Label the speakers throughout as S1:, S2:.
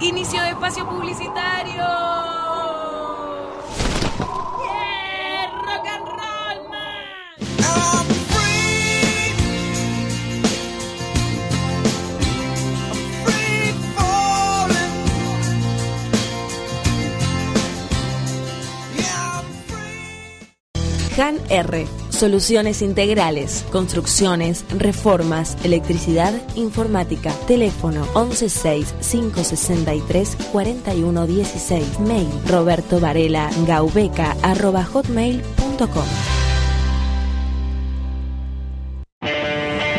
S1: Inicio de espacio publicitario. Rock and roll.
S2: Han R. Soluciones integrales, construcciones, reformas, electricidad, informática. Teléfono 116-563-4116. Mail roberto varela hotmail.com.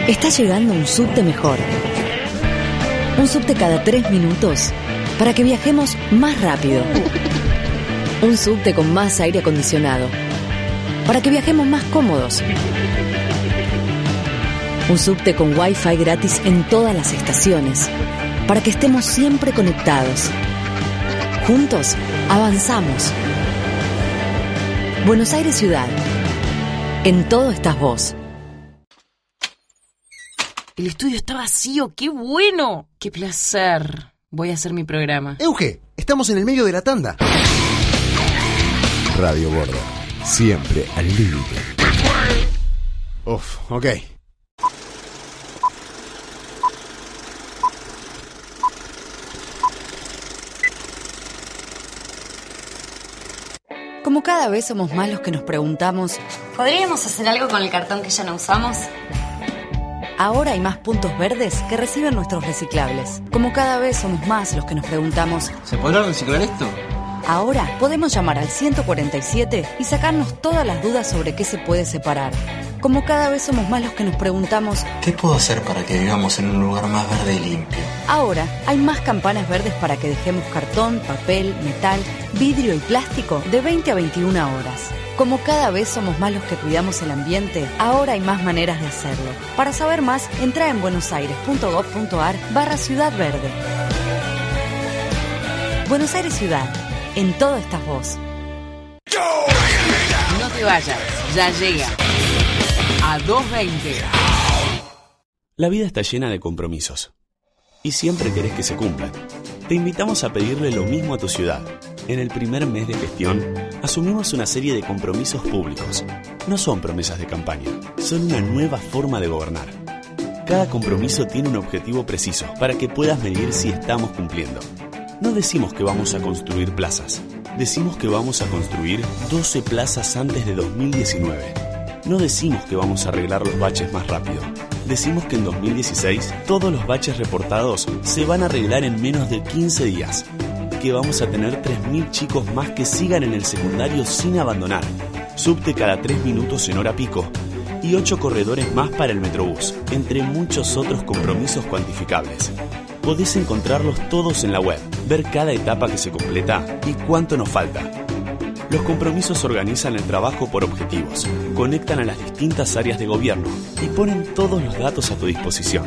S3: Está llegando un subte mejor. Un subte cada tres minutos para que viajemos más rápido. Un subte con más aire acondicionado para que viajemos más cómodos. Un subte con Wi-Fi gratis en todas las estaciones para que estemos siempre conectados. Juntos avanzamos. Buenos Aires Ciudad. En todo estás vos.
S1: El estudio está vacío, qué bueno. Qué placer. Voy a hacer mi programa.
S4: Euge, estamos en el medio de la tanda. Radio Borda, siempre al límite. Uf, ok.
S3: Como cada vez somos más los que nos preguntamos,
S5: ¿Podríamos hacer algo con el cartón que ya no usamos?
S3: ahora hay más puntos verdes que reciben nuestros reciclables. Como cada vez somos más los que nos preguntamos,
S6: ¿Se podrá reciclar esto?
S3: Ahora podemos llamar al 147 y sacarnos todas las dudas sobre qué se puede separar. Como cada vez somos más los que nos preguntamos,
S6: ¿Qué puedo hacer para que vivamos en un lugar más verde y limpio?
S3: ahora hay más campanas verdes para que dejemos cartón, papel, metal, vidrio y plástico de 20 a 21 horas. Como cada vez somos más los que cuidamos el ambiente, ahora hay más maneras de hacerlo. Para saber más, entra en buenosaires.gov.ar barra Ciudad Verde. Buenos Aires Ciudad. En todo estás vos.
S1: No te vayas, ya llega. A 2.20.
S7: La vida está llena de compromisos y siempre querés que se cumplan. Te invitamos a pedirle lo mismo a tu ciudad. En el primer mes de gestión, asumimos una serie de compromisos públicos. No son promesas de campaña, son una nueva forma de gobernar. Cada compromiso tiene un objetivo preciso para que puedas medir si estamos cumpliendo. No decimos que vamos a construir plazas, decimos que vamos a construir 12 plazas antes de 2019. No decimos que vamos a arreglar los baches más rápido. Decimos que en 2016 todos los baches reportados se van a arreglar en menos de 15 días. Que vamos a tener 3.000 chicos más que sigan en el secundario sin abandonar. Subte cada 3 minutos en hora pico. Y 8 corredores más para el Metrobús, entre muchos otros compromisos cuantificables. Podés encontrarlos todos en la web, ver cada etapa que se completa y cuánto nos falta. Los compromisos organizan el trabajo por objetivos, conectan a las distintas áreas de gobierno y ponen todos los datos a tu disposición.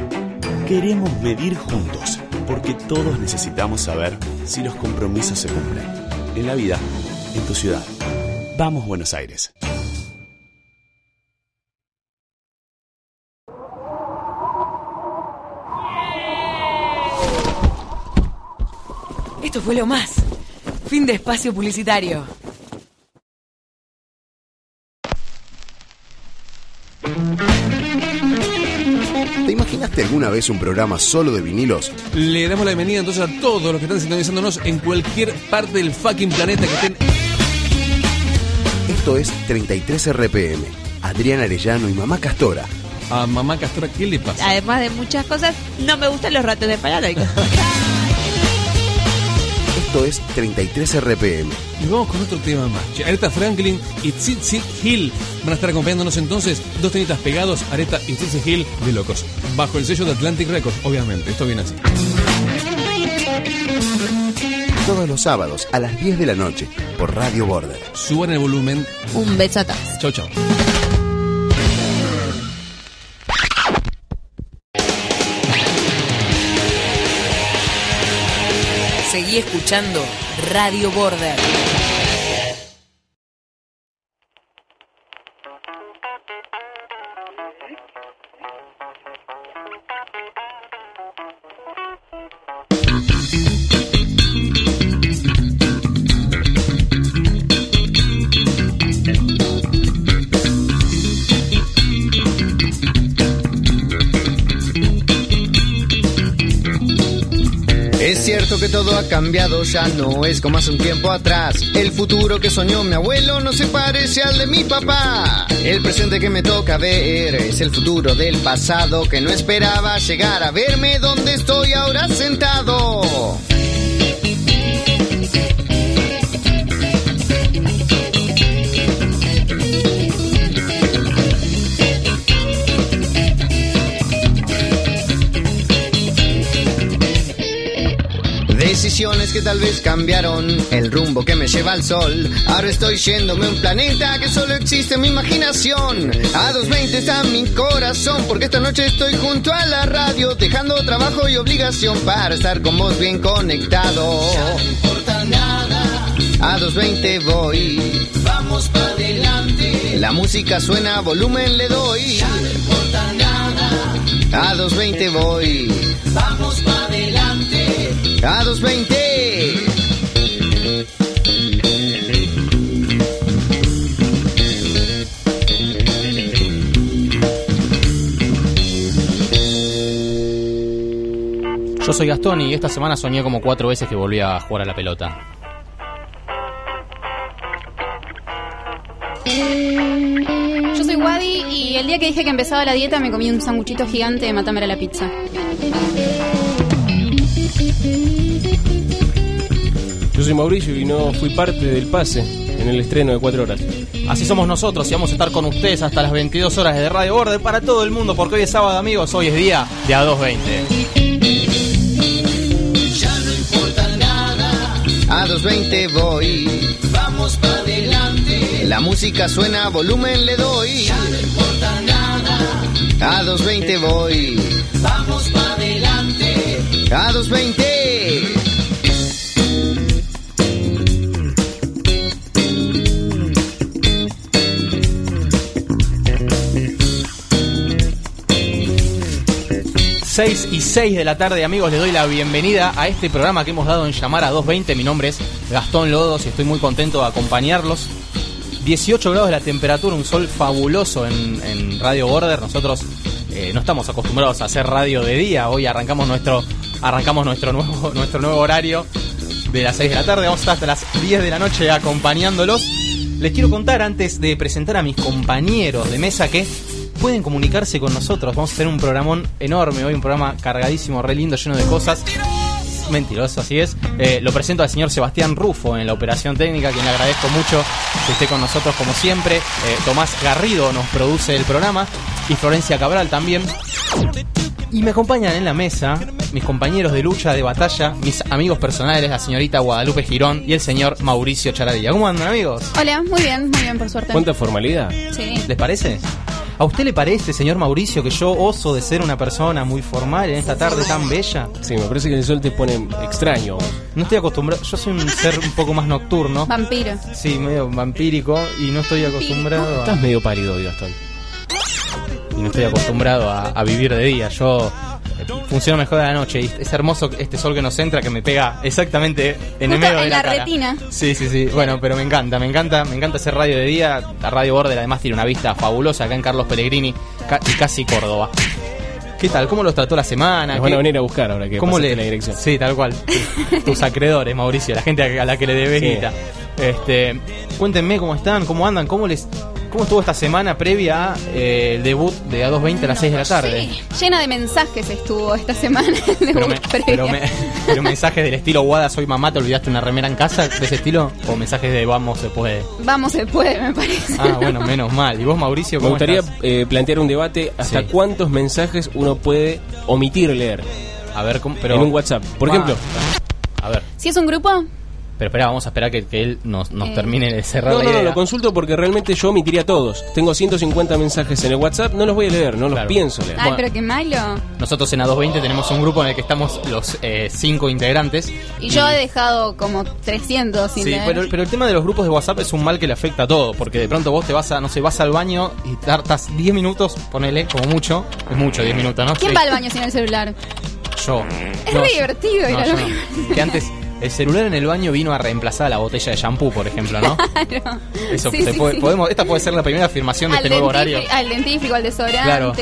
S7: Queremos medir juntos, porque todos necesitamos saber si los compromisos se cumplen. En la vida, en tu ciudad. Vamos Buenos Aires.
S1: Esto fue lo más. Fin de espacio publicitario.
S4: ¿Te imaginaste alguna vez un programa solo de vinilos?
S8: Le damos la bienvenida entonces a todos los que están sintonizándonos en cualquier parte del fucking planeta que estén.
S4: Esto es 33 RPM. Adrián Arellano y Mamá Castora.
S8: A mamá Castora, ¿qué le pasa?
S9: Además de muchas cosas, no me gustan los ratos de paranoico.
S4: Esto es 33 RPM.
S8: Y vamos con otro tema más. Aretha Franklin y Tsitsi Hill van a estar acompañándonos entonces. Dos temitas pegados, Aretha y Tsitsi Hill de locos. Bajo el sello de Atlantic Records, obviamente. Esto viene así.
S4: Todos los sábados a las 10 de la noche por Radio Border.
S8: Suban el volumen.
S9: Un beso a todos.
S8: Chau, chau.
S1: Seguí escuchando Radio Border.
S10: Ha cambiado, ya no es como hace un tiempo atrás. El futuro que soñó mi abuelo no se parece al de mi papá. El presente que me toca ver es el futuro del pasado que no esperaba llegar a verme donde estoy ahora sentado. Decisiones que tal vez cambiaron el rumbo que me lleva al sol. Ahora estoy yéndome a un planeta que solo existe en mi imaginación. A 220 está mi corazón, porque esta noche estoy junto a la radio, dejando trabajo y obligación para estar con vos bien conectado.
S11: Ya no importa nada.
S10: A 220 voy.
S11: Vamos para adelante.
S10: La música suena, volumen le doy.
S11: Ya no importa nada.
S10: A 220 voy. A 220.
S12: Yo soy Gastón y esta semana soñé como cuatro veces que volvía a jugar a la pelota.
S13: Yo soy Wadi y el día que dije que empezaba la dieta me comí un sanguchito gigante de matamera a la pizza.
S14: soy Mauricio y no fui parte del pase en el estreno de 4 horas.
S12: Así somos nosotros y vamos a estar con ustedes hasta las 22 horas de Radio Border para todo el mundo, porque hoy es sábado, amigos, hoy es día de A220.
S11: Ya no importa nada.
S10: A220 voy.
S11: Vamos para adelante.
S10: La música suena, volumen le doy.
S11: Ya no importa nada.
S10: A220 voy.
S11: Vamos para adelante.
S10: A220
S12: 6 y 6 de la tarde, amigos. Les doy la bienvenida a este programa que hemos dado en llamar a 220. Mi nombre es Gastón Lodos y estoy muy contento de acompañarlos. 18 grados de la temperatura, un sol fabuloso en, Radio Border. Nosotros eh, no estamos acostumbrados a hacer radio de día. Hoy arrancamos nuestro, arrancamos nuestro, nuevo, nuestro nuevo horario de las 6 de la tarde. Vamos a estar hasta las 10 de la noche acompañándolos. Les quiero contar antes de presentar a mis compañeros de mesa que pueden comunicarse con nosotros. Vamos a hacer un programón enorme hoy, un programa cargadísimo, re lindo, lleno de cosas. Mentiroso, así es. Eh, lo presento al señor Sebastián Rufo en la operación técnica, quien le agradezco mucho que esté con nosotros como siempre. Eh, Tomás Garrido nos produce el programa y Florencia Cabral también. Y me acompañan en la mesa mis compañeros de lucha, de batalla, mis amigos personales, la señorita Guadalupe Girón y el señor Mauricio Charadilla. ¿Cómo andan, amigos?
S13: Hola, muy bien, muy bien, por suerte.
S14: ¿Cuánta formalidad?
S13: Sí.
S12: ¿Les parece? ¿A usted le parece, señor Mauricio, que yo oso de ser una persona muy formal en esta tarde tan bella?
S14: Sí, me parece que el sol te pone extraño.
S12: No estoy acostumbrado, yo soy un ser un poco más nocturno.
S13: Vampiro.
S12: Sí, medio vampírico y no estoy acostumbrado a...
S14: Estás medio pálido hoy, Gastón.
S12: Y no estoy acostumbrado a, a vivir de día. Yo funciono mejor de la noche y es hermoso este sol que nos entra que me pega exactamente en el medio de
S13: en
S12: la,
S13: la
S12: cara.
S13: retina.
S12: Sí, sí, sí. Bueno, pero me encanta, me encanta, me encanta hacer radio de día. La Radio Border además tiene una vista fabulosa acá en Carlos Pellegrini ca- y casi Córdoba. ¿Qué tal? ¿Cómo los trató la semana?
S14: Nos van
S12: ¿Qué-
S14: a venir a buscar ahora que
S12: ¿Cómo le
S14: la dirección.
S12: Sí, tal cual. Tus acreedores, Mauricio, la gente a la que le debes
S14: Sí.
S12: Este, cuéntenme cómo están, cómo andan, cómo les cómo estuvo esta semana previa a eh, el debut de A220 a las 6 de la tarde.
S13: Sí, llena de mensajes estuvo esta semana.
S12: Pero, me-
S13: previa.
S12: pero, me- pero mensajes del estilo Guada, soy mamá, te olvidaste una remera en casa, de ese estilo, o mensajes de vamos, se puede.
S13: Vamos, se puede, me parece.
S12: Ah, bueno, menos mal. ¿Y vos, Mauricio,
S14: Me
S12: cómo
S14: gustaría
S12: estás?
S14: eh, plantear un debate hasta
S12: Sí.
S14: cuántos mensajes uno puede omitir leer
S12: A ver, ¿cómo? Pero,
S14: en un WhatsApp. Por
S12: Ah,
S14: ejemplo,
S12: A ver,
S13: Si es un grupo,
S12: pero espera, vamos a esperar que, que él nos, nos
S13: Eh.
S12: termine de cerrar
S14: no,
S12: la
S14: no, lo consulto porque realmente yo omitiría todos. Tengo 150 mensajes en el WhatsApp, no los voy a leer, no los pienso leer.
S13: ay, pero qué malo.
S12: Nosotros en A220 tenemos un grupo en el que estamos los eh, cinco integrantes.
S13: Y yo he dejado como 300 sin
S12: Sí,
S13: leer.
S12: pero, pero el tema de los grupos de WhatsApp es un mal que le afecta a todo, porque de pronto vos te vas a, no sé, vas al baño y tartas 10 minutos, ponele, como mucho, es mucho 10 minutos, ¿no?
S13: ¿Quién
S12: Sí,
S13: va al baño sin el celular?
S12: Yo.
S13: Es
S12: No, yo-
S13: divertido ir al baño.
S12: no. Que antes, El celular en el baño vino a reemplazar a la botella de shampoo, por ejemplo, ¿no?
S13: Claro.
S12: Eso
S13: Sí,
S12: puede-
S13: sí.
S12: podemos, esta puede ser la primera afirmación de
S13: Al
S12: este nuevo horario.
S13: al dentífrico, al desodorante.
S12: Claro,
S14: Vos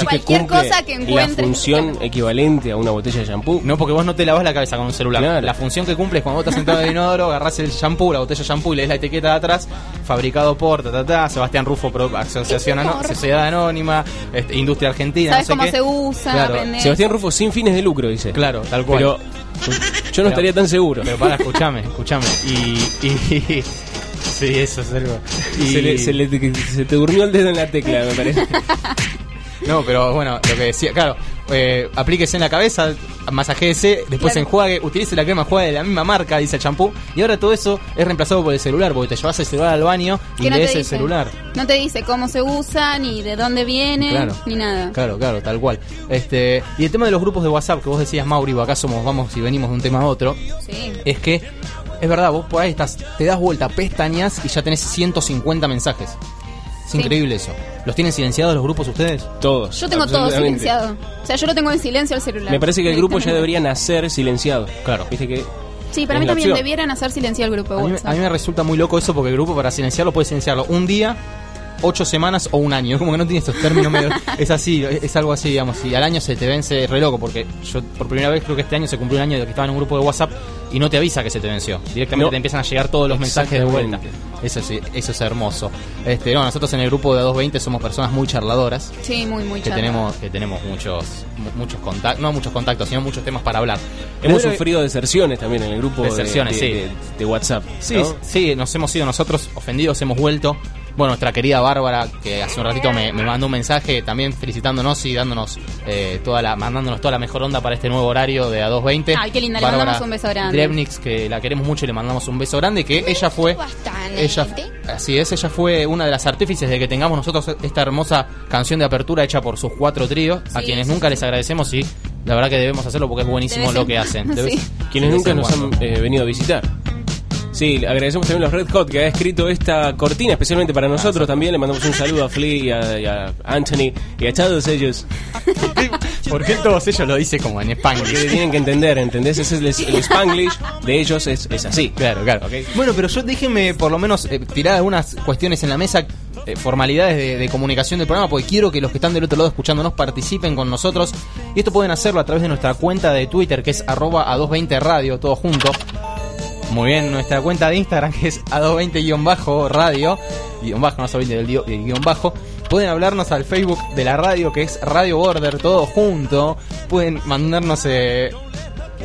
S14: decís que
S13: Cualquier cosa que
S14: la
S13: encuentres.
S14: función equivalente a una botella de shampoo.
S12: No, porque vos no te lavas la cabeza con un celular.
S14: Claro.
S12: La función que cumple es cuando vos estás sentado en el inodoro, agarrás el shampoo, la botella de shampoo y lees la etiqueta de atrás, fabricado por, ta, ta, ta, Sebastián Rufo, Pro- Asociación Sociedad Anónima, este, Industria Argentina,
S13: Sabes
S12: no sé
S13: cómo
S12: qué.
S13: se usa,
S12: Claro.
S14: Sebastián Rufo sin fines de lucro, dice.
S12: Claro, tal cual.
S14: Pero yo no estaría tan seguro.
S12: Pero para, escuchame, escuchame. Y, y- Sí, eso es algo. Y-
S14: Se, le- se le- se te durmió el dedo en la tecla, me parece.
S12: No, pero bueno, lo que decía, claro, eh, aplíquese en la cabeza, masajéese, después
S13: Claro.
S12: enjuague, utilice la crema enjuague de la misma marca, dice el champú, y ahora todo eso es reemplazado por el celular, porque te llevas el celular al baño y
S13: ¿Qué no
S12: lees el celular.
S13: No te dice cómo se usa, ni de dónde viene,
S12: Claro.
S13: ni nada.
S12: Claro, claro, tal cual. Este, y el tema de los grupos de WhatsApp que vos decías, Mauri, acá somos, vamos y venimos de un tema a otro,
S13: Sí.
S12: es que es verdad, vos por ahí estás, te das vuelta, pestañas y ya tenés 150 mensajes. Es
S13: Sí.
S12: increíble eso. ¿Los tienen silenciados los grupos ustedes?
S14: Todos.
S13: Yo tengo todo silenciado. O sea, yo lo tengo en silencio el celular.
S14: Me parece que el grupo ya debería nacer silenciado.
S12: Claro.
S14: Viste que.
S13: Sí, para mí también
S14: opción.
S13: debieran hacer silenciado el grupo de
S12: A mí,
S13: WhatsApp.
S12: a mí me resulta muy loco eso porque el grupo para silenciarlo puede silenciarlo un día, ocho semanas o un año. Es como que no tiene estos términos medios. Es así, es es algo así, digamos. Y al año se te vence re loco porque yo por primera vez creo que este año se cumplió un año de que estaba en un grupo de WhatsApp y no te avisa que se te venció. Directamente
S14: No.
S12: te empiezan a llegar todos los mensajes de vuelta. Eso sí, eso es hermoso. Este, no, nosotros en el grupo de A220 somos personas muy charladoras.
S13: Sí, muy, muy
S12: Que tenemos, que tenemos muchos, mu- muchos contactos, no muchos contactos, sino muchos temas para hablar.
S14: Hemos
S12: Pero-
S14: sufrido deserciones también en el grupo de-
S12: Deserciones,
S14: de,
S12: sí.
S14: de- de WhatsApp.
S12: Sí,
S14: ¿no?
S12: sí, nos hemos sido nosotros ofendidos, hemos vuelto. Bueno, nuestra querida Bárbara, que hace un ratito me, me mandó un mensaje también felicitándonos y dándonos eh, toda la, mandándonos toda la mejor onda para este nuevo horario de A220.
S13: Ay, qué linda, le mandamos un beso grande.
S12: Drevnix, que la queremos mucho y le mandamos un beso grande, que ella fue... Ella, así es, ella fue una de las artífices de que tengamos nosotros esta hermosa canción de apertura hecha por sus cuatro tríos, a
S13: Sí,
S12: quienes
S13: sí,
S12: nunca les agradecemos y la verdad que debemos hacerlo porque es buenísimo lo que hacen.
S13: Sí.
S14: Quienes nunca nos
S12: cuando.
S14: han eh, venido a visitar. Sí, agradecemos también a los Red Hot que ha escrito esta cortina especialmente para nosotros también. Le mandamos un saludo a Flea y a, y a Anthony y a todos ellos.
S12: ¿Por qué todos ellos lo dice como en Spanglish?
S14: tienen que entender, ¿entendés? Ese es el, el Spanglish de ellos es, es así.
S12: Claro, claro.
S14: Ok.
S12: Bueno, pero yo déjenme por lo menos eh, tirar algunas cuestiones en la mesa, eh, formalidades de, de comunicación del programa, porque quiero que los que están del otro lado escuchándonos participen con nosotros. Y esto pueden hacerlo a través de nuestra cuenta de Twitter, que es arroba a220 radio, todo junto. Muy bien, nuestra cuenta de Instagram, que es a220-radio, guion bajo, no se del guion bajo. Pueden hablarnos al Facebook de la radio, que es Radio Border, todo junto. Pueden mandarnos eh,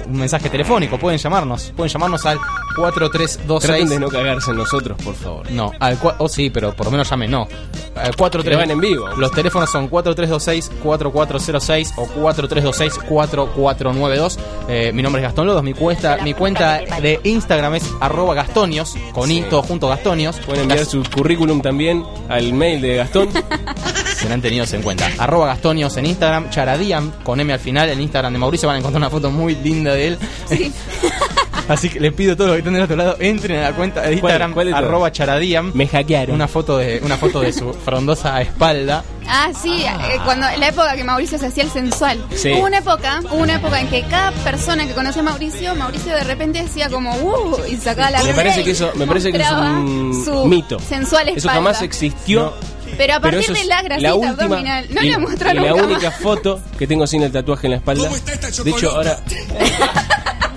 S12: un mensaje telefónico, pueden llamarnos. Pueden llamarnos al 4326.
S14: Traten de no cagarse en nosotros, por favor.
S12: No, al cua- oh sí, pero por lo menos llame, no. Al 43
S14: van en vivo.
S12: Los teléfonos son 4326-4406 o 4326-4492. Eh, mi nombre es Gastón Lodos, mi cuenta, mi cuenta de Instagram es arroba gastonios, con i,
S14: Sí.
S12: todo junto gastonios.
S14: Pueden enviar su currículum también al mail de Gastón.
S12: serán tenidos en cuenta. Arroba Gastonios en Instagram, Charadiam con M al final, en Instagram de Mauricio van a encontrar una foto muy linda de él. Así que les pido a todos los que estén del otro lado, entren a la cuenta de Instagram,
S14: cuál de todas?
S12: arroba Charadiam.
S14: Me hackearon.
S12: Una foto de, una foto de su frondosa espalda.
S13: Ah, sí, eh, cuando la época que Mauricio se hacía el sensual.
S12: Sí.
S13: Hubo una época, hubo una época en que cada persona que conocía a Mauricio, Mauricio de repente decía como uh y sacaba la
S14: Me parece que eso, me parece que es un
S13: su
S14: mito.
S13: sensual
S14: Eso
S13: espalda.
S14: jamás existió.
S13: Pero a partir
S14: eso
S13: de la grasita
S14: última
S13: abdominal, no
S14: y,
S13: la muestro
S14: y la
S13: nunca
S14: única
S13: más.
S14: foto que tengo sin el tatuaje en la espalda. De hecho, ahora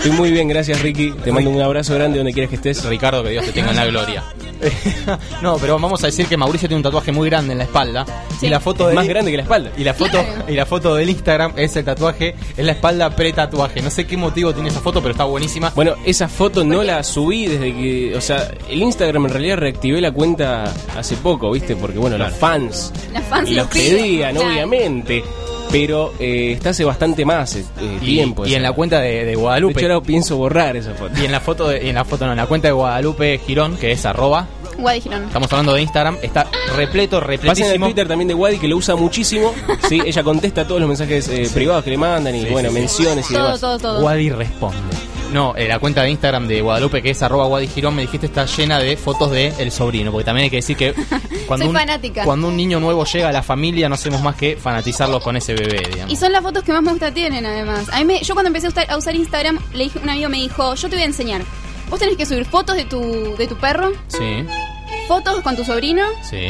S14: estoy muy bien, gracias Ricky. Te mando un abrazo grande donde quieras que estés.
S12: Ricardo, que Dios te tenga en la gloria. no, pero vamos a decir que Mauricio tiene un tatuaje muy grande en la espalda.
S13: Sí.
S12: Y la foto
S14: Es
S12: de
S14: más grande que la espalda.
S12: Y la foto
S13: Claro.
S12: y la foto del Instagram es el tatuaje en la espalda pre-tatuaje. No sé qué motivo tiene esa foto, pero está buenísima.
S14: Bueno, esa foto no la subí desde que, o sea, el Instagram en realidad reactivé la cuenta hace poco, ¿viste? Porque bueno, los fans
S13: Las fans
S14: lo
S13: lo piden,
S14: pedían,
S13: claro.
S14: obviamente. Pero eh, está hace bastante más eh,
S12: Y,
S14: tiempo.
S12: y
S14: esa.
S12: en la cuenta de, de
S14: De
S12: Guadalupe.
S14: hecho, ahora pienso borrar esa foto.
S12: y en la foto de, y en la foto no, en la cuenta de Guadalupe Girón, que es arroba,
S13: Guadi Girón.
S12: estamos hablando de Instagram, está repleto,
S14: Pasen al
S12: repletísimo.
S14: Twitter también de Wadi que lo usa muchísimo. Sí, ella contesta todos los mensajes eh, privados que le mandan y bueno, menciones y
S13: Todo,
S14: demás.
S13: todo, todo.
S12: Wadi responde. No, eh, la cuenta de Instagram de Guadalupe, que es arroba guadijirón, me dijiste está llena de fotos de el sobrino. Porque también hay que decir que cuando,
S13: Soy
S12: un,
S13: fanática.
S12: cuando un niño nuevo llega a la familia, no hacemos más que fanatizarlos con ese bebé, digamos.
S13: Y son las fotos que más me gusta tienen, además. A mí me- yo cuando empecé a usar, a usar Instagram, le dije, un amigo me dijo, yo te voy a enseñar. Vos tenés que subir fotos de tu, de tu perro,
S12: Sí,
S13: fotos con tu sobrino,
S12: sí.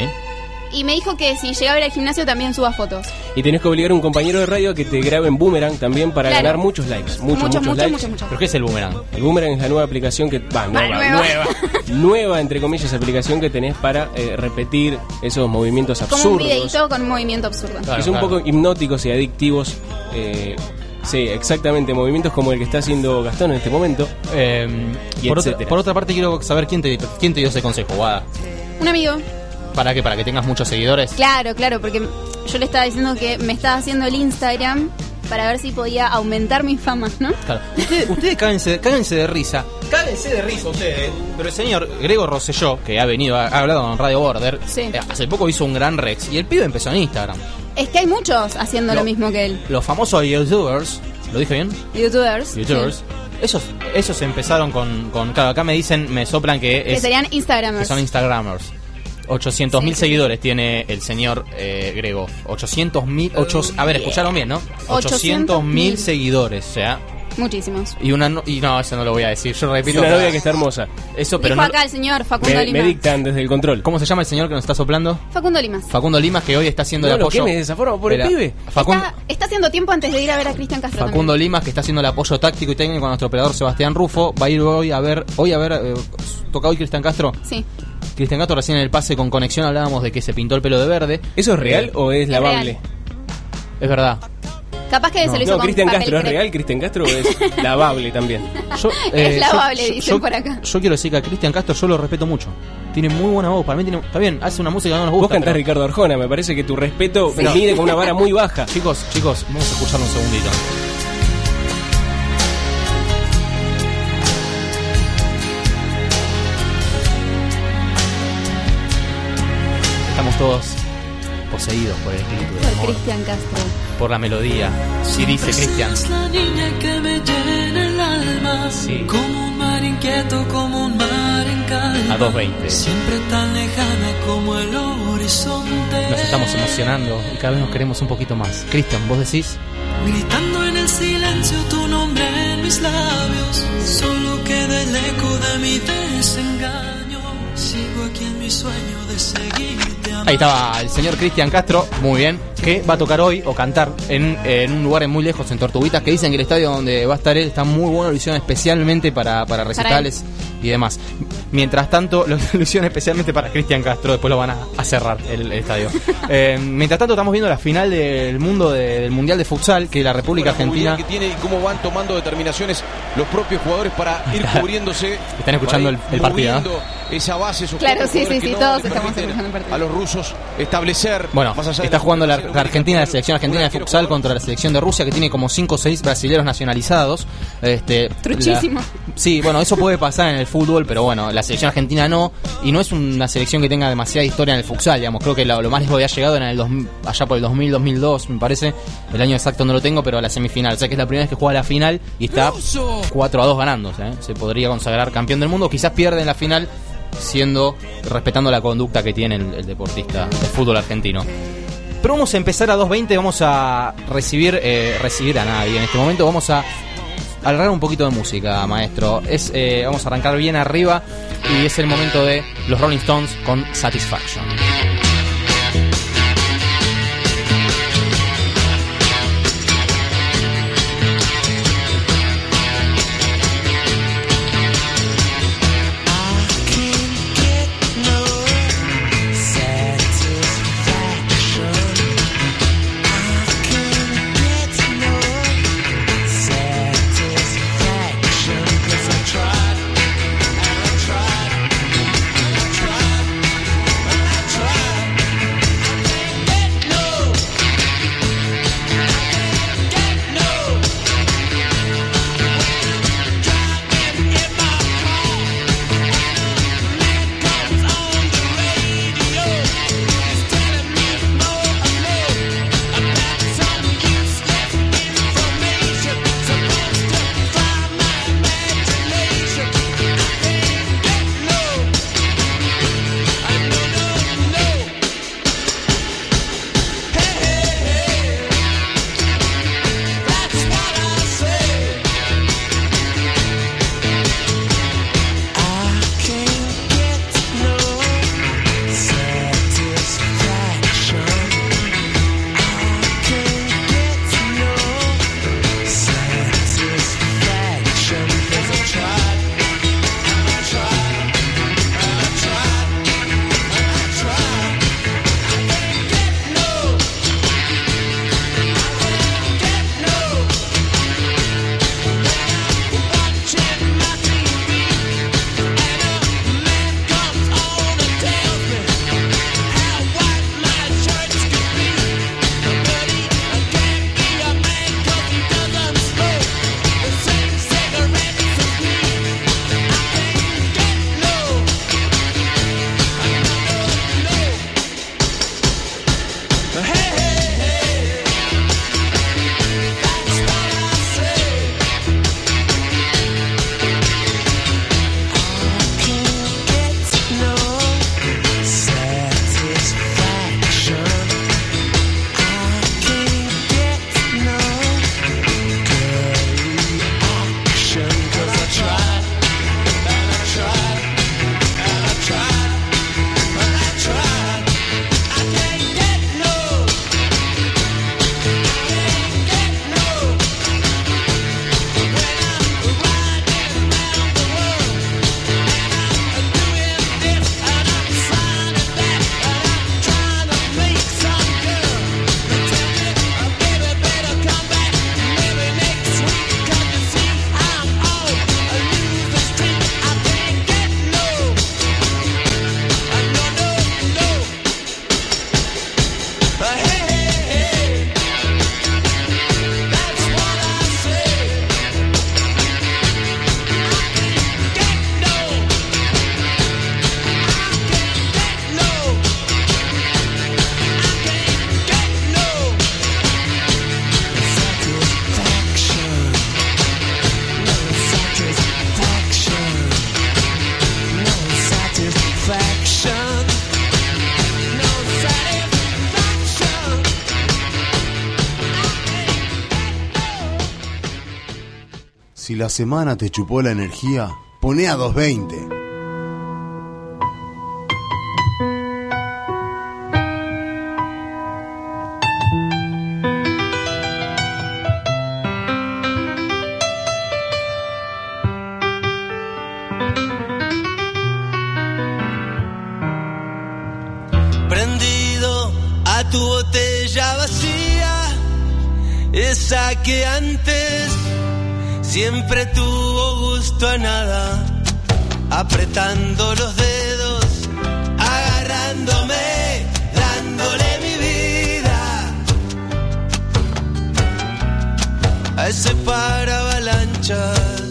S13: Y me dijo que si llegaba a ir al gimnasio también suba fotos.
S14: Y tenés que obligar a un compañero de radio a que te grabe en Boomerang también para
S13: Claro.
S14: ganar muchos likes. Muchos,
S13: Muchos,
S14: muchos,
S13: muchos,
S14: likes.
S13: muchos, muchos.
S12: ¿Pero qué es el boomerang?
S14: El Boomerang es la nueva aplicación que. Va, nueva,
S13: nueva.
S14: nueva. nueva, entre comillas, aplicación que tenés para eh, repetir esos movimientos
S13: Como un
S14: absurdos.
S13: videito con un movimiento absurdo.
S14: que son un poco hipnóticos y adictivos. eh, sí, exactamente. Movimientos como el que está haciendo Gastón en este momento.
S12: Eh,
S14: y
S12: por, otra,
S14: etcétera.
S12: por otra parte, quiero saber quién te, quién te dio ese consejo, Guada.
S13: Un amigo.
S12: ¿Para qué? ¿Para que tengas muchos seguidores?
S13: Claro, claro, porque yo le estaba diciendo que me estaba haciendo el Instagram para ver si podía aumentar mi fama, ¿no?
S12: Claro. Ustedes, ustedes cáguense, cáguense de risa. Cáguense de risa ustedes. Pero el señor Grego Rosselló, que ha venido, ha, ha hablado en Radio Border,
S13: Sí.
S12: eh, hace poco hizo un gran Rex y el pibe empezó en Instagram.
S13: Es que hay muchos haciendo lo mismo que él.
S12: Los famosos youtubers, ¿lo dije bien?
S13: Youtubers.
S12: Youtubers.
S13: sí.
S12: Esos, esos empezaron con, con. Claro, acá me dicen, me soplan que,
S13: Que
S12: es,
S13: serían
S12: que
S13: Instagramers.
S12: son Instagramers. 800 mil
S13: Sí, sí,
S12: seguidores tiene el señor eh, Grego. 800 mil. A ver, escucharon bien, ¿no? 800 mil
S13: 800.000.
S12: seguidores. O sea.
S13: Muchísimos.
S12: Y una. no- Y no, eso no lo voy a decir. Yo
S14: Y
S12: repito.
S14: una novia que está hermosa.
S12: Eso, pero
S13: Dijo
S12: no.
S13: acá el señor Facundo
S14: Me,
S13: Lima.
S14: me dictan desde el control.
S12: ¿Cómo se llama el señor que nos está soplando?
S13: Facundo Limas.
S12: Facundo Limas, que hoy está haciendo
S14: No
S12: el apoyo.
S14: quemes de esa forma por el pibe.
S12: Facundo,
S13: Está, está haciendo tiempo antes de ir a ver a Cristian Castro
S12: Facundo Limas, que está haciendo el apoyo táctico y técnico a nuestro operador Sebastián Rufo, va a ir hoy a ver. Hoy a ver. eh, ¿Toca hoy Cristian Castro?
S13: también. Sí.
S12: Cristian Castro recién en el pase con conexión hablábamos de que se pintó el pelo de verde.
S14: ¿Eso es real
S12: Eh,
S14: o es lavable?
S12: Es verdad.
S13: Capaz que se lo hizo
S14: No,
S13: con
S14: Cristian Castro es real, Cristian Castro es lavable también.
S12: Yo,
S13: Es
S12: eh,
S13: lavable,
S12: yo-
S13: dicen
S12: yo-
S13: por acá.
S12: Yo quiero decir que a Cristian Castro yo lo respeto mucho. Tiene muy buena voz. Para mí tiene. Está bien, hace una música que no nos
S14: Vos
S12: gusta.
S14: cantás
S12: pero-
S14: Ricardo Arjona, me parece que tu respeto
S12: Pero-
S14: mide con una vara muy baja.
S12: Chicos, chicos, vamos a escucharlo un segundito. Estamos todos poseídos por el espíritu del
S13: Por
S12: amor,
S13: Cristian Castro.
S12: por la melodía. Si dice Cristian.
S11: La niña que me llena el alma.
S12: Sí.
S11: Como un mar inquieto, como un mar en calma.
S12: A 2.20.
S11: Siempre tan lejana como el horizonte.
S12: Nos estamos emocionando y cada vez nos queremos un poquito más. Cristian, vos decís.
S11: Gritando en el silencio tu nombre en mis labios. Solo queda el eco de mi desengaño. Sigo aquí en mi sueño de amando.
S12: Ahí estaba el señor Cristian Castro, muy bien, que va a tocar hoy o cantar en, en un lugar muy lejos, en Tortuguitas, que dicen que el estadio donde va a estar él está muy bueno, lo hicieron especialmente para, para recitales y demás. Mientras tanto, lo, lo hicieron especialmente para Cristian Castro, después lo van a, a cerrar el, el estadio. Eh, mientras tanto, estamos viendo la final del mundo de- del Mundial de Futsal, que la República Argentina...
S15: que tiene y cómo van tomando determinaciones los propios jugadores para ir cubriéndose.
S12: Están escuchando el- el partido,
S15: Esa base, esos
S13: Claro, sí, sí, sí, todos estamos escuchando el partido.
S15: A los rusos establecer.
S12: Bueno,
S15: más allá
S12: está jugando la Argentina, la selección argentina de futsal contra la selección de Rusia, que tiene como 5 o 6 brasileños nacionalizados. Este,
S13: Truchísimo.
S12: la- sí, bueno, eso puede pasar en el fútbol, pero bueno, la selección argentina no. Y no es una selección que tenga demasiada historia en el futsal, digamos. Creo que lo, lo más lejos que había llegado en el 2000 allá por el 2000, 2002, me parece. El año exacto no lo tengo, pero a la semifinal. O sea que es la primera vez que juega la final y está 4 a 2 ganando. ¿eh? Se podría consagrar campeón del mundo. Quizás pierde en la final siendo respetando la conducta que tiene el, el deportista de fútbol argentino. Pero vamos a empezar a 2.20, vamos a recibir eh, recibir a nadie. En este momento vamos a alargar un poquito de música, maestro. Es, eh, vamos a arrancar bien arriba y es el momento de los Rolling Stones con Satisfaction.
S4: Semana te chupó la energía, poné a 220.
S16: Prendido a tu botella vacía, esa que antes siempre tuvo gusto a nada, apretando los dedos, agarrándome, dándole mi vida a ese para avalanchas.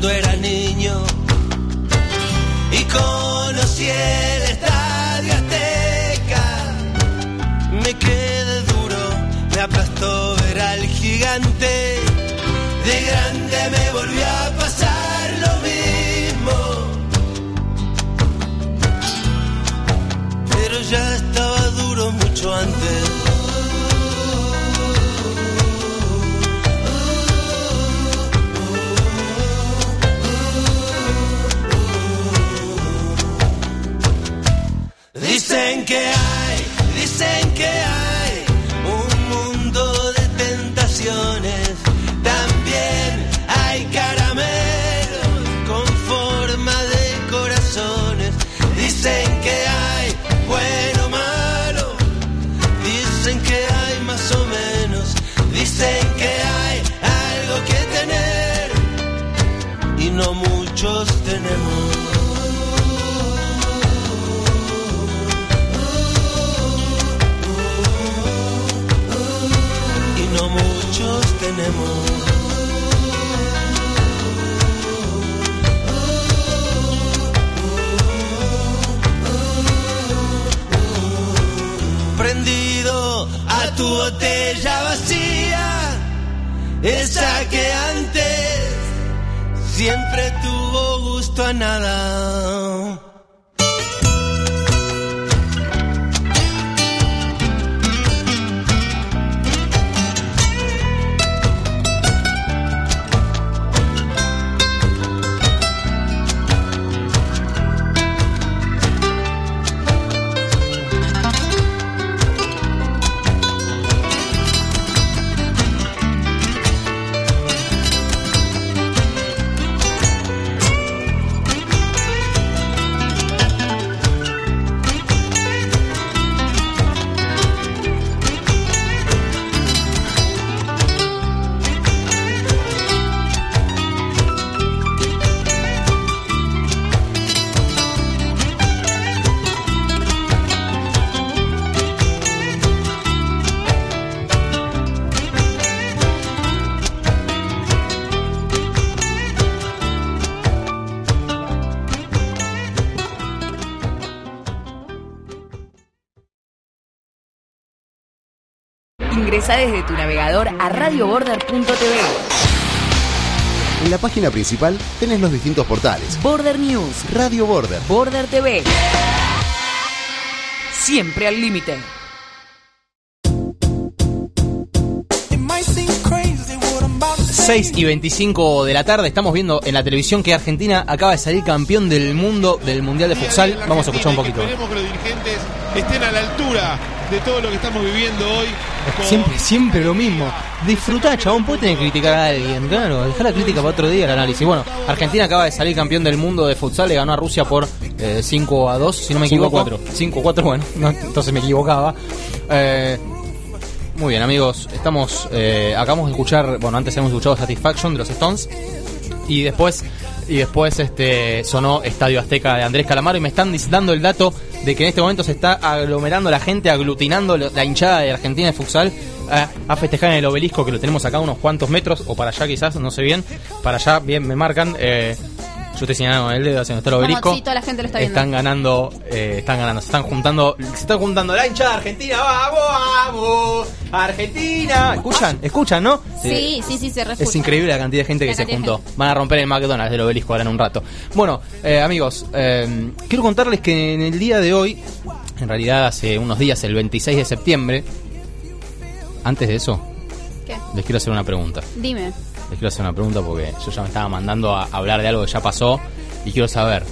S16: Cuando era niño y conocí el estadio Azteca. Me quedé duro, me aplastó ver al gigante. De grande me volvió a pasar lo mismo. Pero ya estaba duro mucho antes. Que hay, gusto a nada.
S1: Ingresa desde tu navegador a radioborder.tv.
S4: En la página principal tenés los distintos portales.
S1: Border News,
S4: Radio Border.
S1: Border TV. Siempre al límite.
S12: 6 y 25 de la tarde estamos viendo en la televisión que Argentina acaba de salir campeón del mundo del Mundial de Futsal. Vamos a escuchar un poquito.
S15: Esperemos que los dirigentes estén a la altura de todo lo que estamos viviendo hoy.
S12: Siempre, siempre lo mismo. Disfrutá, chabón, puede tener que criticar a alguien, claro, dejar la crítica para otro día el análisis. Bueno, Argentina acaba de salir campeón del mundo de futsal, le ganó a Rusia por eh, 5 a 2, si no me
S14: 5 a
S12: equivoco.
S14: 4.
S12: 5 a 4, bueno, no, entonces me equivocaba. Eh, muy bien, amigos, estamos eh, acabamos de escuchar, bueno, antes hemos escuchado Satisfaction de los Stones y después y después este sonó Estadio Azteca de Andrés Calamaro y me están dando el dato de que en este momento se está aglomerando la gente, aglutinando la hinchada de Argentina de futsal a, festejar en el obelisco que lo tenemos acá unos cuantos metros o para allá quizás, no sé bien, para allá bien me marcan. eh, Yo estoy señalando con el dedo hacia nuestro
S13: Vamos,
S12: obelisco.
S13: sí, toda la gente lo está viendo.
S12: Están ganando, eh, están ganando, se están juntando, se están juntando la hinchada argentina, vamos, vamos, Argentina. ¿Escuchan? ¿Escuchan, no?
S13: Sí, sí, sí, se
S12: Es
S13: refuta.
S12: increíble la cantidad de gente
S13: La
S12: que se juntó. Van a romper el McDonald's del obelisco ahora en un rato. Bueno, eh, amigos, eh, quiero contarles que en el día de hoy, en realidad hace unos días, el 26 de septiembre, antes de eso,
S13: ¿Qué?
S12: les quiero hacer una pregunta.
S13: Dime.
S12: Les quiero hacer una pregunta porque yo ya me estaba mandando a hablar de algo que ya pasó y quiero saber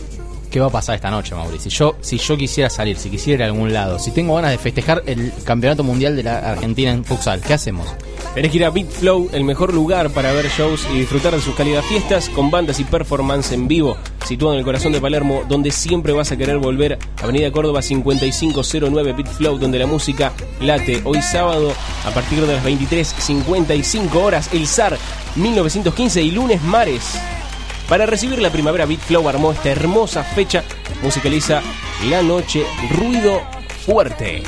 S12: qué va a pasar esta noche, Mauricio. Si yo, si yo quisiera salir, si quisiera ir a algún lado, si tengo ganas de festejar el campeonato mundial de la Argentina en futsal, ¿qué hacemos?
S14: Tenés que ir a Beat Flow, el mejor lugar para ver shows y disfrutar de sus cálidas fiestas con bandas y performance en vivo, situado en el corazón de Palermo, donde siempre vas a querer volver. Avenida Córdoba 5509 Beat Flow, donde la música late. Hoy sábado, a partir de las 23.55 horas, el SAR 1915 y lunes Mares. Para recibir la primavera, Beat Flow armó esta hermosa fecha. Musicaliza La Noche Ruido Fuerte.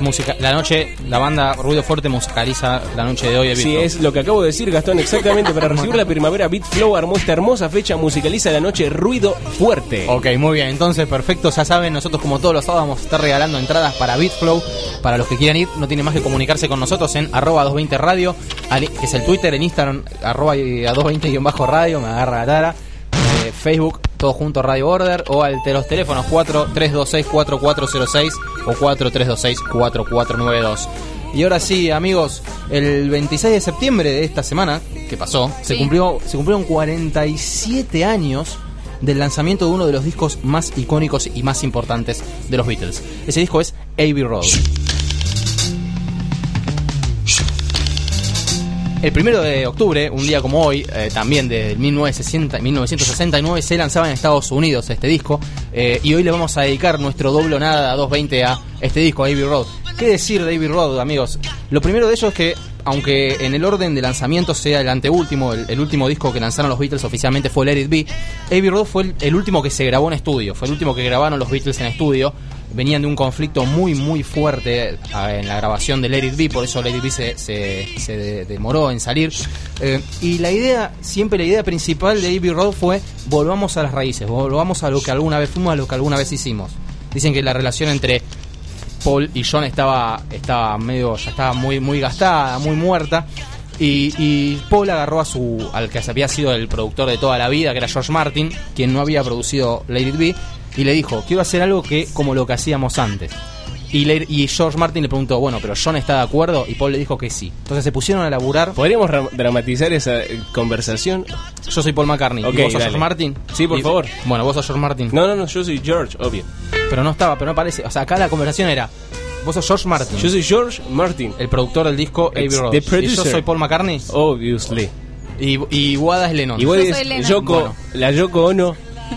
S12: Música, la noche, la banda Ruido Fuerte musicaliza la noche de hoy.
S14: Sí,
S12: Beat
S14: es lo que acabo de decir, Gastón, exactamente. Para recibir la primavera, Beat Flow armó esta hermosa fecha, musicaliza la noche Ruido Fuerte.
S12: Ok, muy bien, entonces perfecto, ya saben, nosotros como todos los sábados vamos a estar regalando entradas para BeatFlow, para los que quieran ir, no tienen más que comunicarse con nosotros en arroba 220 radio, que es el Twitter, en Instagram, arroba y a 220 radio, me agarra la tara, Facebook, todo junto Radio Border, o al de los teléfonos 4326-4406 o 4326-4492. Y ahora sí, amigos, el 26 de septiembre de esta semana, que pasó, se,
S13: Sí.
S12: cumplió, se cumplieron 47 años del lanzamiento de uno de los discos más icónicos y más importantes de los Beatles. Ese disco es Abbey Road. El primero de octubre, un día como hoy, eh, también de 1960, 1969, se lanzaba en Estados Unidos este disco. eh, y hoy le vamos a dedicar nuestro doble nada a 220 a este disco, Abbey Road. ¿Qué decir de Abbey Road, amigos? Lo primero de ello es que, aunque en el orden de lanzamiento sea el anteúltimo, el, el último disco que lanzaron los Beatles oficialmente fue Let It Be, Abbey Road fue el, el último que se grabó en estudio, fue el último que grabaron los Beatles en estudio. Venían de un conflicto muy, muy fuerte eh, en la grabación de It Be, por eso It Be se, se- se de- demoró en salir. Eh, y la idea, siempre la idea principal de Abbey Road fue volvamos a las raíces, volvamos a lo que alguna vez fuimos, a lo que alguna vez hicimos. Dicen que la relación entre Paul y John estaba, estaba medio, ya estaba muy, muy gastada, muy muerta. Y, y Paul agarró a su, al que había sido el productor de toda la vida, que era George Martin, quien no había producido Lady Be, y le dijo, quiero hacer algo que como lo que hacíamos antes. Y, le- y George Martin le preguntó, bueno, pero John está de acuerdo, y Paul le dijo que sí. Entonces se pusieron a laburar.
S14: ¿Podríamos ra- dramatizar esa eh, conversación?
S12: Yo soy Paul McCartney.
S14: Ok,
S12: ¿Y vos sos
S14: dale.
S12: George Martin?
S14: Sí, por
S12: Y-
S14: favor.
S12: Bueno, vos sos George Martin.
S14: No, no, no, yo soy George, obvio.
S12: Pero no estaba, pero no parece. O sea, acá la conversación era. Vos sos George Martin.
S14: Yo soy George Martin.
S12: El productor del disco Abbey
S14: It's
S12: Road.
S14: the
S12: Y yo soy Paul McCartney.
S14: Obviously.
S12: Y, y Wada es Lennon.
S14: Y vos
S13: Yo soy Lennon.
S14: Yoko,
S12: Bueno.
S14: la Yoko Ono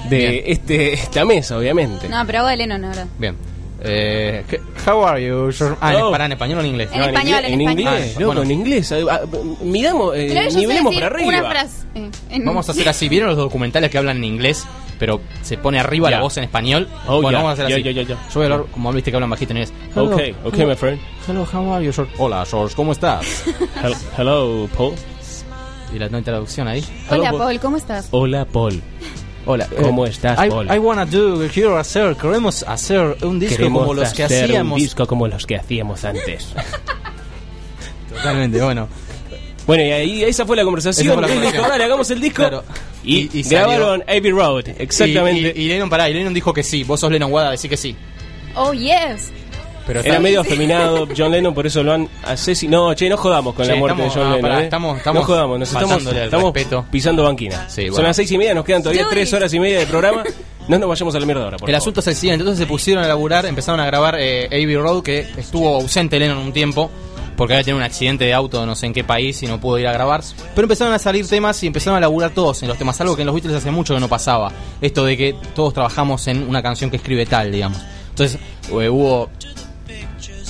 S14: de
S12: Bien.
S14: este esta mesa, obviamente.
S13: No, pero hago de Lennon ahora.
S12: Bien. Eh, ¿qué- how are you? George- Ah, en,
S14: Oh.
S12: pará, ¿en español o en inglés?
S13: En
S14: No,
S13: español, en
S14: en
S13: español.
S14: inglés,
S12: Ah,
S14: loco,
S12: bueno.
S14: en inglés. Ah, ah, Midamos, eh,
S13: yo sé
S14: nivelemos
S13: decir
S14: para arriba.
S13: Una frase. eh, en-
S12: Vamos a hacer así. ¿Vieron los documentales que hablan en inglés? Pero se pone arriba
S14: Ya.
S12: la voz en español.
S14: Oh,
S12: bueno,
S14: ya,
S12: vamos a hacer
S14: ya,
S12: así.
S14: ya, ya, ya.
S12: Yo voy a hablar como viste que hablan bajito en inglés.
S14: Ok,
S12: Hello,
S14: ok,
S12: hello,
S14: my friend.
S12: Hello, how are you, George? Hola, George, ¿cómo estás?
S14: Hel- Hello, Paul.
S12: y la no traducción ahí.
S13: Hola,
S14: Hello,
S13: Paul, ¿cómo estás?
S14: Hola, Paul.
S12: Hola,
S14: ¿Cómo
S12: eh,
S14: estás,
S12: I,
S14: Paul?
S12: I wanna do, quiero hacer, queremos hacer un disco
S14: Queremos
S12: como los que
S14: hacer
S12: hacíamos.
S14: un disco como los que hacíamos antes.
S12: Totalmente, bueno.
S14: bueno, y ahí esa fue la conversación.
S12: Esa fue la
S14: Y
S12: conversación.
S14: dijo, dale, hagamos el disco.
S12: Claro.
S14: Y,
S12: Y- y
S14: grabaron Abbey Road, exactamente.
S12: Y, y- y Lennon, pará, y Lennon dijo que sí. Vos sos Lennon Wada, decís que sí.
S13: Oh, yes.
S12: Pero
S14: Era
S12: está-
S14: medio afeminado John Lennon, por eso lo han asesinado. No, che, no jodamos con
S12: Che,
S14: la muerte
S12: estamos-
S14: de John
S12: no,
S14: Lennon.
S12: pará,
S14: ¿eh?
S12: estamos- estamos
S14: no jodamos, nos estamos, estamos pisando banquina.
S12: Sí,
S14: Son las seis y media, nos quedan todavía tres horas y media de programa. No nos vayamos a la mierda ahora, por
S12: El
S14: favor.
S12: asunto es el siguiente, entonces se pusieron a laburar, empezaron a grabar eh, Abbey Road, que estuvo ausente Lennon un tiempo, porque había tenido un accidente de auto no sé en qué país y no pudo ir a grabar. Pero empezaron a salir temas y empezaron a laburar todos en los temas, algo que en los Beatles hace mucho que no pasaba. Esto de que todos trabajamos en una canción que escribe tal, digamos. Entonces eh, hubo...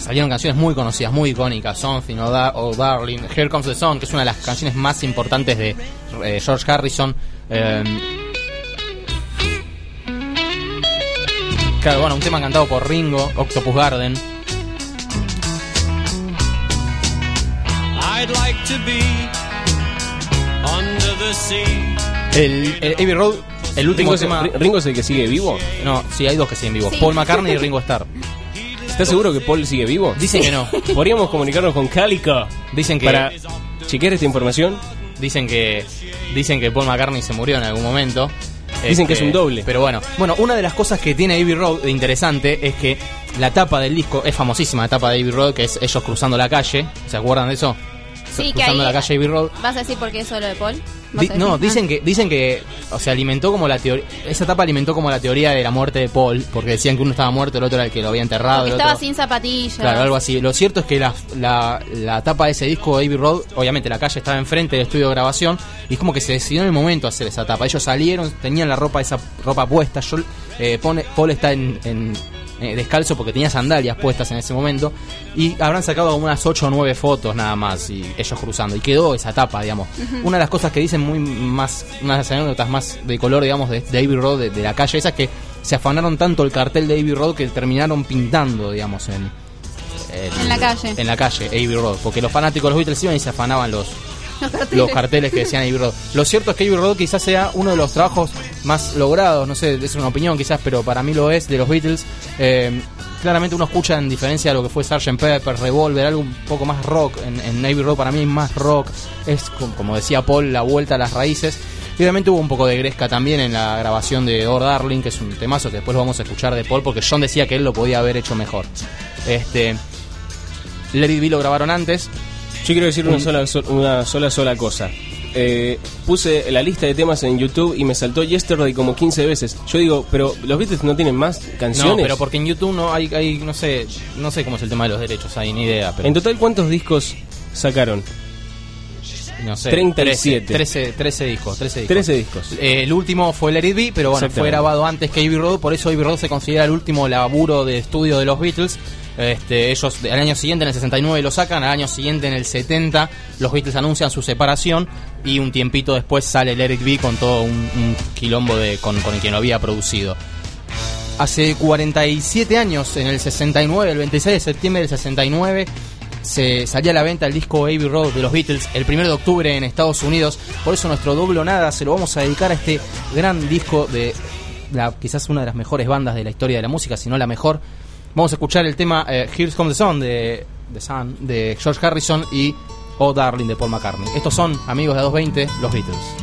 S12: Salieron canciones muy conocidas, muy icónicas, Something o, Da- o Darling, Here Comes the Sun, que es una de las canciones más importantes de eh, George Harrison. eh, Claro, bueno, un tema cantado por Ringo, Octopus Garden.
S11: I'd like to be under the sea.
S12: El, el Abbey Road El último
S14: Ringo, es-
S12: tema-
S14: Ri- Ringo es el que sigue vivo.
S12: No, sí, hay dos que siguen vivos.
S13: Sí.
S12: Paul McCartney y Ringo Starr.
S14: ¿Estás seguro que Paul sigue vivo?
S12: Dicen que no.
S14: Podríamos comunicarnos con Calico
S12: Dicen que
S14: para chequear esta información.
S12: dicen que dicen que Paul McCartney se murió en algún momento. Este,
S14: Dicen que es un doble.
S12: Pero bueno, bueno, una de las cosas que tiene Abbey Road de interesante es que la tapa del disco es famosísima, la tapa de Abbey Road, que es ellos cruzando la calle. ¿Se acuerdan de eso?
S13: Sí, que
S12: cruzando
S13: ahí-
S12: la calle Abbey Road.
S13: ¿Vas a decir por qué es solo de Paul?
S12: No, dicen que dicen que o sea, alimentó como la teoría esa etapa alimentó como la teoría de la muerte de Paul, porque decían que uno estaba muerto, el otro era el que lo había enterrado, el
S13: estaba
S12: otro-
S13: sin zapatillas.
S12: Claro, algo así. Lo cierto es que la, la, la tapa de ese disco de Abbey Road, obviamente la calle estaba enfrente del estudio de grabación y es como que se decidió en el momento hacer esa tapa. Ellos salieron, tenían la ropa esa ropa puesta. Yo, eh, pone, Paul está en, en- eh, descalzo porque tenía sandalias puestas en ese momento y habrán sacado como unas 8 o 9 fotos nada más y ellos cruzando y quedó esa tapa, digamos. Una de las cosas que dicen muy más, unas de las anécdotas más de color, digamos, de, de Abbey Road, de, de la calle esa es que se afanaron tanto el cartel de Abbey Road que terminaron pintando, digamos, en,
S13: En la calle.
S12: en la calle, Abbey Road, porque los fanáticos de los Beatles iban y se afanaban los,
S13: Los carteles.
S12: que decían Abbey Road. Lo cierto es que Abbey Road quizás sea uno de los trabajos más logrados, no sé, es una opinión quizás, pero para mí lo es, de los Beatles. Eh, claramente uno escucha en diferencia a lo que fue Sgt. Pepper, Revolver, algo un poco más rock. En, en Abbey Road para mí hay más rock, es como, como decía Paul, la vuelta a las raíces. Y obviamente hubo un poco de gresca también en la grabación de Or Darling, que es un temazo que después lo vamos a escuchar de Paul, porque John decía que él lo podía haber hecho mejor. Este, Let It Be lo grabaron antes.
S14: Yo quiero decir una
S12: Un-
S14: sola, so- una sola, sola cosa. Eh, puse la lista de temas en YouTube y me saltó Yesterday como 15 veces. Yo digo, pero los Beatles no tienen más canciones.
S12: No, pero porque en YouTube no hay, hay no sé, no sé cómo es el tema de los derechos, hay ni idea, pero
S14: En total, ¿cuántos discos sacaron?
S12: no sé.
S14: 37.
S12: 13, 13 discos, 13 discos.
S14: 13 discos.
S12: Eh, el último fue Let It Be, pero bueno, fue grabado antes que Abbey Road, por eso Abbey Road se considera el último laburo de estudio de los Beatles. Este, ellos al año siguiente, en el 69, lo sacan, al año siguiente, en el 70, los Beatles anuncian su separación y un tiempito después sale Let It Be con todo un, quilombo de, con, con el quien lo había producido. Hace 47 años, en el 69, el 26 de septiembre del 69, se salía a la venta el disco Abbey Road de los Beatles el 1 de octubre en Estados Unidos. Por eso nuestro doble o nada se lo vamos a dedicar a este gran disco de quizás una de las mejores bandas de la historia de la música, si no la mejor. Vamos a escuchar el tema eh, Here's Comes the Sun de, The Sun de George Harrison y Oh Darling de Paul McCartney. Estos son, amigos de 220, los Beatles.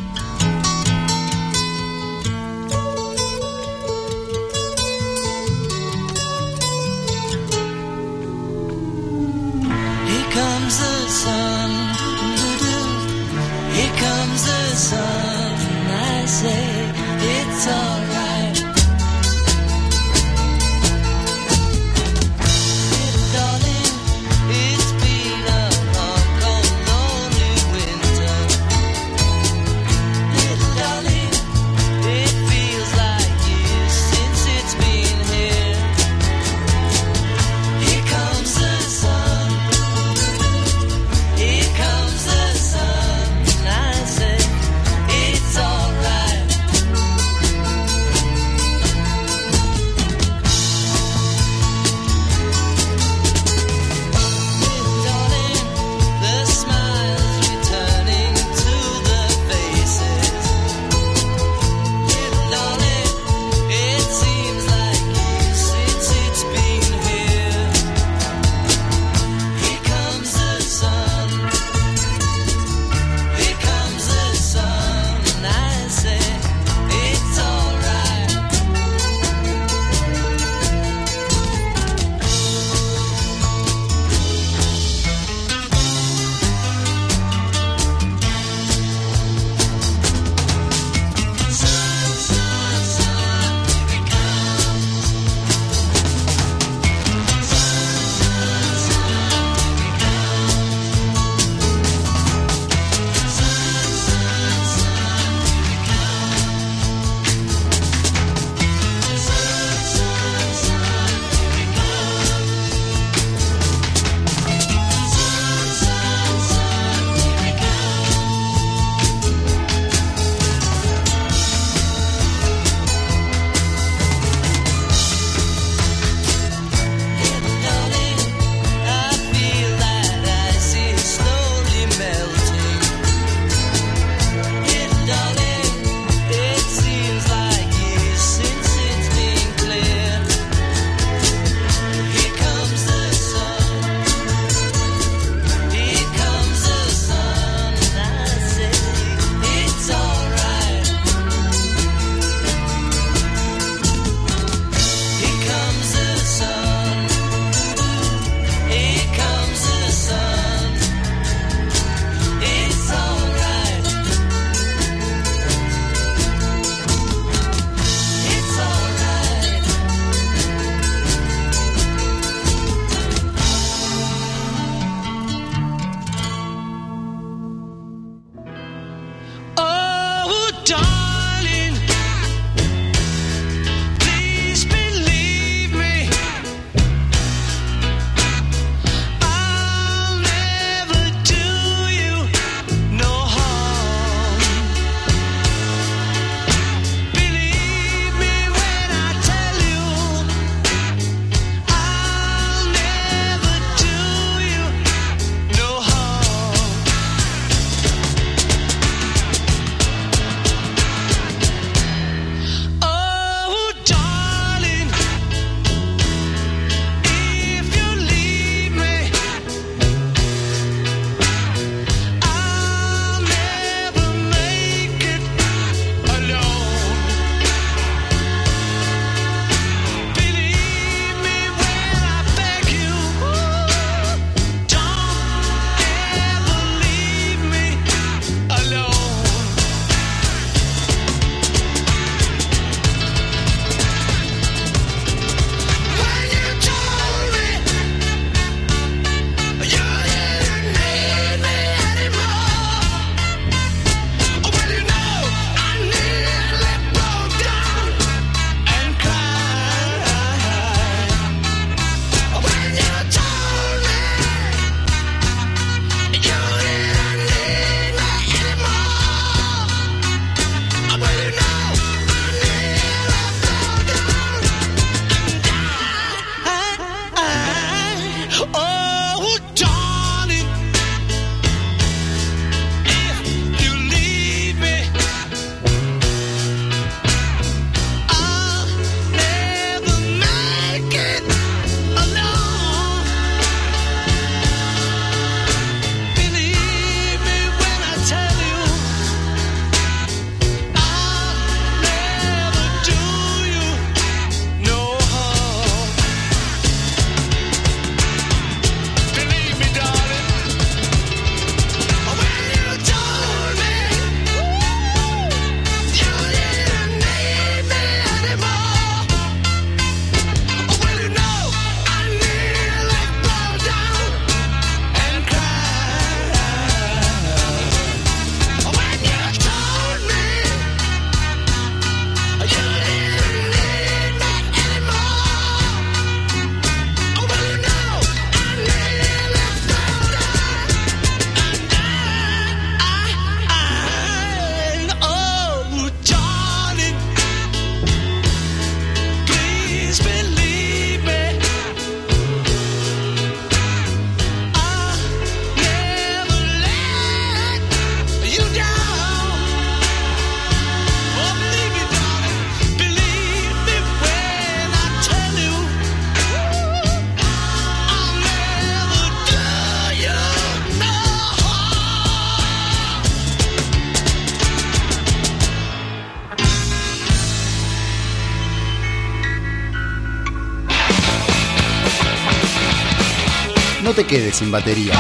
S4: Sin batería.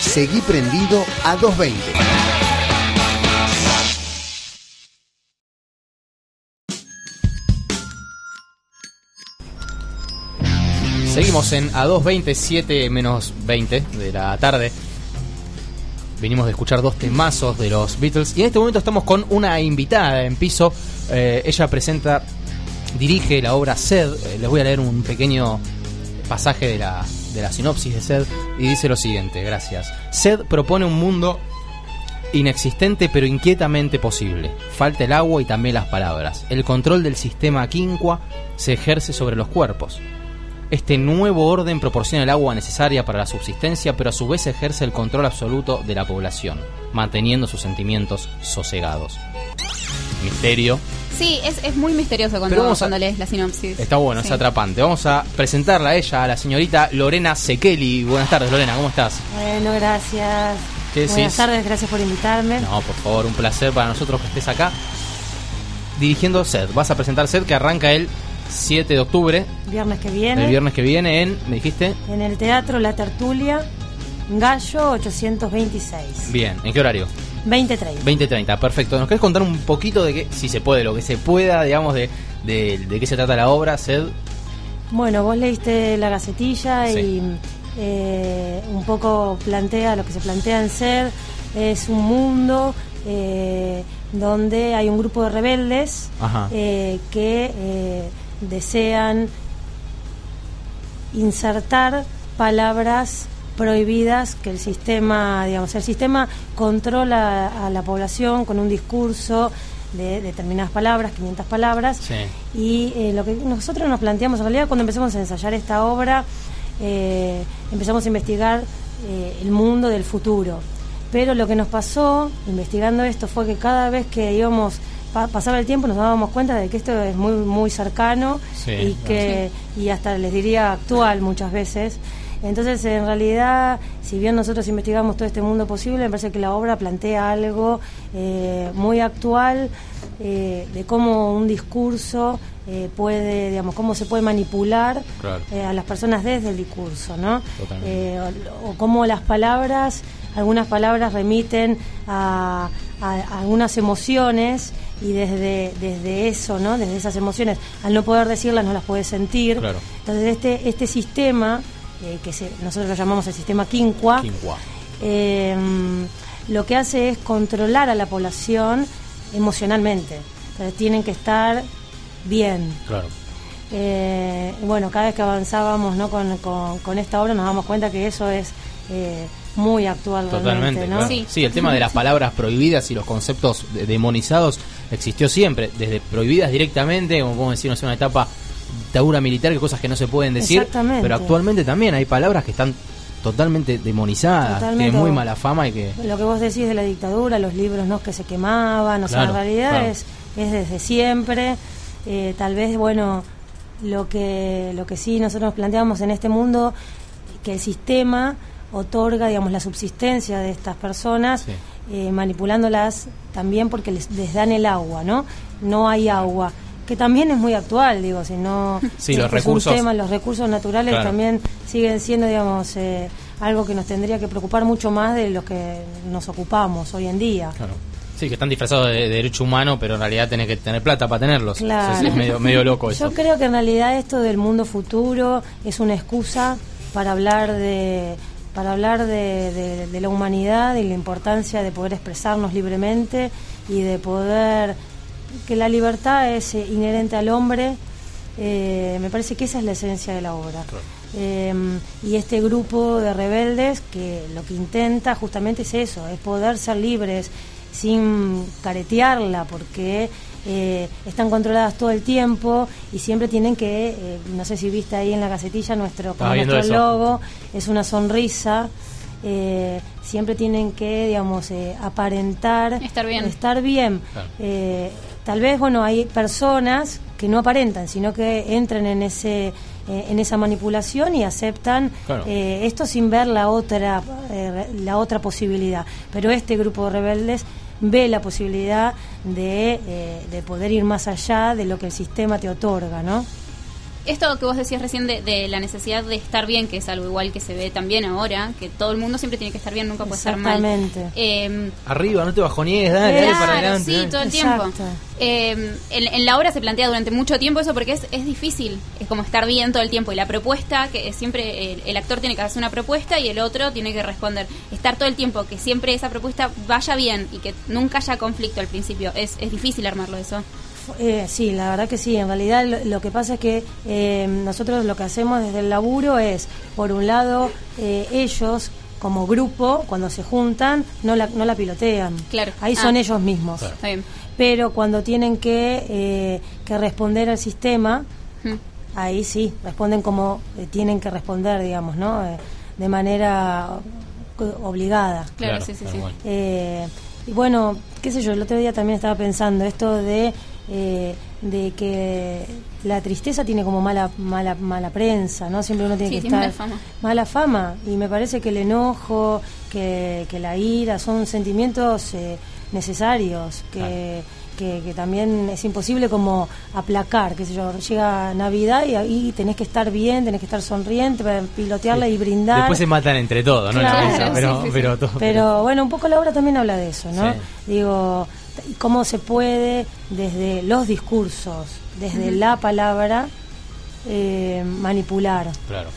S4: Seguí prendido a 220.
S12: Seguimos en A227 menos 20 de la tarde. Venimos de escuchar dos temazos de los Beatles y en este momento estamos con una invitada en piso. Eh, ella presenta, dirige la obra Sed. Eh, les voy a leer un pequeño pasaje de la, de la sinopsis de Sed y dice lo siguiente, gracias. Sed propone un mundo inexistente pero inquietamente posible. Falta el agua y también las palabras. El control del sistema quinqua se ejerce sobre los cuerpos. Este nuevo orden proporciona el agua necesaria para la subsistencia, pero a su vez ejerce el control absoluto de la población, manteniendo sus sentimientos sosegados. Misterio.
S13: Sí, es, es muy misterioso
S12: Pero
S13: cuando,
S12: vamos a-
S13: cuando lees la sinopsis.
S12: Está bueno, es atrapante. Vamos a presentarla a ella, a la señorita Lorena Sekeli. Buenas tardes, Lorena, ¿cómo estás?
S17: Bueno, gracias.
S12: ¿Qué
S17: Buenas
S12: decís?
S17: tardes, gracias por invitarme.
S12: No, por favor, un placer para nosotros que estés acá. Dirigiendo SED. Vas a presentar SED que arranca el 7 de octubre,
S17: Viernes que viene.
S12: el viernes que viene en, me dijiste,
S17: En el Teatro La Tertulia, Gallo 826.
S12: bien, ¿en qué horario?
S17: 2030.
S12: 20.30, perfecto. ¿Nos querés contar un poquito de qué, si se puede, lo que se pueda, digamos, de, de, de qué se trata la obra, SED?
S17: Bueno, vos leíste la gacetilla
S12: Sí.
S17: y eh, un poco plantea lo que se plantea en ser. Es un mundo eh, donde hay un grupo de rebeldes eh, que eh, desean insertar palabras prohibidas que el sistema, digamos, el sistema controla a la población con un discurso de determinadas palabras, 500 palabras,
S12: Sí.
S17: y eh, lo que nosotros nos planteamos, en realidad cuando empezamos a ensayar esta obra, eh, empezamos a investigar eh, el mundo del futuro. Pero lo que nos pasó investigando esto fue que cada vez que íbamos, pa- pasaba el tiempo, nos dábamos cuenta de que esto es muy, muy cercano
S12: Sí,
S17: y que y hasta les diría actual muchas veces. Entonces, en realidad, si bien nosotros investigamos todo este mundo posible, me parece que la obra plantea algo eh, muy actual eh, de cómo un discurso eh, puede, digamos, cómo se puede manipular
S12: Claro.
S17: eh, a las personas desde el discurso, ¿no? O, o cómo las palabras, algunas palabras remiten a, a- a algunas emociones y desde, desde eso, ¿no? Desde esas emociones, al no poder decirlas, no las puedes sentir.
S12: Claro.
S17: Entonces, este, este sistema, eh, que se- nosotros lo llamamos el sistema quinqua,
S12: Quinqua.
S17: eh, lo que hace es controlar a la población emocionalmente. Entonces, tienen que estar bien.
S12: Claro.
S17: Eh, bueno, cada vez que avanzábamos ¿no? con, con- con esta obra nos damos cuenta que eso es eh, muy actual
S12: Totalmente,
S17: ¿no?
S12: claro. sí. el tema de las palabras prohibidas y los conceptos de- demonizados existió siempre, desde prohibidas directamente, como podemos decir, no sé, una etapa dictadura militar, que cosas que no se pueden decir,
S17: Exactamente.
S12: pero actualmente también hay palabras que están totalmente demonizadas,
S17: Totalmente.
S12: tienen muy mala fama y que...
S17: Lo que vos decís de la dictadura, los libros ¿no? que se quemaban, o sea,
S12: Claro,
S17: en realidad
S12: claro.
S17: es, es desde siempre. Eh, tal vez, bueno, lo que, lo que sí nosotros nos planteamos en este mundo, que el sistema otorga, digamos, la subsistencia de estas personas,
S12: Sí.
S17: eh, manipulándolas también porque les, les dan el agua, ¿no? No hay agua. Que también es muy actual, digo, si no.
S12: Sí, los recursos.
S17: tema, los recursos naturales
S12: Claro.
S17: también siguen siendo, digamos, eh, algo que nos tendría que preocupar mucho más de lo que nos ocupamos hoy en día.
S12: Claro. Sí, que están disfrazados de, de derecho humano, pero en realidad tenés que tener plata para tenerlos.
S17: Claro.
S12: Es medio, medio loco eso.
S17: Yo creo que en realidad esto del mundo futuro es una excusa para hablar de para hablar de, de- de la humanidad y la importancia de poder expresarnos libremente y de poder que la libertad es eh, inherente al hombre. Eh, me parece que esa es la esencia de la obra. Eh, y este grupo de rebeldes que lo que intenta justamente es eso, es poder ser libres sin caretearla, porque eh, están controladas todo el tiempo y siempre tienen que, eh, no sé si viste ahí en la gacetilla nuestro,
S12: viendo
S17: nuestro logo, es una sonrisa. eh, siempre tienen que, digamos, eh, aparentar
S13: Estar bien.
S17: estar bien.
S12: Claro.
S17: Tal vez, bueno, hay personas que no aparentan, sino que entran en ese eh, en esa manipulación y aceptan
S12: Claro.
S17: eh, esto sin ver la otra eh, la otra posibilidad. Pero este grupo de rebeldes ve la posibilidad de, eh, de poder ir más allá de lo que el sistema te otorga, ¿no?
S13: Esto que vos decías recién de, de la necesidad de estar bien, que es algo igual que se ve también ahora, que todo el mundo siempre tiene que estar bien, nunca puede estar mal.
S17: Exactamente.
S13: Eh,
S12: Arriba, no te bajonees, dale, dale para adelante.
S13: sí,
S12: dale.
S13: todo el tiempo. Eh, en, en la obra se plantea durante mucho tiempo eso porque es, es difícil, es como estar bien todo el tiempo y la propuesta, que es siempre el, el actor tiene que hacer una propuesta y el otro tiene que responder. Estar todo el tiempo, que siempre esa propuesta vaya bien y que nunca haya conflicto al principio, es, es difícil armarlo eso.
S17: Eh, sí, la verdad que sí. En realidad lo, lo que pasa es que eh, nosotros lo que hacemos desde el laburo es, por un lado, eh, ellos como grupo, cuando se juntan, no la, no la pilotean.
S13: Claro.
S17: Ahí
S13: Ah.
S17: son ellos mismos.
S13: Está bien.
S17: Pero cuando tienen que, eh, que responder al sistema, ahí sí, responden como eh, tienen que responder, digamos, ¿no? Eh, de manera obligada.
S13: Claro, Claro, sí, sí, sí.
S17: Eh, y bueno, qué sé yo, el otro día también estaba pensando esto de, eh, de que la tristeza tiene como mala, mala, mala prensa, ¿no? Siempre uno tiene
S13: Sí,
S17: que
S13: tiene
S17: estar
S13: mala fama.
S17: mala fama y me parece que el enojo, que, que la ira son sentimientos eh, necesarios que, que, que también es imposible como aplacar, qué sé yo, llega Navidad y ahí tenés que estar bien, tenés que estar sonriente para pilotearla y brindar.
S12: Después se matan entre todos, ¿no? En la
S17: Claro,
S12: mesa,
S17: sí,
S12: pero,
S17: sí, sí.
S12: pero, todo-
S17: Pero bueno, un poco la obra también habla de eso, ¿no?
S12: Sí.
S17: Digo, cómo se puede desde los discursos, desde la palabra, eh, manipular,
S12: Claro.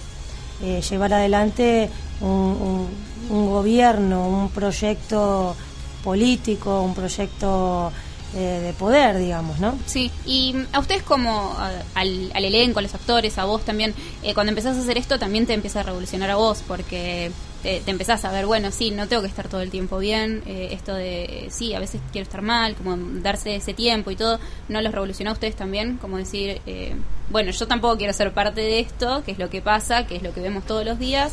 S17: eh, llevar adelante un, un- un gobierno, un proyecto político, un proyecto eh, de poder, digamos, ¿no?
S13: Sí, y mm, a ustedes como a- al, al elenco, a los actores, a vos también, eh, cuando empezás a hacer esto también te empieza a revolucionar a vos, porque te, te empezás a ver, bueno, sí, no tengo que estar todo el tiempo bien, eh, esto de, sí, a veces quiero estar mal, como darse ese tiempo y todo, ¿no los revolucionó a ustedes también? Como decir, eh, bueno, yo tampoco quiero ser parte de esto, que es lo que pasa, que es lo que vemos todos los días,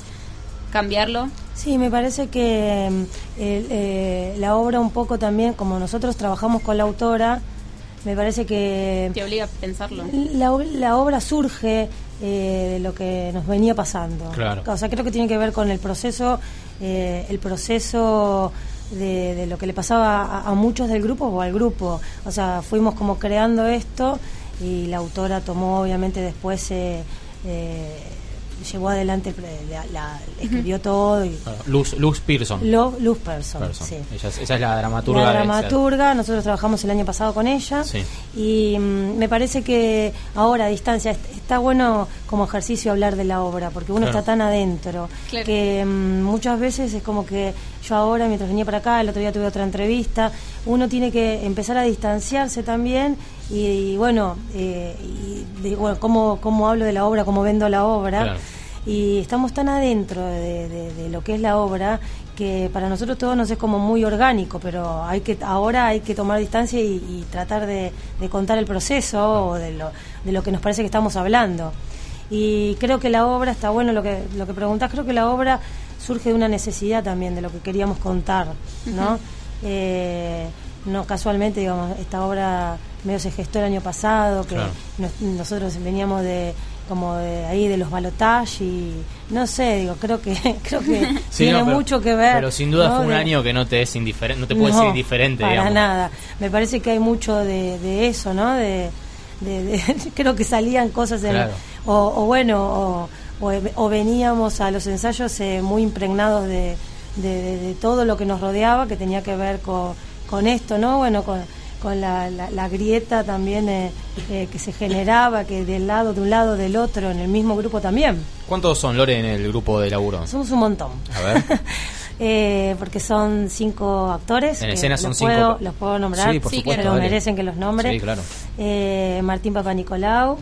S13: cambiarlo.
S17: Sí, me parece que mm, eh, la obra un poco también, como nosotros trabajamos con la autora, me parece que
S13: Te obliga a pensarlo.
S17: la, la obra surge eh, de lo que nos venía pasando.
S13: Claro.
S17: O sea, creo que tiene que ver con el proceso, eh, el proceso de, de lo que le pasaba a, a muchos del grupo o al grupo. O sea, fuimos como creando esto y la autora tomó, obviamente, después eh, eh, llevó adelante, eh, la, la- escribió todo y
S12: Claro, Luz, Luz Pearson.
S17: Lo- Luz
S12: Pearson.
S17: sí.
S12: Ella es- esa es la dramaturga.
S17: la
S12: de-
S17: dramaturga, nosotros trabajamos el año pasado con ella
S12: Sí.
S17: y mm, me parece que ahora a distancia est- está bueno como ejercicio hablar de la obra porque uno
S12: Claro.
S17: está tan adentro
S13: Claro.
S17: que mm, muchas veces es como que yo ahora mientras venía para acá el otro día tuve otra entrevista uno tiene que empezar a distanciarse también y, y bueno eh, y de- bueno, cómo, cómo hablo de la obra cómo vendo la obra
S12: Claro.
S17: y estamos tan adentro de, de- de lo que es la obra que para nosotros todo nos es como muy orgánico, pero hay que ahora hay que tomar distancia y, y tratar de, de contar el proceso o de lo, de lo que nos parece que estamos hablando. Y creo que la obra, está bueno lo que, lo que preguntás, creo que la obra surge de una necesidad también de lo que queríamos contar, ¿no? Eh, no casualmente, digamos, esta obra medio se gestó el año pasado, que
S12: Claro.
S17: nos- nosotros veníamos de como de ahí de los balotajes y no sé, digo, creo que creo que
S12: Sí,
S17: tiene
S12: no, pero-
S17: mucho que ver.
S12: Pero sin duda
S17: ¿no?
S12: fue un
S17: De-
S12: año que no te es indiferente, no te puedes
S17: no,
S12: ser indiferente,
S17: para
S12: digamos.
S17: nada. Me parece que hay mucho de, de eso, ¿no? De, de- de- creo que salían cosas en,
S12: Claro.
S17: o, o bueno, o, o, o veníamos a los ensayos eh, muy impregnados de, de- de- de todo lo que nos rodeaba, que tenía que ver con, con esto, ¿no? Bueno, con, con la, la- la grieta también eh, eh, que se generaba, que del lado, de un lado, del otro, en el mismo grupo también.
S12: ¿Cuántos son, Lore, en el grupo de laburo?
S17: Somos un montón.
S12: A ver.
S17: Eh, porque son cinco actores.
S12: En escena
S17: los
S12: son
S17: puedo-
S12: cinco.
S17: Los puedo nombrar.
S12: Sí, por supuesto,
S17: Pero
S12: dale.
S17: merecen que los nombre.
S12: Sí, claro.
S17: Eh, Martín Papanicolau,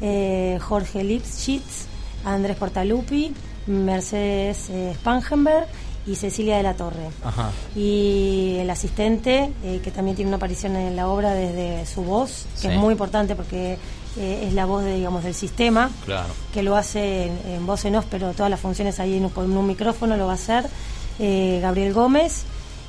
S17: eh, Jorge Lipschitz, Andrés Portalupi, Mercedes Spangenberg y Cecilia de la Torre.
S12: Ajá.
S17: Y el asistente, eh, que también tiene una aparición en la obra desde su voz, que
S12: Sí.
S17: es muy importante porque eh, es la voz de, digamos, del sistema
S12: Claro.
S17: que lo hace en, en voz en off, pero todas las funciones ahí en un, con un micrófono lo va a hacer eh, Gabriel Gómez.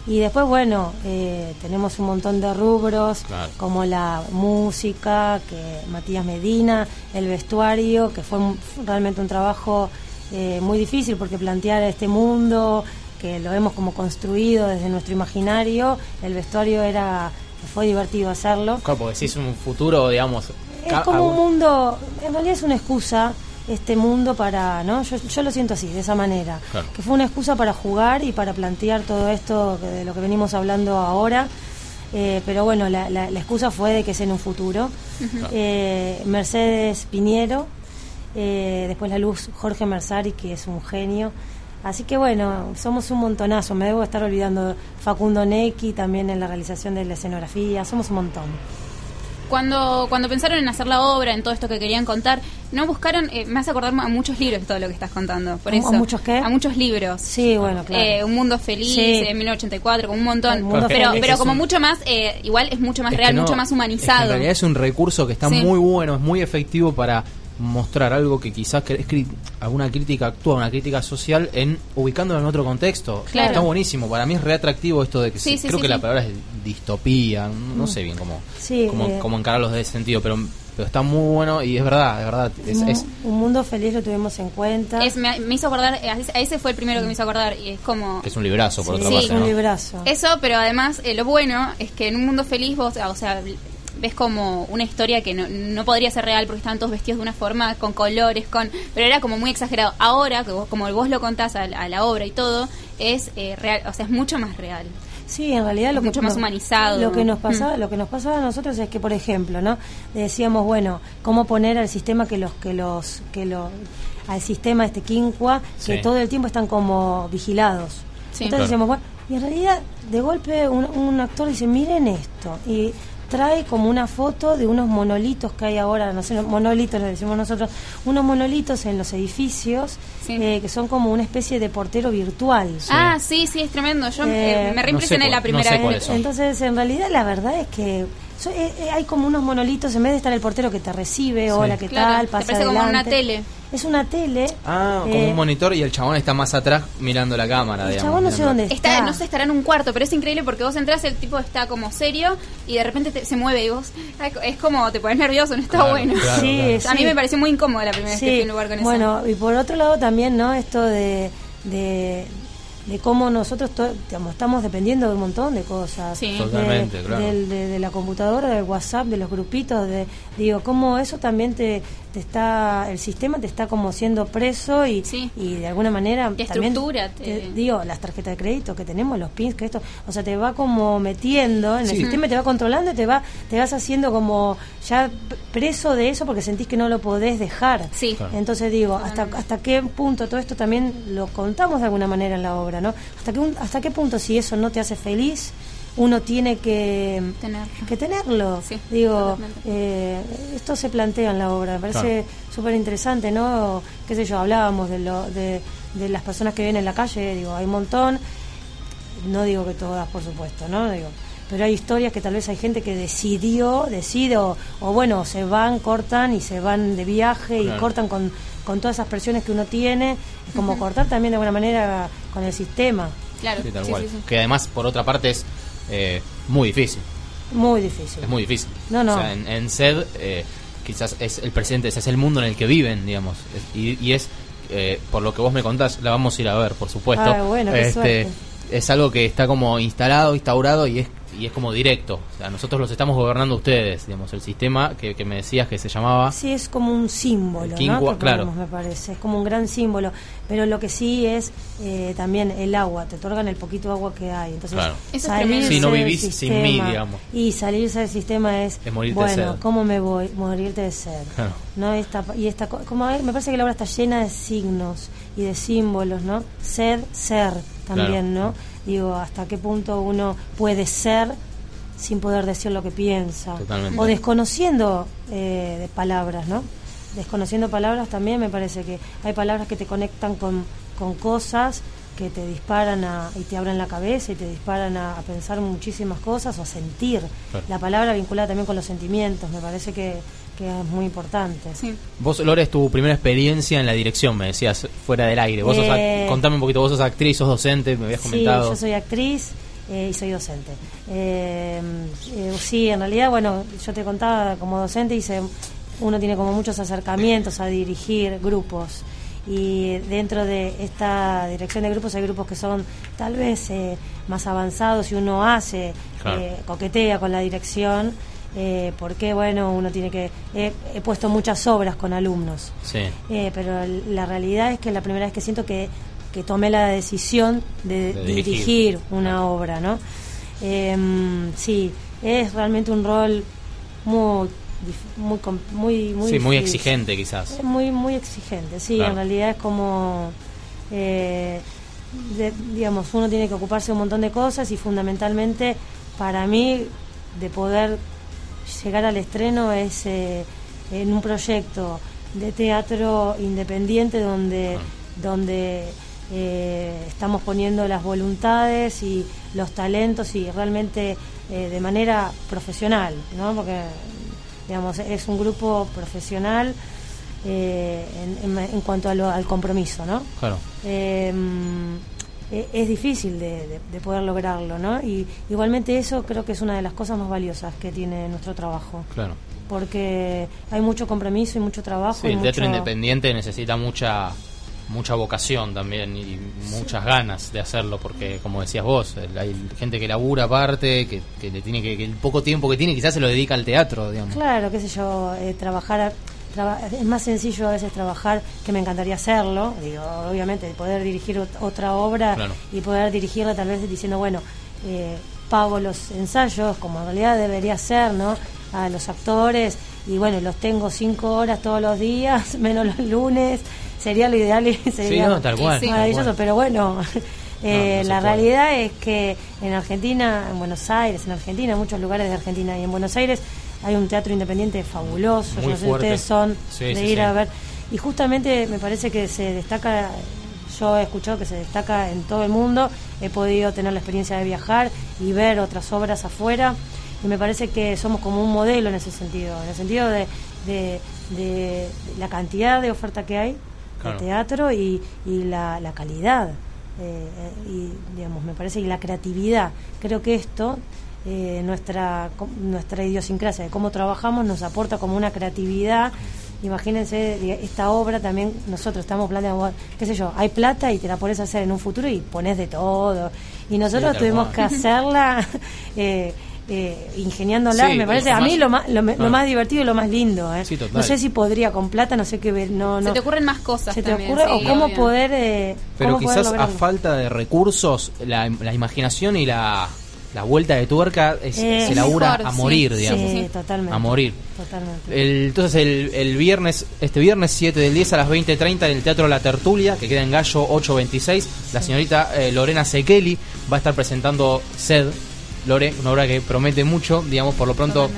S17: Y después, bueno, eh, tenemos un montón de rubros,
S12: Claro.
S17: como la música, que Matías Medina, el vestuario, que fue realmente un trabajo eh, muy difícil porque plantear este mundo, que lo hemos como construido desde nuestro imaginario, el vestuario era, fue divertido hacerlo.
S12: Claro, porque si es un futuro, digamos,
S17: Es como un mundo, en realidad es una excusa este mundo para, ¿no? Yo, yo lo siento así, de esa manera.
S12: Claro.
S17: Que fue una excusa para jugar y para plantear todo esto que- de lo que venimos hablando ahora. Eh, pero bueno, la, la- la excusa fue de que es en un futuro. Eh, Mercedes Piñero, eh, después la luz Jorge Mersari, que es un genio. Así que bueno, somos un montonazo. Me debo estar olvidando Facundo Necki también en la realización de la escenografía. Somos un montón.
S13: Cuando, cuando pensaron en hacer la obra, en todo esto que querían contar, ¿no buscaron, eh, me hace acordar a muchos libros todo lo que estás contando? Por
S17: ¿A-
S13: eso,
S17: a muchos qué?
S13: A muchos libros.
S17: Sí, bueno, claro.
S13: Eh, un mundo feliz,
S17: Sí.
S13: en 1984, como un montón.
S17: Mundo
S13: pero
S17: feliz.
S13: pero
S12: Es
S13: como
S12: un-
S13: mucho más, eh, igual es mucho más
S12: Es
S13: real,
S12: no-
S13: mucho más
S12: es que
S13: humanizado.
S12: en realidad es un recurso que está
S13: Sí.
S12: muy bueno, es muy efectivo para mostrar algo que quizás es alguna crítica actúa, una crítica social, en ubicándolo en otro contexto.
S13: Claro.
S12: Está buenísimo. Para mí es reatractivo esto de que
S13: Sí,
S12: se-
S13: sí,
S12: creo
S13: sí,
S12: que la palabra es distopía, no sé bien cómo,
S17: Sí,
S12: cómo,
S17: eh,
S12: cómo encararlos de ese sentido, pero, pero está muy bueno y es verdad, es verdad. Es,
S17: un,
S12: es-
S17: un mundo feliz lo tuvimos en cuenta.
S13: Es, me, me hizo acordar, eh, ese- fue el primero que me hizo acordar, y es como...
S12: que es un librazo, por
S17: Sí,
S12: otra
S17: es
S12: parte.
S17: un
S12: ¿no?
S17: librazo.
S13: Eso, pero además eh, lo bueno es que en un mundo feliz vos, o sea, ves como una historia que no, no podría ser real porque estaban todos vestidos de una forma, con colores, con pero era como muy exagerado. Ahora, que vos, como vos lo contás a, la- a la obra y todo, es eh, real, o sea, es mucho más real.
S17: Sí, en realidad lo que
S13: mucho más
S17: no-
S13: humanizado.
S17: Lo que nos pasaba,
S13: Mm.
S17: lo que nos pasaba a nosotros es que, por ejemplo, ¿no? Decíamos, bueno, cómo poner al sistema que los que los que lo al sistema este quinqua que
S12: Sí.
S17: todo el tiempo están como vigilados.
S13: Sí.
S17: Entonces
S12: Claro.
S17: decíamos, bueno, y en realidad de golpe un, un actor dice, miren esto y trae como una foto de unos monolitos que hay ahora, no sé, monolitos le decimos nosotros, unos monolitos en los edificios eh, que son como una especie de portero virtual.
S13: Ah, sí, sí, es tremendo. Yo
S17: Eh,
S13: eh, me reimpresioné la primera vez.
S17: Entonces, en realidad, la verdad es que so- eh, eh, hay como unos monolitos, en vez de estar el portero que te recibe, hola, ¿qué
S13: Claro,
S17: tal?
S13: te
S17: Pasa
S13: parece como una
S17: adelante.
S13: tele.
S17: Es una tele.
S12: Ah, como
S17: Eh,
S12: un monitor y el chabón está más atrás mirando la cámara.
S17: El
S12: digamos,
S17: chabón no sé dónde
S13: Está, no sé, estará en un cuarto, pero es increíble porque vos entras, el tipo está como serio y de repente te- se mueve y vos es como te pones nervioso, no está
S17: Claro,
S13: bueno.
S17: claro, Sí, claro.
S13: A mí
S17: sí.
S13: me pareció muy incómodo la primera vez que fui a un lugar con eso.
S17: bueno, y por otro lado también, ¿no? Esto de, de, de cómo nosotros to- digamos, estamos dependiendo de un montón de cosas.
S13: Sí.
S17: De-
S12: Totalmente, claro.
S17: del- de, de la computadora, del WhatsApp, de los grupitos, de digo, cómo eso también te, te está, el sistema te está como siendo preso y, y de alguna manera
S13: Te
S17: también,
S13: estructura, te-
S17: te- digo, las tarjetas de crédito que tenemos, los pins, que esto, o sea, te va como metiendo en el sistema, y te va controlando y te va, te vas haciendo como ya preso de eso porque sentís que no lo podés dejar.
S13: Sí.
S12: Claro.
S17: Entonces digo, hasta hasta qué punto todo esto también lo contamos de alguna manera en la obra, ¿no? Hasta qué hasta qué punto si eso no te hace feliz uno tiene que
S13: Tener.
S17: que tenerlo.
S13: Sí,
S17: Digo, eh, esto se plantea en la obra, me parece súper interesante, ¿no? Qué sé yo, hablábamos de, lo, de, de las personas que viven en la calle, digo, hay un montón, no digo que todas, por supuesto, ¿no? Digo, pero hay historias que tal vez hay gente que decidió, decide, o, o bueno, se van, cortan y se van de viaje y
S12: Claro.
S17: cortan con, con todas esas presiones que uno tiene, es como cortar también de alguna manera con el sistema.
S13: Claro,
S12: Sí, tal
S13: sí,
S12: cual.
S13: sí, sí.
S12: Que además, por otra parte, es eh, muy difícil.
S17: Muy difícil.
S12: Es muy difícil.
S17: No, no.
S12: O sea, en, en SED eh, quizás es el presente, ese es el mundo en el que viven, digamos. Es- y, y es, eh, por lo que vos me contás, la vamos a ir a ver, por supuesto.
S17: Ah, bueno, qué
S12: Este,
S17: suerte.
S12: es algo que está como instalado, instaurado y es y es como directo. O sea, nosotros los estamos gobernando ustedes, digamos, el sistema que, que me decías que se llamaba...
S17: Sí, es como un símbolo,
S12: El
S17: ¿no? Que
S12: claro.
S17: ponemos, me parece. Es como un gran símbolo. Pero lo que sí es eh, también el agua. Te otorgan el poquito agua que hay. Entonces,
S12: Claro.
S13: Eso es
S17: salirse.
S12: Sí, no
S17: del
S12: vivís sin mí, digamos.
S17: Y salirse del sistema es,
S12: Es morirte de
S17: bueno,
S12: sed.
S17: ¿cómo me voy? Morirte de sed.
S12: Claro.
S17: ¿no? Esta, y esta, co- como me parece que la obra está llena de signos y de símbolos, ¿no? Sed, ser también,
S12: Claro.
S17: ¿no? Digo, hasta qué punto uno puede ser sin poder decir lo que piensa.
S12: Totalmente.
S17: O desconociendo eh, de palabras, ¿no? Desconociendo palabras también me parece que hay palabras que te conectan con, con cosas que te disparan a, y te abren la cabeza y te disparan a, a pensar muchísimas cosas o a sentir.
S12: Claro.
S17: La palabra vinculada también con los sentimientos, me parece que, que es muy importante.
S12: Vos, Lore, es tu primera experiencia en la dirección, me decías, fuera del aire. Vos sos ac-
S17: Eh,
S12: contame un poquito, vos sos actriz, sos docente, me habías
S17: Sí,
S12: comentado.
S17: yo soy actriz eh, y soy docente. Eh, eh, sí, en realidad, bueno, yo te contaba como docente, hice, uno tiene como muchos acercamientos a dirigir grupos. Y dentro de esta dirección de grupos hay grupos que son tal vez eh, más avanzados y uno hace,
S12: Claro.
S17: eh, coquetea con la dirección eh, porque bueno, uno tiene que... he- he puesto muchas obras con alumnos.
S12: Sí.
S17: Eh, pero la realidad es que es la primera vez que siento que, que tomé la decisión de,
S12: De
S17: dirigir.
S12: dirigir.
S17: una obra, ¿no? Em, sí, es realmente un rol muy muy muy muy,
S12: sí, muy exigente quizás.
S17: Muy muy exigente, sí,
S12: Claro.
S17: en realidad es como eh, de- digamos, uno tiene que ocuparse de un montón de cosas y fundamentalmente para mí de poder llegar al estreno es eh, en un proyecto de teatro independiente donde donde eh, estamos poniendo las voluntades y los talentos y realmente eh, de manera profesional, ¿no? Porque digamos es un grupo profesional en, en- en cuanto a lo- al compromiso, ¿no?
S12: Claro.
S17: Eh, e- es difícil de, de- de poder lograrlo, ¿no? Y igualmente eso creo que es una de las cosas más valiosas que tiene nuestro trabajo,
S12: Claro.
S17: porque hay mucho compromiso y mucho trabajo.
S12: Sí,
S17: y
S12: el teatro independiente necesita mucha mucha vocación también y muchas ganas de hacerlo porque como decías vos hay gente que labura aparte que, que le tiene que, que el poco tiempo que tiene quizás se lo dedica al teatro digamos
S17: Claro, qué sé yo, eh, trabajar, traba- es más sencillo a veces trabajar que me encantaría hacerlo, digo, obviamente, poder dirigir ot- otra obra
S12: Claro.
S17: y poder dirigirla tal vez diciendo, bueno, eh, pago los ensayos, como en realidad debería ser, ¿no? A los actores, y bueno, los tengo cinco horas todos los días, menos los lunes, sería lo ideal y sería
S12: no, tal cual, Sí,
S17: maravilloso,
S12: tal cual.
S17: pero bueno, eh,
S12: no
S17: la
S12: puede.
S17: realidad es que en Argentina, en Buenos Aires, en Argentina, en muchos lugares de Argentina y en Buenos Aires hay un teatro independiente fabuloso,
S12: Muy
S17: yo no sé
S12: fuerte.
S17: ustedes son
S12: Sí,
S17: de
S12: sí,
S17: ir
S12: sí.
S17: a ver. Y justamente me parece que se destaca, yo he escuchado que se destaca en todo el mundo, he podido tener la experiencia de viajar y ver otras obras afuera, y me parece que somos como un modelo en ese sentido, en el sentido de, de, de la cantidad de oferta que hay
S12: Claro.
S17: de teatro y, y la, la calidad. eh, eh, y digamos, me parece, y la creatividad. Creo que esto, eh, nuestra, nuestra idiosincrasia de cómo trabajamos, nos aporta como una creatividad. Imagínense, esta obra también nosotros estamos planteando, qué sé yo, hay plata y te la pones a hacer en un futuro y pones de todo. Y nosotros tuvimos
S12: cual.
S17: que hacerla eh, eh, ingeniándola.
S12: Sí,
S17: me parece a mí lo más, lo, me- lo
S12: Ah.
S17: más divertido y lo más lindo. ¿eh?
S12: Sí, total.
S17: No sé si podría con plata, no sé qué ver. No,
S13: Se
S17: no.
S13: te ocurren más cosas
S17: ¿Se te
S13: también,
S17: ocurre?
S13: sí,
S17: ¿O cómo
S13: obvio.
S17: poder, eh,
S12: pero
S17: cómo poder
S12: quizás a falta de recursos la, la imaginación y la, la vuelta de tuerca es-
S17: Eh,
S12: se labura
S17: mejor,
S12: a
S17: sí.
S12: morir
S17: Sí,
S12: digamos
S17: sí, totalmente.
S12: a morir
S17: Totalmente.
S12: El- entonces el, el viernes, este viernes 7 del 10 a las 20.30 en el Teatro La Tertulia, que queda en Gallo 826, la señorita eh, Lorena Sekeli va a estar presentando Sed, Lore, una obra que promete mucho, digamos, por lo pronto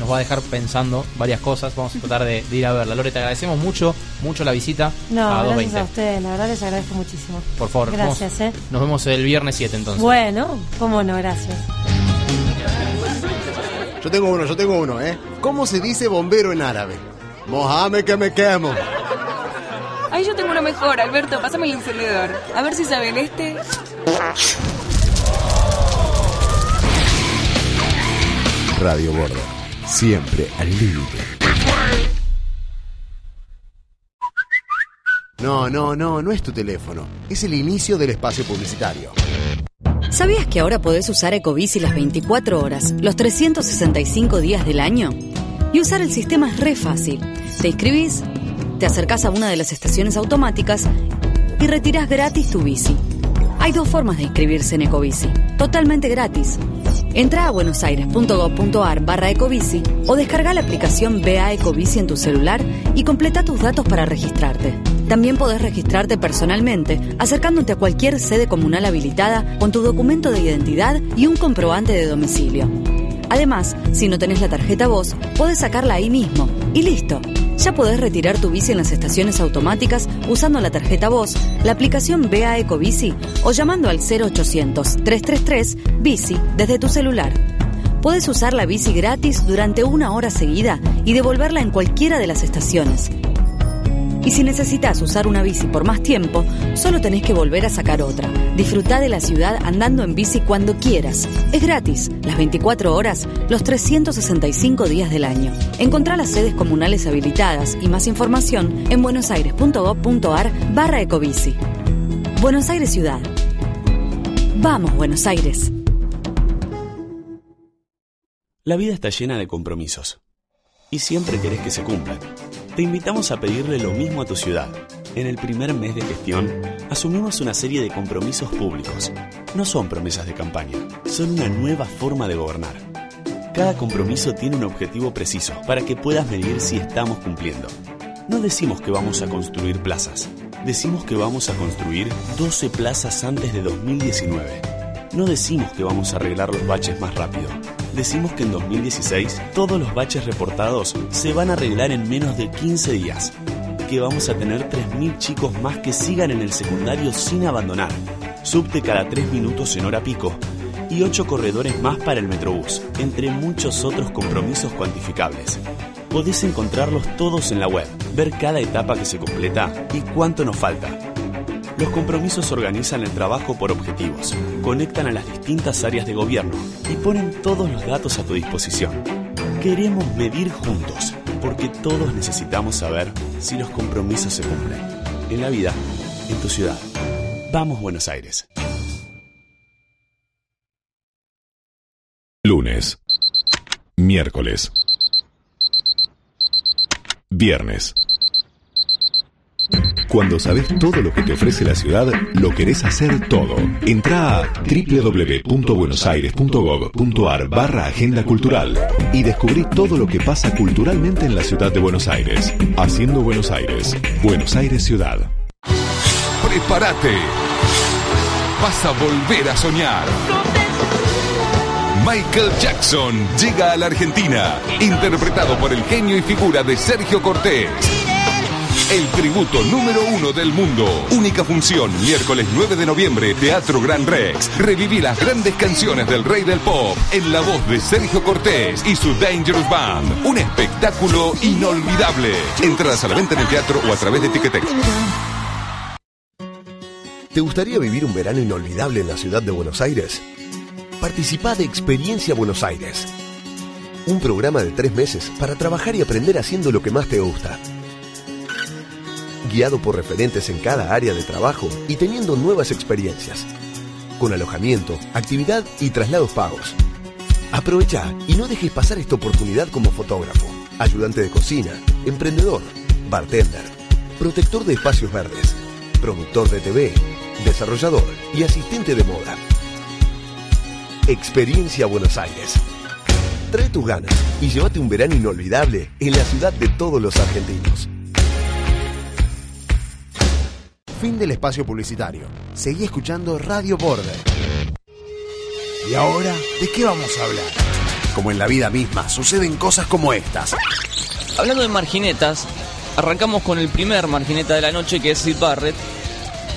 S12: nos va a dejar pensando varias cosas, vamos a tratar de, de ir a verla. Lore, te agradecemos mucho, mucho la visita
S17: No,
S12: a
S17: gracias
S12: 220.
S17: a ustedes, la verdad les agradezco muchísimo.
S12: Por favor,
S17: Gracias,
S12: vamos-
S17: eh.
S12: nos vemos el viernes 7 entonces.
S17: Bueno, cómo no, gracias.
S4: Yo tengo uno, yo tengo uno, ¿eh? ¿Cómo se dice bombero en árabe? Mojame que me quemo.
S1: Ay, yo tengo uno mejor, Alberto, pásame el encendedor. A ver si saben este.
S4: Radio Border. Siempre al límite. No, no, no, no es tu teléfono. Es el inicio del espacio publicitario.
S3: ¿Sabías que ahora podés usar Ecobici las 24 horas, los 365 días del año? Y usar el sistema es re fácil. Te inscribís, te acercás a una de las estaciones automáticas y retirás gratis tu bici. Hay dos formas de inscribirse en Ecobici, totalmente gratis. Entra a buenosaires.gov.ar barra Ecobici o descarga la aplicación BA Ecobici en tu celular y completa tus datos para registrarte. También podés registrarte personalmente acercándote a cualquier sede comunal habilitada con tu documento de identidad y un comprobante de domicilio. Además, si no tenés la tarjeta voz, podés sacarla ahí mismo. Y listo. Ya podés retirar tu bici en las estaciones automáticas usando la tarjeta voz, la aplicación BA Ecobici o llamando al 0800-333-BICI desde tu celular. Podés usar la bici gratis durante una hora seguida y devolverla en cualquiera de las estaciones. Y si necesitas usar una bici por más tiempo, solo tenés que volver a sacar otra. Disfrutá de la ciudad andando en bici cuando quieras. Es gratis, las 24 horas, los 365 días del año. Encontrá las sedes comunales habilitadas y más información en buenosaires.gov.ar barra ecobici. Buenos Aires Ciudad. Vamos, Buenos Aires.
S7: La vida está llena de compromisos. Y siempre querés que se cumplan. Te invitamos a pedirle lo mismo a tu ciudad. En el primer mes de gestión, asumimos una serie de compromisos públicos. No son promesas de campaña, son una nueva forma de gobernar. Cada compromiso tiene un objetivo preciso para que puedas medir si estamos cumpliendo. No decimos que vamos a construir plazas, decimos que vamos a construir 12 plazas antes de 2019. No decimos que vamos a arreglar los baches más rápido. Decimos que en 2016 todos los baches reportados se van a arreglar en menos de 15 días. Que vamos a tener 3.000 chicos más que sigan en el secundario sin abandonar. Subte cada 3 minutos en hora pico. Y 8 corredores más para el Metrobús, entre muchos otros compromisos cuantificables. Podés encontrarlos todos en la web, ver cada etapa que se completa y cuánto nos falta. Los compromisos organizan el trabajo por objetivos, conectan a las distintas áreas de gobierno y ponen todos los datos a tu disposición. Queremos medir juntos, porque todos necesitamos saber si los compromisos se cumplen. En la vida, en tu ciudad. Vamos Buenos Aires.
S18: Lunes. Miércoles. Viernes. Cuando sabes todo lo que te ofrece la ciudad, lo querés hacer todo. Entra a www.buenosaires.gov.ar barra Agenda Cultural y descubrí todo lo que pasa culturalmente en la ciudad de Buenos Aires. Haciendo Buenos Aires. Buenos Aires Ciudad.
S19: Prepárate. Vas a volver a soñar. Michael Jackson llega a la Argentina, interpretado por el genio y figura de Sergio Cortés. El tributo número uno del mundo. Única función, miércoles 9 de noviembre, Teatro Gran Rex. Reviví las grandes canciones del rey del pop en la voz de Sergio Cortés y su Dangerous Band. Un espectáculo inolvidable. Entradas a la venta en el teatro o a través de Ticketek.
S20: ¿Te gustaría vivir un verano inolvidable en la ciudad de Buenos Aires? Participa de Experiencia Buenos Aires. Un programa de tres meses para trabajar y aprender haciendo lo que más te gusta. Guiado por referentes en cada área de trabajo y teniendo nuevas experiencias. Con alojamiento, actividad y traslados pagos. Aprovecha y no dejes pasar esta oportunidad como fotógrafo, ayudante de cocina, emprendedor, bartender, protector de espacios verdes, productor de TV, desarrollador y asistente de moda. Experiencia Buenos Aires. Trae tus ganas y llévate un verano inolvidable en la ciudad de todos los argentinos.
S4: Fin del espacio publicitario. Seguí escuchando Radio Border. ¿Y ahora de qué vamos a hablar? Como en la vida misma, suceden cosas como estas.
S21: Hablando de marginetas, arrancamos con el primer margineta de la noche que es Sid Barrett,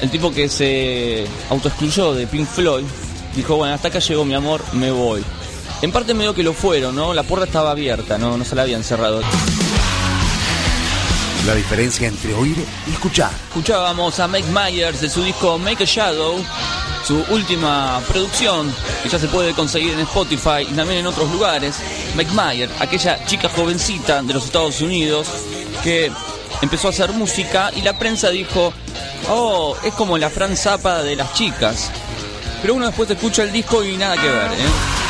S21: el tipo que se autoexcluyó de Pink Floyd. Dijo, bueno, hasta acá llegó mi amor, me voy. En parte medio que lo fueron, ¿no? La puerta estaba abierta, no, no se la habían cerrado.
S4: La diferencia entre oír y escuchar.
S21: Escuchábamos a Mike Myers de su disco Make a Shadow, su última producción, que ya se puede conseguir en Spotify y también en otros lugares. Mike Myers, aquella chica jovencita de los Estados Unidos que empezó a hacer música y la prensa dijo, oh, es como la Fran Zappa de las chicas. Pero uno después escucha el disco y nada que ver, ¿eh?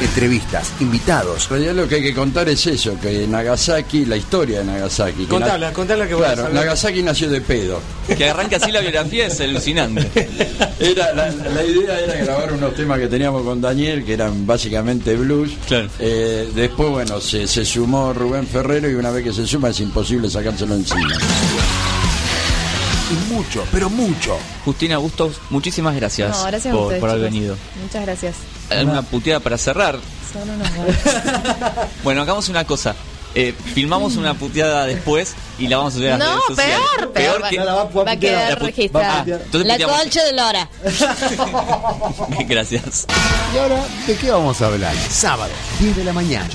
S4: Entrevistas, invitados.
S22: En realidad lo que hay que contar es eso, que Nagasaki, la historia de Nagasaki. que
S12: Contala,
S22: na-
S12: contala que a
S22: Claro. Nagasaki nació de pedo.
S21: Que arranca así la biografía es alucinante.
S22: Era, la, la idea era grabar unos temas que teníamos con Daniel, que eran básicamente blues. Eh, después, bueno, se, se sumó Rubén Ferrero y una vez que se suma es imposible sacárselo encima.
S4: Y mucho, pero mucho.
S21: Justina Bustos, muchísimas gracias,
S23: No, gracias a
S21: por,
S23: ustedes,
S21: por haber
S23: chicos.
S21: venido.
S23: Muchas gracias.
S21: ¿Alguna puteada para cerrar?
S23: Son unos.
S21: Bueno, hagamos una cosa. Eh, filmamos una puteada después y la vamos a subir a las
S23: No,
S21: redes sociales.
S23: peor, peor. Va,
S21: que-
S23: va a quedar
S21: La
S23: registrada.
S21: Ah,
S23: La colcha de Lora.
S21: Gracias.
S4: ¿Y ahora de qué vamos a hablar? Sábado, 10 de la mañana,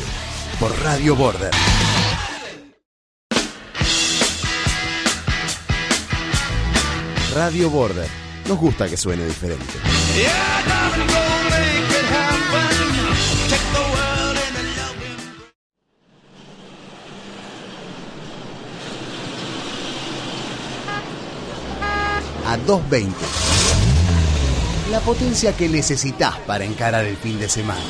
S4: por Radio Border. Radio Border. Nos gusta que suene diferente. A 220. La potencia que necesitas para encarar el fin de semana.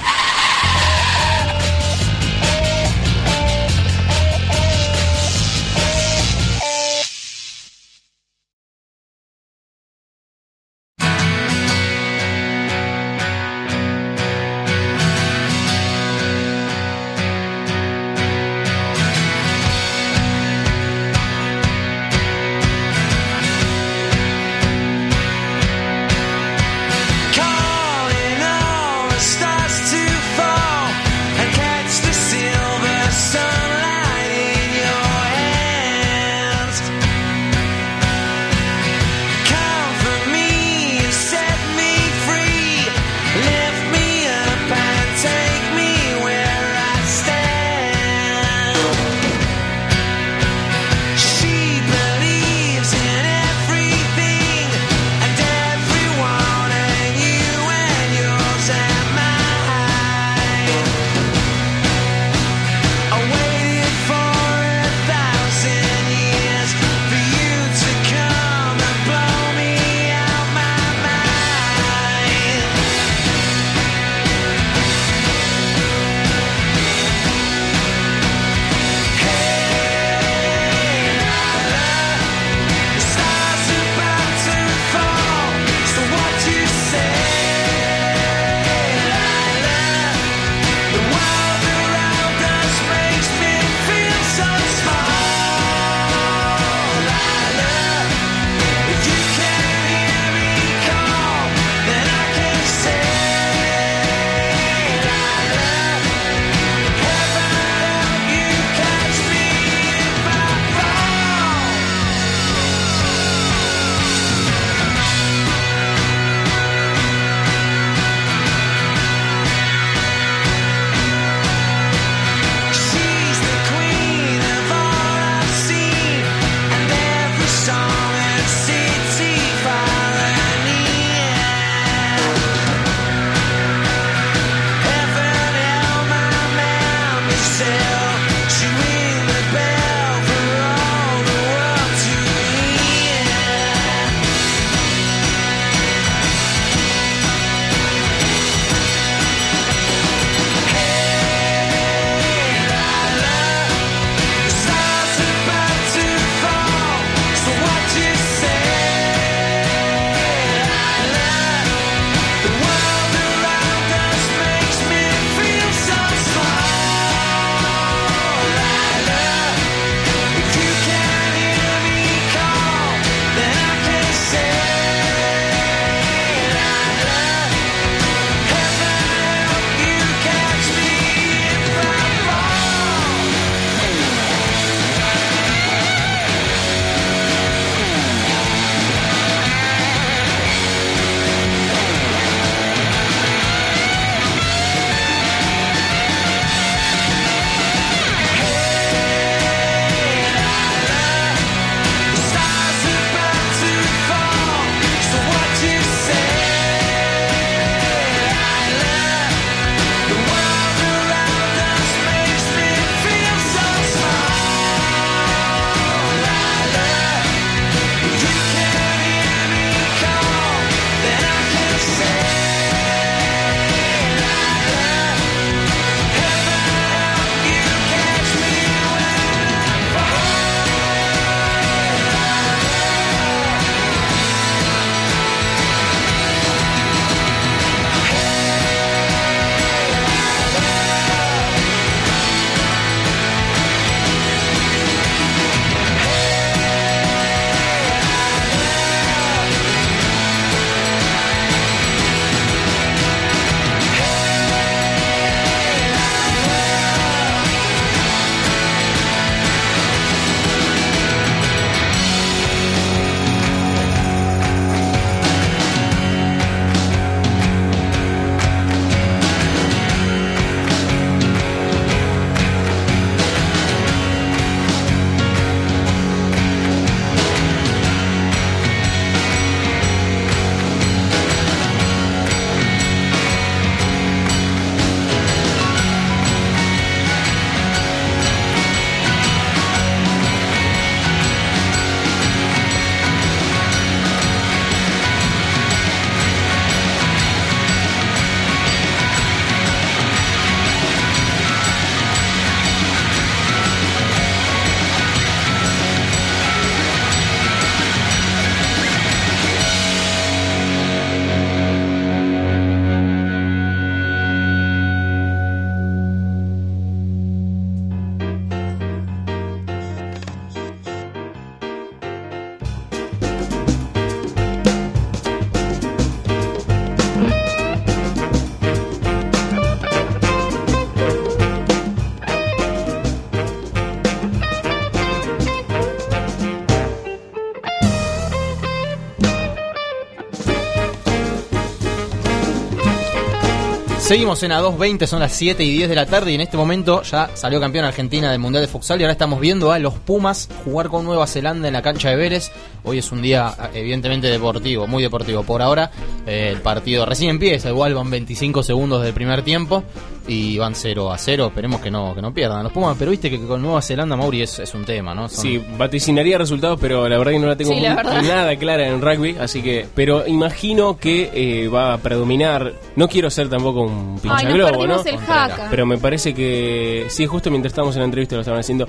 S12: Seguimos en A2.20, son las 7 y 10 de la tarde y en este momento ya salió campeón Argentina del Mundial de Futsal y ahora estamos viendo a los Pumas jugar con Nueva Zelanda en la cancha de Vélez. Hoy es un día evidentemente deportivo, muy deportivo. Por ahora eh, el partido recién empieza, igual van 25 segundos del primer tiempo y van 0 a 0. Esperemos que no, que no pierdan los Pumas, pero viste que con Nueva Zelanda, Mauri, es, es un tema, ¿no? Son-
S14: Sí, vaticinaría resultados, pero la verdad que no la tengo
S12: Sí, la verdad.
S14: nada clara en rugby, así que, pero imagino que eh, va a predominar. No quiero ser tampoco un
S13: Ay, nos
S14: globo,
S13: perdimos
S14: ¿no?
S13: el jaca.
S14: Pero me parece que sí, justo mientras estábamos en la entrevista lo estaban haciendo.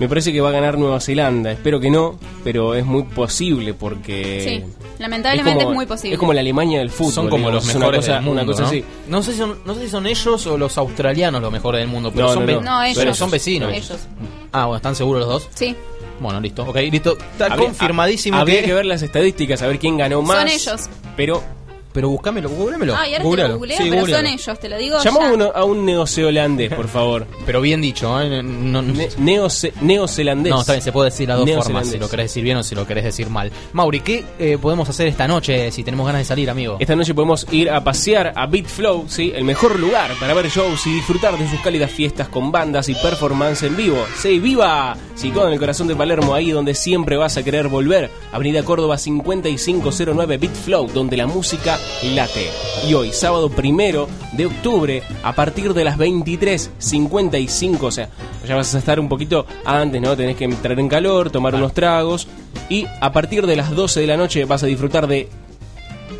S14: Me parece que va a ganar Nueva Zelanda. Espero que no, pero es muy posible porque
S13: Sí, lamentablemente es,
S14: como-
S13: muy posible.
S14: Es como la Alemania del fútbol.
S12: son como
S14: digamos,
S12: los
S14: es una
S12: mejores
S14: cosa-
S12: del mundo,
S14: una cosa
S12: ¿no?
S14: así.
S12: No sé, si son, no sé si son ellos o los australianos los mejores del mundo, pero
S14: No,
S12: son,
S14: no,
S12: ve-
S14: no.
S13: No, ellos.
S12: pero son vecinos.
S13: Ellos.
S12: Ah, bueno, ¿están seguros los dos?
S13: Sí,
S12: Bueno, listo. Ok, listo. Está
S14: Habría-
S12: confirmadísimo
S14: Habría
S12: que...
S14: que ver las estadísticas, a ver quién ganó más.
S13: son ellos.
S14: Pero
S12: Pero buscámelo, googleamelo.
S13: Ay, ahora te
S12: Googlealo.
S13: lo googleo,
S12: Sí,
S13: pero
S12: googlealo.
S13: son ellos, te lo digo.
S14: llamamos
S13: ya.
S14: a uno- a un neozelandés, por favor.
S12: Pero bien dicho, ¿eh? No, no-
S14: Ne- neoze- neozelandés.
S12: No, está bien, se puede decir a dos formas,
S14: Neozelandés.
S12: si lo querés decir bien o si lo querés decir mal. Mauri, ¿qué eh, podemos hacer esta noche si tenemos ganas de salir, amigo?
S14: Esta noche podemos ir a pasear a Beat Flow, ¿sí? el mejor lugar para ver shows y disfrutar de sus cálidas fiestas con bandas y performance en vivo. ¡Sí, viva! Situado en el corazón de Palermo, ahí donde siempre vas a querer volver. Avenida Córdoba 5509 Beat Flow, donde la música late. Y hoy, sábado primero de octubre, a partir de las 23.55, o sea, ya vas a estar un poquito antes, ¿no? Tenés que entrar en calor, tomar unos tragos. Y a partir de las 12 de la noche vas a disfrutar de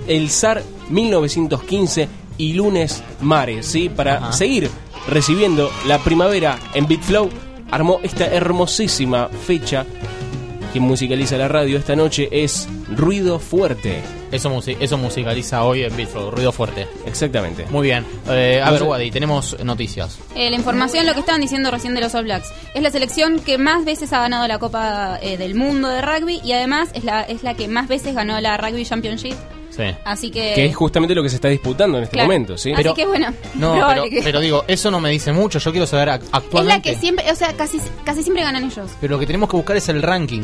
S14: el SAR 1915 y Lunes Mares, ¿sí? Para
S12: Ajá.
S14: seguir recibiendo la primavera en Bitflow, armó esta hermosísima fecha. Quien musicaliza la radio esta noche es Ruido Fuerte.
S12: Eso, musi- eso musicaliza hoy en Beatflow, ruido fuerte.
S14: Exactamente.
S12: Muy bien. Eh, a ver, Wadi, tenemos noticias.
S13: Eh, la información, lo que estaban diciendo recién de los All Blacks. Es la selección que más veces ha ganado la Copa eh, del Mundo de Rugby y además es la, es la que más veces ganó la Rugby Championship.
S12: Sí.
S13: Así que.
S14: Que es justamente lo que se está disputando en este
S13: Claro.
S14: momento, ¿sí?
S13: Así que bueno.
S12: No, pero,
S13: que-
S12: pero digo, eso no me dice mucho. Yo quiero saber ac-
S13: es
S12: actualmente.
S13: la que siempre, o sea, casi, casi siempre ganan ellos.
S12: Pero lo que tenemos que buscar es el ranking.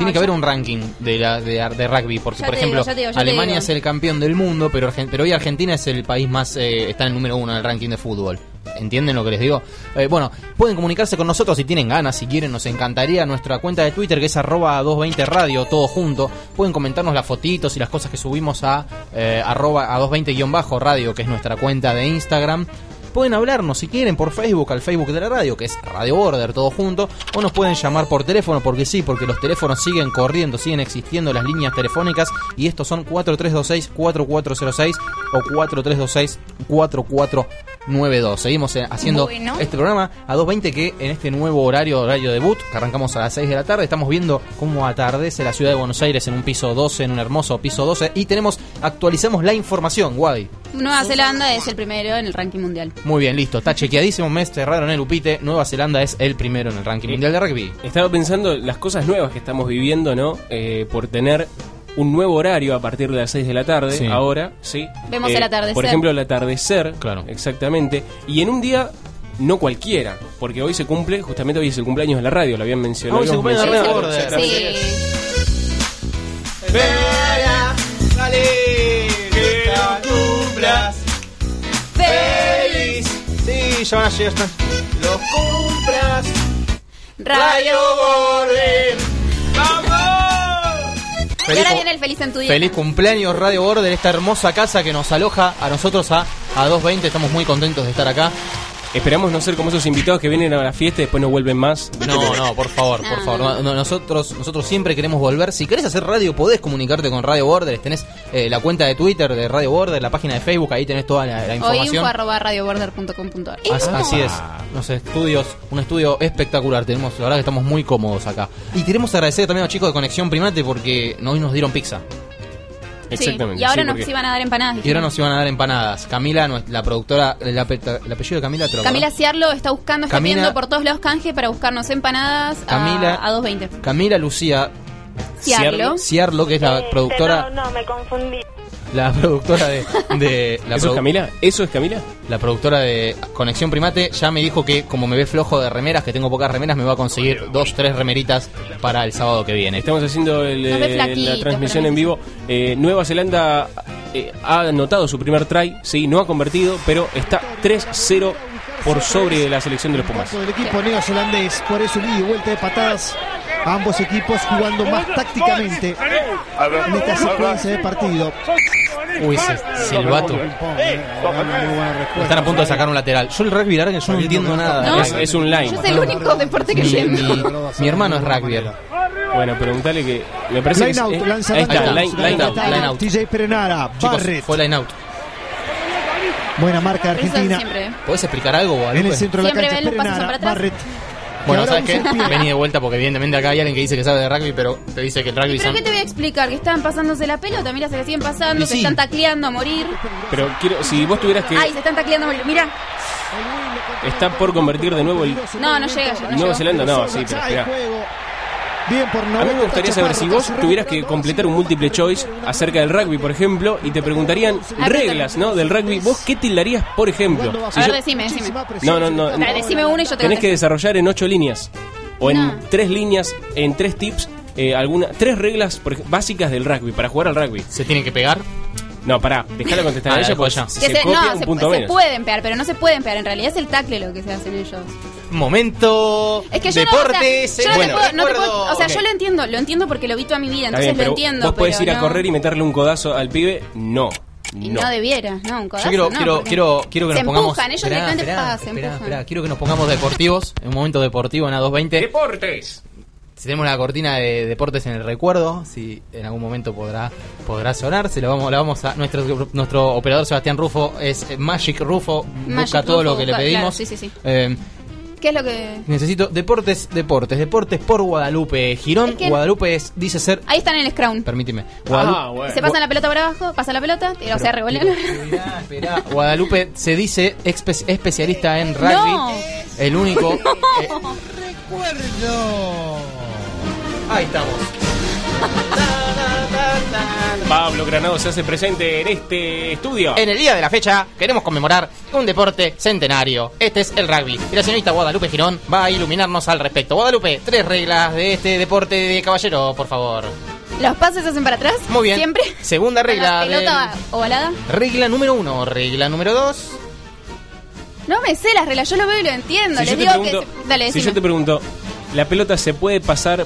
S12: Tiene
S13: Ah,
S12: que haber un ranking de, la, de, de rugby, porque
S13: Ya
S12: por
S13: digo,
S12: ejemplo
S13: digo,
S12: Alemania es el campeón del mundo, pero, pero hoy Argentina es el país más, eh, está en el número uno en el ranking de fútbol. ¿Entienden lo que les digo? Eh, bueno, pueden comunicarse con nosotros si tienen ganas, si quieren, nos encantaría. Nuestra cuenta de Twitter que es arroba 220 radio, todo junto. Pueden comentarnos las fotitos y las cosas que subimos a eh, arroba a 220 guion bajo radio, que es nuestra cuenta de Instagram. Pueden hablarnos si quieren por Facebook, al Facebook de la radio, que es Radio Border, todo junto, o nos pueden llamar por teléfono, porque sí, porque los teléfonos siguen corriendo, siguen existiendo las líneas telefónicas, y estos son 4326-4406 o 4326-4492. Seguimos eh, haciendo
S13: Bueno.
S12: este programa a 2.20 que en este nuevo horario, horario debut, que arrancamos a las 6 de la tarde, estamos viendo cómo atardece la ciudad de Buenos Aires en un piso 12, en un hermoso piso 12, y tenemos, actualizamos la información, Wadi.
S13: Nueva Zelanda es el primero en el ranking mundial.
S12: Muy bien, listo. Está chequeadísimo. Me cerraron el upite. Nueva Zelanda es el primero en el ranking mundial de rugby.
S14: Estaba pensando las cosas nuevas que estamos viviendo, ¿no? Eh, por tener un nuevo horario a partir de las 6 de la tarde,
S12: Sí.
S14: ahora, ¿sí?
S13: Vemos el atardecer.
S14: Por ejemplo, el atardecer.
S12: Claro.
S14: Exactamente. Y en un día no cualquiera, porque hoy se cumple, justamente hoy es el cumpleaños de la radio, lo habían mencionado.
S12: Hoy se cumple la radio. ¡Dale! ¡Que lo cumplas! ¡Feliz! Sí, ya van a llegar. ¡Lo cumplas!
S13: Radio
S12: Border!
S13: Y ahora viene el feliz en tu día.
S12: Feliz cumpleaños Radio Border, esta hermosa casa que nos aloja a nosotros a, a 2.20. Estamos muy contentos de estar acá.
S14: Esperamos no ser como esos invitados que vienen a la fiesta y después no vuelven más.
S12: No, no, por favor, por favor. No, no, nosotros, nosotros siempre queremos volver. Si querés hacer radio, podés comunicarte con Radio Border. Tenés eh, la cuenta de Twitter de Radio Border, la página de Facebook, ahí tenés toda la, la
S13: O
S12: información.
S13: info arroba radioborder.com.ar.
S12: As- Así es, los estudios, un estudio espectacular. Tenemos, la verdad que estamos muy cómodos acá. Y queremos agradecer también a los chicos de Conexión Primate porque hoy nos dieron pizza.
S13: Sí, y ahora nos iban a dar empanadas.
S12: Y ahora nos iban a dar empanadas. Camila, la productora, el, ape- el apellido de Camila, lo
S13: Camila? Ciarlo está buscando, está
S12: Camila-
S13: pidiendo por todos lados canje para buscarnos empanadas a-
S12: Camila-
S13: a, 2.20.
S12: Camila Lucía
S13: Ciarlo.
S12: Ciarlo, que es la productora.
S24: No, no, me confundí.
S12: La productora de. de la
S14: ¿Eso es Camila? ¿Eso es Camila?
S12: La productora de Conexión Primate ya me dijo que, como me ve flojo de remeras, que tengo pocas remeras, me va a conseguir dos, tres remeritas para el sábado que viene.
S14: Estamos haciendo el, eh,
S13: flaquito,
S14: la transmisión en vivo. Eh, Nueva Zelanda eh, ha anotado su primer try, sí, no ha convertido, pero está 3-0 por sobre de la selección de los Pumas.
S24: del equipo neozelandés. Por eso y vuelta de patadas. Ambos equipos jugando más tácticamente en esta secuencia de partido.
S12: Uy, ese silbato. Están a punto de sacar un lateral. Yo el rugby, la verdad que yo no entiendo nada.
S13: No.
S14: Es, es un line.
S13: Yo es el único deporte que
S12: Mi,
S13: entiendo.
S12: mi- mi hermano es rugby.
S14: Bueno, preguntale que. Me parece
S24: Line
S14: que.
S24: out,
S14: es- eh, ahí está, line, line out.
S12: line out.
S24: TJ Perenara,
S12: Chicos,
S24: Barrett.
S12: fue line out.
S24: Buena marca de Argentina.
S12: ¿Podés explicar algo,
S24: En
S12: Guadalupe?
S24: el centro de la cancha, Perenara. Barrett.
S12: Bueno,
S24: Y
S12: ¿sabes qué? Vení de vuelta porque evidentemente acá hay alguien que dice que sabe de rugby, pero te dice que el rugby
S13: ¿Pero
S12: son...
S13: qué te voy a explicar? Que están pasándose la pelota, mira, se le siguen pasando,
S12: Y
S13: se
S12: sí.
S13: están tacleando a morir.
S14: Pero quiero, si vos tuvieras que.
S13: Ay, se están tacleando a morir. Mira,
S14: Está por convertir de nuevo el.
S13: no, no llega, ya, no
S14: Nueva. Zelanda, no, sí, pero
S24: juego. Bien por
S14: A mí me gustaría saber si vos tuvieras que completar un múltiple choice acerca del rugby, por ejemplo, y te preguntarían reglas, ¿no? Del rugby. ¿Vos qué tildarías, por ejemplo? Si
S13: A ver,
S14: yo-
S13: decime, decime.
S14: No, no, no.
S13: Dale, decime uno y yo te
S14: Tenés que desarrollar en ocho líneas. O en
S13: No.
S14: tres líneas, en tres tips, eh, alguna, tres reglas por básicas del rugby, para jugar al rugby.
S12: ¿Se tienen que pegar?
S14: No, pará, dejala contestar
S12: Ah,
S14: a
S12: la
S14: ella porque
S12: ya.
S14: si
S13: Que
S14: se,
S13: se-
S14: copia
S13: no,
S14: un
S13: se,
S14: punto
S13: se
S14: menos.
S13: pueden pegar, pero no se pueden pegar. En realidad es el tacle lo que se hacen ellos.
S12: Momento.
S13: Es que yo
S12: Deportes.
S13: no, o sea, yo no,
S12: bueno,
S13: te puedo, no te puedo-
S12: recuerdo-
S13: o sea, yo lo entiendo, lo entiendo porque lo vi toda mi vida, entonces
S14: bien,
S13: lo
S14: pero
S13: entiendo.
S14: vos podés ir a
S13: no.
S14: correr y meterle un codazo al pibe. No.
S13: Y
S14: No.
S13: no, debiera, no, un codazo,
S12: Yo quiero,
S13: no,
S12: quiero, quiero, quiero que
S13: se
S12: nos pongamos.
S13: empujan, ellos
S12: Esperá,
S13: directamente
S12: esperá,
S13: se empujan.
S12: esperá. Quiero que nos pongamos deportivos, en un momento deportivo en A220.
S14: Deportes.
S12: Si tenemos la cortina de deportes en el recuerdo, si en algún momento podrá podrá sonar, se lo vamos, la vamos a nuestro nuestro operador Sebastián Rufo es Magic Rufo,
S13: Magic
S12: busca todo
S13: Rufo,
S12: lo que le pedimos.
S13: claro, sí, sí, sí.
S12: Eh,
S13: ¿Qué es lo que...?
S12: necesito deportes, deportes, deportes por Guadalupe Girón.
S13: Es que-
S12: Guadalupe es, dice ser,
S13: Ahí están en el scrum.
S12: permíteme. Guadalupe,
S14: Ah, bueno.
S13: Se pasan la pelota por abajo, pasa la pelota, y, o sea, revolean.
S12: Esperá, esperá. Guadalupe se dice espe- especialista en rugby.
S13: No.
S12: El único. eh,
S24: Recuerdo.
S12: Ahí estamos.
S14: Pablo Granado se hace presente en este estudio.
S12: En el día de la fecha queremos conmemorar un deporte centenario. Este es el rugby. Y la señorita Guadalupe Girón va a iluminarnos al respecto. Guadalupe, tres reglas de este deporte de caballero, por favor.
S13: Los pases se hacen para atrás.
S12: Muy bien.
S13: Siempre.
S12: Segunda regla.
S13: La pelota
S12: del-
S13: ovalada.
S12: Regla número uno. Regla número dos.
S13: No me sé las reglas, yo lo veo y lo entiendo.
S14: Si
S13: Les
S14: yo, te
S13: digo
S14: pregunto,
S13: que. Dale,
S14: si yo te pregunto, ¿la pelota se puede pasar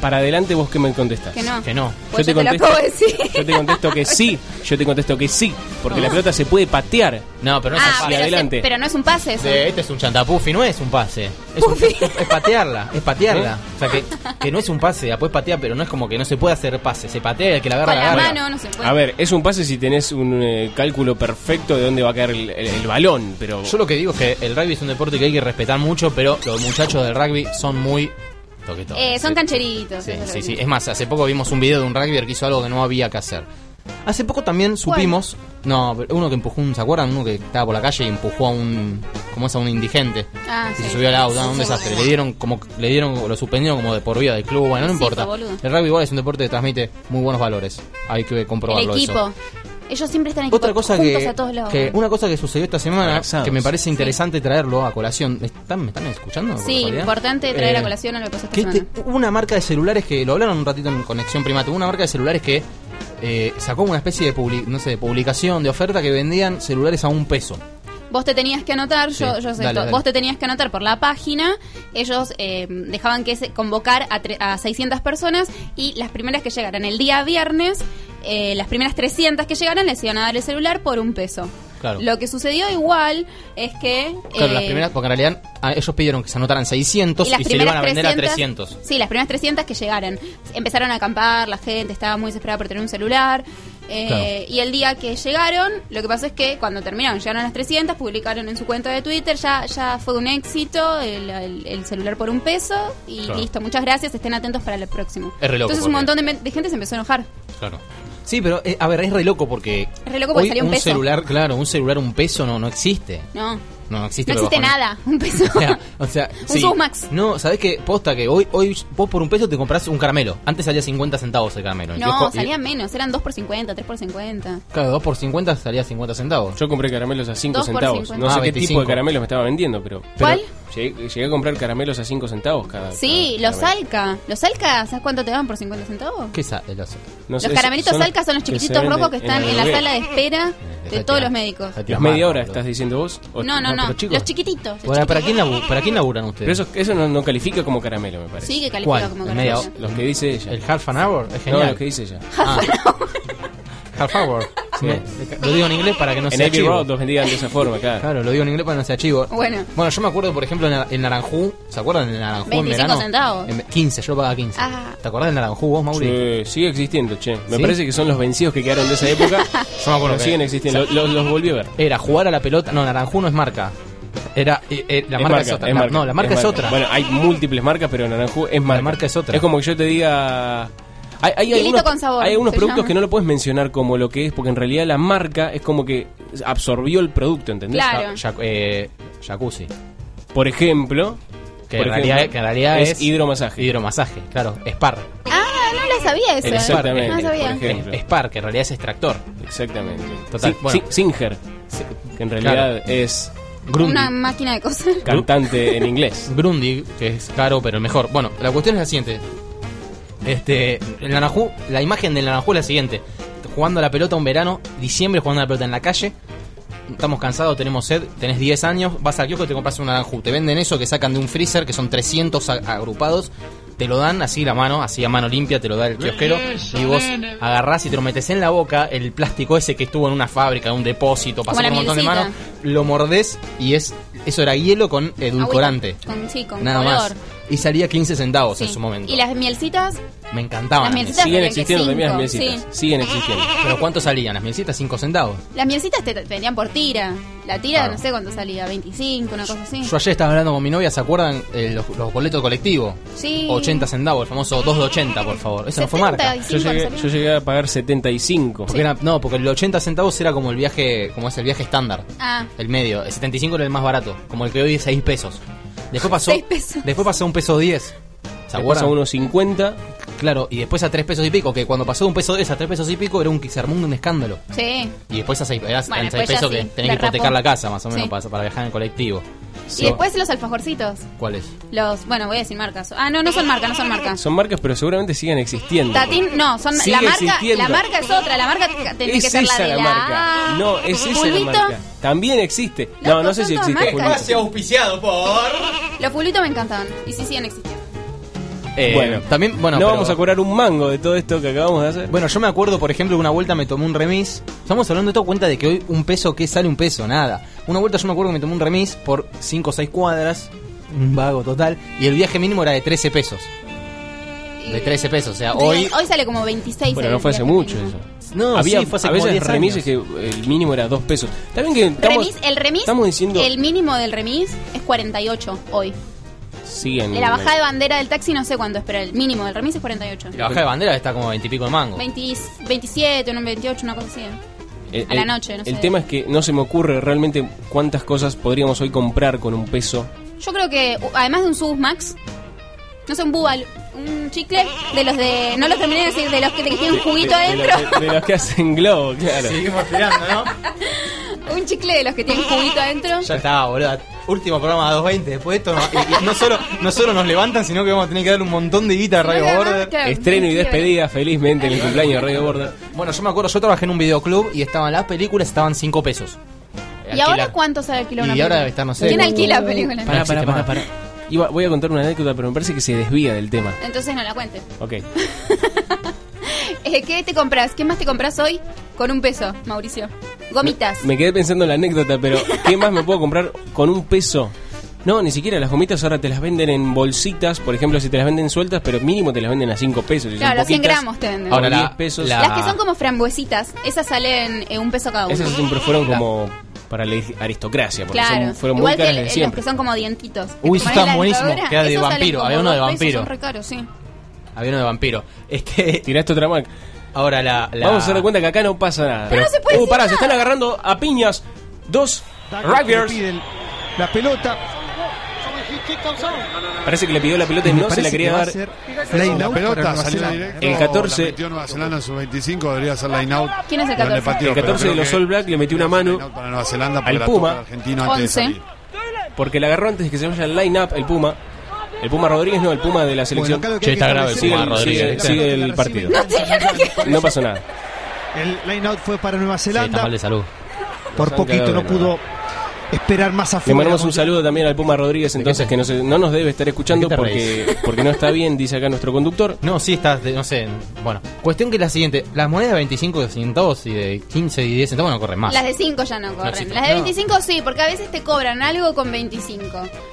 S14: para adelante? ¿Vos qué me contestas?
S13: Que no.
S12: Que no.
S13: Pues
S14: yo
S13: yo te decir.
S14: yo contesto que sí. Yo te contesto que sí. Porque la pelota se puede patear.
S12: No, pero no es
S13: Ah,
S12: así.
S13: pero, se-
S14: adelante.
S13: pero no es un pase eso.
S12: De- este es un chantapufi, no es un pase. Es, un- es patearla, es patearla.
S14: ¿Eh?
S12: O sea, que, que no es un pase, la puedes patear, pero no es como que no se puede hacer pase. Se patea y el que la agarra, la
S13: la
S12: agarra.
S13: mano no se puede.
S14: A ver, es un pase si tenés un eh, cálculo perfecto de dónde va a caer el, el- el balón, pero
S12: Yo lo que digo es que el rugby es un deporte que hay que respetar mucho, pero los muchachos del rugby son muy
S13: Eh, son
S12: Sí.
S13: cancheritos.
S12: Sí,
S13: es
S12: sí, sí. más, hace poco vimos un video de un rugby que hizo algo que no había que hacer. Hace poco también supimos, no, uno que empujó un, ¿se acuerdan? Uno que estaba por la calle y empujó a un, como es a un indigente.
S13: Ah,
S12: y
S13: sí.
S12: se subió al auto, un
S13: Sí,
S12: desastre.
S13: sí.
S12: Le dieron como, le dieron, lo suspendieron como de por vida del club, bueno, no
S13: Sí,
S12: importa. El rugby igual es un deporte que transmite muy buenos valores. Hay que comprobarlo
S13: El equipo.
S12: eso.
S13: Ellos siempre están en equipo,
S12: Otra cosa
S13: juntos
S12: que,
S13: a todos lados.
S12: que- una cosa que sucedió esta semana
S14: Abrazados.
S12: que me parece interesante traerlo a colación. ¿Están, ¿Me están escuchando?
S13: Sí, importante traer
S12: Eh,
S13: a colación a lo que pasó esta
S12: que
S13: semana.
S12: este- hubo una marca de celulares que lo hablaron un ratito en conexión primate. hubo Una marca de celulares que eh, sacó una especie de publi- no sé, de publicación, de oferta que vendían celulares a un peso.
S13: Vos te tenías que anotar, yo,
S12: Sí,
S13: yo sé
S12: dale,
S13: esto,
S12: dale.
S13: vos te tenías que anotar por la página, ellos eh, dejaban que se convocar a, tre- a 600 personas y las primeras que llegaran el día viernes, eh, las primeras 300 que llegaran les iban a dar el celular por un peso.
S12: Claro.
S13: Lo que sucedió igual es que...
S12: Claro,
S13: eh,
S12: las primeras, porque en realidad ah, ellos pidieron que se anotaran 600 y,
S13: las
S12: se le iban a vender a 300.
S13: Sí, las primeras 300 que llegaran. Empezaron a acampar, la gente estaba muy desesperada por tener un celular. Eh,
S12: Claro.
S13: Y el día que llegaron, lo que pasó es que cuando terminaron, llegaron las 300, publicaron en su cuenta de Twitter, ya, ya fue un éxito, el, el- el celular por un peso y
S12: Claro.
S13: listo, muchas gracias, estén atentos para el próximo.
S12: Es re loco,
S13: Entonces un montón de, gente se empezó a enojar.
S12: Claro. Sí, pero eh, a ver, es re loco porque.
S13: Es re loco porque
S12: hoy
S13: salió un peso.
S12: celular, claro, un celular un peso no, no existe.
S13: No,
S12: No, existe.
S13: no existe nada, un peso.
S12: O sea, o sea,
S13: Un
S12: sí.
S13: Sumax.
S12: No, ¿sabés qué? Posta que hoy, hoy vos por un peso te compras un caramelo. Antes salía 50 centavos el caramelo. El
S13: no,
S12: kiosco, y-
S13: salía menos, eran 2 por 50, 3 por 50.
S12: Claro, 2 por 50 salía 50 centavos.
S14: yo compré caramelos a 5
S13: Dos por
S14: centavos.
S13: 50.
S14: No sé
S12: Ah,
S14: qué
S12: 25.
S14: tipo de caramelos me estaba vendiendo, pero.
S13: ¿Cuál?
S14: Llegué, llegué a comprar caramelos a 5 centavos cada.
S13: Sí,
S14: cada
S13: los. Alca. ¿Los Alca, sabes cuánto te dan por 50 centavos?
S12: ¿Qué es los,
S14: No
S13: caramelitos
S14: son-
S13: Alca son los chiquititos rojos que están en la sala de espera de todos los médicos.
S14: ¿Los media hora estás diciendo vos? O-
S13: No, no, no.
S14: chicos.
S13: Los chiquititos. los
S12: Bueno, ¿para,
S13: chiquititos.
S12: quién labu- ¿Para quién laburan ustedes?
S14: Pero eso, eso no, no califica como caramelo, me parece.
S13: Sí, que califica
S12: ¿Cuál?
S13: como
S12: ¿En media
S13: caramelo.
S14: Los que dice ella.
S12: ¿El half an hour? Es
S14: No,
S12: genial.
S14: los que dice ella.
S12: Ah. half hour.
S14: Sí.
S12: Me- Lo digo en inglés para que no
S14: En
S12: sea chivo.
S14: Road los vendían de esa forma, claro.
S12: Claro, lo digo en inglés para que no sea chivo.
S13: Bueno.
S12: Bueno, yo me acuerdo, por ejemplo, en, Nar- en Naranjú. ¿Se acuerdan del Naranjú en
S13: 25
S12: verano?
S13: centavos.
S12: En- 15, yo lo pagaba 15.
S13: Ah.
S12: ¿Te acordás del Naranjú vos, Mauri?
S14: Sí, sigue existiendo, che. Me
S12: ¿Sí?
S14: parece que son los vencidos que quedaron de esa época.
S12: Yo me acuerdo
S14: pero
S12: que-
S14: siguen existiendo. Los, los volví a ver.
S12: Era jugar a la pelota. No, Naranjú no es marca. Era. eh, eh, la
S14: Es
S12: marca, es otra. La- no, la marca es, otra.
S14: Bueno, hay múltiples marcas, pero Naranjú es marca.
S12: marca es otra.
S14: Es como que yo te diga. Hay, hay algunos,
S13: con sabor,
S14: hay algunos
S13: se
S14: productos
S13: llama.
S14: que no lo puedes mencionar como lo que es, porque en realidad la marca es como que absorbió el producto, ¿entendés?
S13: Claro.
S12: Ja- eh, jacuzzi.
S14: Por ejemplo,
S12: Que,
S14: por
S12: en, realidad,
S14: ejemplo,
S12: que en realidad es,
S14: hidromasaje.
S12: Hidromasaje, claro. Spar.
S13: Ah, no lo sabía eso.
S14: Exactamente,
S13: No lo sabía.
S14: por ejemplo.
S12: Spar, que en realidad es extractor.
S14: Exactamente.
S12: Total,
S14: Sin-
S12: bueno.
S14: Sin- Singer, que en realidad es
S13: Una máquina de coser.
S14: cantante en inglés.
S12: Grundig, que es caro pero el mejor. Bueno, la cuestión es la siguiente. Este, el Naranjú, la imagen del Naranjú es la siguiente. Jugando a la pelota un verano, diciembre jugando a la pelota en la calle. Estamos cansados, tenemos sed, tenés 10 años, vas al kiosco y te compras un naranjú. Te venden eso que sacan de un freezer, que son 300 a- agrupados. Te lo dan así la mano, así a mano limpia, te lo da el kiosquero. Y vos agarrás y te lo metes en la boca, el plástico ese que estuvo en una fábrica, en un depósito, pasó por un montón de manos. Lo mordés y es eso era hielo con edulcorante.
S13: Con, sí, con
S12: Nada
S13: color.
S12: más. Y salía 15 centavos en
S13: Sí.
S12: su momento.
S13: Y las mielcitas,
S12: Me encantaban.
S13: Las mielcitas
S14: Siguen existiendo también las mielcitas. Siguen existiendo.
S12: ¿Pero cuánto salían? Las mielcitas 5 centavos.
S13: las mielcitas te vendían por tira. La tira
S12: Claro.
S13: no sé cuánto salía, 25, una cosa así.
S12: Yo ayer estaba hablando con mi novia, ¿se acuerdan eh, los, los boletos colectivos?
S13: Sí.
S12: 80 centavos, el famoso 2 de 80, por favor. Eso no fue marca.
S13: 75
S14: Yo llegué, yo llegué a pagar 75.
S12: Porque era- no, porque el 80 centavos era como el viaje, como es el viaje estándar.
S13: Ah,
S12: El medio. El 75 era el más barato, como el que hoy es 6 pesos. Después pasó, después pasó a un peso 10. ¿Se
S14: Después
S12: acuerdan?
S14: a unos 50.
S12: Claro, y después a 3 pesos y pico, que cuando pasó de un peso 10 a 3 pesos y pico era un, se armó un escándalo.
S13: sí.
S12: Y después a 6, era
S13: Bueno,
S12: eran
S13: después
S12: 6
S13: ya
S12: pesos
S13: sí,
S12: que tenés
S13: la
S12: que hipotecar la casa, más o menos,
S13: Sí.
S12: para, para viajar en colectivo.
S13: Y después los alfajorcitos.
S12: ¿Cuáles?
S13: Los, bueno, voy a decir marcas. Ah, no, no son marcas, no son marcas.
S14: Son marcas, pero seguramente siguen existiendo.
S13: Tatín, no, son
S14: Sigue
S13: la marca,
S14: existiendo.
S13: la marca es otra, la marca tiene
S14: Es
S13: que ser la
S14: esa
S13: de
S14: la
S13: la
S14: marca. No, es esa la
S13: Fulvito.
S14: marca. También existe. No, no sé si
S13: todas
S14: existe.
S13: marcas.
S14: Fulvito.
S12: auspiciado por.
S13: Los fulitos me encantaban. Y sí siguen existiendo.
S12: Eh,
S14: Bueno,
S12: también, bueno,
S14: no
S12: pero-
S14: vamos a cobrar un mango de todo esto que acabamos de hacer.
S12: Bueno, yo me acuerdo, por ejemplo, que una vuelta me tomé un remis. Estamos hablando de todo cuenta de que hoy un peso, ¿qué sale un peso? Nada. Una vuelta yo me acuerdo que me tomé un remis por 5 o 6 cuadras, un vago total, y el viaje mínimo era de 13 pesos. De 13 pesos, o sea, hoy...
S13: hoy sale como 26.
S14: Bueno, no fue hace mucho
S13: mínimo.
S14: eso.
S12: No,
S14: Había
S12: sí, fue hace
S14: a veces
S12: 10
S14: remises que el mínimo era 2 pesos. También que estamos,
S13: Remis- el remis,
S14: estamos diciendo
S13: el mínimo del remis es 48 hoy.
S14: Siguen
S13: La bajada de bandera del taxi no sé cuánto es, pero el mínimo del remis es 48.
S12: La bajada de bandera está como 20 y pico de mango.
S13: 20 27, no 28, una cosa así.
S14: El,
S13: A la
S14: el-
S13: noche, no
S14: el
S13: sé.
S14: tema es que no se me ocurre realmente cuántas cosas podríamos hoy comprar con un peso.
S13: Yo creo que, además de un Subus Max, no sé, un bubal, un chicle de los de. No lo terminé de decir, de los que, que tienen juguito
S14: de, de
S13: adentro.
S14: los, de- de los que hacen globo, claro.
S12: Seguimos tirando, ¿no?
S13: un chicle de los que tienen juguito adentro.
S12: Ya está, boludo. Último programa de 220. Después de esto, no, y- y no, solo, no solo nos levantan, sino que vamos a tener que darle un montón de guita a Radio
S13: además,
S12: Border.
S13: claro,
S14: Estreno y despedida felizmente en el cumpleaños de Radio Border.
S12: Bueno, yo me acuerdo, yo trabajé en un videoclub y estaban las películas, estaban 5 pesos.
S13: ¿Y ahora cuánto sale alquilar una
S12: Y ahora
S13: película?
S12: debe estar, no sé.
S13: ¿Quién alquila películas?
S14: Pará, pará, pará, pará. Iba- voy a contar una anécdota, pero me parece que se desvía del tema.
S13: Entonces no la cuentes.
S14: Ok.
S13: Eh, ¿Qué te compras? ¿Qué más te compras hoy con un peso, Mauricio? Gomitas.
S14: Me quedé pensando en la anécdota, pero ¿qué más me puedo comprar con un peso? No, ni siquiera las gomitas ahora te las venden en bolsitas, por ejemplo, si te las venden sueltas, pero mínimo te las venden a 5 pesos. son
S13: Claro, 100
S14: poquitas,
S13: gramos te venden.
S14: Ahora
S12: Ahora,
S14: 10
S12: la-
S14: pesos.
S12: la-
S13: Las que son como frambuesitas, esas salen eh, un peso cada uno.
S14: Esas siempre fueron como para la aristocracia, porque
S13: Claro,
S14: son- fueron
S13: igual
S14: muy
S13: que
S14: caras
S13: el-
S14: de
S13: los
S14: siempre.
S13: que son como dientitos. que
S12: Uy,
S13: te
S12: sí,
S13: pones
S12: estaban
S13: la
S12: buenísimos,
S13: dentadura,
S12: que era de vampiro, había uno de vampiro.
S13: Son re caros, sí.
S12: Había uno de vampiro. Este,
S14: Tiraste otra marca.
S12: ahora la, la-
S14: Vamos a dar cuenta que acá no pasa nada.
S13: Pero no se puede
S14: Uh, pará, se están agarrando a piñas dos
S24: el- la pelota.
S14: Parece que le pidió la pelota y no se la quería
S24: que
S14: dar.
S25: La pelota salió directo.
S14: El 14.
S25: La metió Nueva Zelanda en su 25, debería ser line out.
S13: ¿Quién es el
S25: Pero le
S13: 14?
S25: pateó,
S14: El
S25: pero
S14: 14 de los All Black le metió una mano
S25: out para Nueva Zelanda porque
S14: al
S25: la
S14: Puma.
S25: argentino antes de
S13: 11.
S25: salir.
S14: porque la agarró antes de que se vaya el line-up, el Puma. El Puma Rodríguez, no, el Puma de la selección.
S24: Bueno, Che, está grave el
S14: sigue,
S24: Puma
S14: el-
S24: Rodríguez.
S14: sigue- sigue el partido. No pasó nada.
S24: El line out fue para Nueva
S12: Sí,
S24: Zelanda.
S12: está mal de salud.
S24: Por poquito no pudo esperar más
S14: Le
S24: afuera.
S14: mandamos un saludo también al Puma Rodríguez, entonces que no, se- no nos debe estar escuchando
S12: ¿De qué te
S14: porque, porque no está bien, dice acá nuestro conductor.
S12: No, sí estás, de- no sé. Bueno, cuestión que es la siguiente: las monedas de 25 centavos y de 15 y 10 centavos no corren más.
S13: Las de 5 ya no corren. Las de
S12: no.
S13: 25 sí, porque a veces te cobran algo con 25.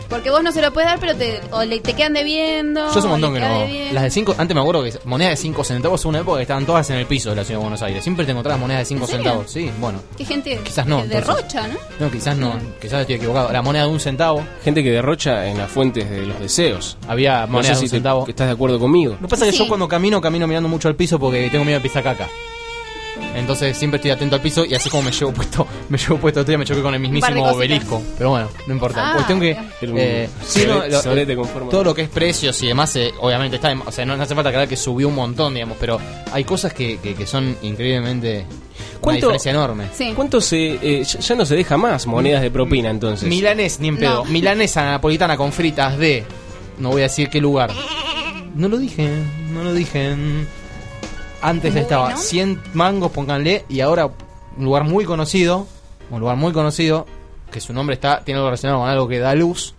S13: Porque vos no se lo puedes dar, pero te, o le, te quedan debiendo.
S12: Yo hace un montón
S13: le
S12: que no.
S13: debiendo.
S12: Las de 5, antes me acuerdo que monedas de 5 centavos una época que estaban todas en el piso de la ciudad de Buenos Aires. Siempre te encontrabas monedas de 5
S13: ¿En serio?
S12: centavos. Sí, bueno.
S13: Qué gente
S12: Quizás no,
S13: derrocha, ¿no?
S12: No, quizás no, quizás estoy equivocado. La moneda de un centavo.
S14: Gente que derrocha en las fuentes de los deseos.
S12: Había
S14: No
S12: monedas
S14: sé
S12: de
S14: si
S12: un centavo.
S14: te- estás de acuerdo conmigo.
S12: Lo que pasa es que yo cuando camino, camino mirando mucho al piso porque tengo miedo de pisar caca. Entonces siempre estoy atento al piso y así como me llevo puesto, me llevo puesto otro día me choqué con el mismísimo obelisco. Pero bueno, no importa.
S13: Ah,
S12: Cuestión que eh, sí, no, lo-
S14: forma
S12: todo lo que es precios y demás, eh, obviamente está, en- o sea, no, no hace falta aclarar que subió un montón, digamos, pero hay cosas que, que, que son increíblemente una
S14: ¿Cuánto-
S12: diferencia enorme.
S14: ¿Cuánto se, eh, ya ya no se deja más monedas de propina entonces?
S12: Milanés, ni en pedo. Milanesa napolitana con fritas de. No voy a decir qué lugar. No lo dije, no lo dije. Antes
S13: Bueno.
S12: estaba 100 mangos, pónganle, y ahora un lugar muy conocido, un lugar muy conocido, que su nombre está tiene algo relacionado con algo que da luz,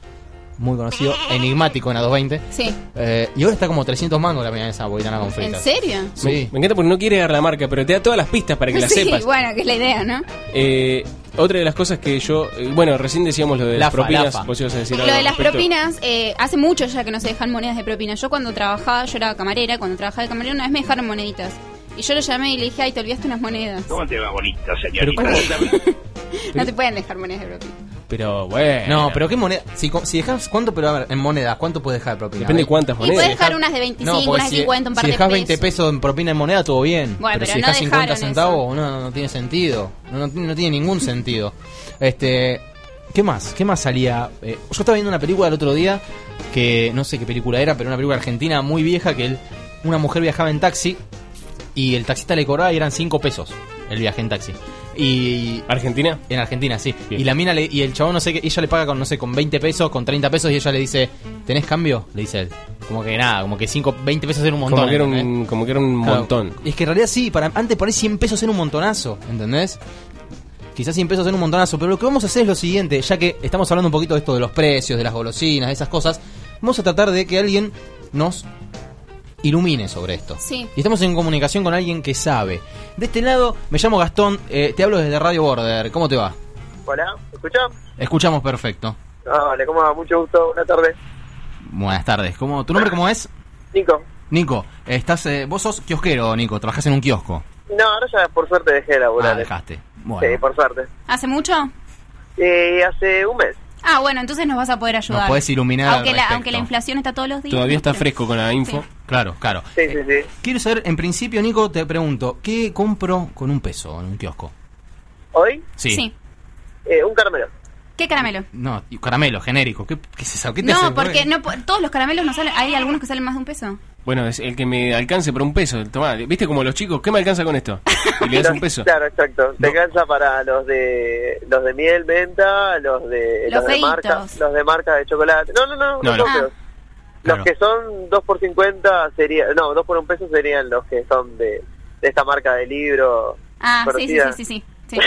S12: muy conocido, enigmático en la 220.
S13: Sí.
S12: Eh, y ahora está como 300 mangos la milanesa napolitana con
S13: ¿En
S12: fritas.
S13: serio?
S12: Sí.
S14: Me encanta porque no quiere dar la marca, pero te da todas las pistas para que la
S13: sí,
S14: sepas.
S13: bueno, que es la idea, ¿no?
S14: Eh, otra de las cosas que yo. eh, bueno, recién decíamos lo de las propinas.
S12: lafa.
S14: Vos ibas a decir
S13: Lo
S14: algo
S13: de
S14: al
S13: las
S14: respecto.
S13: propinas, eh, hace mucho ya que no se dejan monedas de propina. Yo cuando trabajaba, yo era camarera, cuando trabajaba de camarera una vez me dejaron moneditas. Y yo lo llamé y le dije, ay, te olvidaste unas monedas.
S16: ¿Cómo te va bonito,
S14: Pero
S16: señorita?
S13: No te pueden dejar monedas de propina.
S14: Pero bueno.
S12: No, pero qué moneda. Si, co- si dejas, ¿cuánto, pero a ver, en monedas, cuánto puedes dejar de propina?
S14: Depende de cuántas
S13: Y puedes dejar unas de 25,
S12: porque
S13: unas de 50, un par
S12: si
S13: de
S12: dejas
S13: pesos.
S12: 20 pesos en propina en moneda, todo bien.
S13: Bueno,
S12: pero,
S13: pero
S12: si
S13: no
S12: dejas 50
S13: dejaron
S12: centavos, no, no, no tiene sentido. No, no, tiene- no tiene ningún sentido. Este, ¿Qué más? ¿Qué más salía? Eh, yo estaba viendo una película el otro día que no sé qué película era, pero una película argentina muy vieja que él, una mujer viajaba en taxi y el taxista le cobraba y eran 5 pesos el viaje en taxi. Y
S14: ¿Argentina?
S12: En Argentina, sí. Y la mina le, y el chabón no sé qué, ella le paga con no sé con 20 pesos, con 30 pesos y ella le dice, "¿Tenés cambio?" le dice él. Como que nada, como que 5 20 pesos era un montón.
S14: Como que era un, como que era un
S12: Claro.
S14: montón.
S12: Y es que en realidad sí, para, antes por ahí 100 pesos era un montonazo, ¿entendés? Quizás 100 pesos era un montonazo, pero lo que vamos a hacer es lo siguiente, ya que estamos hablando un poquito de esto de los precios, de las golosinas, de esas cosas, vamos a tratar de que alguien nos ilumine sobre esto.
S13: Sí.
S12: Y estamos en comunicación con alguien que sabe. De este lado, me llamo Gastón, eh, te hablo desde Radio Border, ¿cómo te va?
S26: Hola, ¿me escuchás?
S12: Escuchamos perfecto.
S26: Ah, vale, ¿cómo va? Mucho gusto, buenas tardes.
S12: Buenas tardes. ¿Cómo, ¿Tu nombre cómo es?
S26: Nico.
S12: Nico, estás, eh, vos sos kiosquero, Nico, trabajás en un kiosco.
S26: No, ahora ya por suerte dejé de laburar.
S12: Ah, dejaste. Bueno.
S26: Sí, por suerte.
S13: ¿Hace mucho?
S26: Eh, hace un mes.
S13: Ah, bueno, entonces nos vas a poder ayudar.
S12: Nos podés iluminar al
S13: Aunque la,
S12: respecto.
S13: aunque la inflación está todos los días.
S14: Todavía
S13: ¿no?
S14: está fresco con la info.
S12: Claro, claro.
S26: Sí, sí, sí.
S12: Quiero saber, en principio, Nico, te pregunto, ¿qué compro con un peso en un kiosco?
S26: ¿Hoy?
S12: Sí.
S26: Eh, un caramelo.
S13: ¿Qué caramelo?
S12: No, caramelo, genérico. ¿Qué, qué es eso? ¿Qué te
S13: No,
S12: hace?
S13: porque no, todos los caramelos no salen. Hay algunos que salen más de un peso.
S14: Bueno, es el que me alcance por un peso. Tomá, ¿viste como los chicos? ¿Qué me alcanza con esto? Y le das un peso.
S26: Claro, exacto. Te alcanza para los de los de miel, menta, los de
S13: Los
S26: de marca, los de marca de chocolate. No, no, no.
S12: Claro.
S26: Los que son 2 por 50 serían, no, 2 por un peso serían los que son de, de esta marca de libro.
S13: Ah, sí, sí, sí, sí, sí. sí.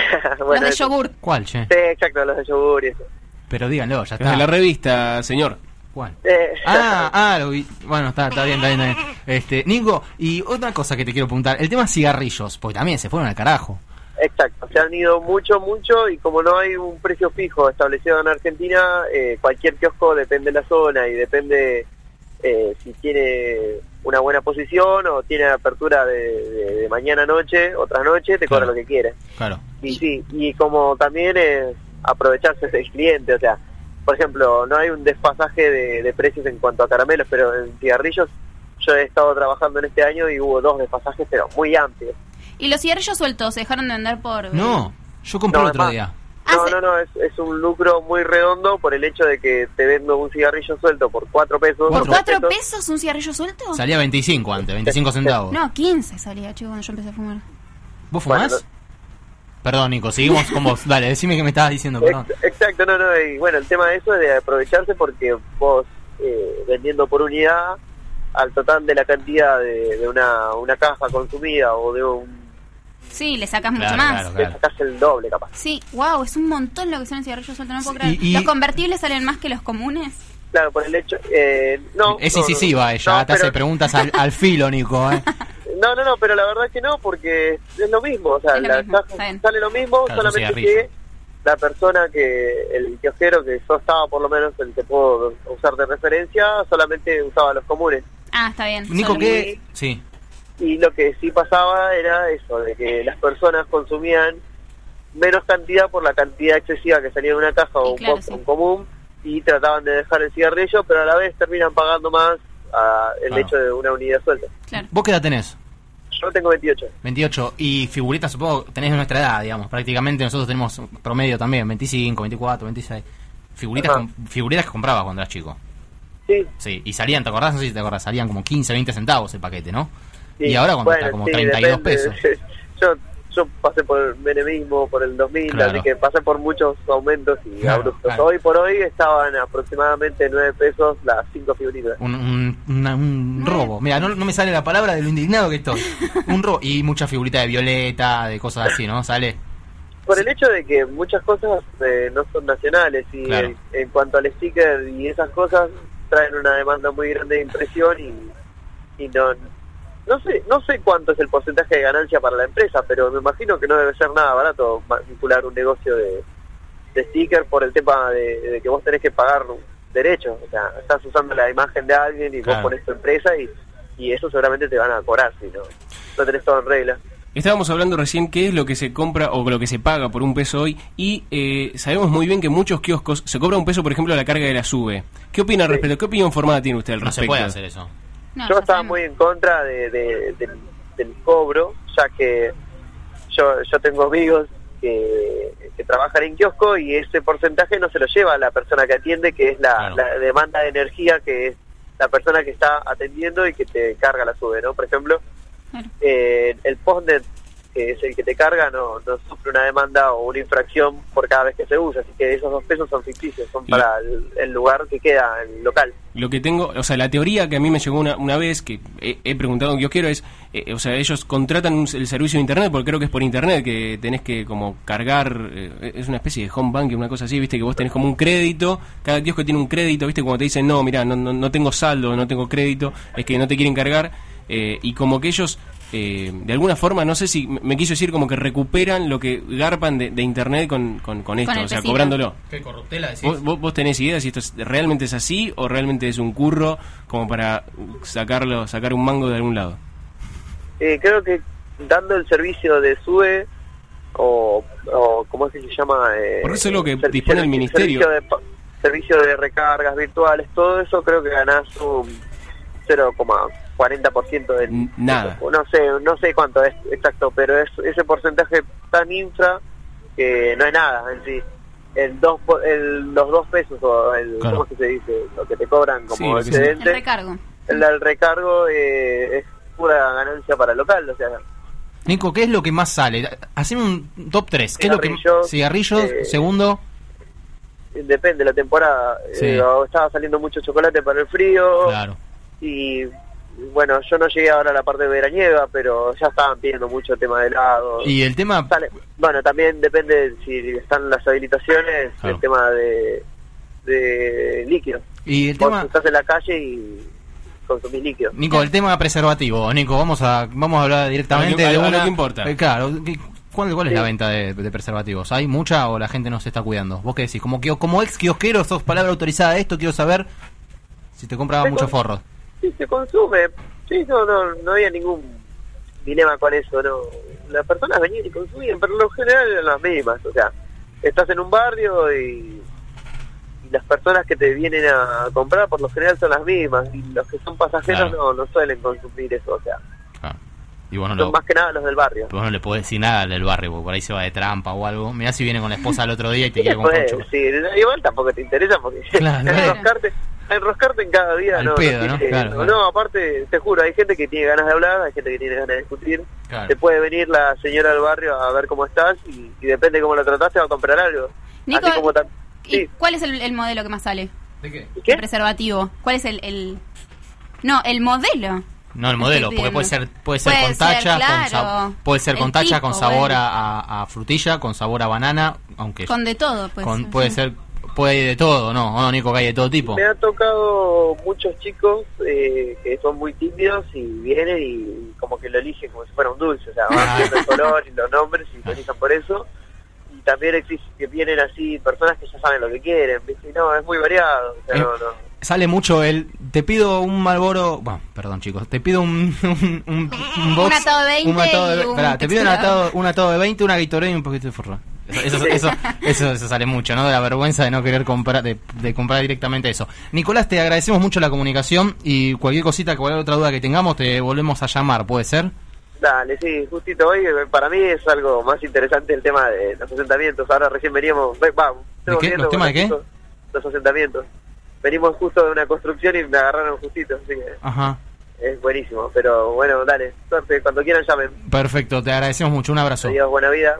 S26: Bueno,
S13: los de yogur.
S12: ¿Cuál, che?
S26: Sí, exacto, los de yogur y eso.
S12: Pero díganlo, ya
S14: Es
S12: está.
S14: de la revista, señor.
S12: ¿Cuál?
S26: Eh,
S12: Ah, ah, lo vi. Bueno, está, está bien, está bien, está bien. Este, Nico, y otra cosa que te quiero preguntar, el tema cigarrillos, porque también se fueron al carajo.
S26: Exacto, se han ido mucho, mucho y como no hay un precio fijo establecido en Argentina, eh, cualquier kiosco depende de la zona y depende eh, si tiene una buena posición o tiene apertura de, de- de mañana a noche, otra noche, te cobra
S12: Claro.
S26: lo que quiere.
S12: Claro.
S26: Y sí, y como también es aprovecharse del cliente, o sea, por ejemplo, no hay un desfasaje de, de precios en cuanto a caramelos, pero en cigarrillos yo he estado trabajando en este año y hubo dos desfasajes, pero muy amplios.
S13: ¿Y los cigarrillos sueltos se dejaron de vender por.?
S12: No, yo compré
S26: No,
S12: el otro
S26: además-
S12: día.
S26: No, no, no, es, es un lucro muy redondo por el hecho de que te vendo un cigarrillo suelto por cuatro pesos.
S13: ¿Por
S26: o
S13: cuatro
S26: pesos.
S13: pesos un cigarrillo suelto?
S12: Salía 25 antes, 25 centavos.
S13: No, 15 salía, chico, cuando yo empecé a fumar.
S12: ¿Vos
S26: Bueno,
S12: fumás? Perdón, Nico, seguimos con vos. Dale, decime qué me estabas diciendo, perdón.
S26: Ex- Exacto, no, no, y bueno, el tema de eso es de aprovecharse porque vos eh, vendiendo por unidad al total de la cantidad de, de una, una caja consumida o de un...
S13: Sí, le sacas mucho
S26: Claro,
S13: más.
S26: claro, claro. Le sacás el doble capaz.
S13: Sí, wow, es un montón lo que son cigarrillos sueltos, no puedo creer.
S12: y- y-
S13: ¿Los convertibles salen más que los comunes?
S26: Claro, por el hecho... Eh, no,
S12: Es
S26: no,
S12: incisiva
S26: no,
S12: ella,
S26: no,
S12: te hace
S26: pero-
S12: preguntas al, al filo, Nico. ¿eh?
S26: No, no, no, pero la verdad es que no, porque es lo mismo, o sea,
S13: lo
S26: la
S13: mismo,
S26: sale lo mismo,
S12: Claro,
S26: solamente que la persona que, el kiosquero que yo estaba por lo menos, el que puedo usar de referencia, solamente usaba los comunes.
S13: Ah, está bien.
S12: Nico, ¿qué? Sí.
S26: Y lo que sí pasaba era eso, de que las personas consumían menos cantidad por la cantidad excesiva que salía en una caja o un
S13: claro,
S26: pop
S13: sí.
S26: un común y trataban de dejar el cigarrillo, pero a la vez terminan pagando más ah, el
S12: Claro.
S26: hecho de una unidad suelta.
S12: ¿Vos qué edad tenés?
S26: Yo tengo 28.
S12: 28. Y figuritas, supongo, tenés de nuestra edad, digamos. Prácticamente nosotros tenemos promedio también, 25, 24, 26. Figuritas, com- figuritas que comprabas cuando eras chico.
S26: Sí.
S12: Sí, y salían, ¿te acordás? No sé si te acordás, salían como 15, 20 centavos el paquete, ¿no?
S26: Sí,
S12: Y ahora cuando
S26: bueno,
S12: está como
S26: sí,
S12: 32
S26: depende.
S12: pesos.
S26: Yo, yo pasé por el menemismo, por el 2000,
S12: Claro.
S26: así que pasé por muchos aumentos y
S12: Claro,
S26: abruptos.
S12: claro.
S26: Hoy por hoy estaban aproximadamente 9 pesos las 5 figuritas.
S12: Un, un, una- un robo. Mira, no, no me sale la palabra de lo indignado que estoy. Un robo. Y mucha figurita de violeta, de cosas así, ¿no? Sale.
S26: Por el hecho de que muchas cosas eh, no son nacionales y en, en cuanto al sticker y esas cosas traen una demanda muy grande de impresión y, y no no sé no sé cuánto es el porcentaje de ganancia para la empresa, pero me imagino que no debe ser nada barato vincular un negocio de, de sticker por el tema de, de que vos tenés que pagar derechos, o sea, estás usando la imagen de alguien y
S14: Claro.
S26: vos pones tu empresa y, y eso seguramente te van a cobrar si no, no tenés todo en regla.
S14: Estábamos hablando recién qué es lo que se compra o lo que se paga por un peso hoy y eh, sabemos muy bien que muchos kioscos se cobra un peso, por ejemplo, a la carga de la sube. ¿Qué opina al respecto? ¿Qué opinión formada tiene usted al
S12: No se
S14: respecto?
S12: puede hacer eso.
S26: Yo estaba muy en contra de, de- del, del cobro, ya que yo, yo tengo amigos que, que trabajan en kiosco y ese porcentaje no se lo lleva la persona que atiende, que es la, la demanda de energía que es la persona que está atendiendo y que te carga la sube, ¿no? Por ejemplo, eh, el postnet, que es el que te carga, no, no sufre una demanda o una infracción por cada vez que se usa, así que esos dos pesos son ficticios, son para el, el lugar que queda, el local.
S14: Lo que tengo, o sea, la teoría que a mí me llegó una, una vez, que he, he preguntado que yo quiero es, eh, o sea, ellos contratan un- el servicio de internet, porque creo que es por internet, que tenés que como cargar, eh, es una especie de home banking, una cosa así, viste, que vos tenés como un crédito, cada kiosco tiene un crédito, viste, cuando te dicen, no, mira, no, no, no tengo saldo, no tengo crédito, es que no te quieren cargar, eh, y como que ellos, eh, de alguna forma, no sé si me quiso decir como que recuperan lo que garpan de, de internet con, con, con esto, o sea,
S12: pesito.
S14: cobrándolo.
S12: ¿Qué corruptela decís?
S14: ¿Vos, vos, vos tenés idea si esto es- realmente es así o realmente es un curro como para sacarlo sacar un mango de algún lado?
S26: Eh, creo que dando el servicio de SUBE o, o ¿cómo es que se llama? Eh,
S14: Porque eso es lo que
S26: servicio-
S14: dispone el ministerio.
S26: Servicio de, pa- servicio de recargas virtuales, todo eso creo que ganás un 0,40% del...
S14: Nada.
S26: No sé, no sé cuánto es exacto, pero es ese porcentaje tan infra que no es nada en sí. El dos, po- el, los dos pesos o el,
S12: Claro.
S26: ¿cómo es que se dice? Lo que te cobran como
S12: Sí,
S26: excedente.
S13: El recargo.
S26: El recargo eh, es pura ganancia para el local, o sea,
S12: Nico, ¿qué es lo que más sale? Haceme un top 3. ¿Qué es lo que
S26: Cigarrillos, eh,
S12: segundo.
S26: depende de la temporada.
S12: Sí.
S26: Eh, estaba saliendo mucho chocolate para el frío.
S12: Claro.
S26: Y bueno, yo no llegué ahora a la parte veraniega, pero ya estaban pidiendo mucho tema de helado.
S12: Y el tema.
S26: Sale- bueno, también depende si están las habilitaciones,
S12: Claro.
S26: el tema de, de líquidos.
S12: Y el
S26: Vos
S12: tema.
S26: estás en la calle y consumís líquidos.
S12: Nico, el tema preservativo. Nico, vamos a vamos a hablar directamente
S14: A lo
S12: de
S14: a lo
S12: una.
S14: que importa.
S12: Eh, claro. ¿qué- ¿Cuál, cuál es la venta de, de preservativos? ¿Hay mucha o la gente no se está cuidando? ¿Vos qué decís? Como, que, como ex kiosquero, sos palabra autorizada de esto, quiero saber si te compraba
S26: Sí,
S12: mucho
S26: con-
S12: forro.
S26: Sí, se consume. Sí, no, no, no había ningún dilema con eso, no. Las personas venían y consumían, pero en lo general eran las mismas. O sea, estás en un barrio y, y las personas que te vienen a comprar por lo general son las mismas. Y los que son pasajeros no, no suelen consumir eso. O sea,
S12: Y vos no,
S26: son
S12: lo,
S26: más que nada los del barrio.
S12: vos no le podés decir nada al del barrio, porque por ahí se va de trampa o algo. Mirá si viene con la esposa el otro día y te quiere comprar
S26: sí, igual tampoco te interesa porque
S12: Claro,
S26: tenés
S12: eh.
S27: Enroscarte en cada día,
S12: Al
S27: no,
S12: pedo,
S27: no,
S12: ¿no?
S27: tiene-
S12: Claro,
S27: no,
S12: claro.
S27: no, aparte, te juro, hay gente que tiene ganas de hablar, hay gente que tiene ganas de discutir.
S12: Claro.
S27: Te puede venir la señora del barrio a ver cómo estás y, y depende de cómo lo trataste va a comprar algo.
S13: Nico,
S27: Así como
S13: ¿Y cuál es el, el modelo que más sale?
S12: ¿De qué?
S13: El preservativo. ¿Cuál es el, el... No, el modelo.
S12: No, el modelo, porque puede ser, puede ser
S13: Puede
S12: con tacha, con
S13: claro.
S12: sa- puede ser con tacha,
S13: tipo,
S12: con sabor
S13: bueno.
S12: a, a- a frutilla, con sabor a banana, aunque
S13: Con de todo, pues.
S12: con- puede ser, puede ir de todo, ¿no? ¿O no, Nico, que hay de todo tipo?
S27: Me ha tocado muchos chicos eh, que son muy tímidos y vienen y como que lo eligen como si fuera un dulce, o sea, van viendo el color y los nombres y lo elijan por eso. Y también existe que vienen así personas que ya saben lo que quieren, ¿viste? Y no, es muy variado, o sea, no, no.
S12: Sale mucho el, te pido un Malboro, bueno, perdón chicos, te pido un, un, un, un box,
S13: Un atado de 20
S12: un atado de,
S13: y un
S12: pará, te pido un atado, un atado de 20, una Gatorade y un poquito de furro. Eso, eso, eso, eso, eso sale mucho, ¿no? De la vergüenza de no querer comprar, de, de comprar directamente eso. Nicolás, te agradecemos mucho la comunicación y cualquier cosita, cualquier otra duda que tengamos, te volvemos a llamar, ¿puede ser?
S27: Dale, sí, justito hoy, eh, para mí es algo más interesante el tema de los asentamientos. Ahora recién veníamos, ve- vamos,
S12: ¿De qué? ¿Los temas de qué?
S27: Los asentamientos. Venimos justo de una construcción y me agarraron justito, así que
S12: Ajá.
S27: es buenísimo. Pero bueno, dale, suerte, cuando quieran llamen.
S12: Perfecto, te agradecemos mucho, un abrazo.
S27: Adiós, buena vida.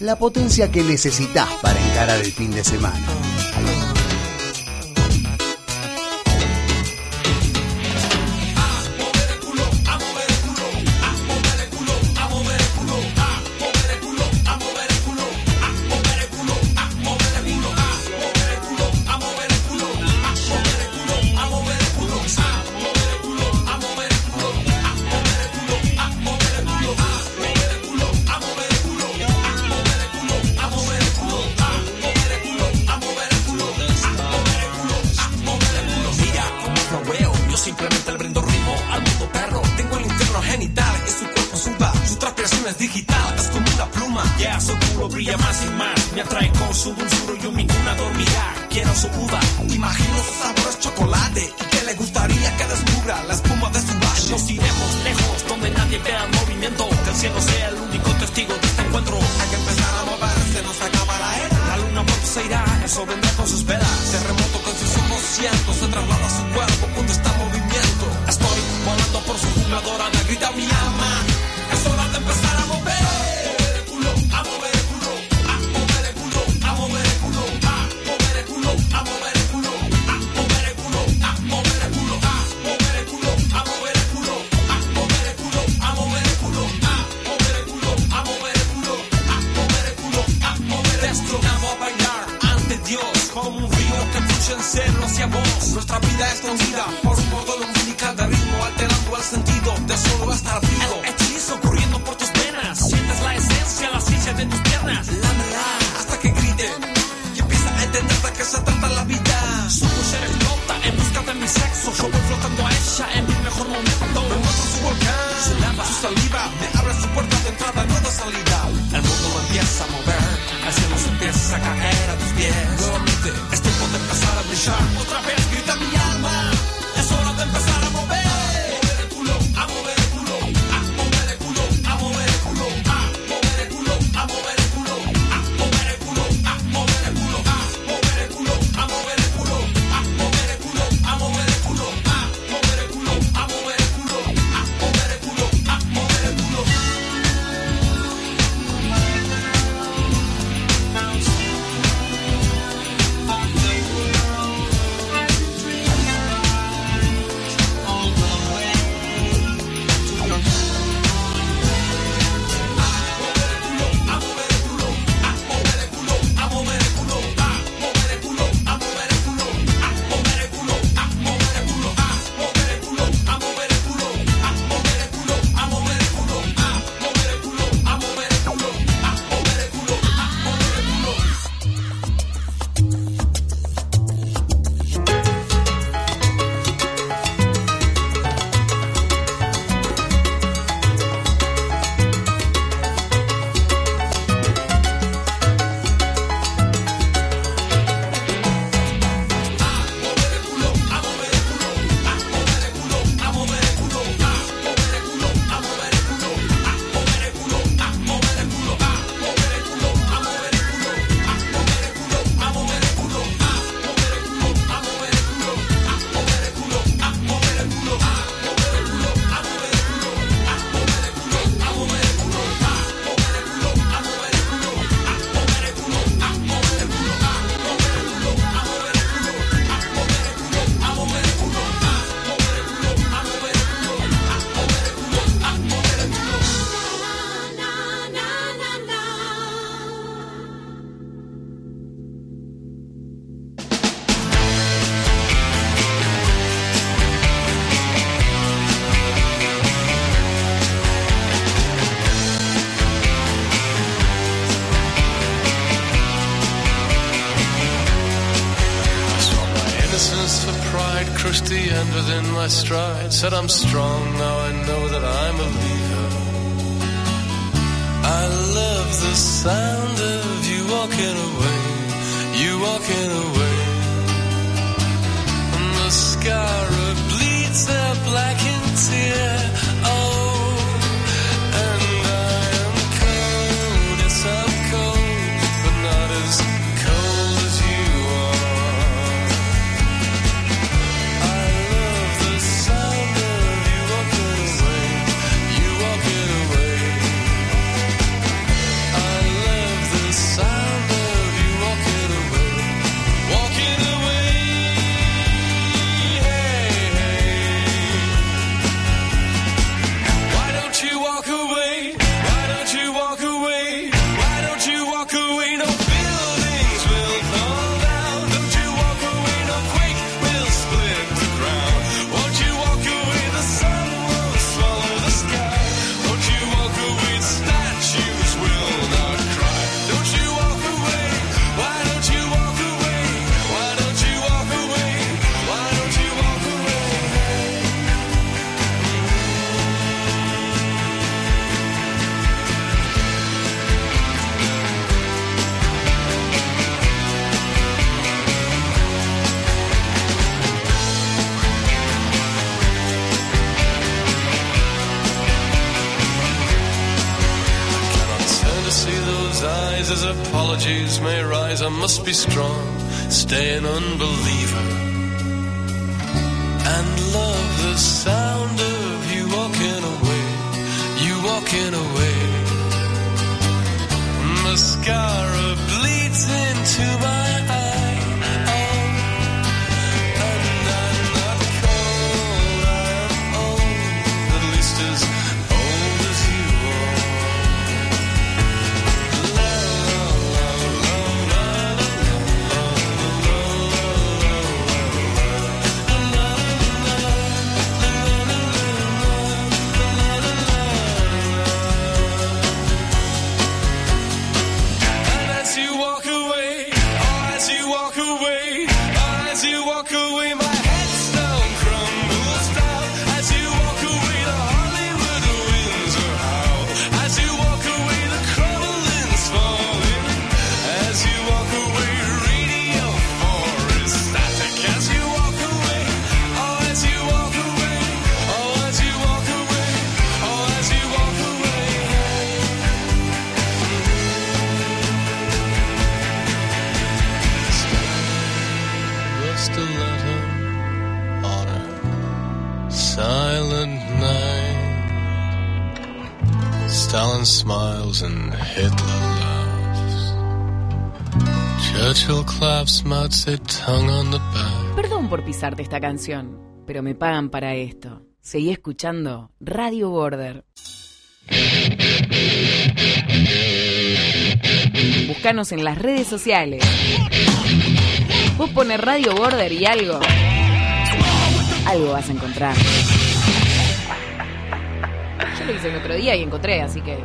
S28: la
S29: potencia que necesitas para encarar el fin de semana.
S27: night crushed the end within my stride. Said I'm strong, now I know that I'm a leader. I love the sound of you walking away, you walking away. And the scar bleeds a blackened tear. Oh, may rise, I must be strong, stay an unbeliever.
S1: Perdón por pisarte esta canción, pero me pagan para esto. Seguí escuchando Radio Border. Búscanos en las redes sociales. Vos pones Radio Border y algo. Algo vas a encontrar. Yo lo hice el otro día y encontré, así que.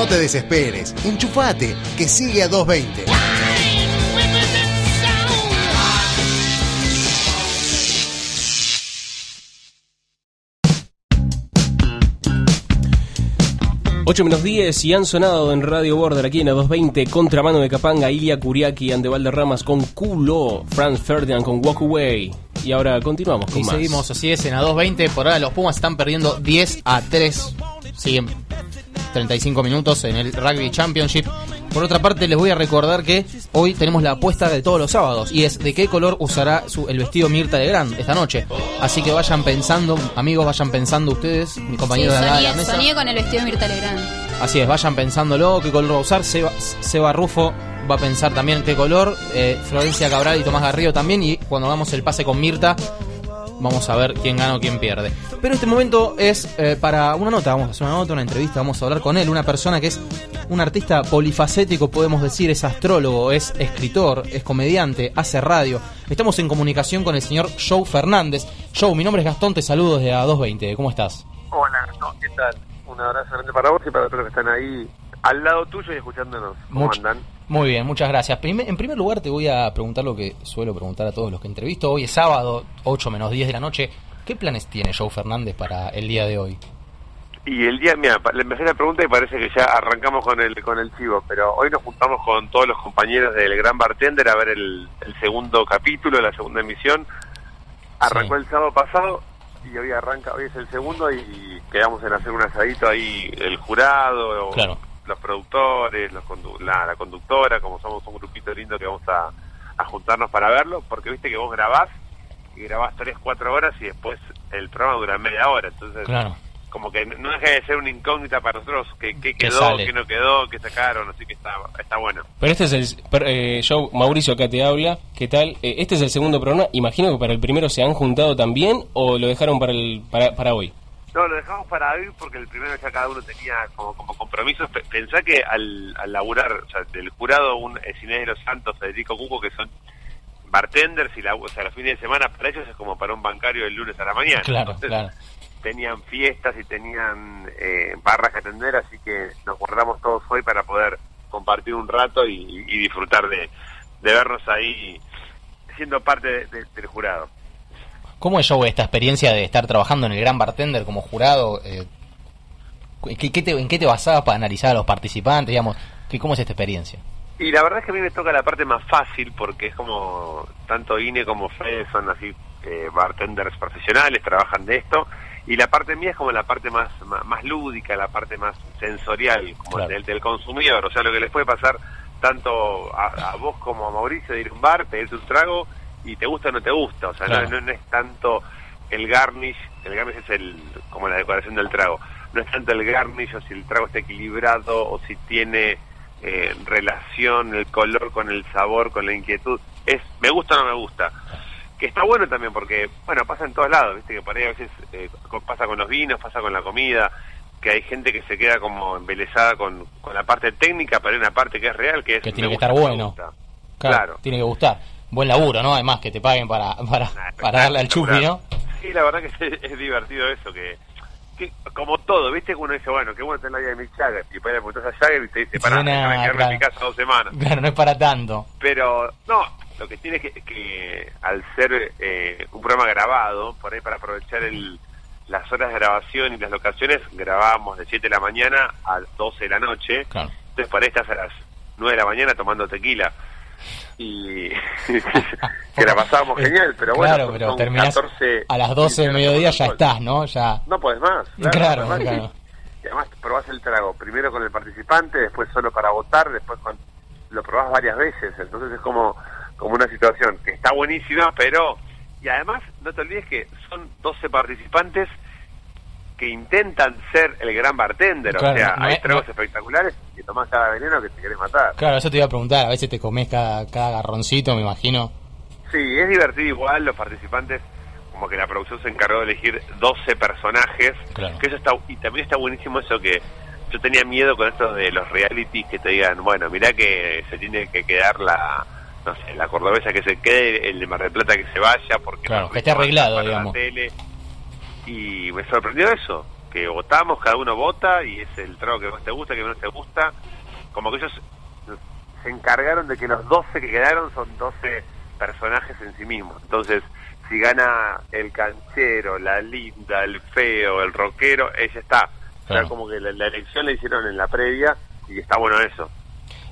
S4: No te desesperes, enchufate, que sigue a 220.
S14: Ocho menos 10 y han sonado en Radio Border aquí en la 220 Contramano de Capanga, Ilia Kuriaki, Ande Valderramas con Culo, Franz Ferdinand con Walk Away. Y ahora continuamos con
S12: Y
S14: más.
S12: seguimos así es en a 2.20. Por ahora los Pumas están perdiendo 10 a 3. Siguen 35 minutos en el Rugby Championship. Por otra parte, les voy a recordar que hoy tenemos la apuesta de todos los sábados y es de qué color usará su- el vestido Mirta Legrand esta noche. Así que vayan pensando, amigos, vayan pensando ustedes, mi
S13: Sí,
S12: compañero de acá de la
S13: soñé,
S12: mesa.
S13: soñé con el vestido de Mirta Legrand.
S12: Así es, vayan pensándolo, qué color va a usar. Seba, Seba Rufo va a pensar también qué color. eh, Florencia Cabral y Tomás Garrido también. Y cuando hagamos el pase con Mirta, vamos a ver quién gana o quién pierde. Pero este momento es eh, para una nota, vamos a hacer una nota, una entrevista, vamos a hablar con él. Una persona que es un artista polifacético, podemos decir, es astrólogo, es escritor, es comediante, hace radio. Estamos en comunicación con el señor Joe Fernández. Joe, mi nombre es Gastón, te saludo desde A220. ¿Cómo estás?
S30: Hola, ¿qué tal? Un abrazo grande para vos y para todos los que están ahí al lado tuyo y escuchándonos. ¿Cómo andan?
S12: Muy bien, muchas gracias. En primer lugar te voy a preguntar lo que suelo preguntar a todos los que entrevisto. Hoy es sábado, 8 menos 10 de la noche. ¿Qué planes tiene Joe Fernández para el día de hoy?
S30: Y el día, mira, le empecé la pregunta y parece que ya arrancamos con el con el chivo, pero hoy nos juntamos con todos los compañeros del Gran Bartender a ver el, el segundo capítulo, la segunda emisión. Arrancó el sábado pasado y hoy arranca, hoy es el segundo y quedamos en hacer un asadito ahí, el jurado, o
S12: Claro.
S30: Los productores, los condu- la, la conductora, como somos un grupito lindo que vamos a, a juntarnos para verlo, porque viste que vos grabás y grabás tres, cuatro horas y después el programa dura media hora, entonces
S12: Claro.
S30: como que no deja de ser una incógnita para nosotros que, que
S14: Que
S30: quedó,
S14: sale.
S30: que no quedó, que sacaron, así que está, está bueno.
S14: Pero este es el per- eh, Joe, Mauricio acá te habla. ¿Qué tal? Eh, este es el segundo programa. Imagino que para el primero se han juntado también o lo dejaron para el para, para hoy.
S30: No, lo dejamos para hoy porque el primero ya cada uno tenía como, como compromisos. Pe- Pensá que al, al laburar, o sea, del jurado, un eh, Inés de los Santos, Federico Cuco, que son bartenders y la, o sea, los fines de semana para ellos es como para un bancario del lunes a la mañana.
S12: Claro,
S30: Entonces,
S12: claro.
S30: Tenían fiestas y tenían eh, barras que atender, así que nos guardamos todos hoy para poder compartir un rato y, y disfrutar de, de vernos ahí siendo parte de- de- del jurado.
S12: ¿Cómo es Joe esta experiencia de estar trabajando en el Gran Bartender como jurado? Eh, ¿qué- qué te- ¿En qué te basabas para analizar a los participantes? Digamos, ¿qué, ¿Cómo es esta experiencia?
S30: Y la verdad es que a mí me toca la parte más fácil porque es como tanto INE como Fede son así eh, bartenders profesionales, trabajan de esto, y la parte mía es como la parte más, más, más lúdica, la parte más sensorial, como
S12: Claro.
S30: del, del consumidor, o sea, lo que les puede pasar tanto a, a vos como a Mauricio de ir a un bar, pedirte un trago, y te gusta o no te gusta, o sea, no-
S12: Claro.
S30: no, no es tanto el garnish, el garnish es el como la decoración del trago, no es tanto el garnish o si el trago está equilibrado o si tiene eh, relación el color con el sabor, con la inquietud, es me gusta o no me gusta. Que está bueno también porque, bueno, pasa en todos lados, viste que por ahí a veces eh, pasa con los vinos, pasa con la comida, que hay gente que se queda como embelesada con, con la parte técnica, pero hay una parte que es real, que es...
S12: Que tiene que estar bueno. Claro. Tiene que gustar. Buen laburo, ¿no? Además, que te paguen para, para, para darle al chupi, ¿no?
S30: Sí, la verdad que es, es divertido eso, que, que como todo, ¿viste? Uno dice, bueno, qué bueno tener la vida de Mick Jagger, y le preguntas a Jagger y te dice,
S12: Suena,
S30: déjame quedarme en mi casa dos semanas.
S12: Claro, no es para tanto.
S30: Pero, no, lo que tiene que, que al ser eh, un programa grabado, por ahí para aprovechar el, las horas de grabación y las locaciones, grabábamos de 7 de la mañana a 12 de la noche. Entonces, por ahí estás a las 9 de la mañana tomando tequila. Y que la pasábamos genial, pero bueno,
S12: claro, pero terminás
S30: 14,
S12: a las 12 del
S30: 15
S12: mediodía ya estás, ¿no? Ya.
S30: No podés más.
S12: Claro,
S30: más.
S12: claro.
S30: Y además probás el trago, primero con el participante, después solo para votar, después con, lo probás varias veces, entonces es como, como una situación que está buenísima, pero... Y además, no te olvides que son 12 participantes que intentan ser el gran bartender,
S12: Claro,
S30: o sea,
S12: no
S30: hay
S12: es-
S30: tragos espectaculares y tomás cada veneno que te querés matar.
S12: Claro, eso te iba a preguntar. A veces te comes cada, cada garroncito, me imagino.
S30: Sí, es divertido igual, los participantes, como que la producción se encargó de elegir 12 personajes,
S12: Claro.
S30: que eso está, y también está buenísimo eso que yo tenía miedo con esto de los realities que te digan, bueno, mirá que se tiene que quedar la, no sé, la cordobesa que se quede, el de Mar del Plata que se vaya, porque
S12: Claro,
S30: no
S12: que esté arreglado,
S30: la
S12: digamos.
S30: tele. Y me sorprendió eso, que votamos, cada uno vota y es el trago que más te gusta, que menos te gusta, como que ellos se encargaron de que los 12 que quedaron son 12 personajes en sí mismos. Entonces, si gana el canchero, la linda, el feo, el rockero, ella está. O sea, como que la, la elección la hicieron en la previa y está bueno eso.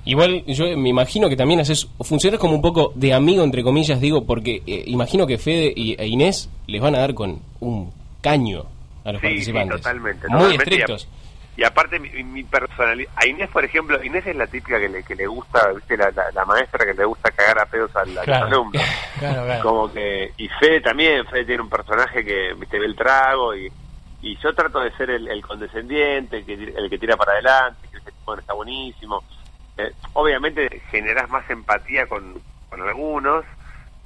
S14: Igual yo me imagino que también haces, funcionas como un poco de amigo, entre comillas, digo, porque eh, imagino que Fede y, e Inés les van a dar con un caño a los
S30: Sí, sí,
S14: participantes.
S30: totalmente.
S14: Muy
S30: totalmente.
S14: estrictos.
S30: Y, aparte, mi, mi personalidad. A Inés, por ejemplo, Inés es la típica que le, que le gusta, ¿viste? La, la, la maestra que le gusta cagar a pedos al, a
S12: Claro.
S30: los alumnos.
S12: Claro, claro.
S30: Como que. Y Fede también. Fede tiene un personaje que te ve el trago y. Y yo trato de ser el, el condescendiente, el que, el que tira para adelante, que dice, bueno, está buenísimo. Eh, obviamente generás más empatía con, con algunos,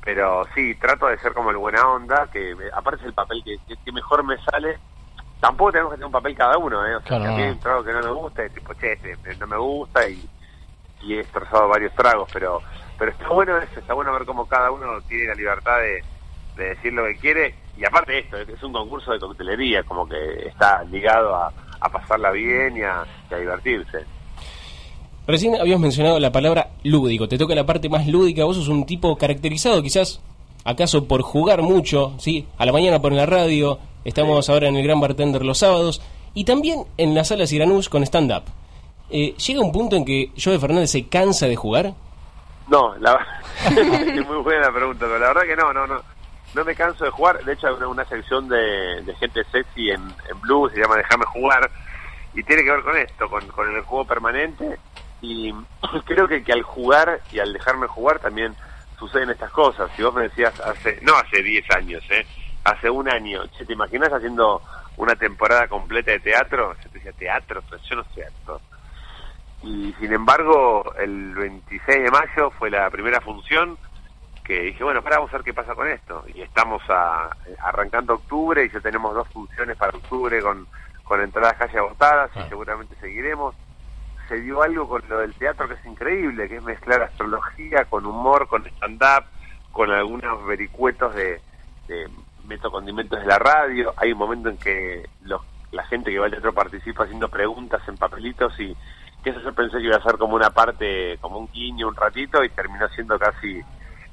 S30: pero sí, trato de ser como el buena onda, que me- aparte es el papel que, que- que mejor me sale. Tampoco tenemos que tener un papel cada uno, ¿eh? O sea,
S12: Claro,
S30: a mí hay un trago que no me gusta, es tipo, che, este, no me gusta y, y he destrozado varios tragos, pero pero está bueno eso, está bueno ver cómo cada uno tiene la libertad de, de decir lo que quiere. Y aparte esto, es un concurso de coctelería, como que está ligado a, a pasarla bien y a, y a divertirse.
S14: Recién habías mencionado la palabra lúdico, te toca la parte más lúdica, vos sos un tipo caracterizado quizás, acaso por jugar mucho, ¿sí? A la mañana por la radio, estamos ahora en el Gran Bartender los sábados, y también en la sala Siranús con stand-up. Eh, ¿Llega un punto en que Joe Fernández se cansa de jugar?
S30: No, la es muy buena la pregunta, pero la verdad que no, no, no. No me canso de jugar. De hecho, hay una, una sección de, de gente sexy en, en Blue, se llama Déjame jugar, y tiene que ver con esto, con, con el juego permanente. Y creo que, que al jugar y al dejarme jugar también suceden estas cosas. Si vos me decías hace, no hace 10 años, ¿eh? hace un año, che, ¿te imaginas haciendo una temporada completa de teatro? Yo te decía, teatro, pero yo no sé actor. Y sin embargo, el 26 de mayo fue la primera función que dije, bueno, para vamos a ver qué pasa con esto. Y estamos a, arrancando octubre y ya tenemos dos funciones para octubre con, con entradas casi agotadas y seguramente seguiremos. Se dio algo con lo del teatro que es increíble, que es mezclar astrología con humor, con stand-up, con algunos vericuetos de, de meto condimentos de la radio. Hay un momento en que los, la gente que va al teatro participa haciendo preguntas en papelitos y que eso yo pensé que iba a ser como una parte, como un guiño un ratito y terminó siendo casi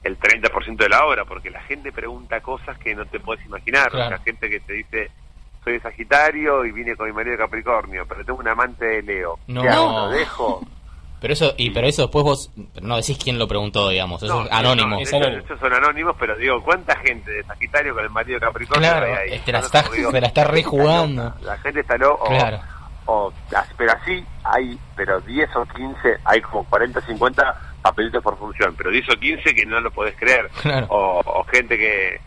S30: el 30% de la obra, porque la gente pregunta cosas que no te puedes imaginar.
S12: Claro.
S30: Sea, gente que te dice, soy de Sagitario y vine con mi marido de Capricornio, pero tengo un amante de Leo.
S12: No.
S30: ¿Qué hago? ¿Lo dejo?
S12: Pero eso, y pero eso después vos no decís quién lo preguntó, digamos, eso
S30: No,
S12: es anónimo.
S30: no, estos son anónimos, pero digo, ¿cuánta gente de Sagitario con el marido de Capricornio
S12: Claro,
S30: hay ahí?
S12: la está-
S30: no digo,
S12: se la está rejugando.
S30: La gente está.
S12: Claro.
S30: O, pero así hay, pero 10 o 15, hay como 40, 50 papelitos por función, pero 10 o 15 que no lo podés creer.
S12: Claro.
S30: O, o gente que,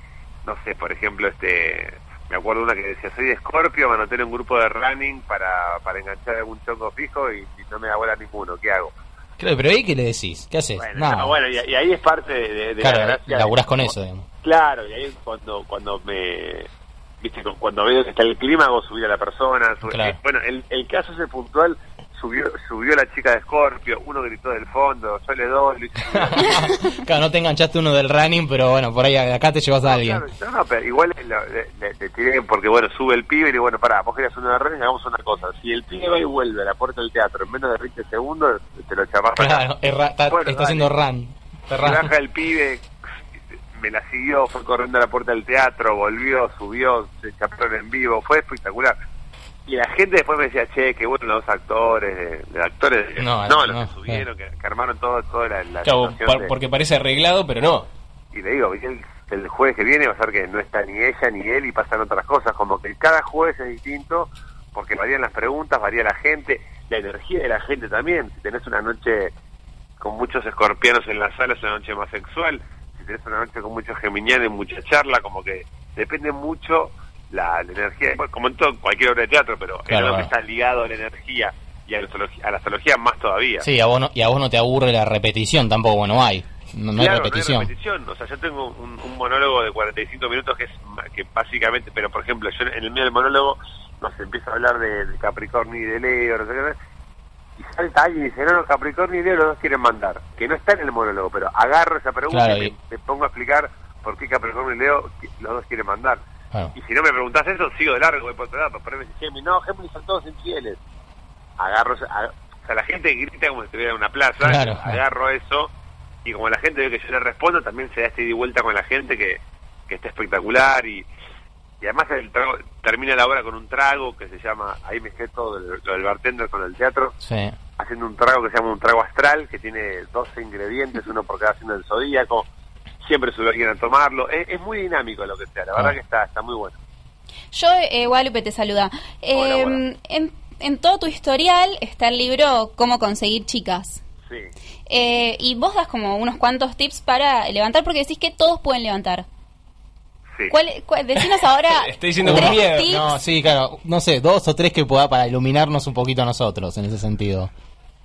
S30: no sé, por ejemplo, este me acuerdo una que decía, soy de Scorpio, en un grupo de running para, para enganchar algún chongo fijo y, y no me da bola ninguno, ¿qué hago?
S12: Claro, pero ahí qué le decís? ¿Qué haces? Nada.
S30: No, bueno, y, y ahí es parte de, de- la
S12: claro,
S30: gracia.
S12: laburás con eso, digamos.
S30: Claro, y ahí es cuando, cuando me... Viste, cu- cuando veo que está el clima, hago subir a la persona.
S12: Claro.
S30: eh, bueno, el, el caso ese puntual, subió subió la chica de Scorpio, uno gritó del fondo, yo le doy, lo hice.
S12: Claro, no te enganchaste uno del running, pero bueno, por ahí acá te llevas a alguien.
S30: No, no, pero igual le, le- le tiré porque, bueno, sube el pibe y le digo, bueno, pará, vos querías uno de running, hagamos una cosa. Si el pibe va y vuelve a la puerta del teatro en menos de 20 segundos, te lo chapás para
S12: Claro,
S30: acá.
S12: es ra- está,
S30: Bueno,
S12: está haciendo run. Está
S30: Se
S12: run.
S30: baja el pibe, me la siguió, fue corriendo a la puerta del teatro, volvió, subió, se chaparon en vivo, fue espectacular. Y la gente después me decía, che, qué bueno los actores, de, de actores,
S14: No,
S30: no, los que subieron, que, que armaron todo, toda la, la
S14: Claro,
S30: de-
S14: porque parece arreglado, pero no.
S30: y le digo, "Viste, el, el jueves que viene va a ser que no está ni ella ni él y pasan otras cosas, como que cada jueves es distinto, porque varían las preguntas, varía la gente, la energía de la gente también, si tenés una noche con muchos escorpianos en la sala es una noche más sexual, si tenés una noche con muchos geminianos mucha charla, como que depende mucho la, la energía, como en todo, cualquier obra de teatro, pero
S12: Claro,
S30: algo que está ligado a la energía y a la astrología, a la astrología más todavía.
S12: Sí, a vos, no, y a vos no te aburre la repetición tampoco, bueno, hay. No, no
S30: Claro,
S12: hay repetición.
S30: No hay repetición. O sea, yo tengo un, un monólogo de 45 minutos que es que básicamente, pero por ejemplo, yo en el medio del monólogo nos empieza a hablar de, de Capricornio y de Leo, no sé qué, y salta alguien y dice, no, no, Capricornio y Leo los dos quieren mandar. Que no está en el monólogo, pero agarro esa pregunta
S12: Claro,
S30: y
S12: y-
S30: me, me pongo a explicar por qué Capricornio y Leo los dos quieren mandar.
S12: Claro.
S30: Y si no me preguntás eso, sigo de largo, voy por otro lado. Pero me dice, Gemini, no, Gemini son todos infieles. Agarro, esa- a- o sea, la gente grita como si estuviera en una plaza,
S12: Claro.
S30: agarro eso y como la gente ve que yo le respondo, también se da este y vuelta con la gente que, que está espectacular y, y además el trago- termina la obra con un trago que se llama, ahí mezclé todo lo, lo del bartender con el teatro,
S12: Sí.
S30: haciendo un trago que se llama un trago astral, que tiene 12 ingredientes, uno por cada signo del zodíaco, siempre sube alguien a tomarlo, es, es muy dinámico lo que sea, la verdad
S12: Ah.
S30: que está, está muy bueno.
S13: Yo, eh, Guadalupe, te saluda. Eh,
S30: Hola,
S13: En, en todo tu historial está el libro Cómo conseguir chicas.
S30: Sí.
S13: Eh, y vos das como unos cuantos tips para levantar, porque decís que todos pueden levantar.
S30: Sí.
S13: ¿Cuál, cuál- decinos ahora
S14: Estoy diciendo
S13: tres
S14: miedo.
S13: tips.
S12: No, sí, claro. No sé, dos o tres que pueda para iluminarnos un poquito a nosotros en ese sentido.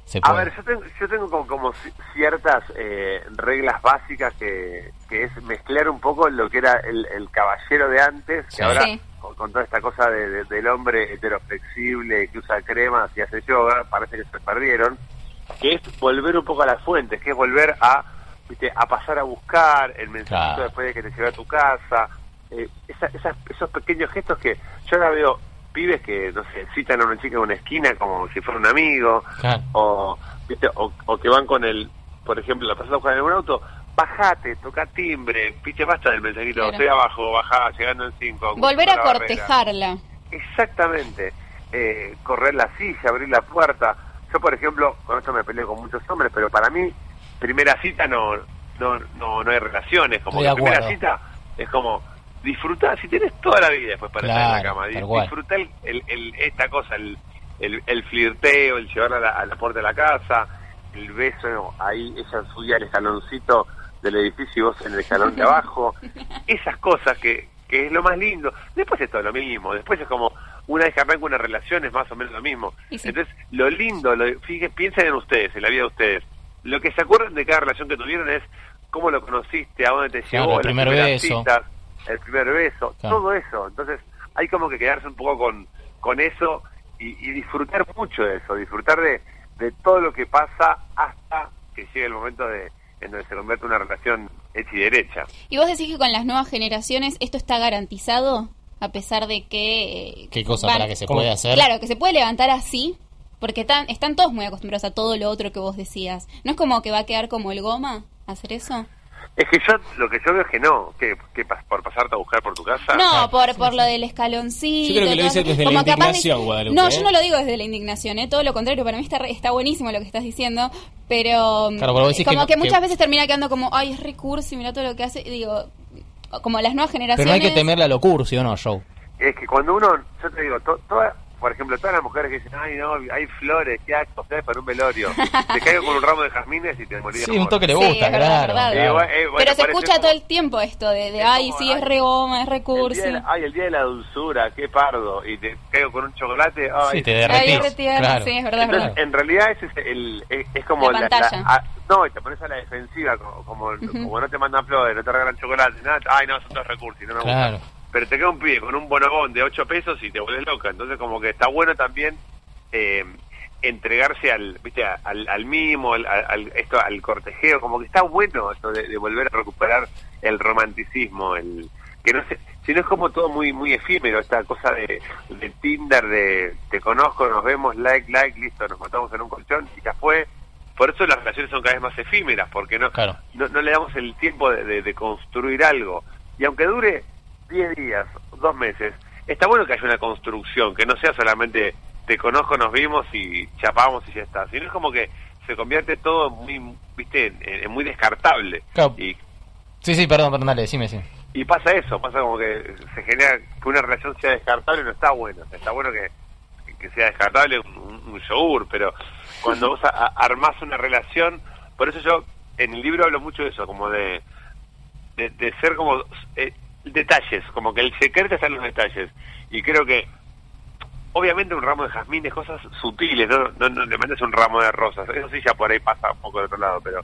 S12: Se
S30: A ver, yo tengo, yo tengo como, como ci- ciertas eh, reglas básicas que, que es mezclar un poco lo que era el, el caballero de antes, que
S12: Sí.
S30: ahora
S13: Sí.
S30: con, con toda esta cosa de- de- del hombre heteroflexible que usa cremas y hace yoga, parece que se perdieron, que es volver un poco a las fuentes, que es volver a, viste, a pasar a buscar el mensajito
S12: Claro.
S30: después de que te lleve a tu casa, eh, esa- esas- esos pequeños gestos que yo ahora veo pibes que, no sé, citan a una chica en una esquina como si fuera un amigo,
S12: Claro.
S30: o, ¿viste? o, o que van con el, por ejemplo, la persona con un auto, bajate, toca timbre, viste, basta del mensajito,
S13: Claro.
S30: estoy abajo, bajá, llegando en cinco.
S13: Volver a
S30: barrera.
S13: cortejarla.
S30: Exactamente, eh, correr la silla, abrir la puerta. Yo, por ejemplo, con esto me peleo con muchos hombres, pero para mí, primera cita no no no, no hay relaciones, como
S12: Estoy
S30: la
S12: de
S30: primera cita es como disfrutar, si tienes toda la vida después para estar en la
S12: Claro,
S30: cama,
S12: tal
S30: di-
S12: cual.
S30: disfrutar el, el- el- esta cosa, el, el, el flirteo, el llevarla a la, a la puerta de la casa, el beso, ahí ella subía al escaloncito del edificio y vos en el escalón de abajo, esas cosas que, que es lo más lindo. Después es todo lo mismo, después es como una vez que arranca una relación es más o menos lo mismo.
S13: Sí.
S30: Entonces, lo lindo, lo, fíjense, piensen en ustedes, en la vida de ustedes. Lo que se acuerdan de cada relación que tuvieron es cómo lo conociste, a dónde te
S12: Claro,
S30: llevó,
S12: el
S30: las
S12: primer beso.
S30: citas, el primer beso,
S12: Claro.
S30: todo eso. Entonces, hay como que quedarse un poco con, con eso y, y disfrutar mucho de eso, disfrutar de, de todo lo que pasa hasta que llegue el momento de en donde se convierte en una relación hecha y derecha.
S13: ¿Y vos decís que con las nuevas generaciones esto está garantizado? A pesar de que... eh,
S12: ¿Qué cosa
S13: van-
S12: para que se puede hacer?
S13: Claro, que se puede levantar así, porque están, están todos muy acostumbrados a todo lo otro que vos decías. ¿No es como que va a quedar como el goma hacer eso?
S30: Es que yo, lo que yo veo es que no, que, que pas- por pasarte a buscar por tu casa.
S13: No, por, por lo del escaloncito.
S14: Yo creo que lo
S13: todo
S14: dice
S13: eso.
S14: desde la indignación, Guadalupe,
S13: No,
S14: ¿eh?
S13: yo no lo digo desde la indignación, ¿eh? todo lo contrario. Para mí está, re- está buenísimo lo que estás diciendo, pero
S12: Claro, pero
S13: como
S12: que
S13: que,
S12: no-
S13: muchas
S12: que-
S13: veces termina quedando como, ay, es recurso y mira todo lo que hace. Y digo, como las nuevas generaciones.
S12: Pero no hay que temerle a lo cursi, ¿o no, Joe?
S30: Es que cuando uno, yo te digo, to- todas, por ejemplo, todas las mujeres que dicen, ay no, hay flores, qué acto, ustedes para un velorio. te caigo con un ramo de jazmines y te morís
S12: Sí, un toque le
S13: Sí,
S12: gusta,
S13: es verdad,
S12: claro.
S13: verdad.
S30: Eh, bueno, eh, bueno,
S13: pero se escucha
S30: como-
S13: todo el tiempo esto de, de ay, sí, es re goma, es recurso.
S30: ay, el día de la dulzura, qué pardo. Y te caigo con un chocolate. Ay,
S12: Sí, te derretís, claro.
S13: sí, es verdad, es
S30: Entonces,
S13: verdad.
S30: en realidad ese es, el, es, es como
S13: La pantalla.
S30: a- no, y te pones a la defensiva, como, como, como no te mandan flores, no te regalan chocolate, nada. Ay, no, son todos recursos, y no me gusta. Pero te queda un pibe con un bonobón de 8 pesos y te vuelves loca. Entonces, como que está bueno también eh, entregarse al, ¿viste? al, al mimo, al, al- esto, al cortejeo. Como que está bueno esto de, de volver a recuperar el romanticismo, el que no sé, si no es como todo muy muy efímero, esta cosa de, de Tinder, de te conozco, nos vemos, like, like, listo, nos matamos en un colchón y ya fue. Por eso las relaciones son cada vez más efímeras, porque no, no, no le damos el tiempo de, de- de construir algo. Y aunque dure 10 días, dos meses, está bueno que haya una construcción, que no sea solamente te conozco, nos vimos y chapamos y ya está. Sino es como que se convierte todo muy, viste, en, en muy descartable.
S12: Claro.
S30: Y,
S12: Sí, sí, perdón, perdón, dale, decime, sí.
S30: y pasa eso, pasa como que se genera que una relación sea descartable, no está bueno. Está bueno que, que sea descartable un, un- yogur, pero cuando vos a- a- armás una relación, por eso yo en el libro hablo mucho de eso, como de, de, de ser como eh, detalles, como que el secreto está en los detalles. Y creo que, obviamente, un ramo de jazmines, cosas sutiles, no, no, no le mandes un ramo de rosas, eso sí ya por ahí pasa un poco de otro lado, pero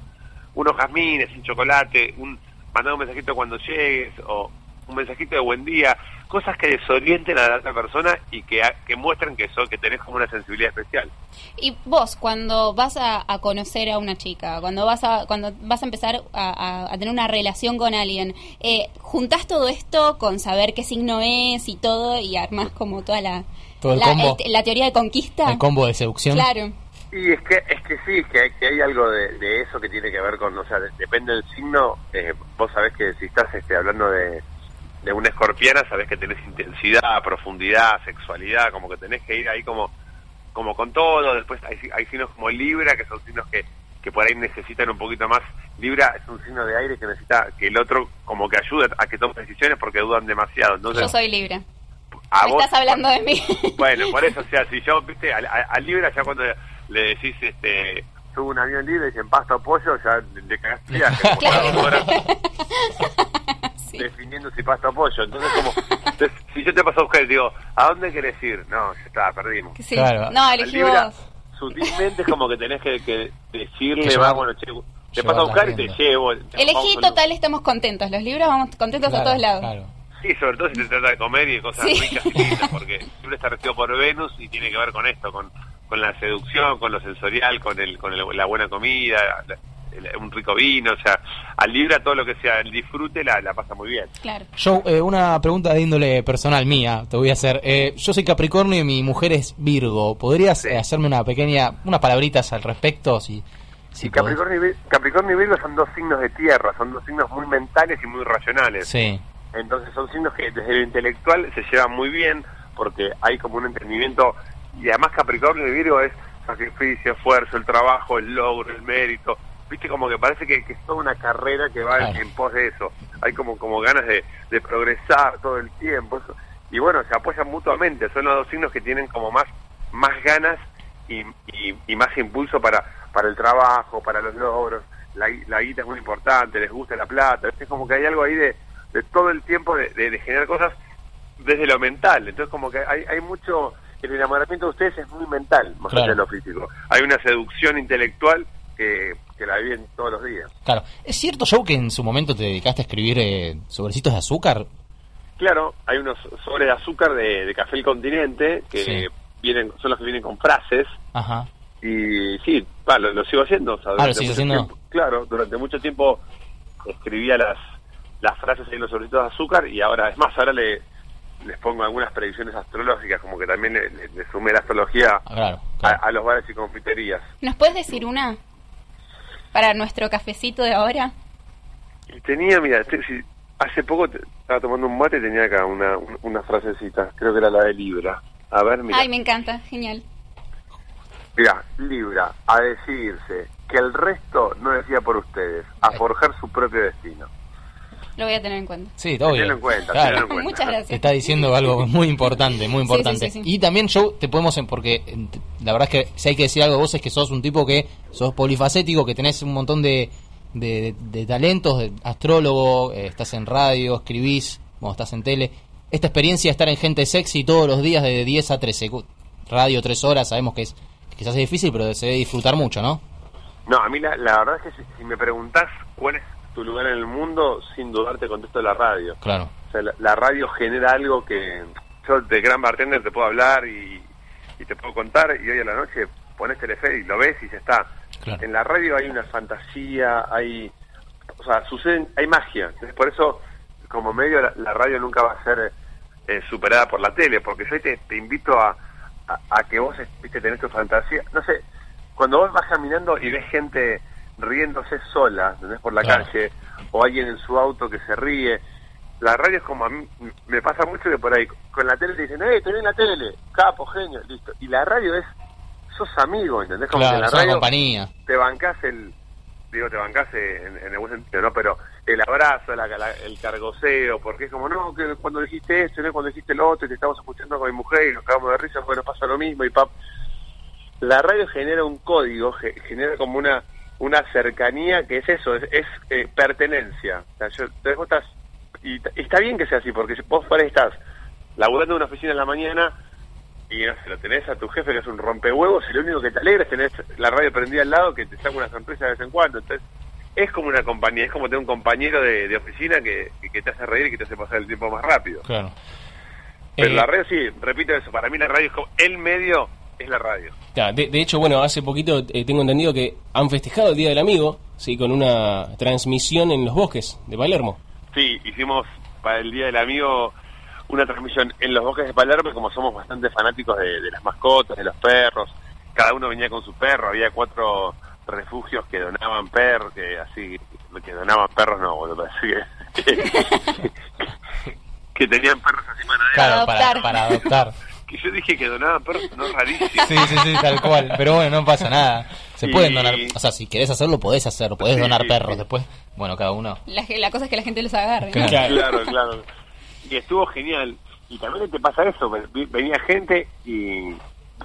S30: unos jazmines, un chocolate, un mandar un mensajito cuando llegues, o un mensajito de buen día, cosas que desorienten a la otra persona y que, que muestren que, so, que tenés como una sensibilidad especial.
S13: Y vos, cuando vas a, a conocer a una chica, cuando vas a, cuando vas a empezar a, a- a tener una relación con alguien, eh, ¿juntás todo esto con saber qué signo es y todo y armás como toda la,
S12: Todo el
S13: la,
S12: combo.
S13: el- la teoría de conquista?
S12: El combo de seducción.
S13: Claro.
S30: Y es que es que sí, que, hay- que hay algo de, de eso que tiene que ver con, o sea, de- depende del signo. eh, vos sabés que si estás este, hablando de, de una escorpiana, sabés que tenés intensidad, profundidad, sexualidad, como que tenés que ir ahí como como con todo. Después hay, hay signos como Libra, que son signos que, que por ahí necesitan un poquito más. Libra es un signo de aire que necesita que el otro como que ayude a que tome decisiones porque dudan demasiado. Entonces,
S13: Yo soy
S30: a vos-
S13: estás hablando de mí.
S30: bueno, por eso, o sea, si yo, viste, al- al Libra ya cuando le decís, este, subo un avión libre y dicen pasto pollo, ya le cagaste como
S13: Claro.
S30: definiendo si pasto pollo. Entonces, como, entonces, si yo te paso a buscar y digo, ¿a dónde querés ir? No, ya está, perdimos.
S13: Sí. Claro. No, elegí
S30: Libra,
S13: vos.
S30: Sutilmente es como que tenés que, que decirle,
S12: Que
S30: va, bueno, che, te paso a buscar y te llevo.
S13: Elegí total, estamos contentos. Los libros vamos contentos a todos lados.
S30: Sí, sobre todo si se trata de comer y de cosas
S13: Sí.
S30: ricas y lindas, porque siempre está regido por Venus y tiene que ver con esto, con, con la seducción, con lo sensorial, con el, con el- la buena comida, la- un rico vino, o sea, al Libra todo lo que sea el disfrute la, la pasa muy bien.
S13: Claro.
S12: Joe, eh, una pregunta de índole personal mía, te voy a hacer. Eh, yo soy Capricornio y mi mujer es Virgo. ¿Podrías eh, hacerme una pequeña, unas palabritas al respecto? Si, si
S30: Y? Capricornio y, Capricornio y Virgo son dos signos de tierra, son dos signos muy mentales y muy racionales.
S12: Sí.
S30: Entonces son signos que desde lo intelectual se llevan muy bien porque hay como un entendimiento y además Capricornio y Virgo es sacrificio, esfuerzo, el trabajo, el logro, el mérito. Viste como que parece que, que es toda una carrera que va en- pos de eso. Hay como como ganas de, de progresar todo el tiempo. Eso- Y bueno, se apoyan mutuamente. Son los dos signos que tienen como más más ganas y, y, y más impulso para para el trabajo, para los logros. La, la guita es muy importante, les gusta la plata. Es como que hay algo ahí de, de todo el tiempo de, de- de generar cosas desde lo mental. Entonces como que hay, hay mucho... El enamoramiento de ustedes es muy mental, más
S12: Claro.
S30: allá de lo físico. Hay una seducción intelectual que, que la viven todos los días.
S12: Claro. ¿Es cierto, Joe, que en su momento te dedicaste a escribir eh, sobrecitos de azúcar?
S30: Claro, hay unos sobres de azúcar de, de Café El Continente que
S12: Sí.
S30: vienen son los que vienen con frases
S12: Ajá.
S30: y sí, va, lo, lo sigo haciendo. o sea,
S12: Ah, lo
S30: mucho
S12: haciendo.
S30: tiempo- claro, durante mucho tiempo escribía las las frases ahí en los sobrecitos de azúcar y ahora, es más, ahora le les pongo algunas predicciones astrológicas, como que también le, le- le sumé la astrología
S12: Claro.
S30: a, a los bares y confiterías.
S13: ¿Nos puedes decir una? Para nuestro cafecito de ahora.
S30: Y tenía, mira, te- si- hace poco te- estaba tomando un mate y tenía acá una, un- una frasecita, creo que era la de Libra. A ver, mira.
S13: Ay, me encanta, genial.
S30: Mira, Libra, a decidirse que el resto no decía por ustedes, a forjar su propio destino.
S13: Lo voy a tener en cuenta.
S12: Sí, obvio.
S30: Tenlo en cuenta,
S12: Claro.
S30: tenlo en cuenta.
S13: Muchas gracias.
S12: Te está diciendo algo muy importante, muy importante.
S13: sí, sí, sí.
S12: Y también, Joe, te podemos, porque la verdad es que si hay que decir algo de vos es que sos un tipo que sos polifacético, que tenés un montón de, de, de talentos, de astrólogo, eh, estás en radio, escribís, bueno, estás en tele. Esta experiencia de estar en Gente Sexy todos los días de 10 a 13, cu- radio tres horas, sabemos que es que quizás es difícil, pero se debe disfrutar mucho, ¿no?
S30: No, a mí la, la verdad es que si, si me preguntás cuál es tu lugar en el mundo, sin dudar te contesto la radio.
S12: Claro.
S30: O sea, la, la radio genera algo que yo de gran bartender te puedo hablar y, y te puedo contar y hoy a la noche pones Telefe y lo ves y ya está.
S12: Claro.
S30: En la radio hay una fantasía, hay, o sea, suceden, hay magia. Entonces, por eso, como medio, la, la radio nunca va a ser eh, superada por la tele, porque yo te, te invito a, a, a que vos, viste, tenés tu fantasía. No sé, cuando vos vas caminando y ves gente riéndose sola, ¿entendés? Por la
S12: Claro.
S30: calle, o alguien en su auto que se ríe, la radio es como a mí, me pasa mucho que por ahí, con la tele te dicen, eh, tenés la tele, capo, genio, listo. Y la radio es, sos amigo, ¿entendés? Como que
S12: Claro,
S30: en la radio
S12: compañía.
S30: te bancás el, digo, te bancás en, en el buen sentido, ¿no? Pero el abrazo, la- la- el cargoseo, porque es como, no, que cuando dijiste esto, no cuando dijiste lo otro, y te estamos escuchando con mi mujer y nos cagamos de risa, porque nos pasa lo mismo y pap. La radio genera un código, ge- genera como una una cercanía que es eso, es, es, eh, pertenencia. O sea, yo, entonces vos estás, y, está bien que sea así, porque vos por ahí estás laburando en una oficina en la mañana y no sé, lo tenés a tu jefe que es un rompehuevos y lo único que te alegra es tener la radio prendida al lado que te saca una sonrisa de vez en cuando. Entonces, es como una compañía, es como tener un compañero de, de oficina que, que te hace reír y que te hace pasar el tiempo más rápido.
S12: Claro.
S30: Pero
S14: Eh,
S30: la radio sí, repito eso, para mí la radio es como, el medio es la radio.
S14: De, de hecho, bueno, hace poquito eh, tengo entendido que han festejado el Día del Amigo, sí, con una transmisión en los bosques de Palermo.
S30: Sí, hicimos para el Día del Amigo una transmisión en los bosques de Palermo, y como somos bastante fanáticos de, de las mascotas, de los perros, cada uno venía con su perro, había cuatro refugios que donaban perros, que así, que donaban perros no, boludo, así que, que, que tenían perros así para,
S12: para adoptar.
S30: Que yo dije que donaban perros, no rarísimo.
S12: Sí, sí, sí, tal cual. Pero bueno, no pasa nada. Se
S30: Y-
S12: pueden donar. O sea, si querés hacerlo, podés hacerlo. Podés
S30: Sí,
S12: donar perros
S30: sí.
S12: después. Bueno, cada uno.
S13: La, la cosa es que la gente los agarre. ¿no?
S30: Claro, claro. Y estuvo genial. Y también te pasa eso, ve- venía gente y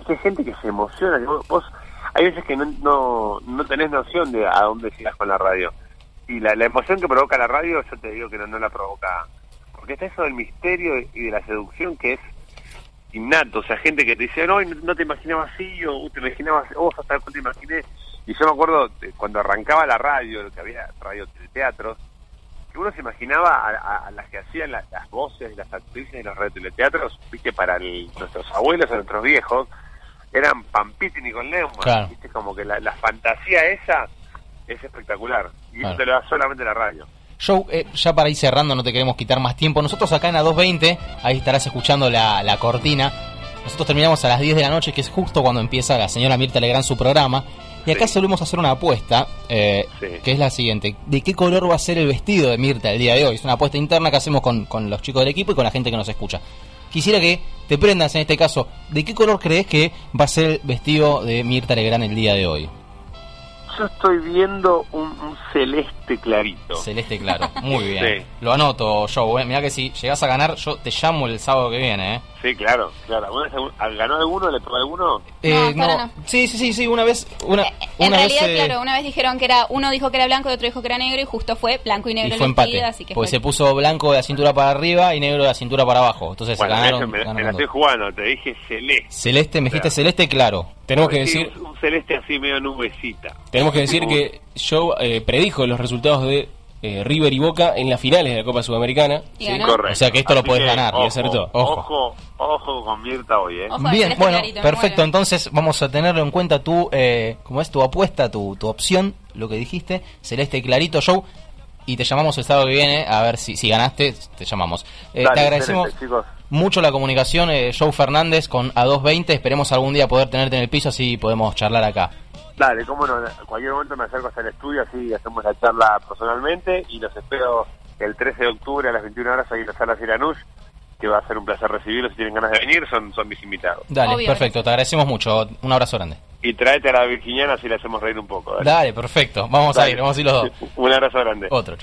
S30: hay gente que se emociona. que vos- hay veces que no, no, no tenés noción de a dónde llegas con la radio. Y la, la emoción que provoca la radio, yo te digo que no, no la provoca. Porque está eso del misterio y de la seducción que es innato. O sea, gente que te dice, no, no te imaginabas así, o "Uh, te imaginabas, vos hasta no te imaginé. Y yo me acuerdo cuando arrancaba la radio, lo que había radio teatros, que uno se imaginaba a, a- a las que hacían la- las voces, las actrices de los radioteatros, viste, para el- nuestros abuelos o nuestros viejos, eran Pampita y Nicole Neumann,
S12: Claro.
S30: viste, como que la, la fantasía esa es espectacular, y
S12: Claro.
S30: eso te lo da solamente la radio.
S12: Joe, eh, ya para ir cerrando, no te queremos quitar más tiempo. Nosotros acá en la 220, ahí estarás escuchando la, la cortina. Nosotros terminamos a las 10 de la noche, que es justo cuando empieza la señora Mirta Legrand su programa. Y acá solemos hacer una apuesta, eh, que es la siguiente. ¿De qué color va a ser el vestido de Mirta el día de hoy? Es una apuesta interna que hacemos con, con los chicos del equipo y con la gente que nos escucha. Quisiera que te prendas en este caso. ¿De qué color crees que va a ser el vestido de Mirta Legrand el día de hoy?
S30: Yo estoy viendo un, un celeste clarito.
S12: Celeste claro, muy bien.
S30: Sí.
S12: Lo anoto, Joe. Eh. Mira que si llegas a ganar, yo te llamo el sábado que viene. ¿eh?
S30: Sí, claro, claro. ¿Alguna vez algún- ¿Ganó alguno? ¿Le tocó alguno?
S12: Eh,
S13: no.
S12: Sí, sí, sí, sí, una vez. Una,
S13: En
S12: una
S13: realidad,
S12: vez, eh,
S13: claro, una vez dijeron que era, uno dijo que era blanco y otro dijo que era negro y justo fue blanco y negro
S12: Y
S13: el
S12: fue
S13: vestido,
S12: empate.
S13: así que
S12: Porque
S13: fue-
S12: se puso blanco de la cintura para arriba y negro de la cintura para abajo. Entonces
S30: Bueno,
S12: se ganaron.
S30: me, la estoy jugando, te dije celeste.
S12: Celeste, me dijiste celeste, claro.
S14: Tenemos que decir,
S30: Un, un celeste así medio nubecita.
S14: tenemos que decir que Joe eh, predijo los resultados de eh, River y Boca en las finales de la Copa Sudamericana.
S13: Y
S14: Sí,
S13: ganó.
S30: Correcto.
S12: O sea que esto lo podés ganar.
S30: Ojo,
S14: y acertó.
S12: Ojo.
S30: Ojo, ojo con Mirta hoy, ¿eh?
S13: Ojo,
S12: Bien, bueno,
S13: clarito,
S12: perfecto. Entonces vamos a tenerlo en cuenta tu, eh, como es tu apuesta, tu, tu opción, lo que dijiste, celeste y clarito, Joe. Y te llamamos el sábado que viene a ver si, si ganaste, te llamamos. Eh,
S30: Dale,
S12: te agradecemos mucho la comunicación, eh, Joe Fernández con A220. Esperemos algún día poder tenerte en el piso así podemos charlar acá.
S30: Dale, cómo no, en cualquier momento me acerco hasta el estudio, así hacemos la charla personalmente y los espero el 13 de octubre a las 21 horas ahí en la sala Siranush, que va a ser un placer recibirlos. Si tienen ganas de venir, son, son mis invitados.
S12: Dale, perfecto, te agradecemos mucho. Un abrazo grande.
S30: Y tráete a la virginiana si le hacemos reír un poco. Dale,
S12: Dale, perfecto. Vamos a ir, vamos a ir los dos.
S30: Un abrazo grande.
S12: Otro,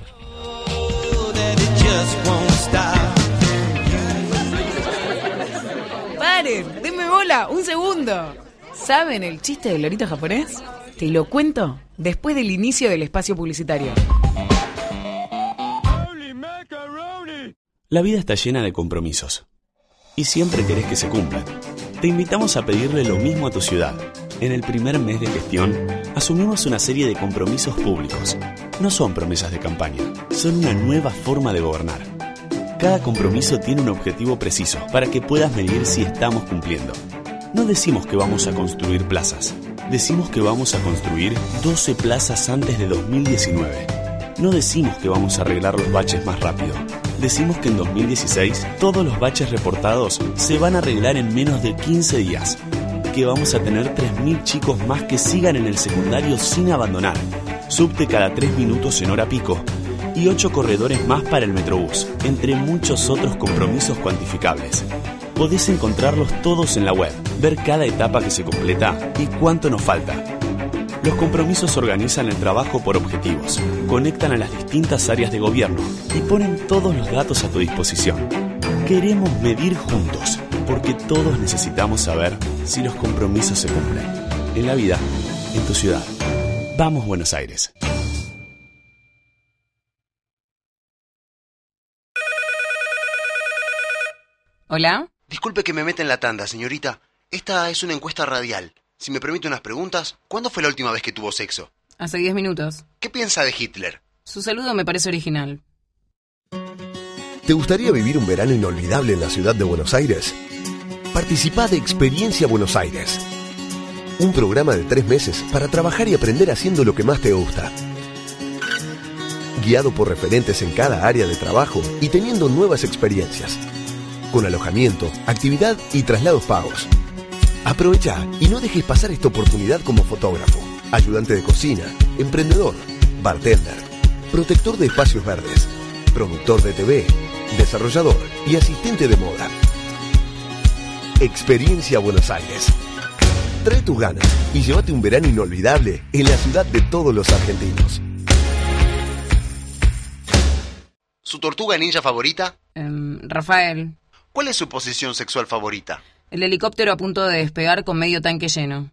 S11: stop.
S1: Paren, denme bola, un segundo. ¿Saben el chiste del lorito japonés? Te lo cuento después del inicio del espacio publicitario.
S7: La vida está llena de compromisos. Y siempre querés que se cumplan. Te invitamos a pedirle lo mismo a tu ciudad. En el primer mes de gestión, asumimos una serie de compromisos públicos. No son promesas de campaña, son una nueva forma de gobernar. Cada compromiso tiene un objetivo preciso para que puedas medir si estamos cumpliendo. No decimos que vamos a construir plazas, decimos que vamos a construir 12 plazas antes de 2019. No decimos que vamos a arreglar los baches más rápido. Decimos que en 2016 todos los baches reportados se van a arreglar en menos de 15 días. Que vamos a tener 3.000 chicos más que sigan en el secundario sin abandonar. Subte cada 3 minutos en hora pico. Y 8 corredores más para el Metrobús, entre muchos otros compromisos cuantificables. Podés encontrarlos todos en la web, ver cada etapa que se completa y cuánto nos falta. Los compromisos organizan el trabajo por objetivos, conectan a las distintas áreas de gobierno y ponen todos los datos a tu disposición. Queremos medir juntos, porque todos necesitamos saber si los compromisos se cumplen. En la vida, en tu ciudad. Vamos Buenos Aires.
S1: ¿Hola?
S4: Disculpe que me meta en la tanda, señorita. Esta es una encuesta radial. Si me permite unas preguntas, ¿cuándo fue la última vez que tuvo sexo?
S1: Hace 10 minutos.
S4: ¿Qué piensa de Hitler?
S1: Su saludo me parece original.
S20: ¿Te gustaría vivir un verano inolvidable en la ciudad de Buenos Aires? Participa de Experiencia Buenos Aires. Un programa de tres meses para trabajar y aprender haciendo lo que más te gusta. Guiado por referentes en cada área de trabajo y teniendo nuevas experiencias. Con alojamiento, actividad y traslados pagos. Aprovecha y no dejes pasar esta oportunidad como fotógrafo, ayudante de cocina, emprendedor, bartender, protector de espacios verdes, productor de TV, desarrollador y asistente de moda. Experiencia Buenos Aires. Trae tus ganas y llévate un verano inolvidable en la ciudad de todos los argentinos.
S4: ¿Su tortuga ninja favorita?
S1: Em, Rafael,
S4: ¿Cuál es su posición sexual favorita?
S1: el helicóptero a punto de despegar con medio tanque lleno.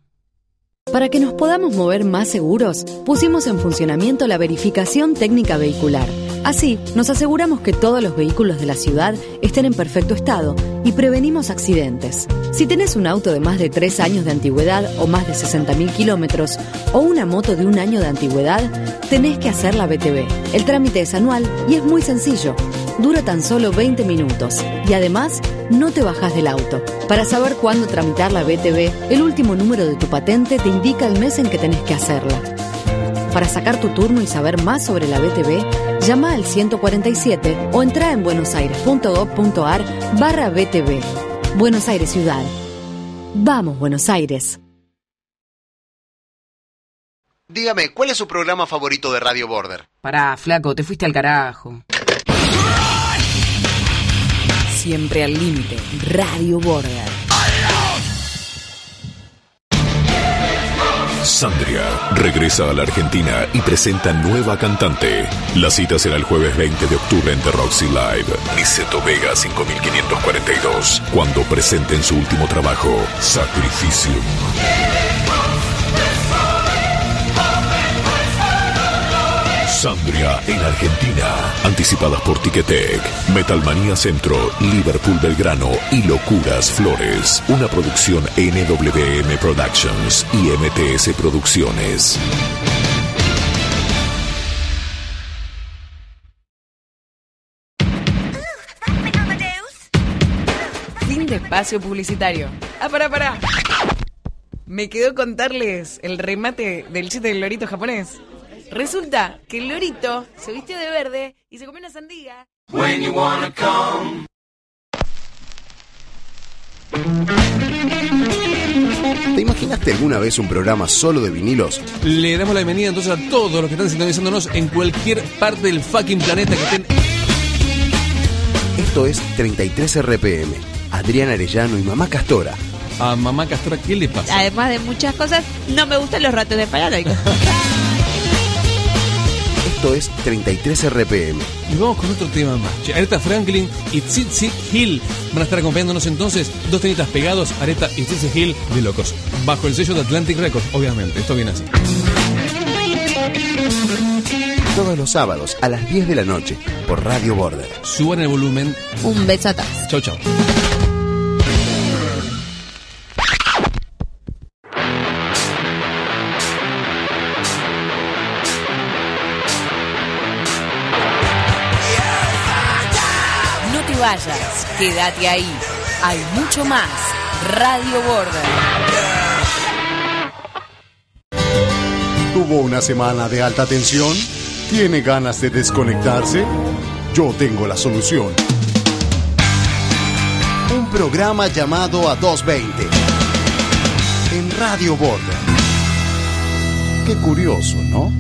S3: Para que nos podamos mover más seguros, pusimos en funcionamiento la verificación técnica vehicular. Así, nos aseguramos que todos los vehículos de la ciudad estén en perfecto estado y prevenimos accidentes. Si tenés un auto de más de 3 años de antigüedad o más de 60.000 kilómetros o una moto de un año de antigüedad, tenés que hacer la BTV. El trámite es anual y es muy sencillo. Dura tan solo 20 minutos y además no te bajas del auto. Para saber cuándo tramitar la BTV, el último número de tu patente te indica el mes en que tenés que hacerla. Para sacar tu turno y saber más sobre la BTV, llama al 147 o entra en buenosaires.gov.ar barra BTV. Buenos Aires Ciudad. Vamos, Buenos Aires.
S4: Dígame, ¿cuál es su programa favorito de Radio Border?
S1: Pará, flaco, te fuiste al carajo. Siempre al límite. Radio Border.
S18: Sandria regresa a la Argentina y presenta nueva cantante. La cita será el jueves 20 de octubre en The Roxy Live, Niceto Vega 5542, cuando presenten su último trabajo, Sacrificium. Sandria en Argentina. Anticipadas por Ticketek, Metalmanía Centro, Liverpool Belgrano y Locuras Flores. Una producción NWM Productions y MTS Producciones.
S1: Fin de espacio publicitario. Ah, pará, pará. Me quedó contarles el remate del chiste del lorito japonés. Resulta que el lorito se vistió de verde y se comió una sandía.
S11: When you wanna come.
S4: ¿Te imaginaste alguna vez un programa solo de vinilos?
S25: Le damos la bienvenida entonces a todos los que están sintonizándonos en cualquier parte del fucking planeta que estén.
S4: Esto es 33 RPM. Adrián Arellano y Mamá Castora.
S25: A Mamá Castora, ¿qué le pasa?
S23: Además de muchas cosas, no me gustan los ratos de paranoico.
S4: Esto es 33 RPM.
S25: Y vamos con otro tema más. Aretha Franklin y Tsitsi Hill van a estar acompañándonos entonces. Dos temitas pegados, Aretha y Tsitsi Hill de locos. Bajo el sello de Atlantic Records, obviamente. Esto viene así.
S4: Todos los sábados a las 10 de la noche por Radio Border.
S25: Suban el volumen.
S23: Un beso.
S25: Chau, chau.
S1: Quédate ahí. Hay mucho más. Radio Border.
S4: ¿Tuvo una semana de alta tensión? ¿Tiene ganas de desconectarse? Yo tengo la solución. Un programa llamado a 220 en Radio Border. Qué curioso, ¿no?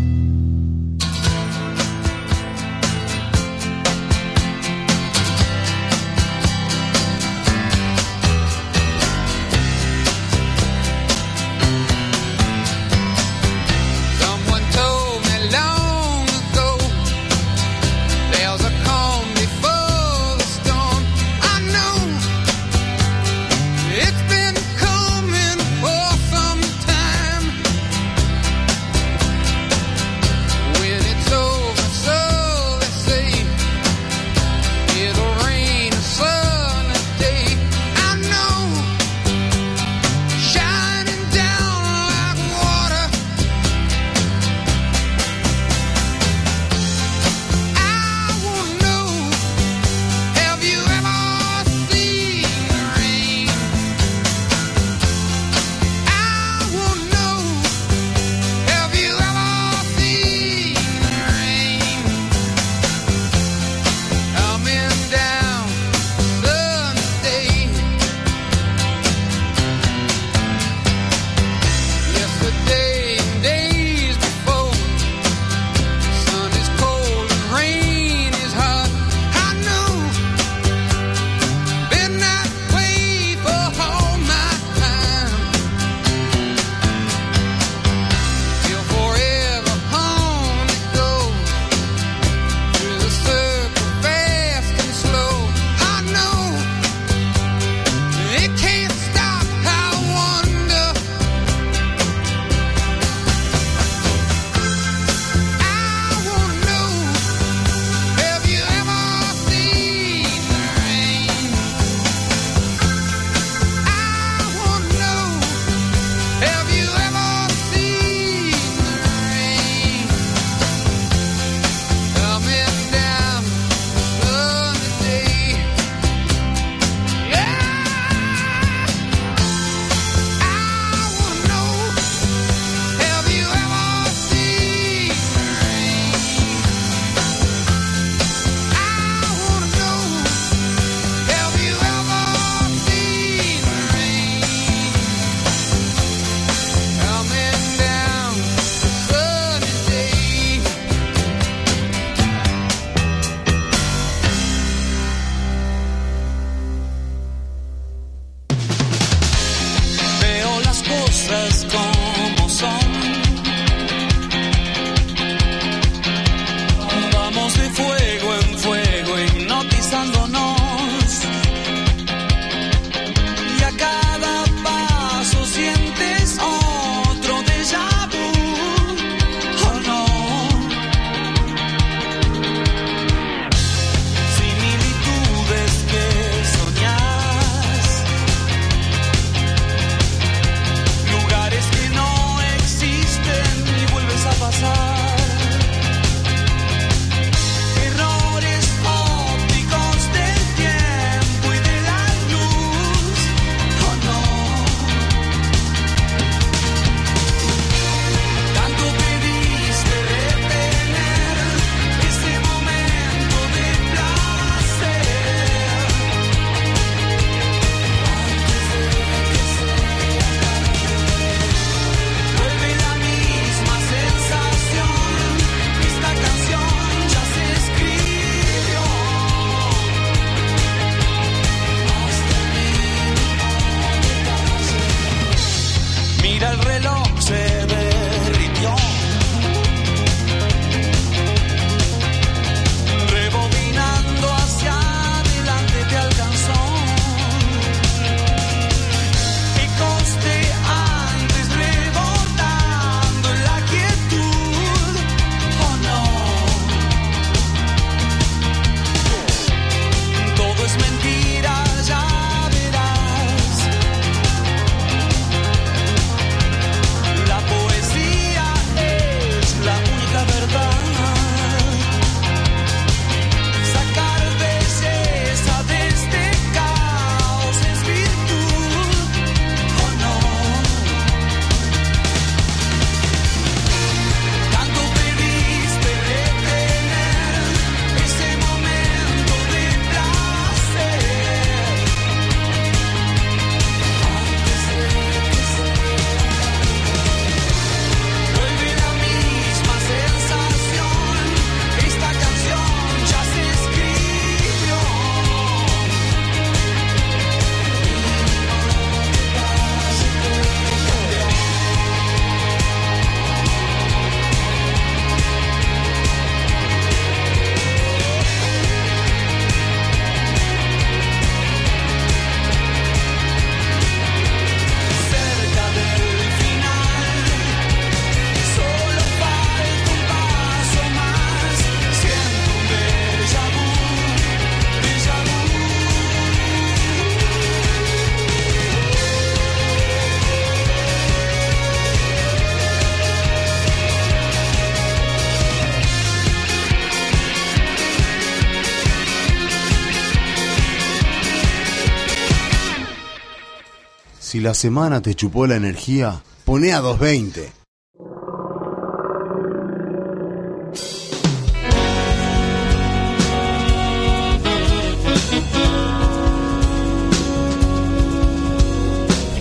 S4: Si la semana te chupó la energía, poné a 220.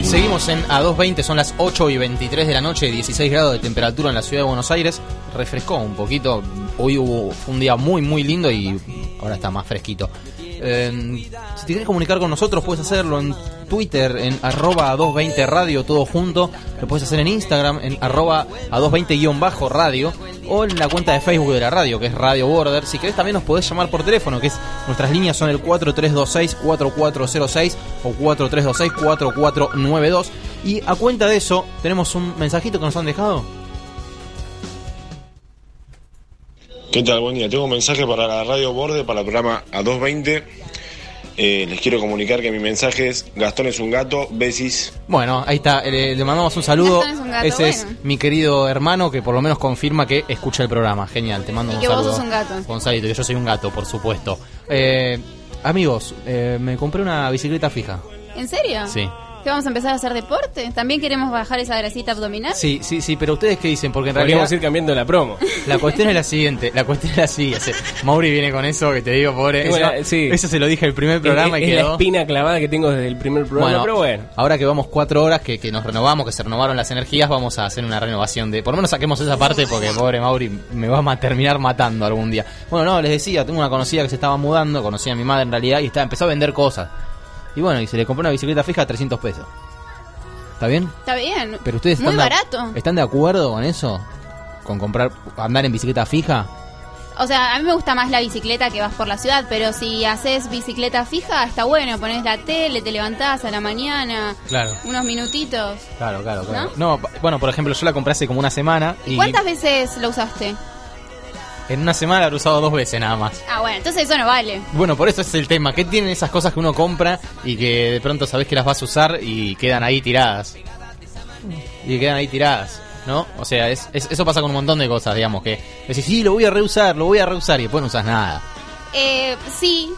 S12: Seguimos en A220, son las 8 y 23 de la noche, 16 grados de temperatura en la ciudad de Buenos Aires. Refrescó un poquito, hoy hubo, un día muy muy lindo y ahora está más fresquito. Eh, si te quieres comunicar con nosotros, puedes hacerlo en Twitter, en arroba A220 Radio, todo junto. Lo puedes hacer en Instagram, en arroba A220-radio. O en la cuenta de Facebook de la radio, que es Radio Border. Si querés también nos podés llamar por teléfono, que es nuestras líneas son el 4326-4406 o 4326-4492. Y a cuenta de eso, tenemos un mensajito que nos han dejado.
S31: ¿Qué tal? Buen día. Tengo un mensaje para la Radio Borde, para el programa A220. Eh, les quiero comunicar que mi mensaje es Gastón es un gato, besis.
S12: Bueno, ahí está, le, le mandamos un saludo.
S13: Gastón es un gato,
S12: Ese es mi querido hermano que por lo menos confirma que escucha el programa. Genial, te mando
S13: Y
S12: un
S13: que vos
S12: saludo.
S13: sos un gato.
S12: Gonzalito, que yo soy un gato, por supuesto. Eh, amigos, eh, me compré una bicicleta fija.
S13: ¿En serio?
S12: Sí.
S13: ¿Que vamos a empezar a hacer deporte? ¿También queremos bajar esa grasita abdominal?
S12: Sí, sí, sí, pero ustedes qué dicen, porque en
S14: Podríamos
S12: realidad
S14: ir cambiando la promo.
S12: la cuestión es la siguiente, la cuestión es la siguiente. Mauri viene con eso que te digo, pobre. Eso,
S14: sí.
S12: eso se lo dije el primer programa
S14: es,
S12: y
S14: es la espina clavada que tengo desde el primer programa, pero bueno.
S12: Ahora que vamos cuatro horas, que, que nos renovamos, que se renovaron las energías, vamos a hacer una renovación de. Por lo menos saquemos esa parte porque pobre Mauri me va a terminar matando algún día. Bueno, no, les decía, tengo una conocida que se estaba mudando, conocía a mi madre en realidad y estaba, empezó a vender cosas. Y bueno, y se le compró una bicicleta fija a 300 pesos. ¿Está bien?
S13: Está bien.
S12: Pero ustedes
S13: Muy
S12: están de-
S13: barato.
S12: ¿Están de acuerdo con eso? ¿Con comprar, andar en bicicleta fija?
S13: O sea, a mí me gusta más la bicicleta que vas por la ciudad, pero si haces bicicleta fija, está bueno. Pones la tele, te levantás a la mañana,
S12: Claro.
S13: unos minutitos.
S12: Claro, claro, claro. No, bueno, por ejemplo, yo la compré hace como una semana y
S13: ¿Cuántas veces lo usaste?
S12: En una semana la he usado dos veces nada más.
S13: Ah, bueno, entonces eso no vale.
S12: Bueno, por eso es el tema. ¿Qué tienen esas cosas que uno compra y que de pronto sabes que las vas a usar y quedan ahí tiradas? Y quedan ahí tiradas, ¿no? O sea, es, es- eso pasa con un montón de cosas, digamos, que decís, sí, lo voy a reusar, lo voy a reusar y después no usas nada.
S13: Eh, sí,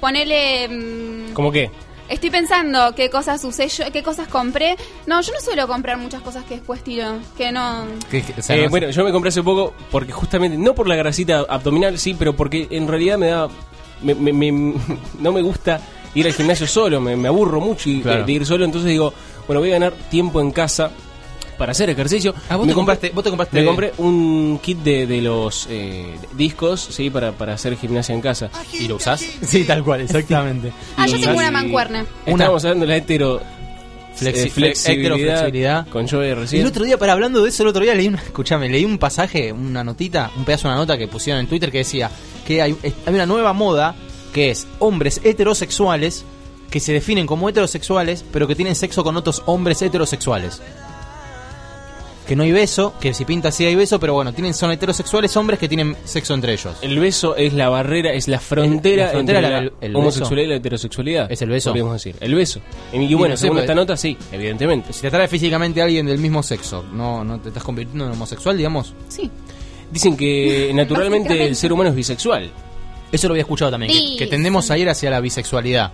S13: ponele... mm,
S14: ¿Cómo qué?
S13: Estoy pensando qué cosas usé yo, qué cosas compré. No, yo no suelo comprar muchas cosas que después tiro, que no...
S14: Eh, bueno, yo me compré hace poco porque justamente, no por la grasita abdominal, sí, pero porque en realidad me da. me- me- me- no me gusta ir al gimnasio solo, me, me aburro mucho y-
S12: Claro.
S14: de, de ir solo, entonces digo, bueno, voy a ganar tiempo en casa para hacer ejercicio.
S12: Ah, vos
S14: me
S12: te compraste- vos te compraste-
S14: Me compré un kit de, de los eh, discos, sí, para, para hacer gimnasia en casa.
S12: ¿Y lo usás? Sí, tal cual, exactamente.
S13: Ah, yo tengo una mancuerna.
S14: Estábamos hablando de la hetero.
S12: Flexi-
S14: eh, flexibilidad,
S12: heteroflexibilidad.
S14: con Joey recién.
S12: El otro día, para hablando de eso, el otro día leí, una, escuchame, leí un pasaje, una notita, un pedazo de una nota que pusieron en Twitter que decía que hay, hay una nueva moda que es hombres heterosexuales que se definen como heterosexuales, pero que tienen sexo con otros hombres heterosexuales. Que no hay beso, que si pinta sí hay beso, pero bueno, tienen son heterosexuales hombres que tienen sexo entre ellos.
S14: El beso es la barrera, es la frontera,
S12: La frontera,
S14: entre
S12: la-
S14: la,
S12: el- el
S14: homosexualidad y la heterosexualidad.
S12: ¿Es el beso?
S14: Podríamos decir. El beso. Y,
S12: Y
S14: bueno,
S12: no
S14: según
S12: pues-
S14: esta nota, sí, evidentemente.
S12: Si te atrae físicamente a alguien del mismo sexo, ¿no, no te estás convirtiendo en homosexual, digamos?
S13: Sí.
S14: Dicen que naturalmente el ser humano es bisexual.
S12: Eso lo había escuchado también,
S13: Sí,
S12: que, que tendemos a ir hacia la bisexualidad.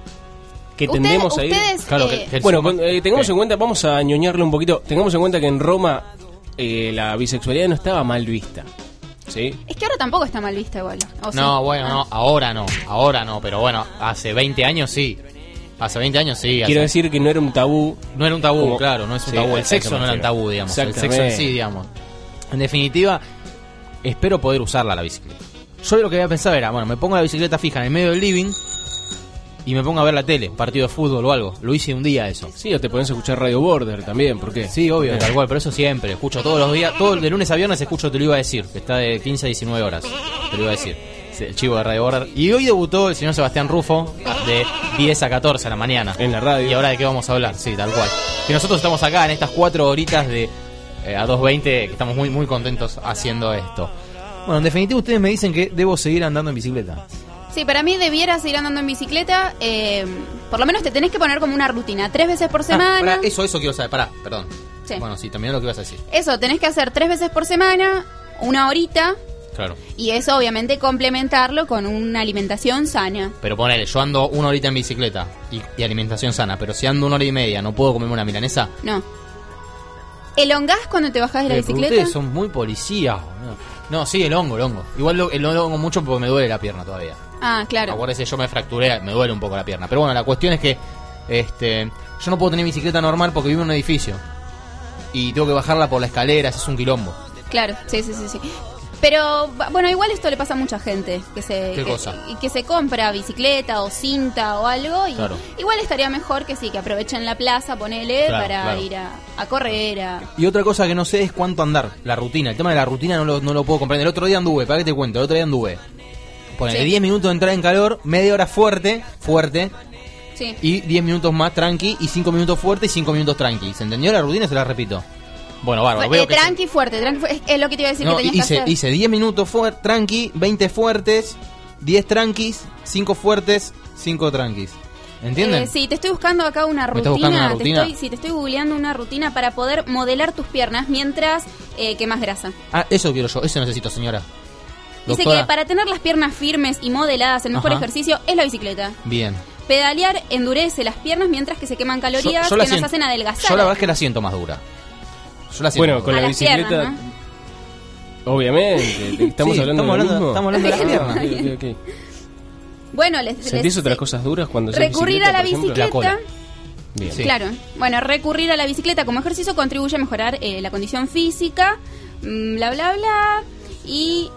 S14: Que
S13: Ustedes-
S14: tendemos a ir.
S13: ustedes,
S12: Claro,
S13: eh,
S12: que- que el
S14: Bueno, con- eh, tengamos en cuenta, vamos a ñoñarlo un poquito. Tengamos en cuenta que en Roma eh, la bisexualidad no estaba mal vista. ¿Sí?
S13: Es que ahora tampoco está mal vista igual.
S12: No, bueno, no, ahora no, ahora no, pero bueno, hace 20 años sí. Hace 20 años sí.
S14: Quiero
S12: hace-
S14: decir que no era un tabú.
S12: No era un tabú,
S14: Como-
S12: claro, no es un
S14: Sí,
S12: tabú. El sexo no era un tabú, digamos. El sexo en sí, digamos. En definitiva, espero poder usarla la bicicleta. Yo lo que había pensado era, bueno, me pongo la bicicleta fija en el medio del living y me pongo a ver la tele, partido de fútbol o algo. Lo hice un día eso.
S14: Sí, o te podés escuchar Radio Border también, ¿por qué?
S12: Sí, obvio, tal cual, pero eso siempre. Escucho todos los días, todo de lunes a viernes escucho Te lo iba a decir, que está de 15 a 19 horas. Te lo iba a decir. El chivo de Radio Border. Y hoy debutó el señor Sebastián Rufo de 10 a 14 a la mañana.
S14: En la radio.
S12: ¿Y ahora de qué vamos a hablar? Sí, tal cual. Que nosotros estamos acá en estas cuatro horitas de eh, a 2.20, que estamos muy, muy contentos haciendo esto. Bueno, en definitiva ustedes me dicen que debo seguir andando en bicicleta.
S13: Sí, para mí debieras ir andando en bicicleta. eh, por lo menos te tenés que poner como una rutina. Tres veces por
S12: Ah,
S13: semana.
S12: pará, eso, eso quiero saber. Pará, perdón.
S13: Sí.
S12: Bueno, sí, también lo que ibas a decir.
S13: Eso, tenés que hacer tres veces por semana, una horita.
S12: Claro.
S13: Y eso obviamente complementarlo con una alimentación sana.
S12: Pero ponele, yo ando una horita en bicicleta y, y alimentación sana, pero si ando una hora y media, ¿no puedo comerme una milanesa?
S13: No. ¿Elongás cuando te bajás de la
S12: Eh,
S13: bicicleta?
S12: Ustedes son muy policías. boludo. No, sí, el hongo, el hongo. Igual lo, el hongo mucho porque me duele la pierna todavía.
S13: Ah, claro.
S12: Acuérdese, yo me fracturé, me duele un poco la pierna. Pero bueno, la cuestión es que este, yo no puedo tener bicicleta normal porque vivo en un edificio. Y tengo que bajarla por la escalera, es un quilombo.
S13: Claro, sí, sí, sí, sí. Pero bueno, igual esto le pasa a mucha gente que se
S12: ¿Qué
S13: que,
S12: cosa?
S13: y que se compra bicicleta o cinta o algo y
S12: Claro.
S13: igual estaría mejor que sí que aprovechen la plaza, ponele
S12: Claro,
S13: para
S12: claro.
S13: ir a, a correr, a
S12: Y otra cosa que no sé es cuánto andar, la rutina. El tema de la rutina no lo, no lo puedo comprender. El otro día anduve, ¿para qué te cuento? El otro día anduve. Ponele
S13: Sí.
S12: 10 minutos de entrar en calor, media hora fuerte, fuerte,
S13: sí.
S12: y 10 minutos más tranqui, y 5 minutos fuerte y 5 minutos tranqui. ¿Se entendió la rutina? Se la repito. Bueno, bárbaro. Veo
S13: eh,
S12: que se-
S13: tranqui fuerte, tranqui fu- es, lo que te iba a decir
S12: No,
S13: que tenías
S12: hice,
S13: que hacer.
S12: hice 10 minutos fuer- tranqui, 20 fuertes, 10 tranquis, 5 fuertes, 5 tranquis. ¿Entienden?
S13: Eh, sí, te estoy buscando acá una
S12: ¿Me
S13: rutina.
S12: una
S13: Te
S12: rutina?
S13: estoy, sí, te estoy googleando una rutina para poder modelar tus piernas mientras eh, quemas grasa.
S12: Ah, eso quiero yo, eso necesito, señora.
S13: Dice
S12: Doctora.
S13: que para tener las piernas firmes y modeladas, el mejor
S12: Ajá.
S13: ejercicio es la bicicleta.
S12: Bien.
S13: Pedalear endurece las piernas mientras que se queman calorías
S12: Yo- yo la
S13: que nos
S12: siento-
S13: hacen adelgazar.
S12: Yo la verdad es que la siento más dura. Yo la siento
S14: Bueno,
S12: más
S14: con
S12: dura.
S14: la
S13: las
S14: bicicleta.
S13: piernas,
S14: Obviamente, estamos
S12: Sí,
S14: hablando
S12: estamos
S14: de lo
S12: hablando-
S14: mismo.
S12: estamos hablando de las
S14: Ah,
S12: piernas.
S14: ok, ok, ok.
S13: Bueno, les,
S14: ¿Sentís otras cosas duras cuando haces
S13: recurrir a la
S14: por ejemplo?
S13: bicicleta.
S14: Bien.
S13: Claro. Bueno, recurrir a la bicicleta como ejercicio contribuye a mejorar eh, la condición física, mm, bla, bla, bla. Y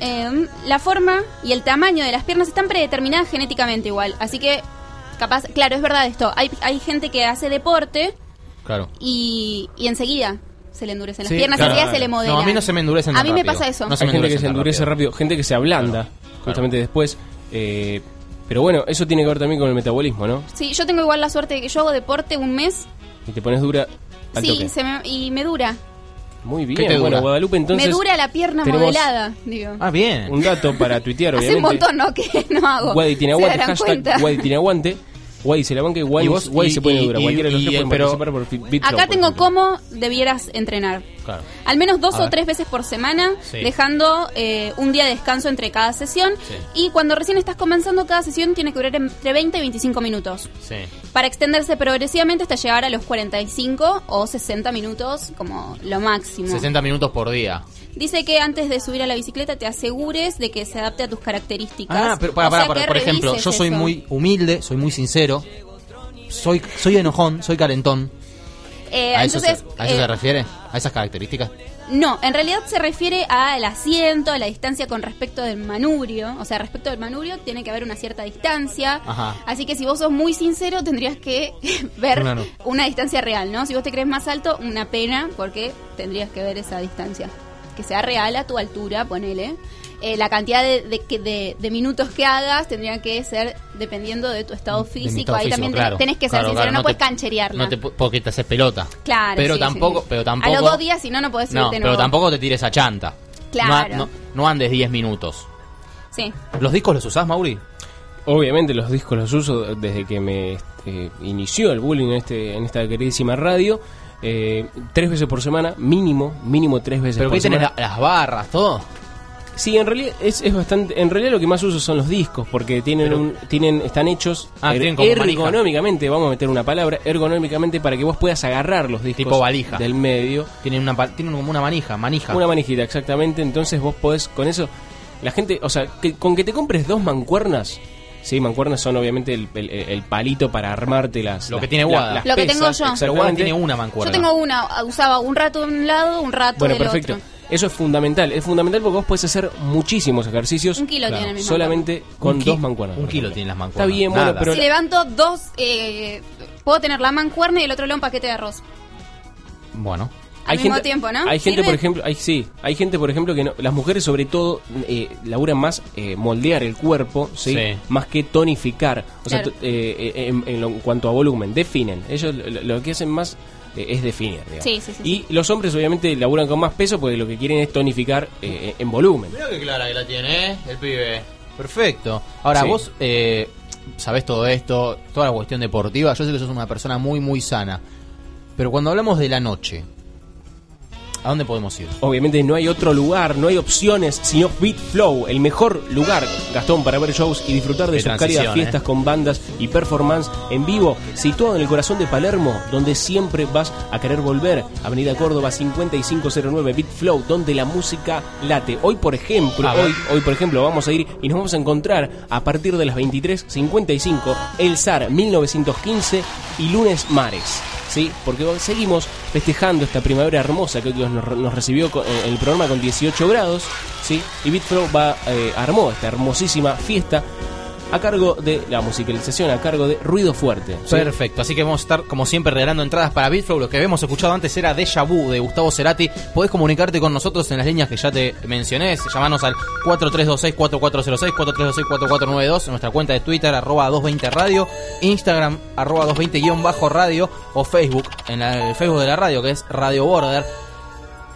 S13: em, la forma y el tamaño de las piernas están predeterminadas genéticamente igual. Así que, capaz, claro, es verdad esto. Hay, hay gente que hace deporte
S12: Claro.
S13: y, y enseguida se le endurecen las
S12: Sí,
S13: piernas,
S12: claro.
S13: enseguida se le modelan.
S12: No, a mí no se me endurecen
S13: A mí me pasa eso.
S12: No se
S14: Hay
S12: me
S14: gente que se endurece rápido, gente que se ablanda justamente después. eh, pero bueno, eso tiene que ver también con el metabolismo, ¿no?
S13: Sí, yo tengo igual la suerte de que yo hago deporte un mes
S14: Y te pones dura al
S13: sí,
S14: toque.
S13: se me- y me dura.
S14: Muy
S12: ¿Qué
S14: bien,
S12: te
S14: bueno,
S12: dura?
S14: Guadalupe entonces...
S13: me dura la pierna
S14: tenemos
S13: modelada, digo.
S12: Ah, bien.
S14: Un dato para tuitear,
S13: Hace un
S14: obviamente.
S13: montón, ¿no? Que no hago.
S14: Guadi tiene
S13: ¿Se
S14: aguante, hashtag? Guadi tiene aguante. Guadi se la banca y Guadi,
S12: Y vos-
S14: Guadi
S12: y-
S14: se pone dura. Cualquiera de los tres pueden
S12: pero-
S14: por
S13: Acá tengo cómo debieras entrenar.
S12: Claro.
S13: Al menos dos
S12: A
S13: o
S12: ver.
S13: tres veces por semana,
S12: Sí.
S13: dejando eh, un día de descanso entre cada sesión.
S12: Sí.
S13: Y cuando recién estás comenzando, cada sesión tiene que durar entre 20 y 25 minutos.
S12: Sí.
S13: Para extenderse progresivamente hasta llegar a los 45 o 60 minutos como lo máximo.
S12: 60 minutos por día.
S13: Dice que antes de subir a la bicicleta te asegures de que se adapte a tus características.
S12: Ah, pero para,
S13: O
S12: para,
S13: sea
S12: para, por ejemplo, yo soy
S13: eso.
S12: muy humilde, soy muy sincero. Soy, soy enojón, soy calentón.
S13: Eh,
S12: ¿A, eso
S13: entonces,
S12: se, ¿A eso
S13: eh,
S12: se refiere? ¿A esas características?
S13: No, en realidad se refiere al asiento, a la distancia con respecto del manubrio. O sea, respecto del manubrio tiene que haber una cierta distancia.
S12: Ajá.
S13: Así que si vos sos muy sincero, tendrías que ver una distancia real, ¿no? Si vos te crees más alto, una pena, porque tendrías que ver esa distancia. Que sea real a tu altura, ponele. Eh, la cantidad de, de, que- de- de minutos que hagas tendría que ser dependiendo de tu estado físico.
S12: estado
S13: Ahí
S12: físico,
S13: también
S12: claro.
S13: tenés que ser
S12: Claro,
S13: sincero,
S12: claro,
S13: no,
S12: no
S13: puedes
S12: te-
S13: cancherearla.
S12: No te, porque te haces pelota.
S13: Claro,
S12: Pero
S13: sí,
S12: tampoco,
S13: sí.
S12: pero tampoco.
S13: A los dos días, si no, no podés
S12: No,
S13: subirte
S12: pero
S13: nuevo.
S12: tampoco te tires a chanta.
S13: Claro.
S12: No, no- no andes 10 minutos.
S13: Sí.
S12: ¿Los discos los usás, Mauri?
S14: Obviamente los discos los uso desde que me eh, inició el bullying en, este, en esta queridísima radio. Eh, tres veces por semana, mínimo, mínimo tres veces
S12: ¿Pero
S14: por
S12: qué tenés
S14: semana.
S12: la- las barras, todo?
S14: Sí, en realidad es, es bastante. En realidad lo que más uso son los discos porque tienen
S12: Pero-
S14: un, tienen están hechos
S12: Ah,
S14: er-
S12: manija.
S14: ergonómicamente. Vamos a meter una palabra ergonómicamente para que vos puedas agarrar los discos
S12: Tipo valija.
S14: del medio.
S12: Tienen, una, tienen como una manija, manija.
S14: Una manijita, exactamente. Entonces vos podés con eso. La gente, o sea, que, con que te compres dos mancuernas. Sí, mancuernas son obviamente el, el- el palito para armarte las.
S12: Lo que tiene
S14: la-
S12: Guada.
S14: las
S13: Lo que tengo yo.
S12: Pero
S14: exactamente.
S12: tiene una
S13: Yo
S12: mancuerna.
S13: tengo una, usaba un rato de un lado, un rato
S14: Bueno,
S13: del
S14: perfecto.
S13: otro.
S14: Eso es fundamental. Es fundamental porque vos podés hacer muchísimos ejercicios.
S13: Un kilo tiene mi
S14: Solamente con dos mancuernas.
S12: un kilo tienen las mancuernas.
S14: Está bien, bueno,
S12: Nada.
S14: pero
S13: Si levanto dos, eh, puedo tener la mancuerna y el otro lado un paquete de arroz.
S12: Bueno.
S13: Al mismo tiempo, ¿no?
S14: Hay gente,
S13: ¿Sirve?
S14: por ejemplo, hay, sí, hay gente, por ejemplo, que no, las mujeres sobre todo eh, laburan más eh, moldear el cuerpo, ¿sí?
S12: Sí.
S14: Más que tonificar. O sea,
S13: Claro.
S14: eh, en, en lo- en cuanto a volumen, definen. Ellos lo, lo que hacen más eh, es definir, digamos.
S13: Sí, sí, sí,
S14: Y los hombres obviamente laburan con más peso porque lo que quieren es tonificar eh, en volumen.
S12: Mirá qué clara que la tiene, ¿eh? El pibe. Perfecto. Ahora,
S14: Sí.
S12: vos eh, sabés todo esto, toda la cuestión deportiva. Yo sé que sos una persona muy, muy sana. Pero cuando hablamos de la noche, ¿a dónde podemos ir?
S14: Obviamente no hay otro lugar, no hay opciones, sino Beat Flow, el mejor lugar, Gastón, para ver shows y disfrutar de
S12: Qué
S14: sus cálidas fiestas
S12: eh.
S14: con bandas y performance en vivo, situado en el corazón de Palermo, donde siempre vas a querer volver. Avenida Córdoba 5509 Beat Flow, donde la música late. Hoy, por ejemplo,
S12: A ver.
S14: hoy, hoy por ejemplo, vamos a ir y nos vamos a encontrar a partir de las 23.55 El SAR 1915 y Lunes Mares. ¿Sí? Porque seguimos festejando esta primavera hermosa que hoy nos, nos recibió con- en el programa con 18 grados, ¿sí? Y Bitflow va, eh, armó esta hermosísima fiesta a cargo de la musicalización, a cargo de Ruido Fuerte.
S12: Perfecto, así que vamos a estar como siempre regalando entradas para Beatflow. Lo que habíamos escuchado antes era Deja Vu de Gustavo Cerati. Podés comunicarte con nosotros en las líneas que ya te mencioné. Llamanos al 4326-4406, 4326-4492, en nuestra cuenta de Twitter, arroba 220 radio, Instagram, arroba 220-radio o Facebook, en la- el Facebook de la radio, que es Radio Border.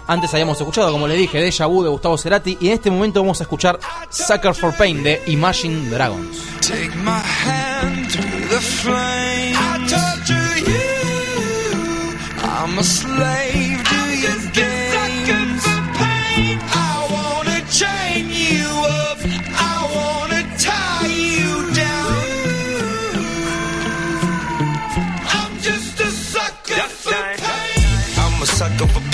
S12: Antes habíamos escuchado, como le dije, Deja Vu de Gustavo Cerati. Y en este momento vamos a escuchar Sucker for Pain de Imagine Dragons.
S16: Take my hand through the flame. I torture you. I'm a slave to your games. I wanna chain you up. I wanna tie you down. I'm just a sucker for pain. I'm a sucker for pain.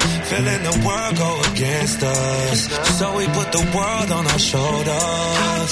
S16: Feeling the world go against us. So we put the world on our shoulders.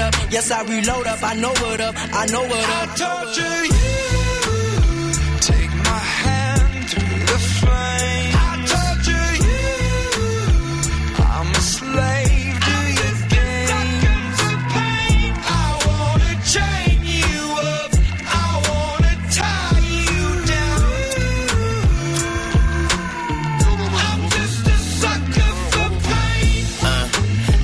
S32: up. Yes, I reload up, I know what up, I know what up.
S16: I torture you.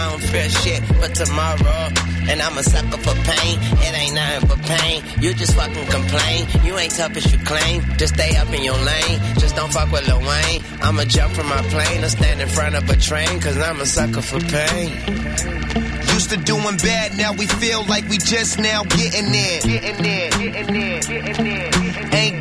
S33: I don't shit but tomorrow. And I'm a sucker for pain. It ain't nothing but pain. You just fucking complain. You ain't tough as you claim. Just stay up in your lane. Just don't fuck with Lil Wayne. I'ma jump from my plane or stand in front of a train. Cause I'm a sucker for pain.
S34: Used to doing bad, now we feel like we just now getting there. Getting there, getting there, getting there.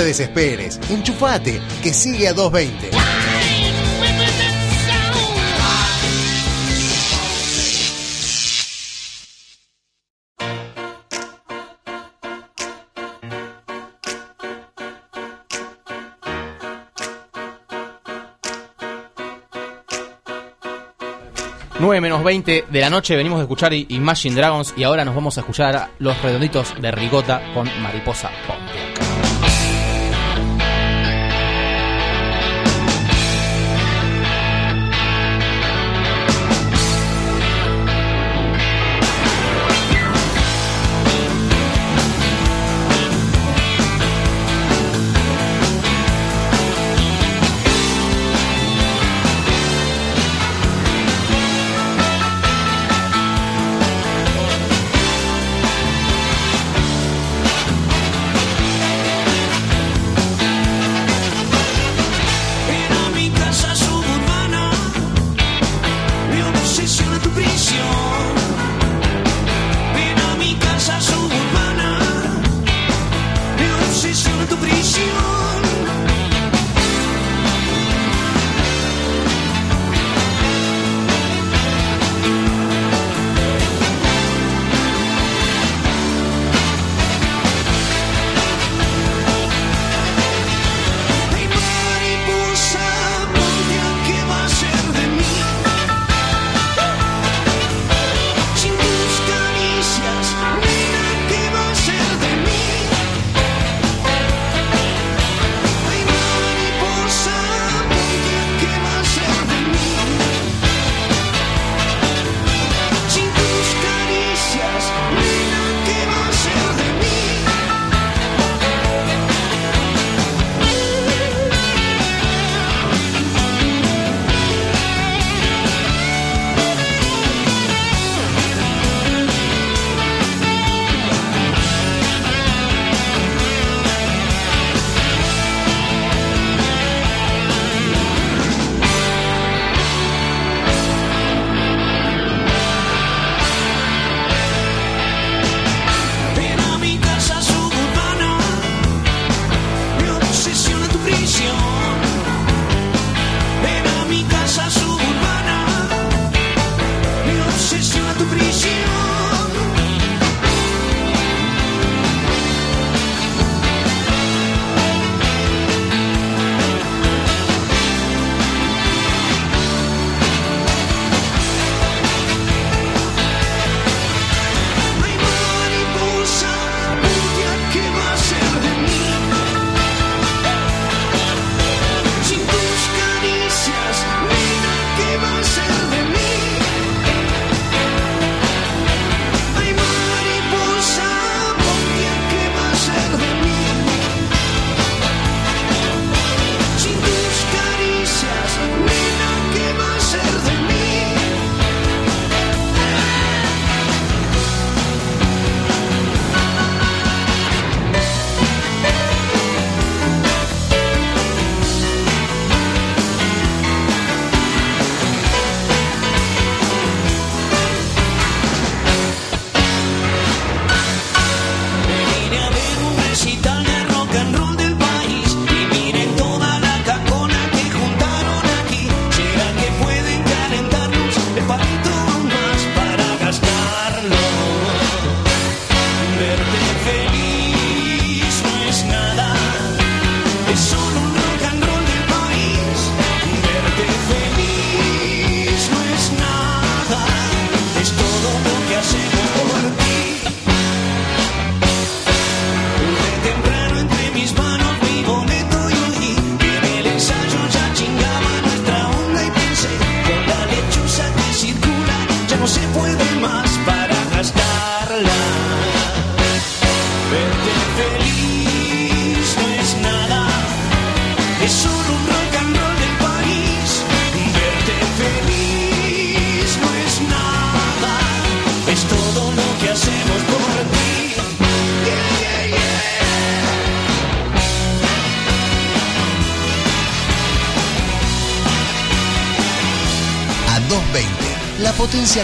S4: te desesperes. Enchufate, que sigue a 220.
S12: menos 20 de la noche venimos de escuchar Imagine Dragons y ahora nos vamos a escuchar Los Redonditos de Rigota con Mariposa
S16: Pop.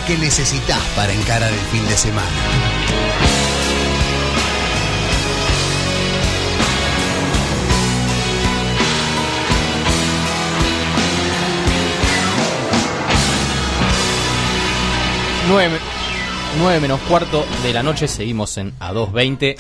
S16: que
S4: necesitas para encarar el fin de semana.
S12: Nueve, 9 menos cuarto de la noche, seguimos en A220.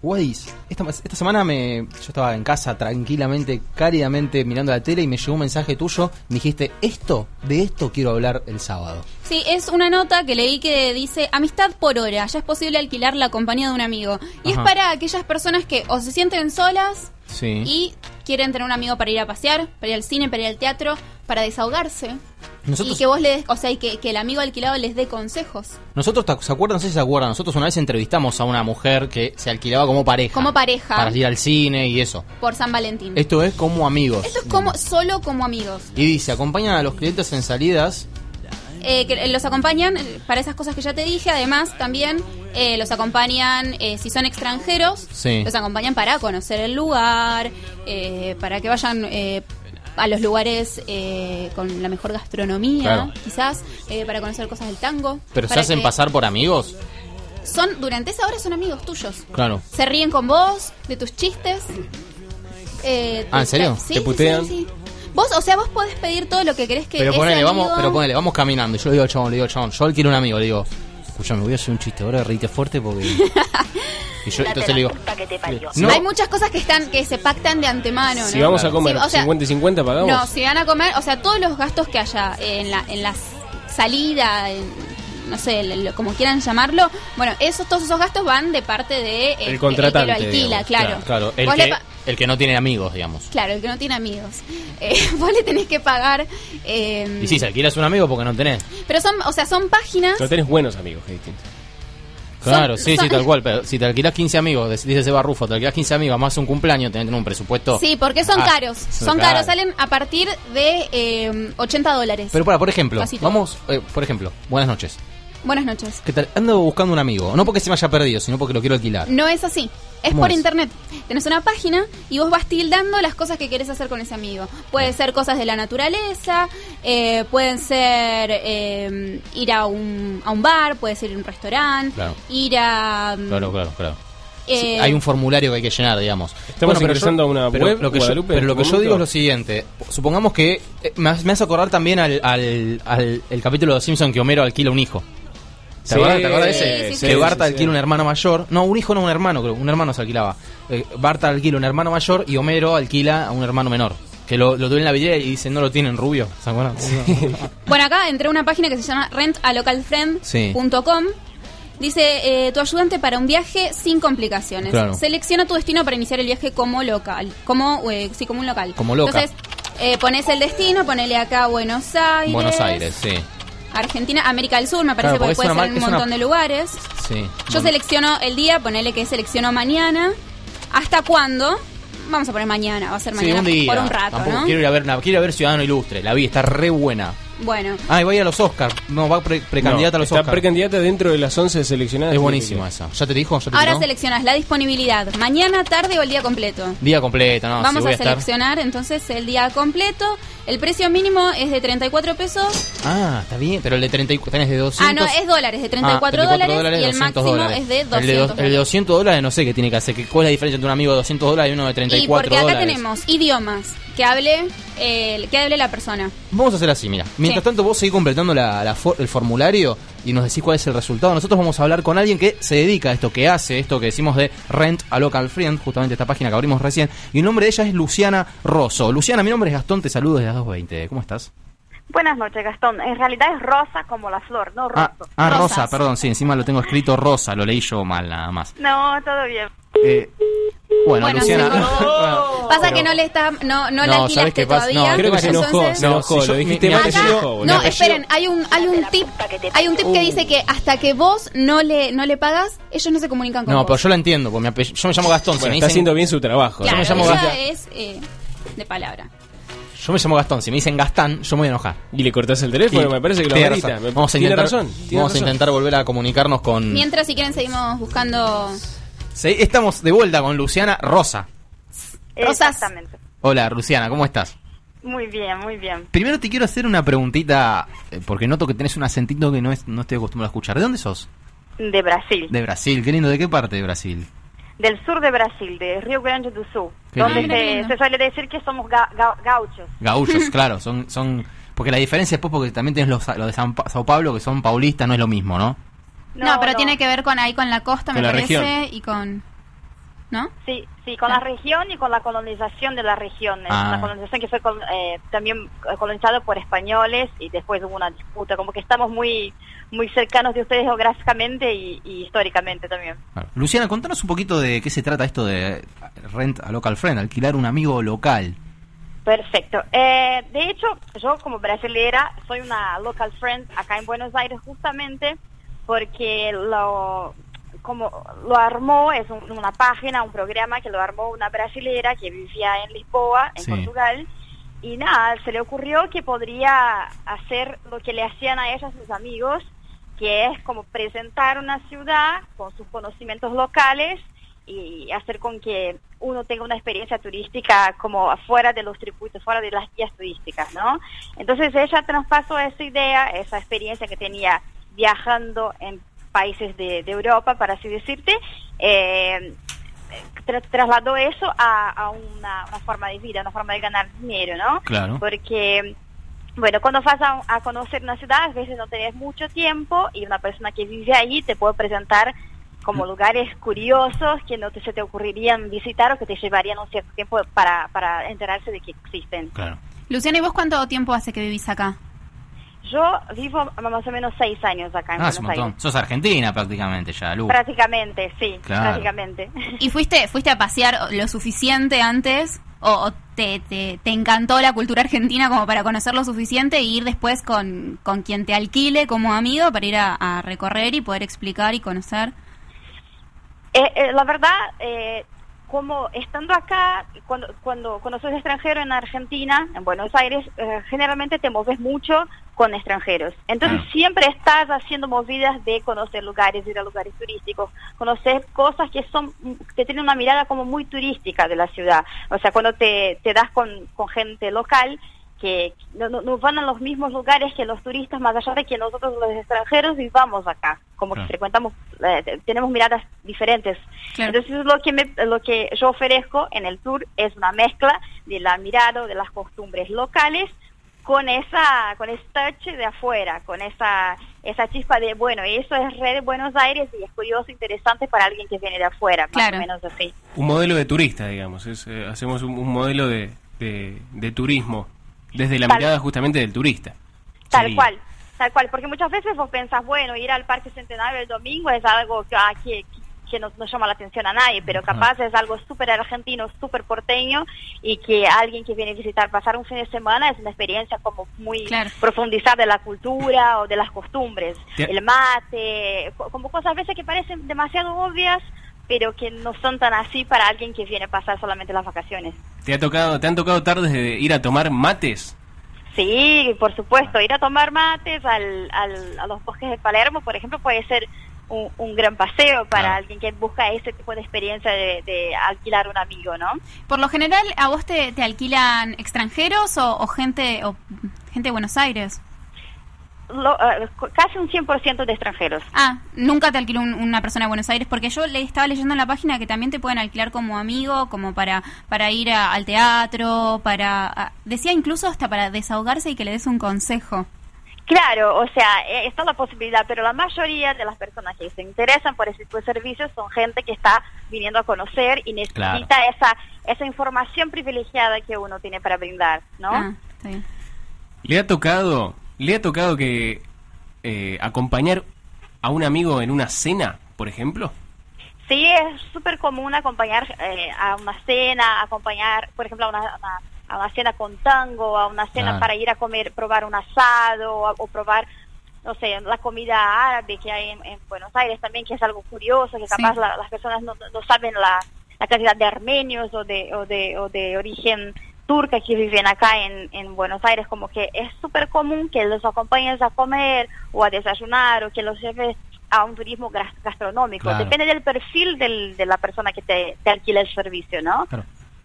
S12: Wadis, esta, esta, semana yo estaba en casa tranquilamente, cáridamente mirando la tele y me llegó un mensaje tuyo. Me dijiste, esto, de esto quiero hablar el sábado.
S13: Sí, es una nota que leí que dice amistad por hora. Ya es posible alquilar la compañía de un amigo. Y
S12: Ajá.
S13: es para aquellas personas que o se sienten solas
S12: Sí.
S13: y quieren tener un amigo para ir a pasear, para ir al cine, para ir al teatro, para desahogarse.
S12: Nosotros-
S13: y que vos le des, o sea, y que, que el amigo alquilado les dé consejos.
S12: Nosotros, ¿te- ¿se acuerdan? No sé si se acuerdan. Nosotros una vez entrevistamos a una mujer que se alquilaba como pareja.
S13: Como pareja.
S12: Para ir al cine y eso.
S13: Por San Valentín.
S12: Esto es como amigos.
S13: Esto es como solo como amigos.
S12: Y dice, acompañan a los clientes en salidas.
S13: Eh, que los acompañan eh, para esas cosas que ya te dije. Además, también eh, los acompañan, eh, si son extranjeros,
S12: Sí.
S13: los acompañan para conocer el lugar, eh, para que vayan eh, a los lugares eh, con la mejor gastronomía,
S12: Claro.
S13: quizás, eh, para conocer cosas del tango.
S12: Pero se hacen pasar por amigos.
S13: Son, durante esa hora son amigos tuyos.
S12: Claro.
S13: Se ríen con vos, de tus chistes. Eh,
S12: Ah, ¿en serio?
S13: Sí,
S12: ¿Te putean?
S13: sí, sí. Vos, o sea, vos podés pedir todo lo que querés que
S12: Pero
S13: ese
S12: ponele, vamos,
S13: amigo-
S12: pero ponele, vamos caminando. Y yo le digo al chabón, le digo al chabón, yo alquilo un amigo, le digo, escúchame, voy a hacer un chiste ahora, reíte fuerte porque. y yo entonces le digo, no,
S13: Hay muchas cosas que están que se pactan de antemano.
S14: Si
S13: ¿no?
S14: vamos a comer
S13: Sí, o sea,
S14: 50 y 50, pagamos.
S13: No, si van a comer, o sea, todos los gastos que haya en la, en la salida, en- no sé, el- el- como quieran llamarlo, bueno, esos, todos esos gastos van de parte de eh,
S12: el contratante.
S13: que lo alquila,
S12: digamos.
S13: claro.
S12: Claro, el
S13: Vos le
S12: que,
S13: pa-
S12: el que no tiene amigos, digamos.
S13: Claro, el que no tiene amigos. Eh, vos le tenés que pagar. eh,
S12: Y si se alquilas un amigo porque no tenés.
S13: Pero son, o sea, son páginas.
S14: No tenés buenos amigos, que es distinto.
S12: Claro,
S13: Son-
S12: sí,
S13: son-
S12: sí, tal cual. Pero si te alquilas 15 amigos, dice Seba Rufo, te alquilas 15 amigos más un cumpleaños, tenés que tener un presupuesto.
S13: Sí, porque son
S12: Ah,
S13: caros. Son
S12: claro.
S13: caros, salen a partir de eh, 80 dólares.
S12: Pero para, por ejemplo, vamos, eh, por ejemplo, buenas noches.
S13: Buenas noches.
S12: ¿Qué tal? Ando buscando un amigo, no porque se me haya perdido, sino porque lo quiero alquilar.
S13: No es así. Es
S12: ¿Cómo
S13: por
S12: es?
S13: internet. Tenés una página y vos vas tildando las cosas que querés hacer con ese amigo. Puede ser cosas de la naturaleza, eh, pueden ser eh, ir a un, a un bar, puede ser ir a un restaurante,
S12: Claro.
S13: ir a... mm,
S12: Claro, claro, claro.
S13: eh,
S12: Sí, hay un formulario que hay que llenar, digamos.
S14: Estamos ingresando a una
S12: pero
S14: web,
S12: Lo que yo,
S14: Guadalupe,
S12: pero lo que yo digo es lo siguiente. Supongamos que... eh, me, hace- acordar también al, al, al- el capítulo de Los Simpson que Homero alquila un hijo. ¿Te
S14: Sí,
S12: acuerdas, ¿te acuerdas de
S14: sí,
S12: ese?
S14: sí,
S12: que
S14: sí,
S12: Barta
S14: sí,
S12: alquila
S14: sí.
S12: un hermano mayor. No, un hijo no, un hermano, creo. Un hermano se alquilaba. Eh, Barta alquila un hermano mayor y Homero alquila a un hermano menor. Que lo, lo tuve en la vidriera y dice, no lo tienen rubio. ¿Se acuerdan?
S13: Bueno, acá entré a una página que se llama rentalocalfriend.com. Dice, eh, tu ayudante para un viaje sin complicaciones.
S12: Claro.
S13: Selecciona tu destino para iniciar el viaje como local. Como, eh, sí, como un local.
S12: Como loca.
S13: Entonces, eh, pones el destino, ponele acá Buenos Aires.
S12: Buenos Aires, sí.
S13: Argentina, América del Sur, me parece
S12: Claro, porque
S13: porque puede
S12: una
S13: ser en un
S12: una-
S13: montón de lugares.
S12: sí.
S13: Yo selecciono el día, ponele que selecciono mañana. ¿Hasta cuándo? Vamos a poner mañana, va a ser
S12: Sí,
S13: mañana
S12: un día.
S13: por un rato,
S12: Tampoco
S13: ¿no?
S12: quiero ir a ver nada. Quiero ir a ver Ciudadano Ilustre. La vi, está re buena.
S13: Bueno,
S12: Ah, y va a ir a los Oscars. No, va pre- precandidata a los
S14: está
S12: Oscars.
S14: precandidata dentro de las 11 seleccionadas.
S12: Es buenísima esa. ¿Ya te dijo? ¿Ya te
S13: ahora
S12: tiró?
S13: seleccionas la disponibilidad, mañana, tarde o el día completo.
S12: Día completo, no,
S13: Vamos
S12: si voy
S13: a
S12: a estar...
S13: seleccionar entonces el día completo. El precio mínimo es de 34 pesos.
S12: Ah, está bien, pero el de 30 y- tenés de 200...
S13: Ah, no, es dólares, de 34
S12: Ah,
S13: dólares, y el
S12: 200
S13: máximo
S12: dólares.
S13: es de
S12: El de,
S13: 200
S12: dos- el de 200 dólares no sé qué tiene que hacer. ¿Cuál es la diferencia entre un amigo de 200 dólares y uno de
S13: Y
S12: 34
S13: porque acá
S12: dólares?
S13: tenemos idiomas que hable, eh, que hable la persona.
S12: Vamos a hacer así, mira. Mientras tanto, vos seguís completando la- la for- el formulario y nos decís cuál es el resultado. Nosotros vamos a hablar con alguien que se dedica a esto, que hace esto que decimos de Rent a Local Friend, justamente esta página que abrimos recién. Y el nombre de ella es Luciana Rosso. Luciana, mi nombre es Gastón, te saludo desde las 2.20. ¿Cómo estás?
S35: Buenas noches, Gastón. En realidad es rosa como la flor, no
S12: Ah,
S35: rosa.
S12: ah, Rosa, perdón, sí, encima lo tengo escrito Rosa, lo leí yo mal nada más.
S35: No, todo bien.
S12: Eh, bueno,
S13: Bueno,
S12: Luciana. Bueno,
S13: Pasa
S12: pero-
S13: que no le está, no, no,
S12: No,
S13: la
S12: ¿sabes
S13: alquilaste
S12: qué pasa?
S13: todavía.
S12: No, creo que se enojó,
S13: entonces-
S12: se enojó,
S14: lo dijiste mal.
S13: No,
S12: apellido-
S13: esperen, hay un, hay un tip, hay un tip que dice que hasta que vos no le, no le pagas, ellos no se comunican con
S12: No,
S13: vos.
S12: pero yo la entiendo, porque apellido- yo me llamo Gastón. si
S14: Bueno,
S12: me
S14: está
S12: dicen-
S14: haciendo bien su trabajo.
S13: Claro,
S12: yo me llamo Gastón.
S13: es eh, de palabra.
S12: Yo me llamo Gastón, si me dicen Gastán, yo me voy a enojar.
S14: Y le cortás el teléfono,
S12: Y-
S14: me parece que lo
S12: tiene
S14: amerita.
S12: razón.
S14: Me-
S12: Vamos a
S14: tiene
S12: intentar,
S14: razón, tiene
S12: vamos a intentar volver a comunicarnos con...
S13: Mientras, si quieren, seguimos buscando
S12: Sí, estamos de vuelta con Luciana Rosa.
S13: Rosas.
S35: Exactamente.
S12: Hola, Luciana, ¿cómo estás?
S35: Muy bien, muy bien.
S12: Primero te quiero hacer una preguntita, eh, porque noto que tenés un acentito que no, es, no estoy acostumbrado a escuchar. ¿De dónde sos?
S35: De Brasil.
S12: De Brasil, qué lindo. ¿De qué parte de Brasil?
S35: Del sur de Brasil, de Río Grande do Sul.
S12: Qué
S35: donde se, se suele decir que somos ga- ga- gauchos.
S12: Gauchos, claro, son... son Porque la diferencia es pues, porque también tienes los, los de San Pa- Sao Paulo que son paulistas, no es lo mismo, ¿no?
S13: No, pero tiene que ver con ahí con la costa, me
S12: Con la
S13: parece,
S12: región.
S13: y con... ¿No?
S35: Sí, sí, con la región y con la colonización de la región. Es
S13: Ah.
S35: colonización que fue col- eh, también eh, colonizada por españoles y después hubo una disputa. Como que estamos muy muy cercanos de ustedes geográficamente y, y históricamente también.
S12: Luciana, contanos un poquito de qué se trata esto de rent a local friend, alquilar un amigo local.
S35: Perfecto. Eh, de hecho, yo como brasilera soy una local friend acá en Buenos Aires justamente porque lo como lo armó es un- una página, un programa que lo armó una brasilera que vivía en Lisboa, en
S36: Sí.
S35: Portugal. Y nada, se le ocurrió que podría hacer lo que le hacían a ella sus amigos, que es como presentar una ciudad con sus conocimientos locales y hacer con que uno tenga una experiencia turística como afuera de los circuitos, fuera de las guías turísticas, ¿no? Entonces ella traspasó esa idea, esa experiencia que tenía viajando en países de, de Europa, para así decirte, eh, tra- trasladó eso a, a una, una forma de vida, una forma de ganar dinero, ¿no?
S12: Claro.
S35: Porque, bueno, cuando vas a, a conocer una ciudad, a veces no tenés mucho tiempo y una persona que vive ahí te puede presentar como lugares curiosos que no te, se te ocurrirían visitar o que te llevarían un cierto tiempo para, para enterarse de que existen.
S12: Claro.
S13: Luciana, ¿y vos cuánto tiempo hace que vivís acá?
S35: Yo vivo más o menos seis años acá en
S12: Ah, es un
S35: Buenos
S12: montón.
S35: Aires.
S12: Sos argentina prácticamente ya, Lu.
S35: Prácticamente, sí,
S12: Claro.
S35: prácticamente.
S13: ¿Y fuiste fuiste a pasear lo suficiente antes o, o te, te, te encantó la cultura argentina como para conocer lo suficiente e ir después con, con quien te alquile como amigo para ir a, a recorrer y poder explicar y conocer?
S35: Eh, eh, la verdad, eh, como estando acá, cuando, cuando, cuando sos extranjero en Argentina, en Buenos Aires, eh, generalmente te moves mucho con extranjeros. Entonces siempre estás haciendo movidas de conocer lugares, ir a lugares turísticos, conocer cosas que son, que tienen una mirada como muy turística de la ciudad. O sea, cuando te, te das con, con gente local, que no, no- no van a los mismos lugares que los turistas, más allá de que nosotros los extranjeros vivamos acá, como que frecuentamos, eh, tenemos miradas diferentes. Entonces lo que, me- lo que yo ofrezco en el tour es una mezcla de la mirada, de las costumbres locales, con esa, con ese touch de afuera, con esa, esa chispa de, bueno, eso es red de Buenos Aires y es curioso, interesante para alguien que viene de afuera, más o menos así.
S14: Un modelo de turista, digamos. Es, eh, hacemos un, un modelo de, de, de turismo desde la
S35: Tal-
S14: mirada justamente del turista.
S35: Tal
S14: Sería.
S35: cual, tal cual, porque muchas veces vos pensás, bueno, ir al Parque Centenario el domingo es algo que, ah, que, que no, no llama la atención a nadie, pero capaz es algo súper argentino, súper porteño y que alguien que viene a visitar, pasar un fin de semana es una experiencia como muy profundizar de la cultura o de las costumbres, el mate, co- como cosas a veces que parecen demasiado obvias, pero que no son tan así para alguien que viene a pasar solamente las vacaciones.
S14: ¿Te, ha tocado, ¿Te han tocado tardes de ir a tomar mates?
S35: Sí, por supuesto, ir a tomar mates al, al- a los bosques de Palermo, por ejemplo, puede ser un, un gran paseo para alguien que busca ese tipo de experiencia de, de alquilar un amigo, ¿no?
S13: Por lo general, ¿a vos te, te alquilan extranjeros o, o gente o gente de Buenos Aires?
S35: Lo- cu- casi un 100% de extranjeros.
S13: Ah, nunca te alquiló un- una persona de Buenos Aires, porque yo le estaba leyendo en la página que también te pueden alquilar como amigo, como para para ir a- al teatro, para a- decía incluso hasta para desahogarse y que le des un consejo.
S35: Claro, o sea, eh, está la posibilidad, pero la mayoría de las personas que se interesan por ese tipo de servicios son gente que está viniendo a conocer y necesita
S14: Claro.
S35: esa esa información privilegiada que uno tiene para brindar, ¿no?
S13: Ah, bien.
S14: ¿Le ha tocado, le ha tocado que eh, acompañar a un amigo en una cena, por ejemplo?
S35: Sí, es súper común acompañar eh, a una cena, acompañar, por ejemplo, a una, una- a una cena con tango, a una cena
S36: Ah.
S35: para ir a comer, probar un asado o, o probar, no sé, la comida árabe que hay en, en Buenos Aires también, que es algo curioso, que capaz la- las personas no, no saben la, la cantidad de armenios o de, o de, o de origen turca que viven acá en, en Buenos Aires, como que es súper común que los acompañes a comer o a desayunar o que los lleves a un turismo gas- gastronómico.
S12: Claro.
S35: Depende del perfil del, de la persona que te, te alquila el servicio, ¿no?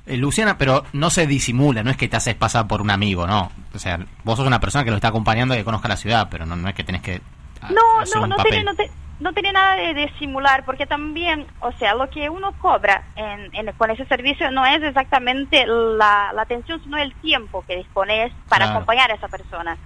S12: Eh, Luciana, pero no se disimula, no es que te haces pasar por un amigo, ¿no? O sea, vos sos una persona que lo está acompañando y que conozca la ciudad, pero no, no es que tenés que
S35: No,
S12: hacer
S35: no,
S12: un
S35: no
S12: papel.
S35: tiene, no, te- no tiene nada de, de simular, porque también, o sea, lo que uno cobra en, en- con ese servicio no es exactamente la, la atención, sino el tiempo que dispones para
S36: Claro.
S35: acompañar a esa persona.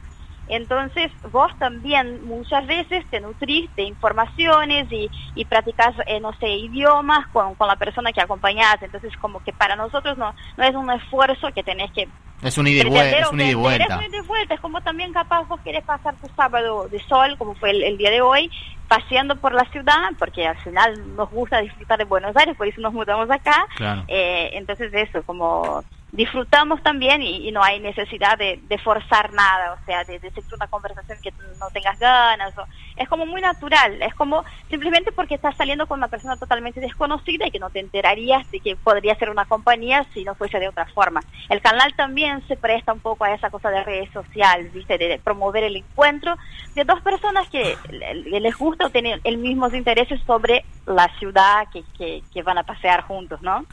S35: Entonces, vos también muchas veces te nutrís de informaciones y, y practicas, eh, no sé, idiomas con, con la persona que acompañás. Entonces, como que para nosotros no, no es un esfuerzo que tenés que
S12: Es un ida y vuelta. Es un ida y vuelta.
S35: Es un ida y vuelta. Es como también capaz vos querés pasar tu sábado de sol, como fue el, el día de hoy, paseando por la ciudad, porque al final nos gusta disfrutar de Buenos Aires, por eso nos mudamos acá.
S12: Claro.
S35: Eh, entonces eso, como disfrutamos también y, no hay necesidad de, de forzar nada, o sea, de, de seguir una conversación que no tengas ganas. O, es como muy natural, es como simplemente porque estás saliendo con una persona totalmente desconocida y que no te enterarías de que podría ser una compañía si no fuese de otra forma. El canal también se presta un poco a esa cosa de redes sociales, ¿viste? De, de promover el encuentro de dos personas que le- le- les gusta o tienen el mismos intereses sobre la ciudad que, que, que van a pasear juntos, ¿no?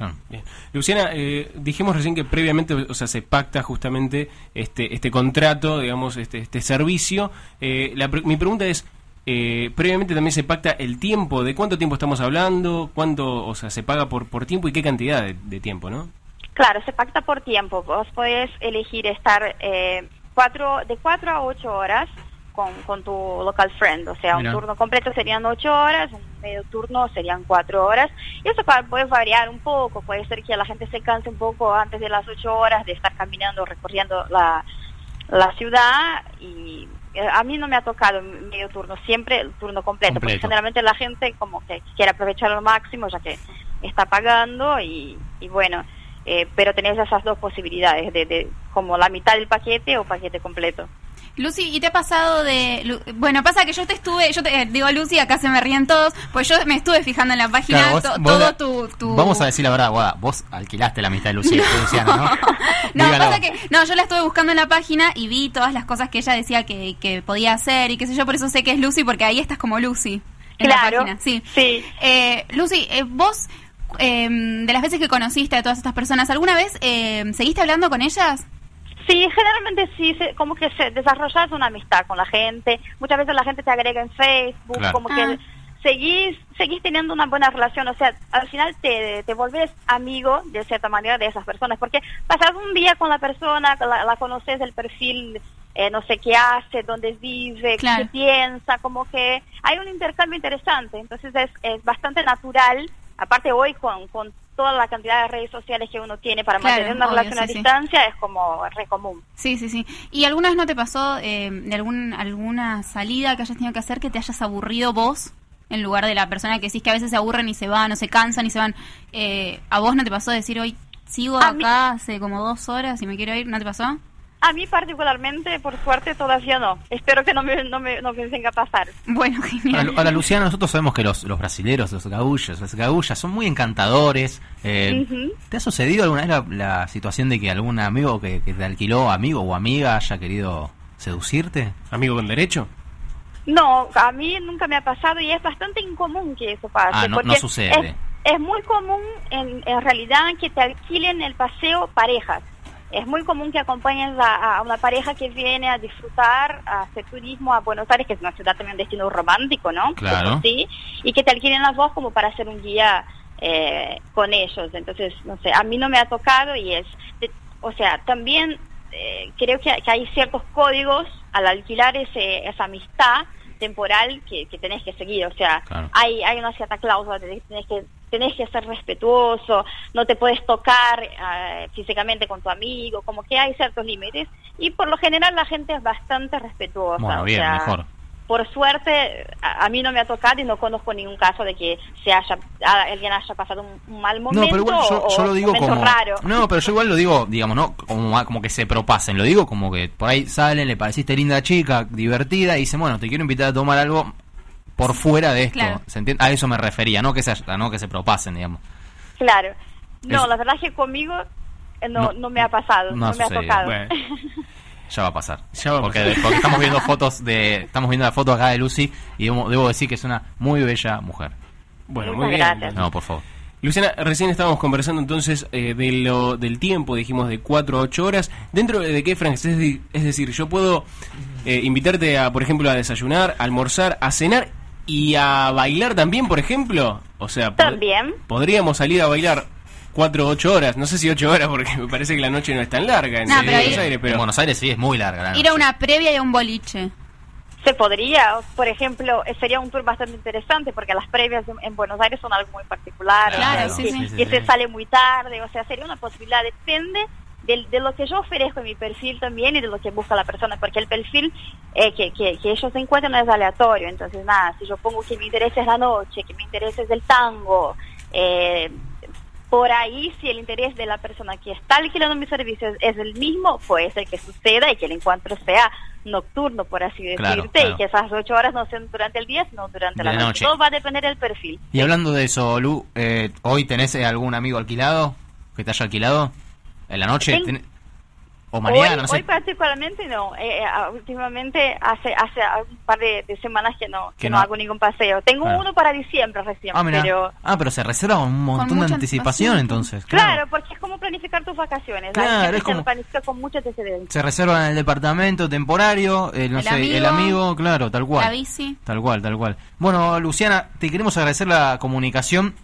S14: Luciana, eh, dijimos recién que previamente, o sea, se pacta justamente este este contrato, digamos, este este servicio. Eh, la mi pregunta es, eh, previamente también se pacta el tiempo, ¿de cuánto tiempo estamos hablando? ¿Cuánto, o sea, se paga por por tiempo y qué cantidad de, de tiempo, no?
S35: Claro, se pacta por tiempo. Vos podés elegir estar eh, cuatro, de cuatro a ocho horas con, con tu local friend. O sea,
S36: Mira.
S35: un turno completo serían ocho horas, un medio turno serían cuatro horas. Y eso puede variar un poco. Puede ser que la gente se canse un poco antes de las ocho horas de estar caminando, recorriendo la, la ciudad. Y a mí no me ha tocado medio turno, siempre el turno completo. Porque generalmente la gente como que quiere aprovechar al máximo ya que está pagando y, y bueno. Eh, pero tenés esas dos posibilidades, de, de como la mitad del paquete o paquete completo.
S13: Lucy, ¿y te ha pasado de...? Lu- Bueno, pasa que yo te estuve... Yo te eh, digo Lucy, acá se me ríen todos, pues yo me estuve fijando en la página
S12: Claro, vos-
S13: to-
S12: vos
S13: todo
S12: la-
S13: tu, tu-
S12: Vamos a decir la verdad, Guada, vos alquilaste la mitad de Lucy- Luciana, ¿no?
S13: No,
S12: Dígalo.
S13: pasa que... No, yo la estuve buscando en la página y vi todas las cosas que ella decía que, que podía hacer y qué sé yo, por eso sé que es Lucy, porque ahí estás como Lucy. En
S35: Claro,
S13: la página. sí. Eh, Lucy, eh, vos, eh, de las veces que conociste a todas estas personas, ¿alguna vez eh, seguiste hablando con ellas?
S35: Sí, generalmente sí, se- como que se desarrollas una amistad con la gente. Muchas veces la gente te agrega en Facebook,
S36: Claro.
S35: como que
S36: Ah.
S35: seguís, seguís teniendo una buena relación. O sea, al final te, te volvés amigo de cierta manera de esas personas, porque pasas un día con la persona, la, la conoces el perfil, eh, no sé qué hace, dónde vive,
S13: Claro.
S35: qué piensa, como que hay un intercambio interesante. Entonces es, es bastante natural, aparte hoy con, con toda la cantidad de redes sociales que uno tiene para
S13: Claro,
S35: mantener una
S13: obvio,
S35: relación a
S13: sí.
S35: distancia, es como re común.
S13: Sí, sí, sí. ¿Y alguna vez no te pasó eh, de algún, alguna salida que hayas tenido que hacer que te hayas aburrido vos? En lugar de la persona que decís que a veces se aburren y se van, o se cansan y se van. Eh, ¿A vos no te pasó decir hoy sigo
S35: A
S13: acá hace como dos horas y me quiero ir? ¿No te pasó?
S35: A mí particularmente, por suerte, todavía no. Espero que no me, no me, no me venga a pasar.
S13: Bueno,
S12: Ahora, ahora, Luciana, nosotros sabemos que los, los brasileros, los gaullos, las gaullas son muy encantadores. Eh. ¿Te ha sucedido alguna vez la, la situación de que algún amigo que, que te alquiló, amigo o amiga, haya querido seducirte?
S14: ¿Amigo con derecho?
S35: No, a mí nunca me ha pasado y es bastante incomún que eso pase.
S12: Ah, no-
S35: porque
S12: no sucede.
S35: Es, es muy común en, en realidad que te alquilen el paseo parejas. Es muy común que acompañes a, a una pareja que viene a disfrutar, a hacer turismo a Buenos Aires, que es una ciudad también un destino romántico, ¿no?
S12: Claro.
S35: Sí, y que te alquilen las dos como para hacer un guía eh, con ellos. Entonces, no sé, a mí no me ha tocado y es, de- o sea, también eh, creo que, que hay ciertos códigos al alquilar ese, esa amistad temporal que, que tenés que seguir. O sea,
S12: Claro.
S35: hay, hay una cierta cláusula de que tenés que tenés que ser respetuoso, no te puedes tocar eh, físicamente con tu amigo, como que hay ciertos límites y por lo general la gente es bastante respetuosa.
S12: Bueno,
S35: o
S12: bien,
S35: sea,
S12: mejor.
S35: Por suerte, a, a mí no me ha tocado y no conozco ningún caso de que se haya alguien haya pasado un, un mal momento
S12: No, pero igual yo,
S35: o
S12: yo lo digo como.
S35: raro.
S12: No, pero yo igual lo digo, digamos, ¿no? Como, como que se propasen. Lo digo como que por ahí salen, le pareciste linda chica, divertida, y dicen, bueno, te quiero invitar a tomar algo por fuera de esto.
S35: Claro.
S12: ¿Se entiende? A eso me refería, no que se, no que se propasen, digamos.
S35: Claro. No,
S12: Es-
S35: la verdad es que conmigo eh, no,
S12: No,
S35: no, me ha pasado,
S12: no
S35: no,
S12: ha
S35: me ha
S12: sucedido.
S35: tocado.
S12: Bueno. Ya va a pasar. porque, porque estamos viendo fotos de. Estamos viendo la foto acá de Lucy y debo, debo decir que es una muy bella mujer.
S14: Bueno,
S35: Muchas
S14: muy bien.
S35: gracias.
S12: No, por favor.
S14: Luciana, recién estábamos conversando entonces eh, de lo, del tiempo, dijimos de 4 a 8 horas. ¿Dentro de qué de- es decir, yo puedo eh, invitarte a, por ejemplo, a desayunar, a almorzar, a cenar ¿Y a bailar también, por ejemplo? O sea, pod-
S35: También.
S14: podríamos salir a bailar cuatro o ocho horas. No sé si ocho horas, porque me parece que la noche no es tan larga en,
S13: No,
S14: en
S13: pero
S14: Buenos Aires. Pero
S12: En Buenos Aires sí es muy larga la
S13: Ir a una previa y a un boliche.
S35: Se podría, por ejemplo, eh, sería un tour bastante interesante porque las previas en, en Buenos Aires son algo muy particular,
S13: Claro, sí,
S35: que,
S13: sí. Sí,
S35: se sale muy tarde, o sea, sería una posibilidad, depende del- de, lo que yo ofrezco en mi perfil también y de lo que busca la persona, porque el perfil eh, que, que, que ellos encuentran no es aleatorio, entonces nada, si yo pongo que mi interés es la noche, que mi interés es el tango, eh, por ahí si el interés de la persona que está alquilando mis servicios es el mismo, puede ser que suceda y que el encuentro sea nocturno, por así decirte,
S12: Claro, claro.
S35: y que esas ocho horas no sean durante el día, sino durante
S12: De
S35: la noche.
S12: noche.
S35: Todo va a depender del perfil.
S12: Y hablando de eso, Lu, eh, ¿hoy tenés algún amigo alquilado? ¿Que te haya alquilado? ¿En la noche?
S35: Ten-
S12: Ten- ¿O mañana?
S35: hoy,
S12: no sé.
S35: hoy particularmente no, eh, eh, ah, últimamente hace hace un par de, de semanas que no, que
S12: Que
S35: no
S12: no.
S35: hago ningún paseo. Tengo
S12: Claro.
S35: uno para diciembre recién,
S12: Ah,
S35: pero...
S12: Ah, pero se reserva un montón de anticipación entonces.
S35: Claro. porque es como planificar tus vacaciones.
S12: Claro, es como-
S35: lo planifica con mucha antecedencia.
S12: Se reserva en el departamento temporario, el, no
S13: El
S12: sé, el
S13: amigo,
S12: amigo, claro, tal cual.
S13: La bici.
S12: Tal cual, tal cual. Bueno, Luciana, te queremos agradecer la comunicación.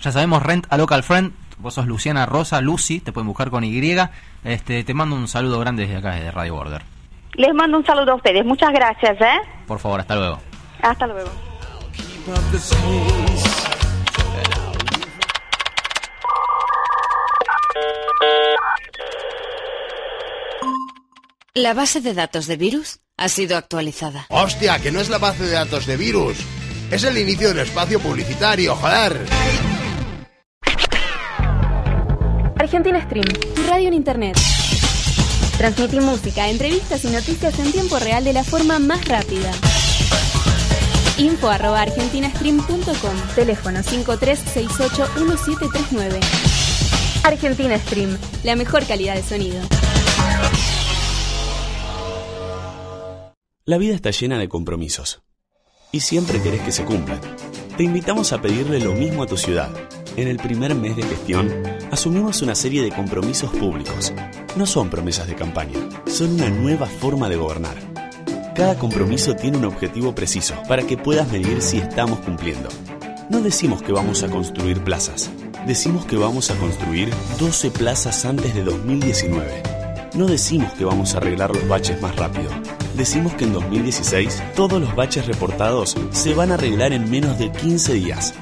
S12: Ya sabemos, Rent a Local Friend. Vos sos Luciana Rosa, Lucy, te pueden buscar con Y. Este, te mando un saludo grande desde acá, desde Radio Border.
S35: Les mando un saludo a ustedes. Muchas gracias, ¿eh?
S12: Por favor, hasta luego.
S35: Hasta luego.
S3: La base de datos de virus ha sido actualizada.
S4: Hostia, que no es la base de datos de virus. Es el inicio del espacio publicitario, joder.
S36: Argentina Stream, tu radio en internet. Transmití música, entrevistas y noticias en tiempo real de la forma más rápida. Info arroba argentinastream.com, teléfono 53681739. Argentina Stream, la mejor calidad de sonido.
S7: La vida está llena de compromisos y siempre querés que se cumplan. Te invitamos a pedirle lo mismo a tu ciudad. En el primer mes de gestión, asumimos una serie de compromisos públicos. No son promesas de campaña, son una nueva forma de gobernar. Cada compromiso tiene un objetivo preciso para que puedas medir si estamos cumpliendo. No decimos que vamos a construir plazas, decimos que vamos a construir 12 plazas antes de 2019. No decimos que vamos a arreglar los baches más rápido. Decimos que en 2016 todos los baches reportados se van a arreglar en menos de 15 días.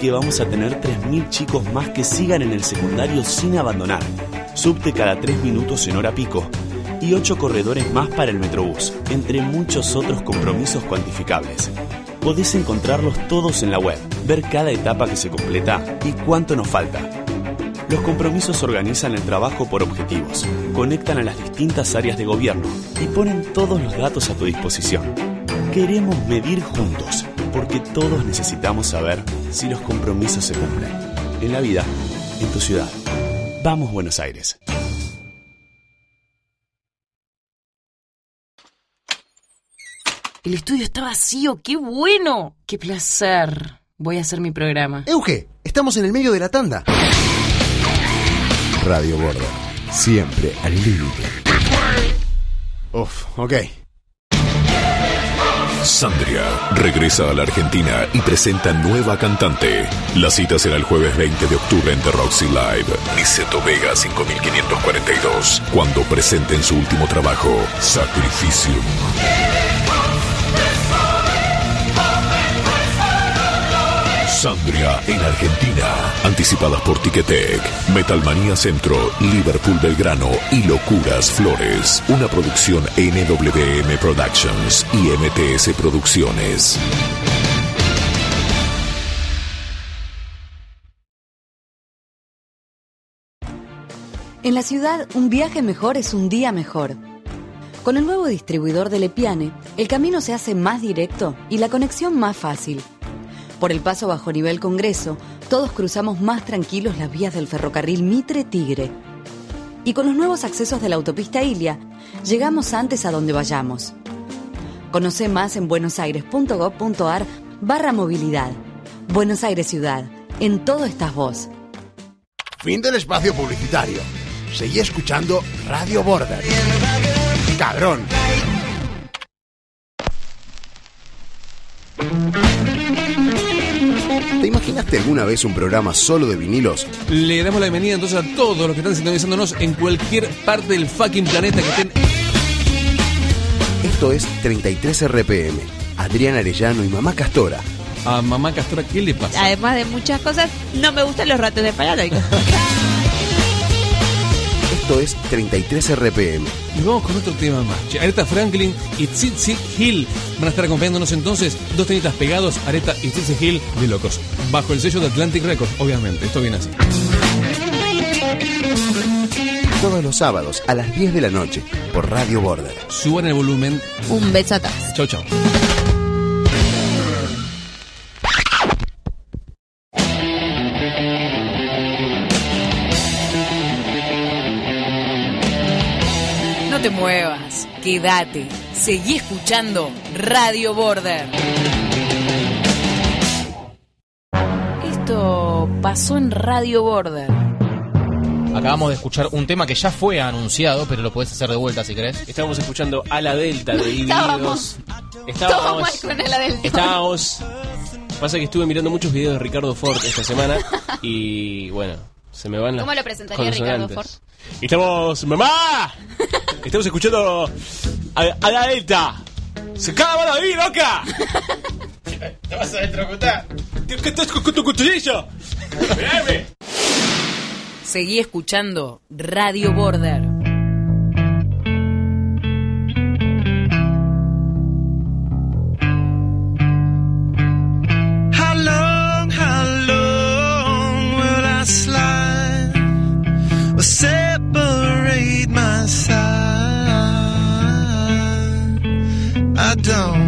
S7: Que vamos a tener 3.000 chicos más que sigan en el secundario sin abandonar. Subte cada 3 minutos en hora pico. Y 8 corredores más para el Metrobús, entre muchos otros compromisos cuantificables. Podés encontrarlos todos en la web, ver cada etapa que se completa y cuánto nos falta. Los compromisos organizan el trabajo por objetivos, conectan a las distintas áreas de gobierno y ponen todos los datos a tu disposición. Queremos medir juntos, porque todos necesitamos saber si los compromisos se cumplen. En la vida, en tu ciudad. Vamos Buenos Aires.
S1: El estudio está vacío, qué bueno. Qué placer. Voy a hacer mi programa.
S4: Euge, estamos en el medio de la tanda. Radio Border, siempre al límite. Uf, ok.
S18: Sandria regresa a la Argentina y presenta nueva cantante. La cita será el jueves 20 de octubre en The Roxy Live, Niceto Vega 5542, cuando presenten su último trabajo, Sacrificium. Sandria en Argentina. Anticipadas por Ticketek, Metalmanía Centro, Liverpool Belgrano y Locuras Flores. Una producción NWM Productions y MTS Producciones.
S3: En la ciudad, un viaje mejor es un día mejor. Con el nuevo distribuidor de Lepiane, el camino se hace más directo y la conexión más fácil. Por el paso bajo nivel Congreso, todos cruzamos más tranquilos las vías del ferrocarril Mitre Tigre. Y con los nuevos accesos de la autopista Ilia, llegamos antes a donde vayamos. Conoce más en buenosaires.gov.ar barra movilidad. Buenos Aires Ciudad. En todo estás vos.
S4: Fin del espacio publicitario. Seguí escuchando Radio Border. Cabrón. ¿Te imaginaste alguna vez un programa solo de vinilos?
S25: Le damos la bienvenida entonces a todos los que están sintonizándonos en cualquier parte del fucking planeta que estén.
S4: Esto es 33 RPM. Adrián Arellano y Mamá Castora.
S25: A Mamá Castora, ¿qué le pasa?
S23: Además de muchas cosas, no me gustan los ratos de paranoico.
S4: Esto es 33 RPM.
S25: Y vamos con otro tema más. Aretha Franklin y Tsitsi Hill van a estar acompañándonos entonces. Dos temitas pegados, Aretha y Tsitsi Hill de locos. Bajo el sello de Atlantic Records, obviamente. Esto viene así.
S4: Todos los sábados a las 10 de la noche por Radio Border.
S25: Suban el volumen.
S23: Un beso atrás.
S25: Chau, chau.
S1: Te muevas, quédate. Seguí escuchando Radio Border. Esto pasó en Radio Border.
S12: Acabamos de escuchar un tema que ya fue anunciado, pero lo podés hacer de vuelta si querés.
S14: Estábamos escuchando a la Delta de
S13: Estábamos.
S14: Divididos.
S13: Todo mal con el Adelto.
S14: Estábamos. Pasa que estuve mirando muchos videos de Ricardo Ford esta semana y bueno, se me van las
S13: ¿Cómo lo presentaría Ricardo
S14: consonantes. Estamos, mamá. Estamos escuchando a, a la Delta. Se acaba la vida, loca.
S12: Te vas a electrocutar.
S14: ¿Qué estás con tu cuchillo? Mirame.
S1: Seguí escuchando Radio Border.
S16: I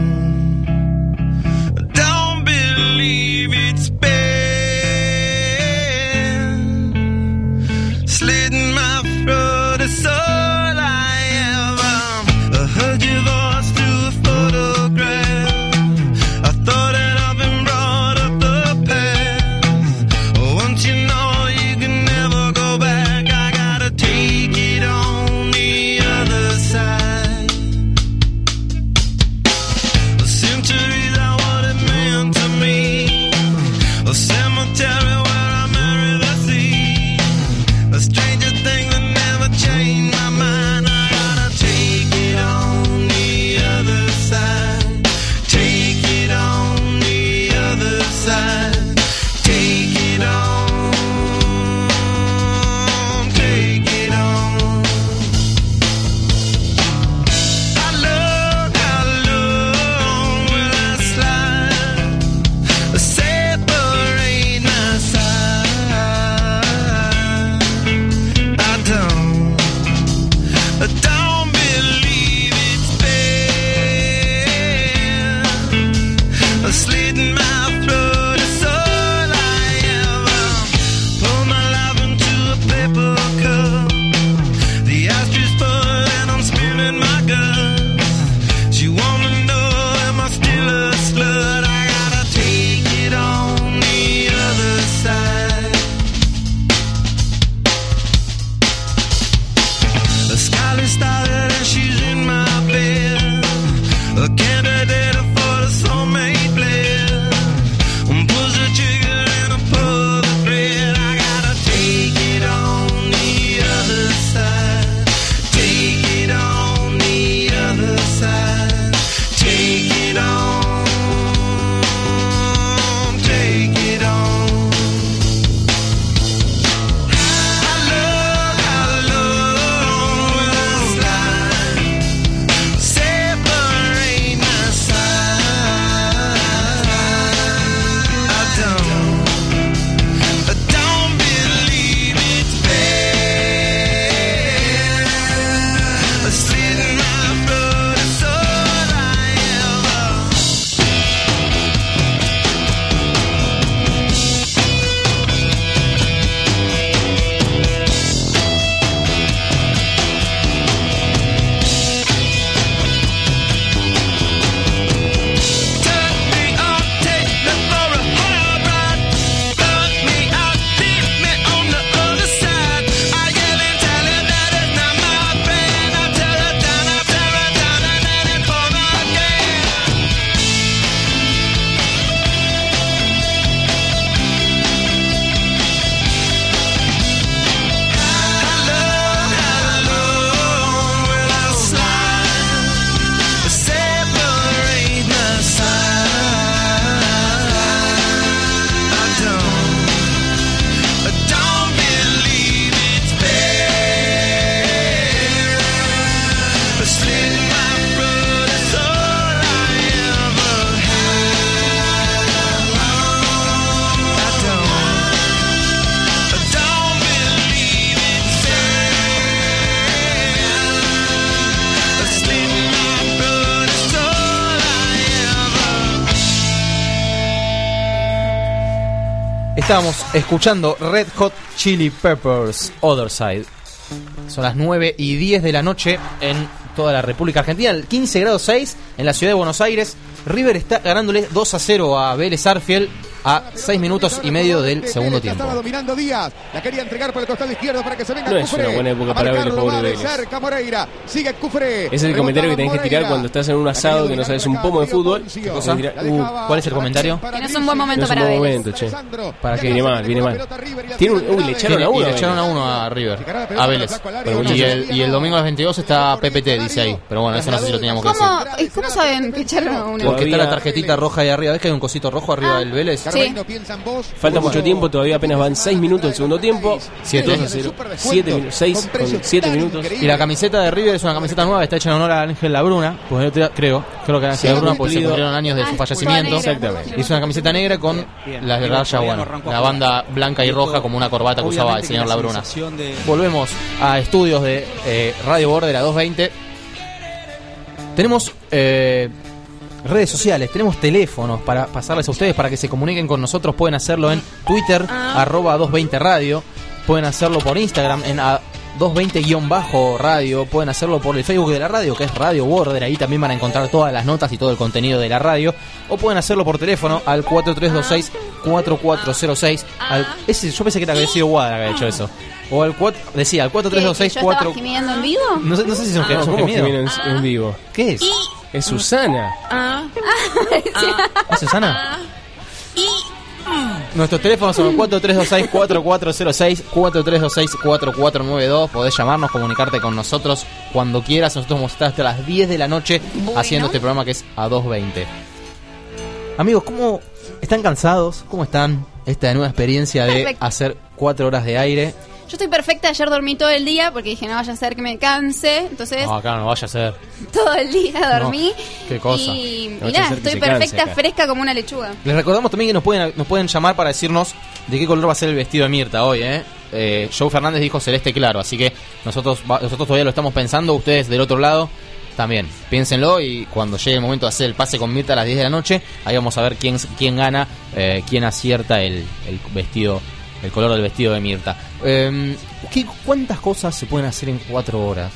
S12: Estábamos escuchando Red Hot Chili Peppers, Other Side. Son las 9 y 10 de la noche en toda la República Argentina. El 15 grados 6 en la ciudad de Buenos Aires. River está ganándole 2 a 0 a Vélez Arfiel a 6 minutos y medio del segundo tiempo.
S37: Dominando Díaz. La quería entregar por el costado izquierdo para que se venga
S14: No es una buena época
S37: A
S14: para
S37: marcarlo,
S14: Vélez, pobre Vélez.
S37: cerca Moreira. Sigue Cufré.
S14: Es el comentario que tenés que tirar cuando estás en un asado que no sabes un pomo de fútbol.
S12: Uh, ¿Cuál es el comentario?
S13: Que no es un buen momento
S14: No
S13: para
S14: buen
S13: Vélez.
S14: momento, che.
S12: ¿Para qué?
S14: Viene mal, viene mal. Tiene un, uy, le echaron a uno.
S12: le echaron a
S14: Vélez.
S12: uno a River, a Vélez. Y el, y el domingo a las 22 está PPT, dice ahí. Pero bueno, eso no sé si lo teníamos que decir.
S13: ¿Cómo, eh, ¿Cómo saben que echaron a uno?
S12: Porque está la tarjetita roja ahí arriba. ¿Ves que hay un cosito rojo arriba del Vélez?
S13: Sí.
S14: Falta mucho tiempo, todavía apenas van 6 minutos del segundo tiempo.
S12: Siete.
S14: 2 a 0. 7 minutos, 6 con 7 minutos.
S12: Y la camiseta de River es una camiseta nueva, está hecha en honor a Ángel Labruna, pues creo, creo que Ángel Labruna porque se cumplieron años de su
S14: Ah,
S12: fallecimiento.
S14: Exactamente.
S12: Y es una camiseta negra con las rayas, bueno, la banda blanca y roja como una corbata que usaba el señor Labruna. Volvemos a estudios de eh, Radio Border a 220. Tenemos eh, redes sociales, tenemos teléfonos para pasarles a ustedes para que se comuniquen con nosotros. Pueden hacerlo en Twitter, arroba 220 Radio. Pueden hacerlo por Instagram en a 220-radio. Pueden hacerlo por el Facebook de la radio, que es Radio Border. Ahí también van a encontrar todas las notas y todo el contenido de la radio. O pueden hacerlo por teléfono al 4326-4406. Al, ese, yo pensé que era que había sido Guadra que había hecho eso. O al 4, decía, al
S13: ¿Que, que yo
S12: 4326
S13: estaba gimiendo en vivo?
S12: no sé, no sé si es un,
S14: No, ¿cómo
S12: gemido.
S14: que viene en, en vivo?
S12: ¿Qué es?
S14: Es Susana.
S13: Ah.
S12: ¿Es Susana? Nuestros teléfonos son el 4326-4406, 4326-4492. Podés llamarnos, comunicarte con nosotros cuando quieras. Nosotros vamos a estar hasta las 10 de la noche haciendo este programa que es a 2.20. Amigos, ¿cómo están cansados? ¿Cómo están? Esta nueva experiencia de
S13: Perfecto.
S12: hacer 4 horas de aire.
S13: Yo estoy perfecta, ayer dormí todo el día porque dije no vaya a ser que me canse, entonces
S12: No, acá no vaya a ser.
S13: todo el día dormí
S12: No, qué cosa.
S13: y,
S12: No
S13: estoy perfecta, fresca como una lechuga.
S12: Les recordamos también que nos pueden, nos pueden llamar para decirnos de qué color va a ser el vestido de Mirta hoy, ¿eh? Eh, Joe Fernández dijo celeste claro, así que nosotros, va- nosotros todavía lo estamos pensando, ustedes del otro lado también. Piénsenlo y cuando llegue el momento de hacer el pase con Mirta a las 10 de la noche, ahí vamos a ver quién, quién gana, eh, quién acierta el, el vestido, el color del vestido de Mirta. Eh, ¿qué- ¿Cuántas cosas se pueden hacer en 4 horas?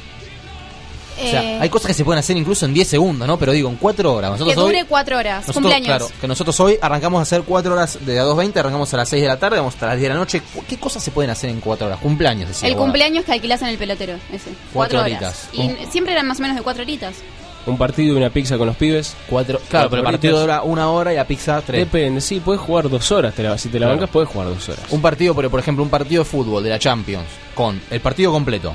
S12: O sea,
S13: Eh,
S12: hay cosas que se pueden hacer incluso en 10 segundos, ¿no? Pero digo, en 4 horas. Nosotros
S13: que dure cuatro horas,
S12: nosotros,
S13: cumpleaños.
S12: Claro, que nosotros hoy arrancamos a hacer 4 horas de a 2.20, arrancamos a las 6 de la tarde, vamos hasta las 10 de la noche. ¿Cu- ¿Qué cosas se pueden hacer en 4 horas? Cumpleaños, decía.
S13: el cumpleaños que alquilás en el pelotero, ese.
S12: Cuatro
S13: Cuatro,
S12: horitas.
S13: horas. Y siempre eran más o menos de cuatro horitas.
S14: Un partido y una pizza con los pibes.
S12: Cuatro, claro, pero el partido dura una hora y la pizza tres.
S14: Depende, sí, puedes jugar dos horas. Te la, si te la
S12: Claro.
S14: bancas, puedes jugar dos horas.
S12: Un partido, pero por ejemplo, un partido de fútbol de la Champions con el partido completo,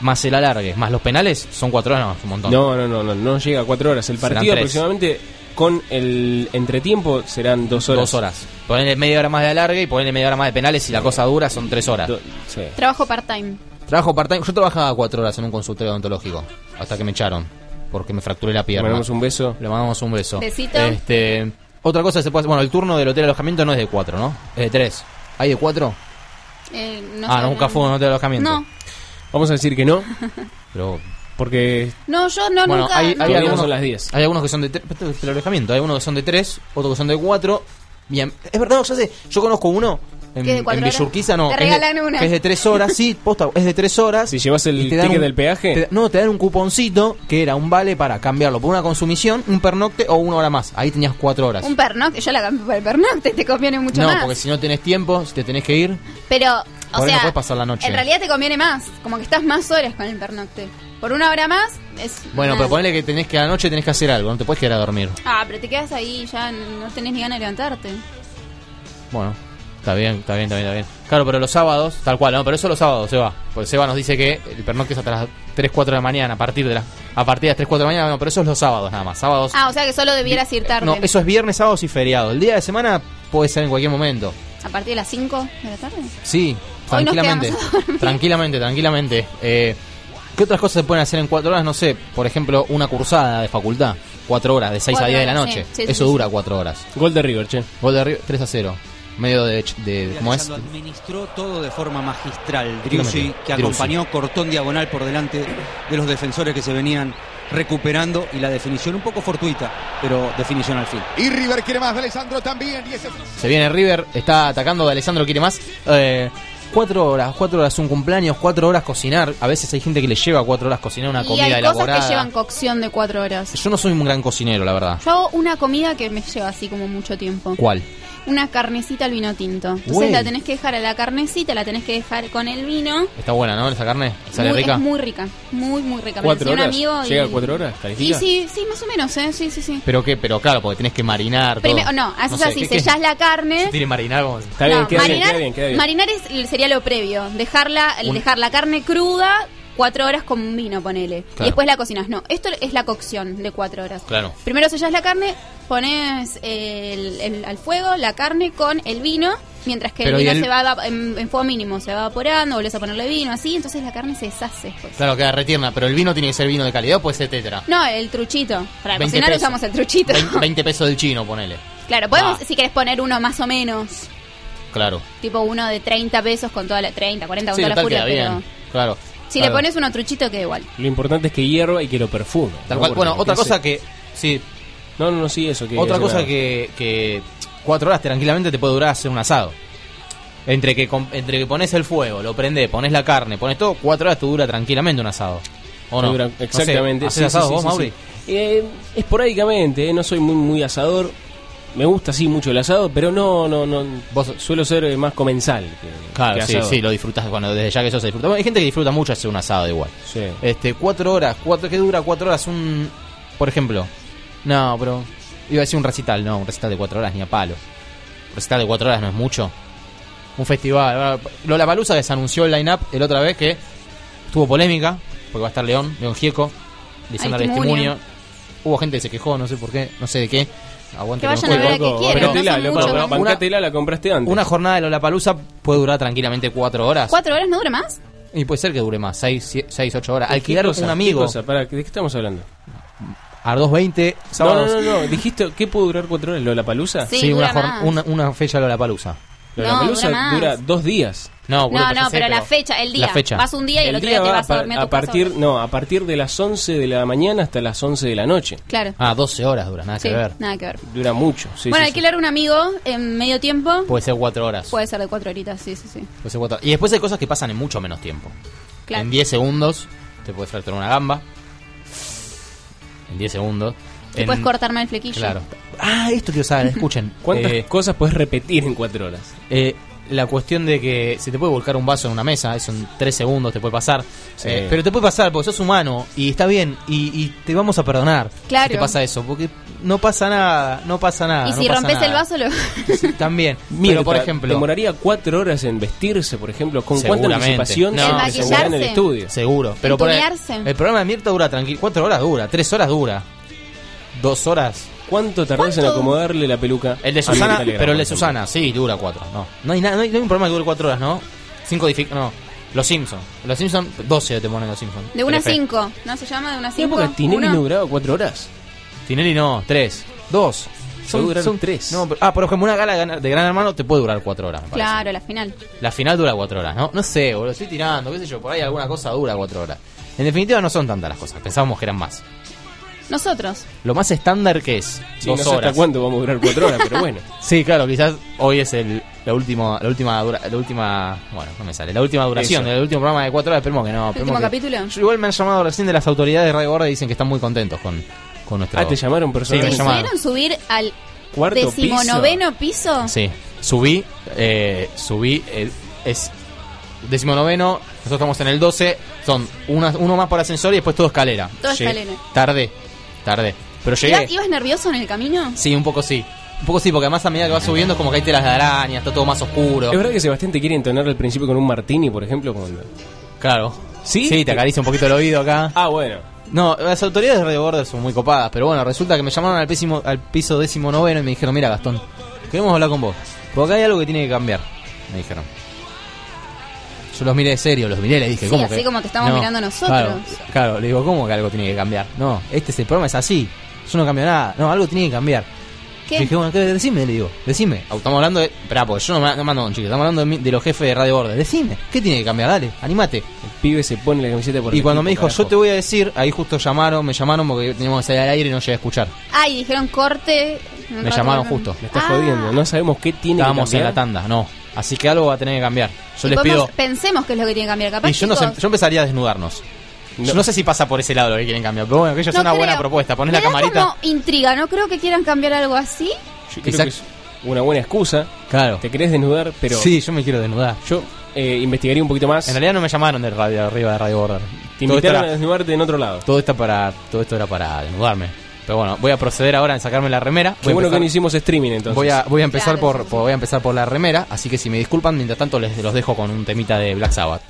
S12: más el alargue, más los penales, son 4 horas, un montón.
S14: No, no, no, no, no llega a cuatro horas. El partido
S12: tres.
S14: aproximadamente con el entretiempo serán dos horas.
S12: Dos horas. Ponele media hora más de alargue y ponele media hora más de penales. Si la cosa dura, son 3 horas.
S14: Sí.
S13: Trabajo part-time.
S12: Trabajo part-time. Yo trabajaba 4 horas en un consultorio odontológico. Hasta que me echaron. Porque me fracturé la pierna.
S14: Le mandamos un beso.
S12: Le mandamos un beso.
S13: Besito.
S12: Este, otra cosa se puede hacer. Bueno, el turno del hotel de alojamiento no es de 4, ¿no? Es de 3. ¿Hay de 4?
S13: Eh, no
S12: ah,
S13: sé,
S12: no, nunca fue un hotel de alojamiento.
S13: No,
S14: Vamos a decir que no,
S12: Pero.
S14: porque
S13: no, yo no,
S12: bueno,
S13: nunca.
S12: hay,
S13: no.
S12: hay algunos,
S14: son las 10.
S12: hay algunos que son de 3. El alojamiento. Hay algunos que son de 3, otros que son de 4. Bien. Es verdad, ya sé. Yo conozco uno. En,
S13: ¿Qué, de cuatro
S12: en
S13: horas?
S12: Villurquiza no.
S13: Te
S12: que es de-
S13: regalan una.
S12: que es de 3 horas, sí, posta, es de 3 horas.
S14: si llevas el
S12: Y te dan
S14: ticket
S12: un-
S14: del peaje,
S12: Te- no, te dan un cuponcito que era un vale para cambiarlo por una consumición, un pernocte o una hora más. Ahí tenías 4 horas.
S13: Un pernocte, yo la cambio por el pernocte, te conviene mucho
S12: no,
S13: más.
S12: porque si no tenés tiempo, si te tenés que ir,
S13: Pero,
S12: por
S13: o
S12: ahí
S13: sea,
S12: no puedes pasar la noche.
S13: en realidad te conviene más, como que estás más horas con el pernocte. Por una hora más es...
S12: Bueno,
S13: nada.
S12: pero ponele que tenés que a la noche tenés que hacer algo, no te puedes quedar a dormir.
S13: Ah, pero te quedas ahí y ya no tenés ni ganas de levantarte.
S12: Bueno, está bien, está bien, está bien, está bien. Claro, pero los sábados, tal cual, ¿no? Pero eso los sábados, Seba. Pues Seba nos dice que el pernocte es hasta las 3, 4 de la mañana, a partir de las a partir de las 3, 4 de la mañana, no, pero eso es los sábados nada más. Sábados.
S13: Ah, o sea que solo debieras ir tarde.
S12: no, eso es viernes, sábados y feriado. El día de semana puede ser en cualquier momento.
S13: A partir de las 5 de la tarde.
S12: Sí,
S13: Hoy nos
S12: tranquilamente. Tranquilamente, tranquilamente. Eh, ¿Qué otras cosas se pueden hacer en cuatro horas? No sé, por ejemplo, una cursada de facultad. Cuatro horas, de 6 a
S13: Cuatro
S12: 10 de la noche.
S13: sí, sí,
S12: Eso
S13: sí,
S12: dura cuatro horas.
S14: gol de River, che.
S12: Gol de River, 3 a 0. Medio de... de ¿Cómo es?
S38: Lo administró todo de forma magistral. Driussi, que acompañó cortón diagonal por delante de los defensores que se venían recuperando y la definición un poco fortuita, pero definición al fin.
S37: Y River quiere más de Alessandro también. Y ese...
S12: Se viene River, está atacando de Alessandro, quiere más. Eh, cuatro horas, cuatro horas un cumpleaños, cuatro horas cocinar. A veces hay gente que le lleva cuatro horas cocinar una
S13: y
S12: comida
S13: hay
S12: elaborada.
S13: cosas que llevan cocción de cuatro horas.
S12: Yo no soy un gran cocinero, la verdad.
S13: Yo hago una comida que me lleva así como mucho tiempo.
S12: ¿Cuál?
S13: Una carnecita al vino tinto. Entonces la tenés que dejar a la carnecita, la tenés que dejar con el vino.
S12: Está buena, ¿no? Esa carne. ¿Sale
S13: Muy-
S12: rica?
S13: Es muy rica, muy, muy rica.
S14: ¿Cuatro horas?
S13: un amigo y-
S14: ¿Llega a cuatro horas?
S13: Y
S14: ¿Califica?
S13: sí, sí, más o menos, ¿eh? Sí, sí, sí.
S12: ¿Pero qué? Pero claro, porque tenés que marinar todo.
S13: Primero, no, haces
S12: sé,
S13: así,
S12: ¿qué- qué?
S13: sellás la carne.
S12: Tiene marinar.
S14: Está
S13: No,
S14: bien, queda bien,
S13: marinar,
S14: queda bien, queda bien.
S13: marinar es- sería lo previo. Dejarla, el
S12: Un-
S13: dejar la carne cruda cuatro horas con vino, ponele.
S12: Claro.
S13: Y después la cocinas. No, esto es la cocción de cuatro horas.
S12: Claro.
S13: Primero sellas la carne, pones el- el- al fuego la carne con el vino, mientras que
S12: Pero
S13: el
S12: ¿y
S13: vino
S12: el-
S13: se va en, en fuego mínimo, se va evaporando, volvés a ponerle vino, así, entonces la carne se deshace. pues.
S12: Claro, queda retierna, pero el vino tiene que ser vino de calidad o puede ser tetra.
S13: No, el truchito. Para
S12: 20
S13: cocinar
S12: pesos.
S13: usamos el truchito.
S12: 20, 20 pesos del chino, ponele.
S13: Claro, podemos,
S12: Ah.
S13: si querés poner uno más o menos,
S12: Claro.
S13: tipo uno de 30 pesos con toda la 30, 40 con
S12: Sí,
S13: toda la furia, pero
S12: bien. Claro.
S13: Si
S12: Claro.
S13: le pones uno truchito queda igual.
S14: Lo importante es que hierva y que lo perfume.
S12: Tal
S14: ¿no?
S12: cual. Bueno, otra cosa que... Sí,
S14: No, no, no, sí, eso. Que
S12: otra
S14: eso
S12: cosa
S14: nada.
S12: que, que cuatro horas tranquilamente te puede durar hacer un asado. Entre que entre que pones el fuego, lo prendés, pones la carne, pones todo, cuatro horas te dura tranquilamente un asado. ¿O no?
S14: Dura-
S12: No sé,
S14: exactamente.
S12: ¿Haces
S14: sí,
S12: asado
S14: sí,
S12: vos,
S14: sí,
S12: Mauri?
S14: sí. Eh, esporádicamente, eh, no soy muy, muy asador. Me gusta sí mucho el asado, pero no, no, no.
S12: Vos-
S14: suelo ser eh, más comensal. Que,
S12: Claro,
S14: que
S12: sí, sí, lo disfrutas cuando desde ya que eso se disfruta. Bueno, hay gente que disfruta mucho hacer un asado igual.
S14: Sí.
S12: Este, cuatro horas, cuatro, ¿qué dura cuatro horas? Un, por ejemplo, no, pero iba a decir un recital, no, un recital de cuatro horas ni a palo. Un recital de cuatro horas no es mucho. Un festival, Lola Palusa que se anunció el line-up el otra vez que tuvo polémica, porque va a estar León, León Gieco, diciendo
S13: Ay,
S12: el
S13: testimonio.
S12: testimonio. Hubo gente que se quejó, no sé por qué, no sé de qué. Aguante
S13: Que vayan a ver a
S12: juegos.
S13: qué quieren, no
S14: la compraste antes.
S12: Una jornada de Lola Palusa puede durar tranquilamente cuatro horas.
S13: ¿Cuatro horas no dura más?
S12: Y puede ser que dure más, seis, seis ocho horas.
S14: ¿Qué
S12: Alquilar
S14: cosa?
S12: un amigo
S14: ¿Qué cosa? Pará, ¿De qué estamos hablando?
S12: a 2.20
S14: No,
S12: sábados.
S14: no, no, no. ¿Dijiste qué puede durar cuatro horas? ¿Lola Palusa?
S13: Sí,
S12: una,
S13: dura
S12: jor-
S13: más.
S12: una, una fecha Lola Palusa.
S14: Lola
S13: No, dura más.
S14: dura dos días.
S12: No, bueno,
S13: No, no,
S12: sé,
S13: pero la fecha, el día.
S12: La fecha.
S13: Vas un día y el,
S14: El
S13: otro
S14: día
S13: día te
S14: va
S13: vas a
S14: a,
S13: dormir a
S14: partir, no, a partir de las 11 de la mañana hasta las 11 de la noche.
S13: Claro.
S12: Ah, 12 horas dura, nada
S13: Sí,
S12: que ver.
S13: nada que ver.
S14: Dura mucho. Sí,
S13: bueno,
S14: sí,
S13: alquilar un amigo en medio tiempo
S12: Puede ser 4 horas.
S13: puede ser de cuatro horitas, sí, sí, sí.
S12: Puede ser cuatro- Y después hay cosas que pasan en mucho menos tiempo.
S13: Claro.
S12: En 10 segundos te puedes fracturar una gamba. En 10 segundos.
S13: Te
S12: En-
S13: puedes cortarme el flequillo.
S12: Claro. Ah, esto quiero saber, escuchen.
S14: ¿Cuántas
S12: Eh,
S14: cosas puedes repetir en cuatro horas?
S12: eh, la cuestión de que se te puede volcar un vaso en una mesa, eso en 3 segundos te puede pasar.
S14: Sí.
S12: Eh, pero te puede pasar porque sos humano y está bien y, y te vamos a perdonar.
S13: Claro.
S12: Si te pasa eso, porque no pasa nada, no pasa nada.
S13: y
S12: no
S13: si
S12: pasa
S13: rompes el vaso, lo...
S12: Sí, también.
S14: Mirta,
S12: pero por ejemplo,
S14: ¿Demoraría cuatro horas en vestirse, por ejemplo? ¿Con cuánta anticipación
S12: No,
S14: se
S13: ¿En
S14: el estudio?
S12: seguro. Pero por el, el programa de Mirta dura tranquilo. Cuatro horas dura, tres horas dura. Dos horas.
S14: ¿Cuánto tardás en acomodarle la peluca?
S12: El de Susana, pero el de? Susana, sí, dura cuatro. No, no hay, nada, no hay, no hay un programa que dure cuatro horas, ¿no? Cinco dific- no. Los Simpsons. Los Simpsons, 12 te ponen los Simpsons.
S13: De una a
S12: Telefe.
S13: cinco. ¿No se llama de una a
S14: ¿Qué
S13: cinco?
S14: época Tinelli no duraba cuatro horas?
S12: Tinelli no, tres. Dos.
S14: Durar tres.
S12: No, pero- ah, por ejemplo, una gala de Gran- Hermano te puede durar cuatro horas, me.
S13: Claro, la final.
S12: La final dura cuatro horas, ¿no? No sé, boludo, estoy tirando, qué sé yo, por ahí alguna cosa dura cuatro horas. En definitiva no son tantas las cosas, pensábamos que eran más.
S13: Nosotros.
S12: Lo más estándar que es
S14: Sí,
S12: dos
S14: no sé hasta
S12: horas.
S14: cuánto vamos a durar cuatro horas, pero bueno.
S12: Sí, claro, quizás hoy es el, la última, la última dura, la última, bueno, no me sale, la última duración
S14: Eso.
S12: del último programa de cuatro horas, esperemos que no.
S13: ¿El
S12: esperemos
S13: último
S12: que-
S13: capítulo?
S12: Yo- igual me han llamado recién de las autoridades de Radio Borda y dicen que están muy contentos con, con nuestro.
S14: Ah, ¿te llamaron
S12: Sí,
S14: personalmente?
S12: me
S13: ¿Me
S12: llamaron.
S13: subir al
S14: Cuarto
S13: decimonoveno piso?
S12: Sí, subí, eh, subí, eh, es decimonoveno, nosotros estamos en el 12, son una- uno más por ascensor y después todo escalera.
S13: Todo escalera.
S12: Tardé, tardé, pero llegué.
S13: ¿Ibas, ibas nervioso en el camino?
S12: Sí, un poco sí. Un poco sí, porque además a medida que vas subiendo como que hay telas de araña, está todo más oscuro.
S14: ¿Es verdad que Sebastián te quiere entonar al principio con un martini, por ejemplo? Cuando...
S12: Claro.
S14: ¿Sí?
S12: Sí, te acaricia un poquito el oído acá.
S14: Ah, bueno.
S12: No, las autoridades de Radio Border son muy copadas, pero bueno, resulta que me llamaron al, pésimo, al piso décimo noveno y me dijeron, mira Gastón, queremos hablar con vos, porque acá hay algo que tiene que cambiar, me dijeron. Yo los miré de serio, los miré y les dije,
S13: Sí,
S12: ¿cómo
S13: así
S12: que?
S13: como te estamos mirando nosotros.
S12: Claro, claro, le digo, ¿cómo que algo tiene que cambiar? No, este es el programa, es así, yo no cambio nada, no, algo tiene que cambiar.
S13: ¿Qué?
S12: Yo dije, bueno, ¿qué? decime, le digo, decime. Ah, Estamos hablando de. Esperá, porque yo no, no mando un chico, estamos hablando de, mi- de los jefes de Radio Borde. Decime, ¿qué tiene que cambiar? Dale, animate.
S14: El pibe se pone la camiseta por
S12: Y
S14: el
S12: cuando
S14: equipo,
S12: me dijo,
S14: carajo.
S12: yo te voy a decir, ahí justo llamaron, me llamaron porque teníamos que salir al aire y no llegué a escuchar.
S13: Ah, y dijeron corte.
S12: Me llamaron justo.
S14: Me estás
S13: Ah.
S14: jodiendo, no sabemos qué tiene
S12: Estábamos
S14: que
S12: en la
S14: cambiar.
S12: tanda, no. Así que algo va a tener que cambiar. Yo
S13: Y
S12: les
S13: podemos-
S12: pido.
S13: Pensemos qué es lo que tiene que cambiar. Capaz,
S12: Y yo no sé, yo empezaría a desnudarnos. Yo no sé si pasa por ese lado lo que quieren cambiar, pero bueno, que ellos es
S13: No
S12: una buena propuesta. Pones la camarita.
S13: como intriga, no creo que quieran cambiar algo así.
S14: Yo creo que es una buena excusa.
S12: Claro.
S14: Te querés desnudar, pero.
S12: Sí, yo me quiero desnudar.
S14: Yo eh, investigaría un poquito más.
S12: En realidad no me llamaron de radio arriba de Radio Border.
S14: Te
S12: Todo esto,
S14: invitaron a desnudarte en otro lado.
S12: todo esto para todo esto era para desnudarme. Pero bueno, voy a proceder ahora en sacarme la remera.
S14: Qué
S12: Voy a
S14: bueno que
S12: empezar-
S14: no hicimos streaming entonces.
S12: Voy a, voy a empezar
S13: Claro,
S12: por,
S13: sí.
S12: por- voy a empezar por la remera, así que si me disculpan, mientras tanto les los dejo con un temita de Black Sabbath.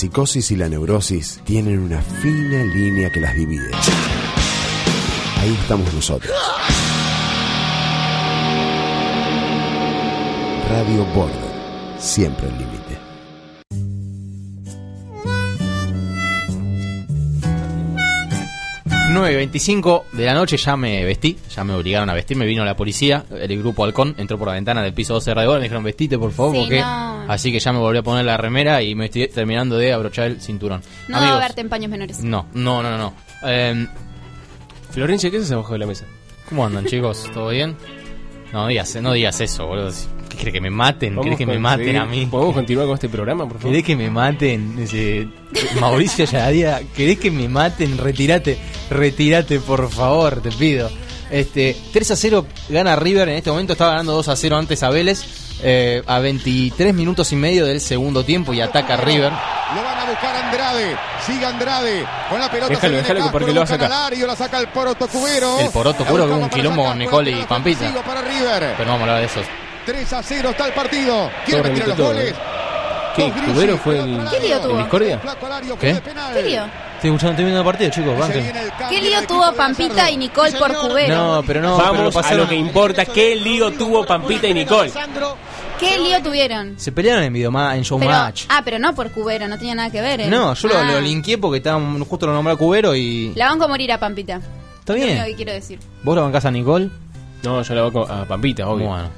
S4: Psicosis y la neurosis tienen una fina línea que las divide. Ahí estamos nosotros. Radio Border, siempre el límite.
S12: 9.25 de la noche ya me vestí, ya me obligaron a vestir, me vino la policía, el grupo Halcón entró por la ventana del piso 12 de Radio Border, me dijeron vestite por favor,
S13: Sí,
S12: porque
S13: no.
S12: Así que ya me volví a poner la remera y me estoy terminando de abrochar el cinturón.
S13: No va a
S12: Amigos,
S13: verte en paños menores.
S12: no, no, no, no. Eh,
S14: Florencia, ¿qué haces abajo de la mesa?
S12: ¿Cómo andan chicos? ¿Todo bien? No digas, no digas eso, boludo. ¿Qué querés que me maten? ¿Querés que me maten a mí?
S14: ¿Podemos continuar con este programa, por favor?
S12: ¿Querés que me maten? Dice, Mauricio Yadía, ¿querés que me maten? Retírate, retírate, por favor, te pido. Este, 3 a 0 gana River, en este momento estaba ganando 2 a 0 antes a Vélez, eh, a 23 minutos y medio del segundo tiempo y ataca River.
S37: Lo van a buscar Andrade. Sigue Andrade. Con la pelota.
S12: Déjalo, déjalo que
S37: Castro,
S12: porque lo va a sacar.
S37: al área, la saca el Poroto Cubero.
S12: El Poroto Cubero que un quilombo con Nicole y Pampita.
S37: ofensivo para River.
S12: Pero no vamos a hablar de esos.
S37: 3 a 0 está el partido. ¿Quiere
S14: Todo
S37: meter los
S14: todo,
S37: goles?
S14: ¿eh? ¿Qué? ¿Cubero fue el,
S13: ¿Qué lío tuvo?
S14: el Discordia?
S12: ¿Qué?
S13: ¿Qué lío?
S12: Estoy escuchando, estoy viendo el partido, chicos.
S13: ¿Qué lío tuvo Pampita y Nicole por cubero?
S12: No, pero no, pero lo
S14: Vamos a
S12: pasaron-
S14: lo que importa. ¿Qué lío tuvo Pampita y Nicole?
S13: ¿Qué lío tuvieron?
S12: Se pelearon en Videomatch, en
S13: Pero,
S12: Showmatch.
S13: ah, pero no por cubero, no tenía nada que ver. ¿eh?
S12: No, yo lo,
S13: Ah,
S12: lo linkeé porque estaba, justo lo nombré a Cubero y...
S13: La banco a morir a Pampita.
S12: Está
S13: Es lo
S12: bien.
S13: que quiero decir.
S12: ¿Vos lo bancás a Nicole?
S14: No, yo la banco a Pampita, obvio.
S12: Bueno.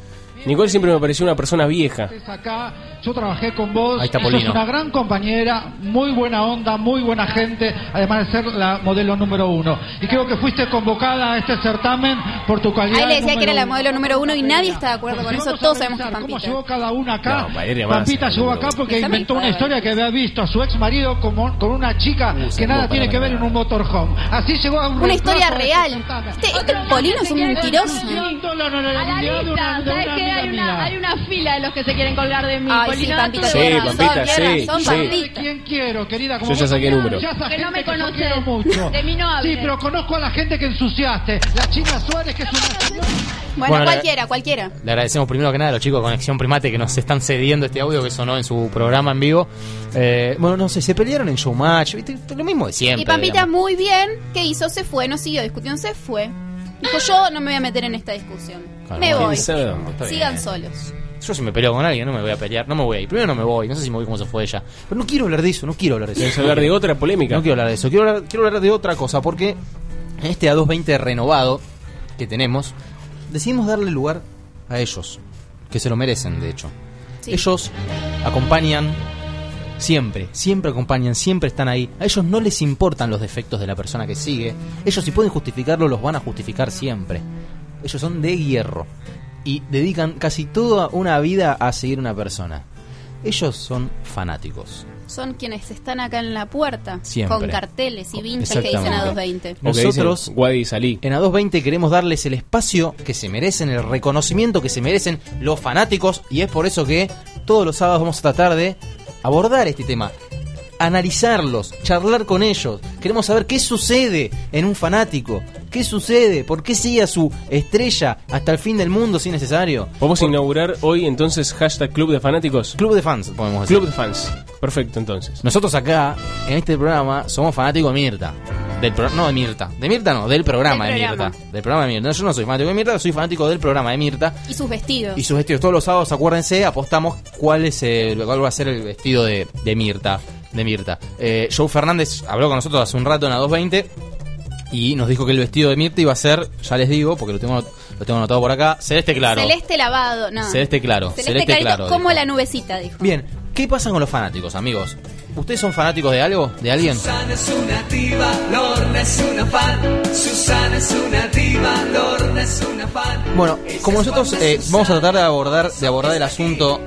S14: Nicole siempre me pareció una persona vieja.
S39: acá, yo trabajé con vos,
S14: Ahí está
S39: sos
S14: Polino.
S39: una gran compañera, muy buena onda, muy buena gente, además de ser la modelo número uno. Y creo que fuiste convocada a este certamen por tu calidad.
S13: Ahí le decía que era la modelo número uno y nadie está de acuerdo con eso. Todos sabemos que es
S39: ¿Cómo
S13: Pampita.
S39: llegó cada una acá?
S14: No,
S39: Pampita llegó acá porque inventó una historia que había visto a su ex marido como, con una chica que nada tiene que ver en un motorhome. Así llegó a un
S13: Una historia real.
S39: este.
S13: Este, este Polino es un mentiroso.
S40: Hay una,
S39: mía.
S40: hay una fila de los que se quieren colgar de mí.
S13: Ay,
S40: Polino,
S13: sí, Pampita,
S40: tú
S14: Sí,
S40: de
S14: Pampita, sí,
S40: razón,
S14: sí.
S40: Pampita.
S39: ¿Quién quiero, querida? Como
S14: Yo ya saqué número.
S39: ya esa
S40: Que no me
S39: que yo
S40: conoces.
S39: quiero mucho.
S40: De mí no
S39: Sí, pero conozco a la gente que ensuciaste. La China Suárez, que es una...
S13: Bueno,
S12: Bueno,
S13: cualquiera, cualquiera.
S12: Le agradecemos primero que nada a los chicos de Conexión Primate que nos están cediendo este audio que sonó en su programa en vivo. Eh, bueno, no sé, se pelearon en Showmatch, ¿viste? lo mismo de siempre.
S13: Y Pampita
S12: digamos.
S13: muy bien, ¿qué hizo? Se fue, no siguió discutiendo, se fue. Dijo, yo no me voy a meter en esta discusión. Me voy. Sigan
S12: bien.
S13: solos.
S12: Yo si me peleo con alguien no me voy a pelear, no me voy a ir. Primero no me voy, no sé si me voy como se fue ella. Pero no quiero hablar de eso, no quiero hablar de eso.
S14: ¿Quieres hablar de otra polémica?
S12: No quiero hablar de eso, quiero hablar, quiero hablar de otra cosa, porque en este A220 renovado que tenemos, decidimos darle lugar a ellos, que se lo merecen, de hecho. Ellos acompañan siempre, siempre acompañan, siempre están ahí. A ellos no les importan los defectos de la persona que sigue. Ellos si pueden justificarlo, los van a justificar siempre. Ellos son de hierro y dedican casi toda una vida a seguir una persona. Ellos son fanáticos.
S13: Son quienes están acá en la puerta
S12: Siempre.
S13: con carteles y vinches que dicen a 220.
S12: Nosotros
S14: Wadi salí.
S12: en A220 queremos darles el espacio que se merecen, el reconocimiento que se merecen los fanáticos y es por eso que todos los sábados vamos a tratar de abordar este tema, analizarlos, charlar con ellos. Queremos saber qué sucede en un fanático, qué sucede, por qué sigue a su estrella hasta el fin del mundo si es necesario.
S14: ¿Podemos inaugurar hoy entonces hashtag Club de Fanáticos?
S12: Club de fans, podemos decir.
S14: Club de Fans. Perfecto, entonces.
S12: Nosotros acá, en este programa, somos fanáticos de Mirta. Del pro- no de Mirta. De Mirta no, del programa
S13: Del
S12: de. Mirta. Del programa de Mirta. No, yo no soy fanático de Mirta, soy fanático del programa de Mirta.
S13: Y sus vestidos.
S12: Y sus vestidos. Todos los sábados, acuérdense, apostamos cuál es el, cuál va a ser el vestido de, de Mirta. De Mirta. Eh, Joe Fernández habló con nosotros hace un rato en la 220 y nos dijo que el vestido de Mirta iba a ser, ya les digo, porque lo tengo, lo tengo anotado por acá, celeste claro.
S13: Celeste lavado, no.
S12: Celeste claro.
S13: Celeste,
S12: Celeste
S13: clarito,
S12: claro.
S13: como
S12: dijo.
S13: la nubecita, dijo.
S12: Bien, ¿qué pasa con los fanáticos, amigos? ¿Ustedes son fanáticos de algo? ¿De alguien?
S41: Susana es una diva, Lorna es una fan. Susana es una diva, Lorna es una fan.
S12: Bueno, como nosotros eh, vamos a tratar de abordar, de abordar el asunto,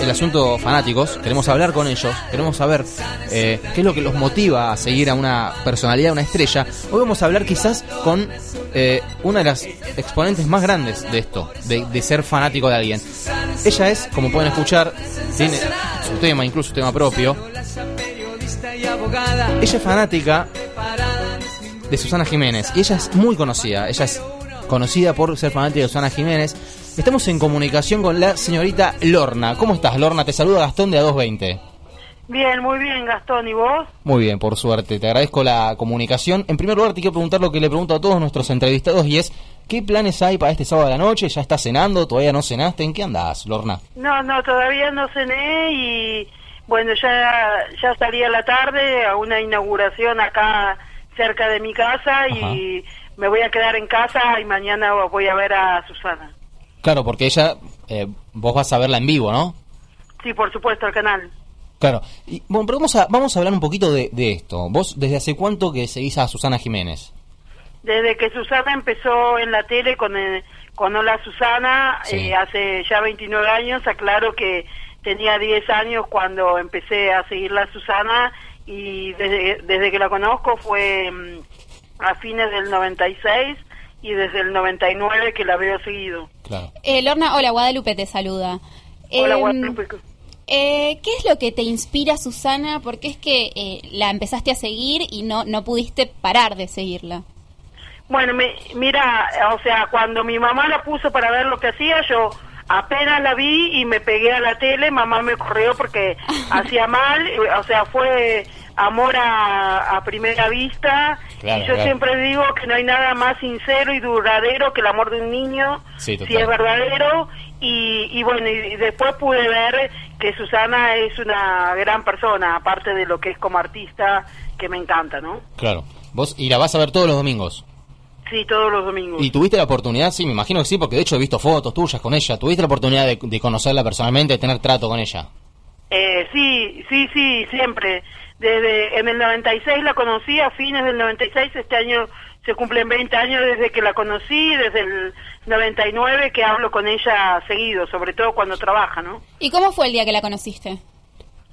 S12: el asunto fanáticos, queremos hablar con ellos, queremos saber eh, qué es lo que los motiva a seguir a una personalidad, a una estrella. Hoy vamos a hablar quizás con eh, una de las exponentes más grandes de esto, de, de ser fanático de alguien. Ella es, como pueden escuchar, tiene su tema, incluso su tema propio. Ella es fanática de Susana Jiménez y ella es muy conocida. Ella es conocida por ser fanática de Susana Jiménez. Estamos en comunicación con la señorita Lorna. ¿Cómo estás, Lorna? Te saluda Gastón de A220.
S42: Bien, muy bien, Gastón. ¿Y vos?
S12: Muy bien, por suerte. Te agradezco la comunicación. En primer lugar, te quiero preguntar lo que le pregunto a todos nuestros entrevistados y es, ¿qué planes hay para este sábado de la noche? ¿Ya estás cenando? ¿Todavía no cenaste? ¿En qué andás, Lorna?
S42: No, no, todavía no cené y bueno, ya ya salí a la tarde a una inauguración acá cerca de mi casa y me voy a quedar en casa y mañana voy a ver a Susana.
S12: Claro, porque ella, eh, vos vas a verla en vivo, ¿no?
S42: Sí, por supuesto, al canal.
S12: Claro. Y, bueno, pero vamos a, vamos a hablar un poquito de, de esto. ¿Vos desde hace cuánto que seguís a Susana Jiménez?
S42: Desde que Susana empezó en la tele con, eh, con Hola Susana,
S12: Sí.
S42: eh, hace ya 29 años, aclaro que tenía 10 años cuando empecé a seguirla a Susana y desde, desde que la conozco fue mm, a fines del 96 y desde el 99 que la veo seguido.
S13: Eh, Lorna, hola, Guadalupe te saluda.
S42: Hola,
S13: Em,
S42: Guadalupe.
S13: eh, ¿Qué es lo que te inspira, Susana? Porque es que eh, la empezaste a seguir y no, no pudiste parar de seguirla.
S42: Bueno, me- mira, o sea, cuando mi mamá la puso para ver lo que hacía, yo apenas la vi y me pegué a la tele, mamá me corrió porque hacía mal, eh, o sea, fue amor a, a primera vista.
S12: Claro,
S42: y yo
S12: claro.
S42: siempre digo que no hay nada más sincero y duradero que el amor de un niño,
S12: Sí,
S42: si es verdadero. Y, y bueno, y después pude ver que Susana es una gran persona, aparte de lo que es como artista, que me encanta, ¿no?
S12: Claro. Vos y la vas a ver todos los domingos.
S42: Sí, todos los domingos.
S12: ¿Y tuviste la oportunidad? Sí, me imagino que sí, porque de hecho he visto fotos tuyas con ella. ¿Tuviste la oportunidad de, de conocerla personalmente, de tener trato con ella?
S42: Eh, sí, sí, sí, siempre. Desde en el 96 la conocí, a fines del 96, este año se cumplen 20 años desde que la conocí, desde el 99 que hablo con ella seguido, sobre todo cuando trabaja, ¿no?
S13: ¿Y cómo fue el día que la conociste?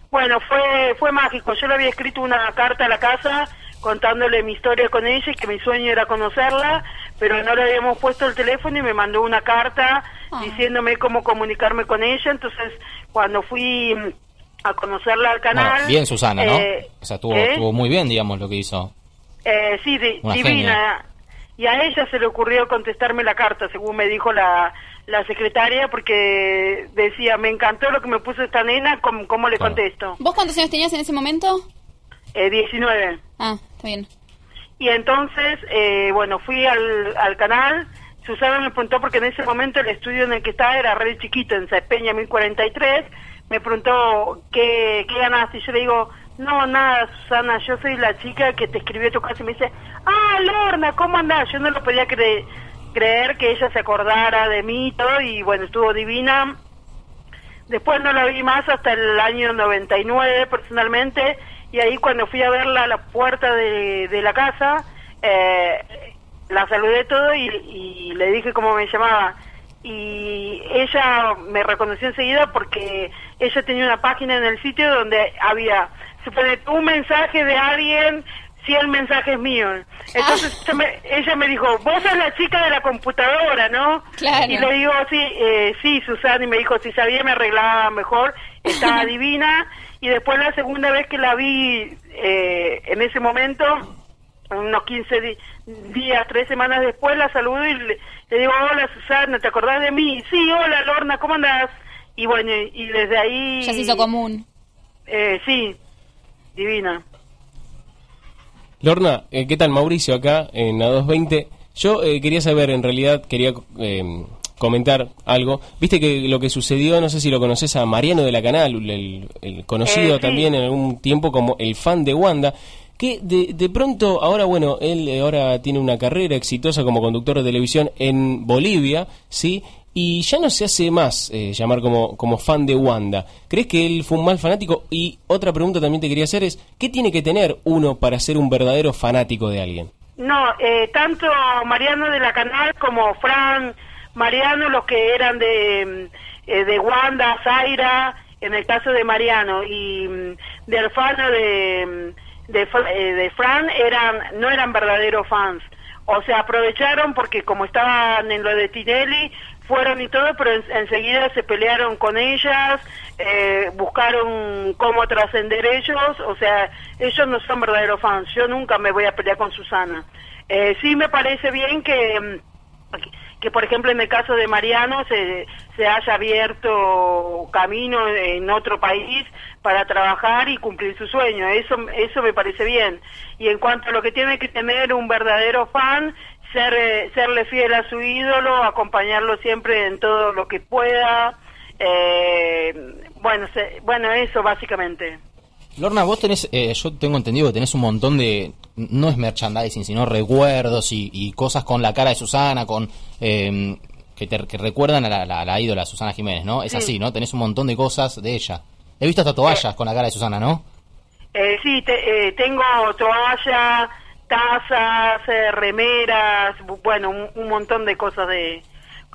S42: Bueno, fue fue mágico. Yo le había escrito una carta a la casa contándole mi historia con ella y que mi sueño era conocerla, pero no le habíamos puesto el teléfono y me mandó una carta diciéndome cómo comunicarme con ella. Entonces, cuando fui mm, a conocerla al canal...
S12: Bueno, bien Susana, ¿no?
S42: eh,
S12: o sea, estuvo,
S42: ¿eh?
S12: estuvo muy bien, digamos, lo que hizo.
S42: Eh, sí, di-
S12: Una
S42: divina. Y a ella se le ocurrió contestarme la carta, según me dijo la, la secretaria, porque decía, me encantó lo que me puso esta nena, ¿cómo, cómo le contesto?
S13: ¿Vos cuántos años tenías en ese momento?
S42: Eh, 19.
S13: Ah, está bien.
S42: Y entonces, eh, bueno, fui al, al canal. Susana me preguntó, porque en ese momento el estudio en el que estaba era re chiquito, en Peña 1043. Me preguntó, ¿qué, ¿qué ganaste? Y yo le digo, no, nada, Susana, yo soy la chica que te escribió tu casa. Y me dice, ah, Lorna, ¿cómo andás? Yo no lo podía cre- creer que ella se acordara de mí y todo. Y bueno, estuvo divina. Después no la vi más hasta el año 99 personalmente y ahí cuando fui a verla a la puerta de, de la casa, eh, la saludé todo y, y le dije cómo me llamaba. Y ella me reconoció enseguida porque ella tenía una página en el sitio donde había, supone, un mensaje de alguien, 100 mensajes míos. Entonces ella, me, ella me dijo, vos sos la chica de la computadora, ¿no?
S13: Claro.
S42: Y le digo, sí, eh, sí, Susana, y me dijo, si sabía me arreglaba mejor, estaba divina. Y después la segunda vez que la vi eh, en ese momento, unos 15 di- días, tres semanas después, la saludo y le, le digo, hola Susana, ¿te acordás de mí? Sí, hola Lorna, ¿cómo andás? Y bueno, y desde ahí...
S13: Ya se hizo común.
S42: Eh, sí, divina.
S14: Lorna, eh, ¿qué tal? Mauricio acá en A220. Yo eh, quería saber, en realidad, quería eh, comentar algo. Viste que lo que sucedió, no sé si lo conoces a Mariano de la Canal, el, el conocido
S43: Eh, sí.
S14: también en algún tiempo como el fan de Wanda, que de, de pronto, ahora bueno, él ahora tiene una carrera exitosa como conductor de televisión en Bolivia, ¿sí? Y ya no se hace más eh, llamar como, como fan de Wanda. ¿Crees que él fue un mal fanático? Y otra pregunta también te quería hacer es, ¿qué tiene que tener uno para ser un verdadero fanático de alguien?
S42: No, eh, tanto Mariano de la Canal como Fran Mariano, los que eran de, eh, de Wanda, Zaira, en el caso de Mariano, y mm, de Alfano de, mm, de, eh, de Fran, eran, no eran verdaderos fans. O sea, aprovecharon porque como estaban en lo de Tinelli, fueron y todo, pero en- enseguida se pelearon con ellas, eh, buscaron cómo trascender ellos, o sea, ellos no son verdaderos fans, yo nunca me voy a pelear con Susana. Eh, sí me parece bien que, mm, que por ejemplo en el caso de Mariano se, se haya abierto camino en otro país para trabajar y cumplir su sueño. Eso, eso me parece bien. Y en cuanto a lo que tiene que tener un verdadero fan, ser, serle fiel a su ídolo, acompañarlo siempre en todo lo que pueda. Eh, bueno, se- bueno, eso básicamente.
S12: Lorna, vos tenés, eh, yo tengo entendido que tenés un montón de, no es merchandising, sino recuerdos y, y cosas con la cara de Susana, con eh, que, te, que recuerdan a la, la- la ídola Susana Jiménez, ¿no? Es
S42: Sí.
S12: así, ¿no? Tenés un montón de cosas de ella. He visto hasta toallas con la cara de Susana, ¿no?
S42: Eh, sí, te- eh, tengo toalla, tazas, eh, remeras, bu- bueno, un, un montón de cosas de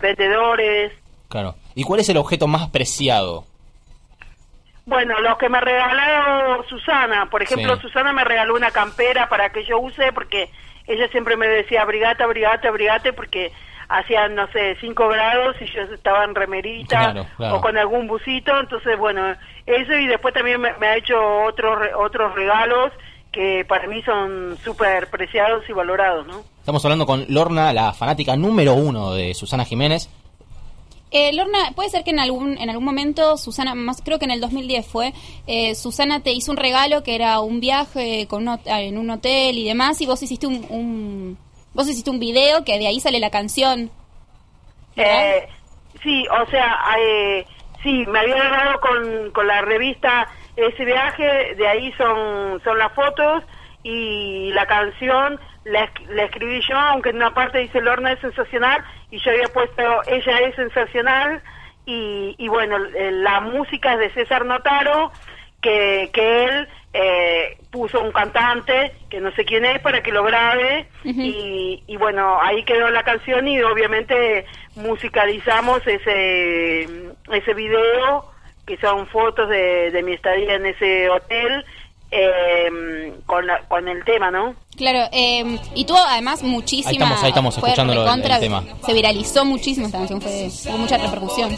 S42: vendedores.
S12: Claro. ¿Y cuál es el objeto más preciado?
S42: Bueno, los que me regaló Susana, por ejemplo,
S12: Sí.
S42: Susana me regaló una campera para que yo use porque ella siempre me decía abrigate, abrigate, abrigate porque hacían, no sé, 5 grados y yo estaba en remerita
S12: Claro, claro.
S42: o con algún busito, entonces bueno, eso y después también me, me ha hecho otros otros regalos que para mí son súper preciados y valorados, ¿no?
S12: Estamos hablando con Lorna, la fanática número uno de Susana Jiménez.
S13: Eh, Lorna, puede ser que en algún en algún momento Susana, más creo que en el 2010 fue, eh, Susana te hizo un regalo que era un viaje con un en un hotel y demás, y vos hiciste un, un- vos hiciste un video que de ahí sale la canción.
S42: Eh, sí, o sea, eh, sí, me había agarrado con, con la revista ese viaje, de ahí son, son las fotos y la canción la, la escribí yo, aunque en una parte dice Lorna es sensacional y yo había puesto ella es sensacional y, y bueno, eh, la música es de César Notaro, que, que él eh, puso un cantante, que no sé quién es, para que lo grabe y, y bueno, ahí quedó la canción y obviamente musicalizamos ese, ese video, que son fotos de, de mi estadía en ese hotel, eh, con, la- con el tema, ¿no?
S13: Claro, eh, y tuvo además muchísima...
S12: Ahí estamos, ahí estamos escuchando lo- el- tema.
S13: Se viralizó muchísimo esta canción, fue, tuvo mucha repercusión.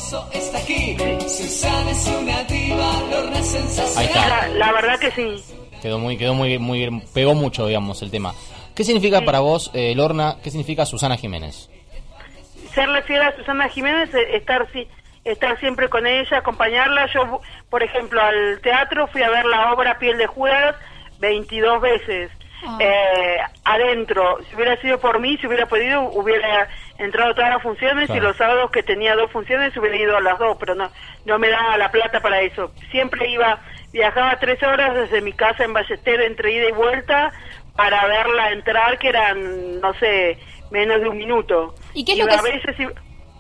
S12: Ahí está.
S42: La, la verdad que sí.
S12: Quedó muy, quedó muy, muy bien, pegó mucho, digamos, el tema. ¿Qué significa para vos, eh, Lorna, qué significa Susana Jiménez?
S42: serle fiel a Susana Jiménez, eh, estar si- estar siempre con ella, acompañarla. Yo, por ejemplo, al teatro fui a ver la obra Piel de Judas 22 veces. Eh, adentro, si hubiera sido por mí, si hubiera podido, hubiera entrado a todas las funciones y los sábados que tenía dos funciones hubiera ido a las dos, pero no, no me daba la plata para eso. Siempre iba, viajaba tres horas desde mi casa en Ballester entre ida y vuelta para verla entrar, que eran, no sé, menos de un minuto.
S13: ¿Y qué es
S42: Y
S13: lo
S42: a
S13: que-
S42: veces iba-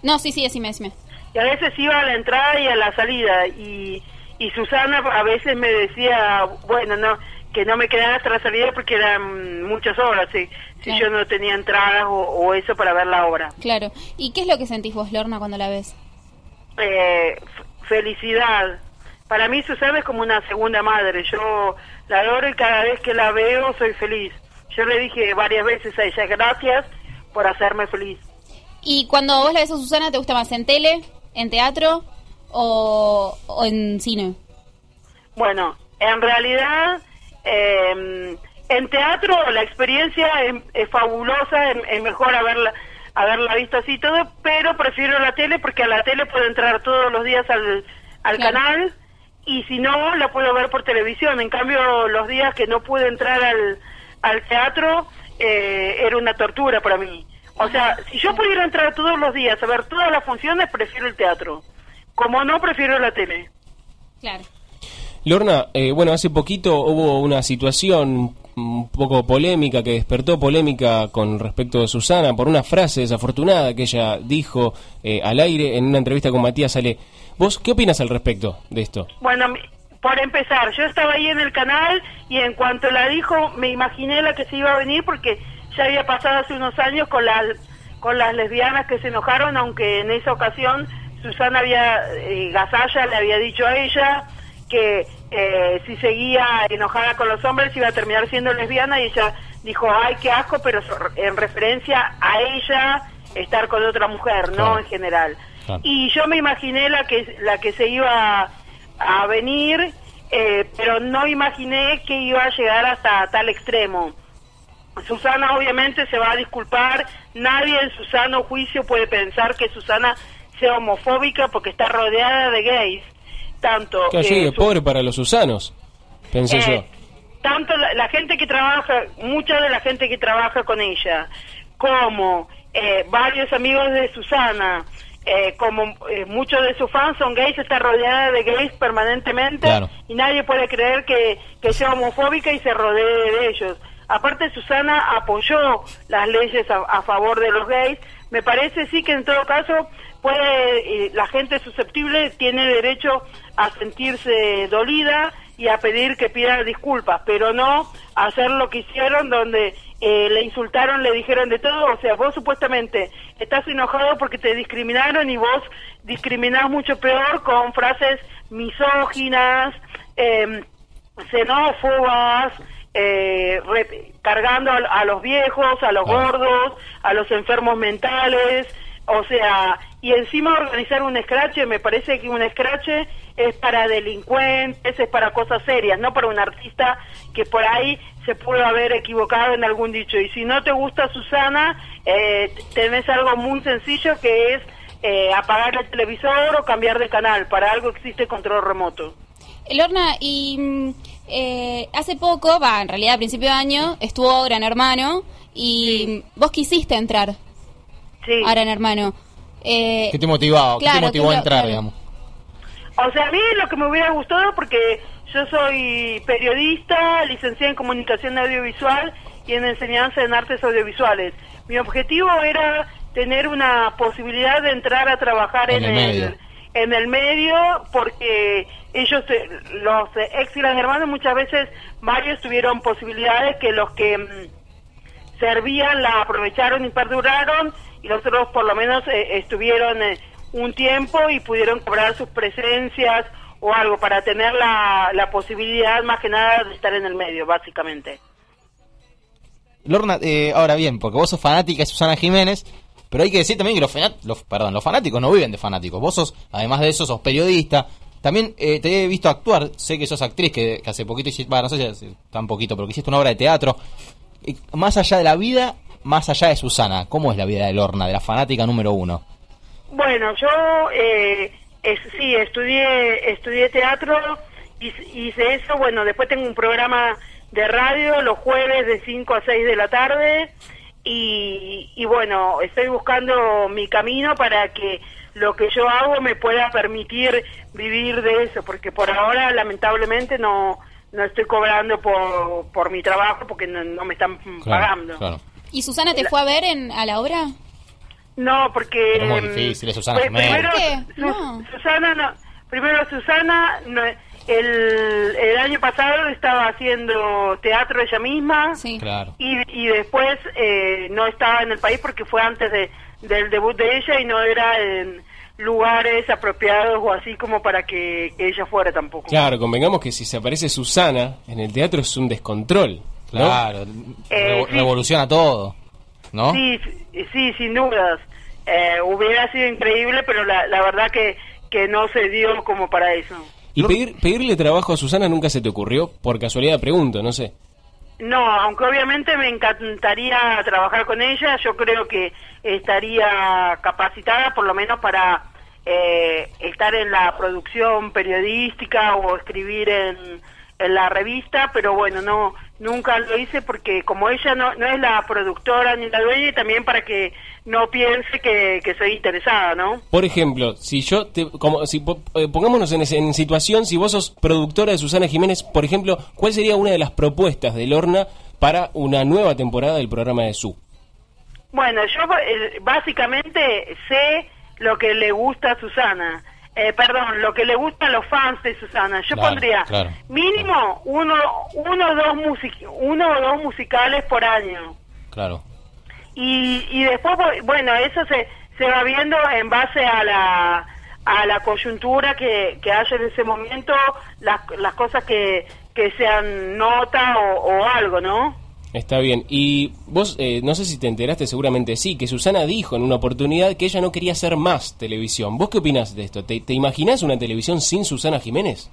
S13: No, sí, sí, decime, decime.
S42: y a veces iba a la entrada y a la salida y, y Susana a veces me decía bueno no que no me quedara hasta la salida porque eran muchas horas si, si
S13: Claro.
S42: yo no tenía entradas o, o eso para ver la obra
S13: Claro. ¿Y qué es lo que sentís vos, Lorna, cuando la ves?
S42: eh, felicidad para mí Susana es como una segunda madre yo la adoro y cada vez que la veo soy feliz yo le dije varias veces a ella gracias por hacerme feliz
S13: Y cuando vos la ves a Susana, ¿te gusta más en tele, en teatro o, o en cine?
S42: Bueno, en realidad, eh, en teatro la experiencia es, es fabulosa, es, es mejor haberla, haberla visto así y todo, pero prefiero la tele porque a la tele puedo entrar todos los días al, al
S13: Claro.
S42: canal y si no, la puedo ver por televisión. En cambio, los días que no pude entrar al, al teatro, eh, era una tortura para mí. O sea, si yo pudiera entrar todos los días a ver todas las funciones, prefiero el teatro. Como no, prefiero la tele.
S13: Claro.
S14: Lorna, eh, bueno, hace poquito hubo una situación un poco polémica que despertó polémica con respecto de Susana por una frase desafortunada que ella dijo eh, al aire en una entrevista con Matías Ale. ¿Vos qué opinas al respecto de esto?
S42: Bueno, por empezar, yo estaba ahí en el canal y en cuanto la dijo, me imaginé la que se iba a venir porque ya había pasado hace unos años con las con las lesbianas que se enojaron, aunque en esa ocasión Susana había, eh, Gasalla le había dicho a ella que eh, si seguía enojada con los hombres iba a terminar siendo lesbiana y ella dijo, ay, qué asco, pero en referencia a ella estar con otra mujer, no en general.
S43: Claro.
S42: Y yo me imaginé la que la que se iba a venir, eh, pero no imaginé que iba a llegar hasta tal extremo. Susana obviamente se va a disculpar, nadie en su sano juicio puede pensar que Susana sea homofóbica porque está rodeada de gays, tanto
S14: Claro, yo
S42: eh,
S14: pobre para los Susanos, pensé
S42: Eh,
S14: yo.
S42: tanto la, la gente que trabaja, mucha de la gente que trabaja con ella, como eh, varios amigos de Susana, eh, como eh, muchos de sus fans son gays, está rodeada de gays permanentemente
S12: Claro.
S42: y nadie puede creer que, que sea homofóbica y se rodee de ellos. Aparte, Susana apoyó las leyes a, a favor de los gays. Me parece sí que en todo caso puede eh, la gente susceptible tiene derecho a sentirse dolida y a pedir que pida disculpas, pero no hacer lo que hicieron donde eh, le insultaron, le dijeron de todo, o sea, vos supuestamente estás enojado porque te discriminaron y vos discriminás mucho peor con frases misóginas, eh, xenófobas, eh, re- cargando a, a los viejos, a los gordos, a los enfermos mentales, o sea, y encima organizar un escrache, me parece que un escrache es para delincuentes, es para cosas serias, no para un artista que por ahí se pudo haber equivocado en algún dicho. Y si no te gusta Susana, eh, tenés algo muy sencillo que es eh, apagar el televisor o cambiar de canal. Para algo existe control remoto.
S13: Lorna, y mm, eh, hace poco, va, en realidad a principio de año, estuvo Gran Hermano y vos quisiste entrar a Gran Hermano. Eh,
S12: ¿Qué te motivaba? ¿Qué
S13: claro,
S12: te motivó
S13: ¿qué
S12: a entrar,
S13: claro.
S12: digamos?
S42: O sea, a mí lo que me hubiera gustado, porque yo soy periodista, licenciada en comunicación audiovisual y en enseñanza en artes audiovisuales. Mi objetivo era tener una posibilidad de entrar a trabajar en,
S12: En el medio.
S42: En el medio, porque ellos, eh, los eh, ex y las hermanas, muchas veces varios tuvieron posibilidades que los que mm, servían la aprovecharon y perduraron y los otros por lo menos eh, estuvieron un tiempo y pudieron cobrar sus presencias o algo para tener la, la posibilidad más que nada de estar en el medio, básicamente.
S12: Lorna, eh, ahora bien, porque vos sos fanática de Susana Jiménez, pero hay que decir también que los, los- perdón, los fanáticos no viven de fanáticos. Vos sos, además de eso, sos periodista. También eh, te he visto actuar, sé que sos actriz, que, hace poquito hiciste, bueno, no sé si hace poquito, pero que hiciste una obra de teatro. Eh, más allá de la vida, más allá de Susana, ¿cómo es la vida de Lorna, de la fanática número uno?
S42: Bueno, yo eh, sí, estudié, estudié teatro, hice eso, bueno, después tengo un programa de radio los jueves de 5 a 6 de la tarde y, y bueno, estoy buscando mi camino para que lo que yo hago me pueda permitir vivir de eso, porque por ahora lamentablemente no, no estoy cobrando por, por mi trabajo porque no, no me están pagando.
S13: ¿Y Susana te fue a ver en, a la obra?
S42: No, porque...
S12: Pero es muy
S42: mm,
S12: difícil, Susana
S42: pues, primero,
S13: ¿Por qué?
S42: Su-
S13: No.
S42: Susana, no. Primero Susana, no, el, el año pasado estaba haciendo teatro ella misma.
S12: Claro.
S42: Y, y después eh, no estaba en el país porque fue antes de, del debut de ella y no era en lugares apropiados o así como para que, que ella fuera tampoco.
S14: Claro, convengamos que si se aparece Susana en el teatro es un descontrol. ¿no?
S12: Claro,
S42: Eh,
S12: revo-
S42: sí.
S12: revoluciona todo, ¿no?
S42: Sí, sí, sí, sin dudas. Eh, hubiera sido increíble, pero la, la verdad que, que no se dio como para eso.
S14: ¿Y pedir, pedirle trabajo a Susana nunca se te ocurrió? Por casualidad pregunto, no sé.
S42: No, aunque obviamente me encantaría trabajar con ella, yo creo que estaría capacitada por lo menos para eh, estar en la producción periodística o escribir en, en la revista, pero bueno, no nunca lo hice porque como ella no, no es la productora ni la dueña y también para que no piense que, que soy interesada, ¿no?
S14: Por ejemplo, si yo te, como si eh, pongámonos en, en situación, si vos sos productora de Susana Jiménez, por ejemplo, ¿cuál sería una de las propuestas de Lorna para una nueva temporada del programa de Su?
S42: Bueno, yo eh, básicamente sé lo que le gusta a Susana. Eh, perdón, lo que le gusta a los fans de Susana. Yo
S12: Claro,
S42: pondría
S12: claro.
S42: mínimo uno, uno, o dos music- uno o dos musicales por año.
S12: Claro.
S42: Y, y después, bu- bueno, eso se, se va viendo en base a la, a la coyuntura que, que haya en ese momento, las, las cosas que, que sean nota o, o algo, ¿no?
S14: Está bien. Y vos, eh, no sé si te enteraste, seguramente sí, que Susana dijo en una oportunidad que ella no quería hacer más televisión. ¿Vos qué opinás de esto? ¿Te, te imaginás una televisión sin Susana Jiménez?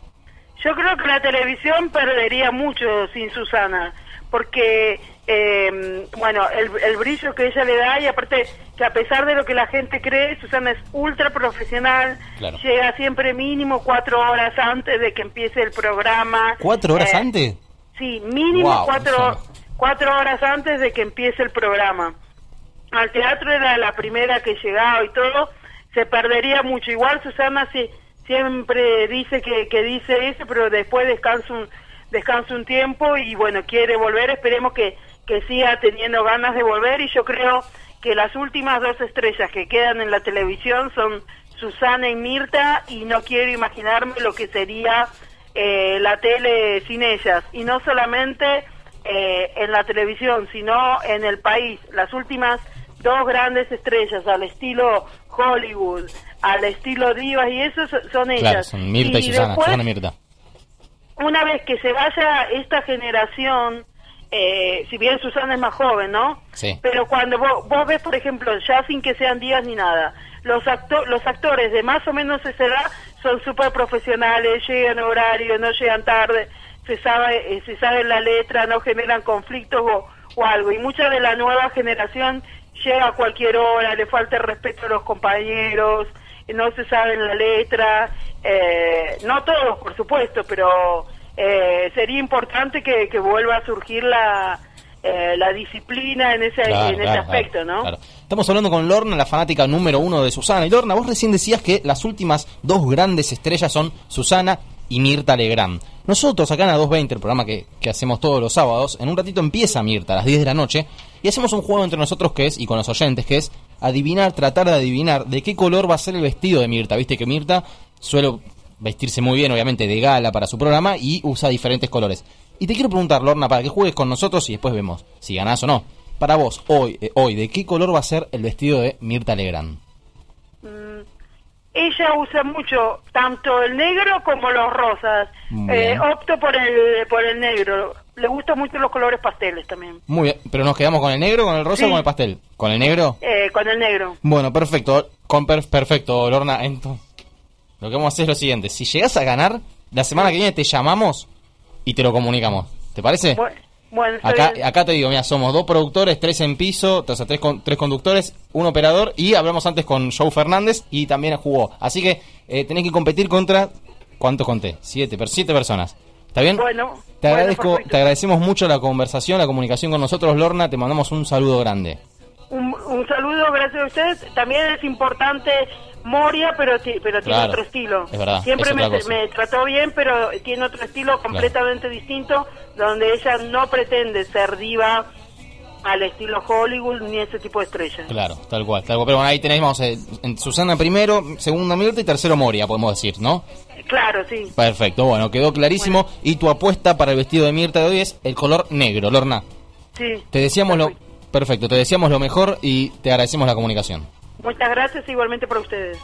S42: Yo creo que la televisión perdería mucho sin Susana, porque, eh, bueno, el, el brillo que ella le da y aparte que a pesar de lo que la gente cree, Susana es ultra profesional,
S12: Claro.
S42: llega siempre mínimo cuatro horas antes de que empiece el programa.
S12: ¿Cuatro horas
S42: Eh,
S12: antes?
S42: Sí, mínimo
S12: Wow,
S42: cuatro,
S12: eso.
S42: Cuatro horas antes de que empiece el programa. Al teatro era la primera que llegaba y todo, se perdería mucho. Igual Susana sí, siempre dice que, que dice eso, pero después descansa un, descansa un tiempo y bueno, quiere volver. Esperemos que, que siga teniendo ganas de volver y yo creo que las últimas dos estrellas que quedan en la televisión son Susana y Mirta y no quiero imaginarme lo que sería eh, la tele sin ellas. Y no solamente eh, en la televisión, sino en el país. Las últimas dos grandes estrellas al estilo Hollywood, al estilo Divas y eso so- son ellas.
S12: Claro, son Mirta y, Susana.
S42: después,
S12: Susana y Mirta.
S42: una vez que se vaya esta generación, eh, si bien Susana es más joven, ¿no?
S12: Sí.
S42: Pero cuando vos, vos ves, por ejemplo, ya sin que sean días ni nada, los, acto los actores de más o menos esa edad son súper profesionales, llegan a horario, no llegan tarde, se sabe, eh, se sabe la letra, no generan conflictos o, o algo. Y mucha de la nueva generación llega a cualquier hora, le falta el respeto a los compañeros, no se sabe la letra, eh, no todos, por supuesto, pero eh, sería importante que, que vuelva a surgir la, eh, la disciplina en ese,
S12: Claro,
S42: en ese
S12: claro,
S42: aspecto,
S12: claro,
S42: ¿no?
S12: claro. Estamos hablando con Lorna, la fanática número uno de Susana. Y Lorna, vos recién decías que las últimas dos grandes estrellas son Susana y Mirta Legrand. Nosotros acá en la 220, el programa que, que hacemos todos los sábados, en un ratito empieza Mirta a las 10 de la noche y hacemos un juego entre nosotros que es, y con los oyentes, que es adivinar, tratar de adivinar de qué color va a ser el vestido de Mirta. Viste que Mirta suele vestirse muy bien, obviamente, de gala para su programa y usa diferentes colores. Y te quiero preguntar, Lorna, para que juegues con nosotros y después vemos si ganás o no. Para vos, hoy, eh, hoy, ¿de qué color va a ser el vestido de Mirta Legrand?
S42: Mm, ella usa mucho tanto el negro como los rosas. Eh, opto por el, por el negro. Le gustan mucho los colores pasteles también.
S12: Muy bien, pero nos quedamos con el negro, con el rosa
S42: Sí.
S12: o con el pastel. ¿Con el negro?
S42: Eh, con el negro.
S12: Bueno, perfecto. Con per- perfecto, Lorna. Entonces, lo que vamos a hacer es lo siguiente. Si llegas a ganar, la semana que viene te llamamos y te lo comunicamos. ¿Te parece?
S42: Bu- Bueno,
S12: Acá, acá te digo, mira, somos dos productores, tres en piso, o sea, tres, con- tres conductores, un operador y hablamos antes con Joe Fernández y también jugó. Así que eh, tenés que competir contra, ¿cuánto conté? Siete, per- siete personas. ¿Está bien?
S42: Bueno,
S12: te, agradezco, te agradecemos mucho la conversación, la comunicación con nosotros, Lorna. Te mandamos un saludo grande.
S42: Un, un saludo, gracias a ustedes. También es importante Moria, pero, ti- pero tiene
S12: Claro,
S42: otro estilo.
S12: es verdad,
S42: Siempre
S12: es
S42: me, trató bien, pero tiene otro estilo completamente distinto, donde ella no pretende ser diva al estilo Hollywood ni ese tipo de estrella.
S12: Claro, tal cual, tal cual. Pero bueno, ahí tenemos eh, en Susana primero, segunda Mirta y tercero Moria, podemos decir, ¿no?
S42: Claro, sí.
S12: Perfecto, bueno, quedó clarísimo. Y tu apuesta para el vestido de Mirta de hoy es el color negro, Lorna.
S42: Sí.
S12: Te decíamos lo... Perfecto, te decíamos lo mejor y te agradecemos la comunicación.
S42: Muchas gracias igualmente para ustedes.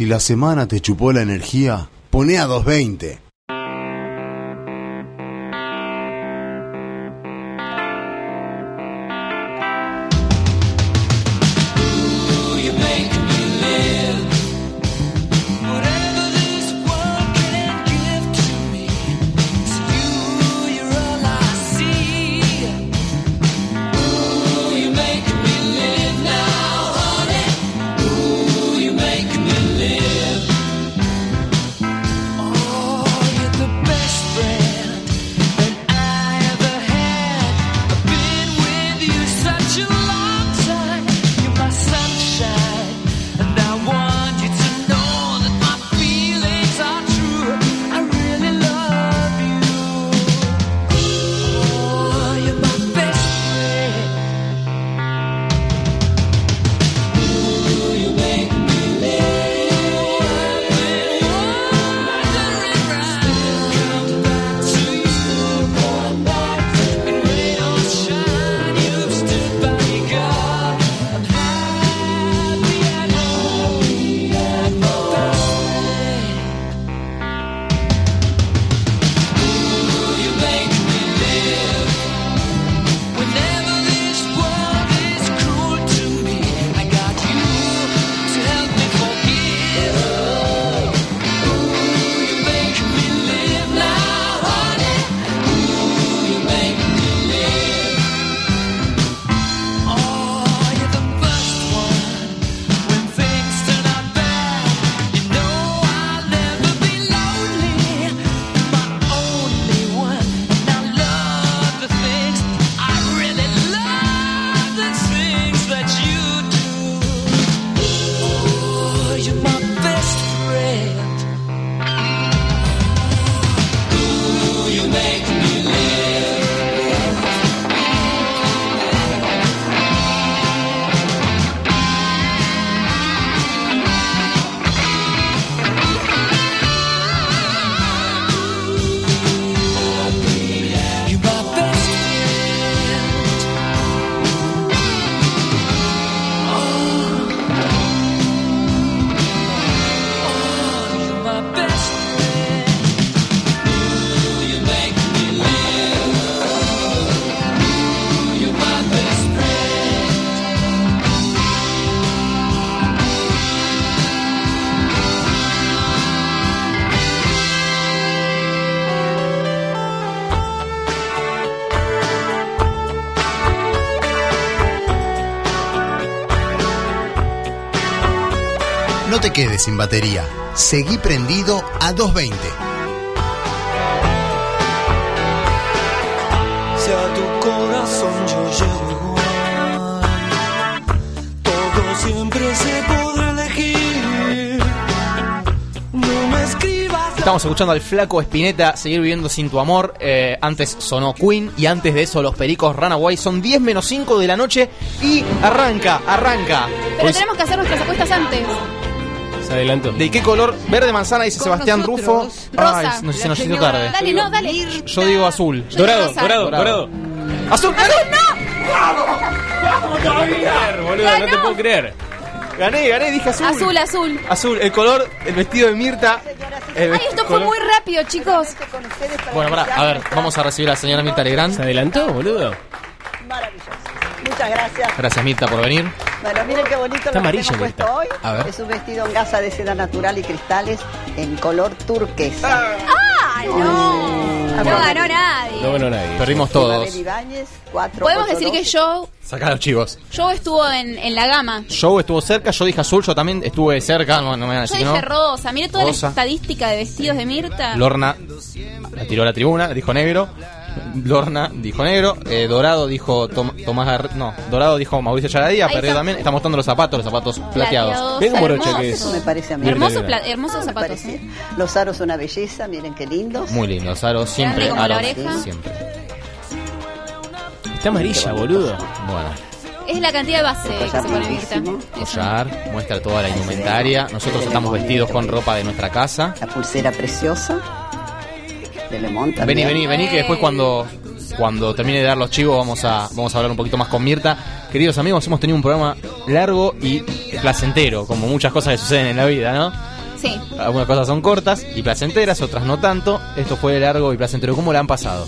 S16: Si la semana te chupó la energía, pone a 220. sin batería. Seguí prendido a 220.
S12: Estamos escuchando al flaco Espineta Seguir viviendo sin tu amor. Eh, antes sonó Queen y antes de eso los pericos Runaway. Son 10 menos 5 de la noche y arranca, arranca.
S13: Pero tenemos que hacer nuestras apuestas antes
S14: se adelantó.
S12: ¿De qué color? Verde manzana, dice Sebastián Rufo. nosotros. Ay, Rosa, no- se nos hizo tarde.
S13: Dale, no, dale.
S12: Yo digo azul.
S13: Yo Dorado,
S14: dorado, dorado.
S12: ¡Azul!
S13: ¡Azul, no!
S14: Creer, boludo, no te puedo creer.
S12: Gané, gané, dije azul.
S13: Azul, azul.
S12: Azul, el color, el vestido de Mirta.
S13: Ay, esto fue muy rápido, chicos.
S12: Para Bueno, pará, a ver, vamos a recibir a la señora Mirta Legrand.
S14: ¿Se adelantó, boludo? Maravilloso.
S43: Muchas gracias.
S12: Gracias Mirta por venir.
S43: Bueno, miren qué bonito
S12: Está
S43: lo que hemos puesto hoy.
S12: A ver.
S43: Es un vestido en gasa de seda natural y cristales en color turquesa.
S13: ¡Ah, no! No ganó nadie.
S14: No ganó nadie.
S12: Perdimos todos.
S43: Ibáñez, 4
S13: Podemos decir que Joe,
S12: Sacá los chivos.
S13: Joe estuvo en, en la gama.
S12: Joe estuvo cerca, yo dije azul, yo también estuve cerca, no, no me van a
S13: Yo
S12: decir que
S13: dije
S12: no.
S13: rosa. Mire toda
S12: Rosa.
S13: la estadística de vestidos de Mirta.
S12: Lorna la tiró a la tribuna, dijo negro. Lorna dijo negro. eh, Dorado dijo Tom- Tomás Gar- No, Dorado dijo Mauricio Charadía, perdió también. Está mostrando los zapatos, los zapatos plateados.
S13: Plateados,
S14: Ven morocha que es.
S43: Eso me parece a mí.
S13: Hermosos, pla- hermosos zapatos. ¿eh?
S43: Los aros una belleza, miren qué lindos.
S12: Muy lindos, aros, siempre
S13: como la
S12: aros,
S13: oreja.
S12: siempre.
S14: Está amarilla, boludo.
S12: Bueno,
S13: Es la cantidad de base que se pone Mirta.
S12: collar, muestra toda la indumentaria. Nosotros estamos vestidos con ropa de nuestra casa.
S43: La pulsera preciosa.
S12: Vení,
S43: también.
S12: vení, vení, que después cuando, cuando termine de dar los chivos vamos a, vamos a hablar un poquito más con Mirta. Queridos amigos, hemos tenido un programa largo y placentero, como muchas cosas que suceden en la vida, ¿no?
S13: Sí.
S12: Algunas cosas son cortas y placenteras, otras no tanto. Esto fue largo y placentero. ¿Cómo le han pasado?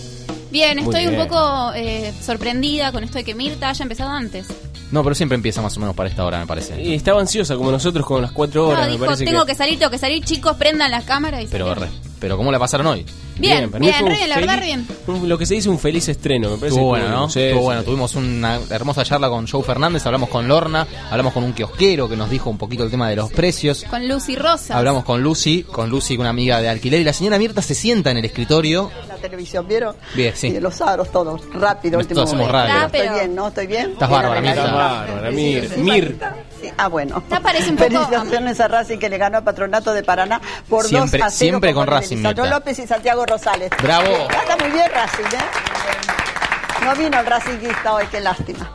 S13: Bien,
S12: Muy
S13: estoy un poco eh, sorprendida con esto de que Mirta haya empezado antes.
S12: No, pero siempre empieza más o menos para esta hora, me parece.
S14: Y estaba ansiosa como nosotros con las cuatro horas.
S13: No,
S14: me
S13: dijo,
S14: parece
S13: tengo que... salir, tengo que salir, chicos, prendan las cámaras y
S12: Pero, re- pero ¿cómo la pasaron hoy?
S13: Bien, bien,
S14: un
S13: re, la verdad, bien.
S14: un- Lo que se dice un feliz estreno, me parece.
S12: Estuvo
S14: que
S12: bueno, ¿no?
S14: Sí,
S12: Estuvo
S14: sí.
S12: bueno. Tuvimos una hermosa charla con Joe Fernández, hablamos con Lorna, hablamos con un kiosquero que nos dijo un poquito el tema de los precios.
S13: Con Lucy Rosa.
S12: Hablamos con Lucy, con Lucy, una amiga de alquiler, y la señora Mirta se sienta en el escritorio.
S43: La televisión, ¿vieron?
S12: Bien, sí.
S43: Y los aros todos, rápido.
S12: Nosotros
S43: último
S12: hacemos
S43: momento.
S12: radio.
S43: Estoy
S13: Rápido.
S43: bien, ¿no? Estoy bien.
S12: Estás
S43: Bien
S12: bárbara. Mirta.
S14: Bárbara, Mir. Mir.
S43: Sí, Ah, bueno.
S13: Está parece un poco-
S43: Felicitaciones a Racing que le ganó a Patronato de Paraná por
S12: Siempre-
S43: 2 a 0
S12: siempre con Racing, Mirta.
S43: López y Santiago Rosales.
S12: Bravo.
S43: Anda muy bien Racing, ¿eh? No vino el Racingista hoy, qué lástima.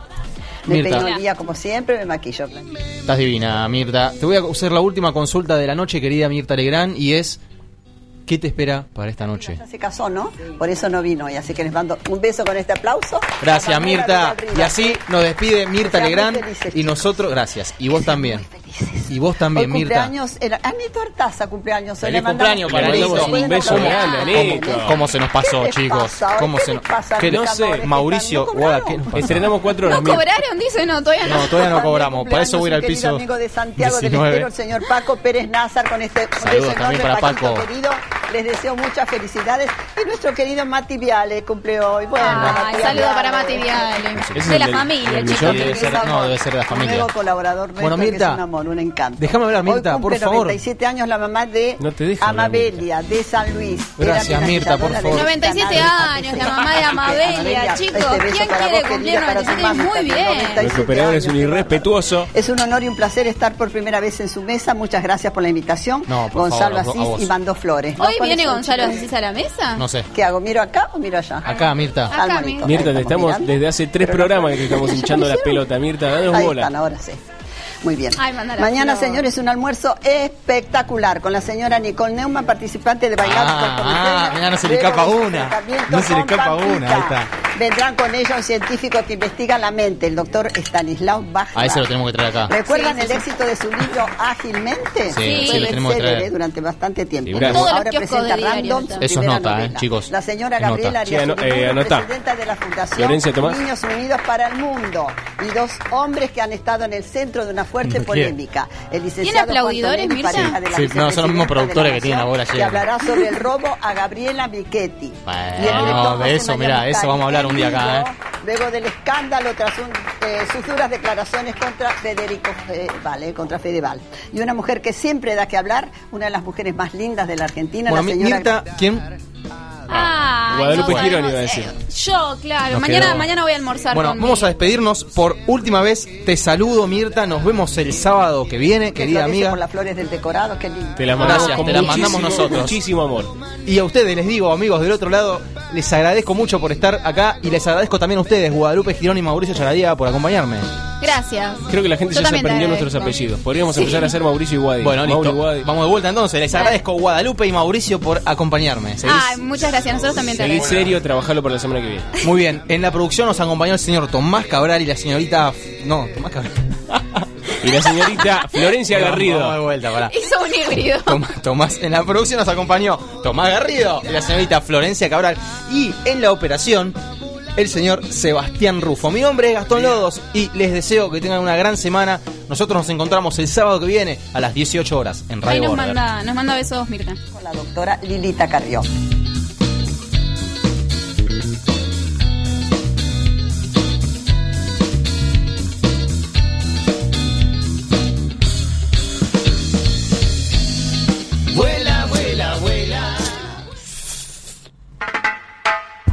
S43: Me
S12: Mirta.
S43: peino el día como siempre, me maquillo.
S12: Estás divina, Mirta. Te voy a hacer la última consulta de la noche, querida Mirta Legrand, y es... ¿Qué te espera para esta noche?
S43: Ya se casó, ¿no? Por eso no vino hoy, así que les mando un beso con este aplauso.
S12: Gracias, Mirta. Y así nos despide Mirta Legrand
S43: felices,
S12: y nosotros... Gracias. Y vos también. Y vos también,
S43: Hoy
S12: Mirta.
S43: cumpleaños, era Anito Artaza cumpleaños. hoy.
S12: Feliz cumpleaños para
S43: un beso.
S12: Un beso
S43: ¿Pueden
S12: grande. ¿Cómo- cómo se nos pasó,
S43: ¿Qué les
S12: chicos? ¿Cómo
S43: ¿Qué
S12: se nos-
S43: pasa,
S12: que no sé, Mauricio,
S43: ¿no
S14: Estrenamos cuatro
S13: ¿No
S14: horas. Mir.
S13: cobraron? Dice, no, todavía no.
S12: No, todavía no cobramos. Para eso voy a ir al
S43: Cumpleaños,
S12: piso
S43: amigo de Santiago del
S12: 19.
S43: Estero, el señor Paco Pérez Nazar, con este beso enorme,
S12: para
S43: Paquito
S12: Paco.
S43: querido. Les deseo muchas felicidades. Y nuestro querido Mati Viale cumple hoy. Bueno,
S13: Ay,
S43: Mati
S13: saludo
S43: Viale.
S13: para Mati Viale.
S12: Ese
S13: De
S12: es
S13: la familia, chicos.
S12: millón. Debe ser- no, debe ser de la
S43: Un
S12: familia.
S43: nuevo colaborador
S12: Bueno,
S43: que
S12: Mirta,
S43: es un amor, un encanto.
S12: déjame hablar, Mirta,
S43: Hoy
S12: por
S43: cumple
S12: favor.
S43: 97 años la mamá de
S14: No
S43: Amabelia, de San Luis.
S12: Gracias,
S43: mi
S12: Mirta, por favor.
S43: del
S13: 97
S43: canal.
S13: años, la mamá de Amabelia, chicos.
S43: este beso
S13: ¿Quién quiere cumplir
S43: querida, para tu
S13: 97?
S43: mami
S13: Muy bien.
S43: 97
S14: Nuestro operador es un
S43: años,
S14: irrespetuoso.
S43: es un honor y un placer estar por primera vez en su mesa. Muchas gracias por la invitación.
S12: No, por
S43: Gonzalo
S12: favor,
S43: Asís y mandó flores. ¿no?
S13: Hoy
S43: ¿Cuáles
S13: viene Gonzalo? Asís a la mesa.
S12: No sé.
S43: ¿Qué hago? ¿Miro acá o miro allá?
S12: Acá, Mirta.
S13: Acá.
S14: Mirta,
S43: Ahí
S14: te estamos
S43: mirando.
S14: desde hace tres programas que te estamos hinchando la pelota. Mirta, danos bola.
S43: están, ahora sí. Muy bien.
S13: Ay,
S43: Mañana,
S13: flor.
S43: señores, un almuerzo espectacular con la señora Nicole Neumann, participante de Bailar
S12: Ah,
S43: con
S12: ah, no se le escapa una. No se le escapa una, ahí está.
S43: Vendrán con ella un científico que investiga la mente, el doctor Stanislav Bach.
S12: A ese lo tenemos que traer acá.
S43: ¿Recuerdan
S13: Sí,
S43: el
S13: sí.
S43: éxito de su libro Ágilmente?
S12: Sí,
S13: sí,
S12: lo tenemos que traer.
S43: durante bastante tiempo. Ahora presenta Random,
S12: Eso es nota, eh, chicos.
S43: La señora. Gabriela Arias
S14: eh,
S43: presidenta de la Fundación. Niños Unidos para el Mundo y dos hombres que han estado en el centro de una fuerte polémica. El licenciado
S13: ¿Tiene aplaudidores,
S43: pareja de la
S12: Sí, no, son los mismos productores que tienen ahora
S43: Que
S12: llegan.
S43: hablará sobre el robo a Gabriela Michetti.
S12: Bueno,
S43: Y
S12: de eso, mirá, eso vamos a hablar un día acá, ¿eh?
S43: Luego del escándalo tras un, eh, sus duras declaraciones contra Federico eh, Vale, contra Fedeval. Y una mujer que siempre da que hablar, una de las mujeres más lindas de la Argentina,
S12: Bueno,
S43: la señora
S12: Mirta, ¿quién?
S13: Ah,
S14: Guadalupe
S13: no,
S14: Girón iba a
S13: eh,
S14: decir.
S13: Yo, claro.
S12: Nos
S13: Mañana,
S12: quedó.
S13: mañana voy a almorzar
S12: Bueno,
S13: con
S12: vamos
S13: mi-
S12: a despedirnos por última vez. Te saludo, Mirta. Nos vemos el sábado que viene,
S43: que
S12: querida amiga.
S43: por las flores del decorado, qué lindo.
S14: Te la mandamos
S12: Gracias, te la
S14: muchísimo,
S12: mandamos nosotros.
S14: Muchísimo amor.
S12: Y a ustedes les digo, amigos del otro lado, les agradezco mucho por estar acá y les agradezco también a ustedes, Guadalupe Girón y Mauricio Charadía, por acompañarme.
S13: Gracias.
S14: Creo que la gente
S13: Yo
S14: ya se aprendió nuestros apellidos. Podríamos
S13: Sí.
S14: empezar a hacer Mauricio y Guadi.
S12: Bueno,
S14: Mauri
S12: listo.
S14: Guadi.
S12: Vamos de vuelta entonces. Les agradezco Guadalupe y Mauricio por acompañarme.
S13: Ah, muchas gracias. Nosotros también te
S14: serio, trabajarlo para la semana que viene.
S12: Muy bien, en la producción nos acompañó el señor Tomás Cabral y la señorita... No, Tomás Cabral.
S14: Y la señorita Florencia
S12: No,
S14: Garrido.
S12: Vamos de vuelta, pará.
S13: Hizo un híbrido.
S12: Tomás, Tomás, en la producción nos acompañó Tomás Garrido y la señorita Florencia Cabral. Y en la operación, el señor Sebastián Rufo. Mi nombre es Gastón Lodos y les deseo que tengan una gran semana. Nosotros nos encontramos el sábado que viene a las 18 horas en
S13: Ahí
S12: Radio
S13: nos
S12: Border.
S13: manda, nos manda besos Mirta.
S43: Doctora Lilita Carrió.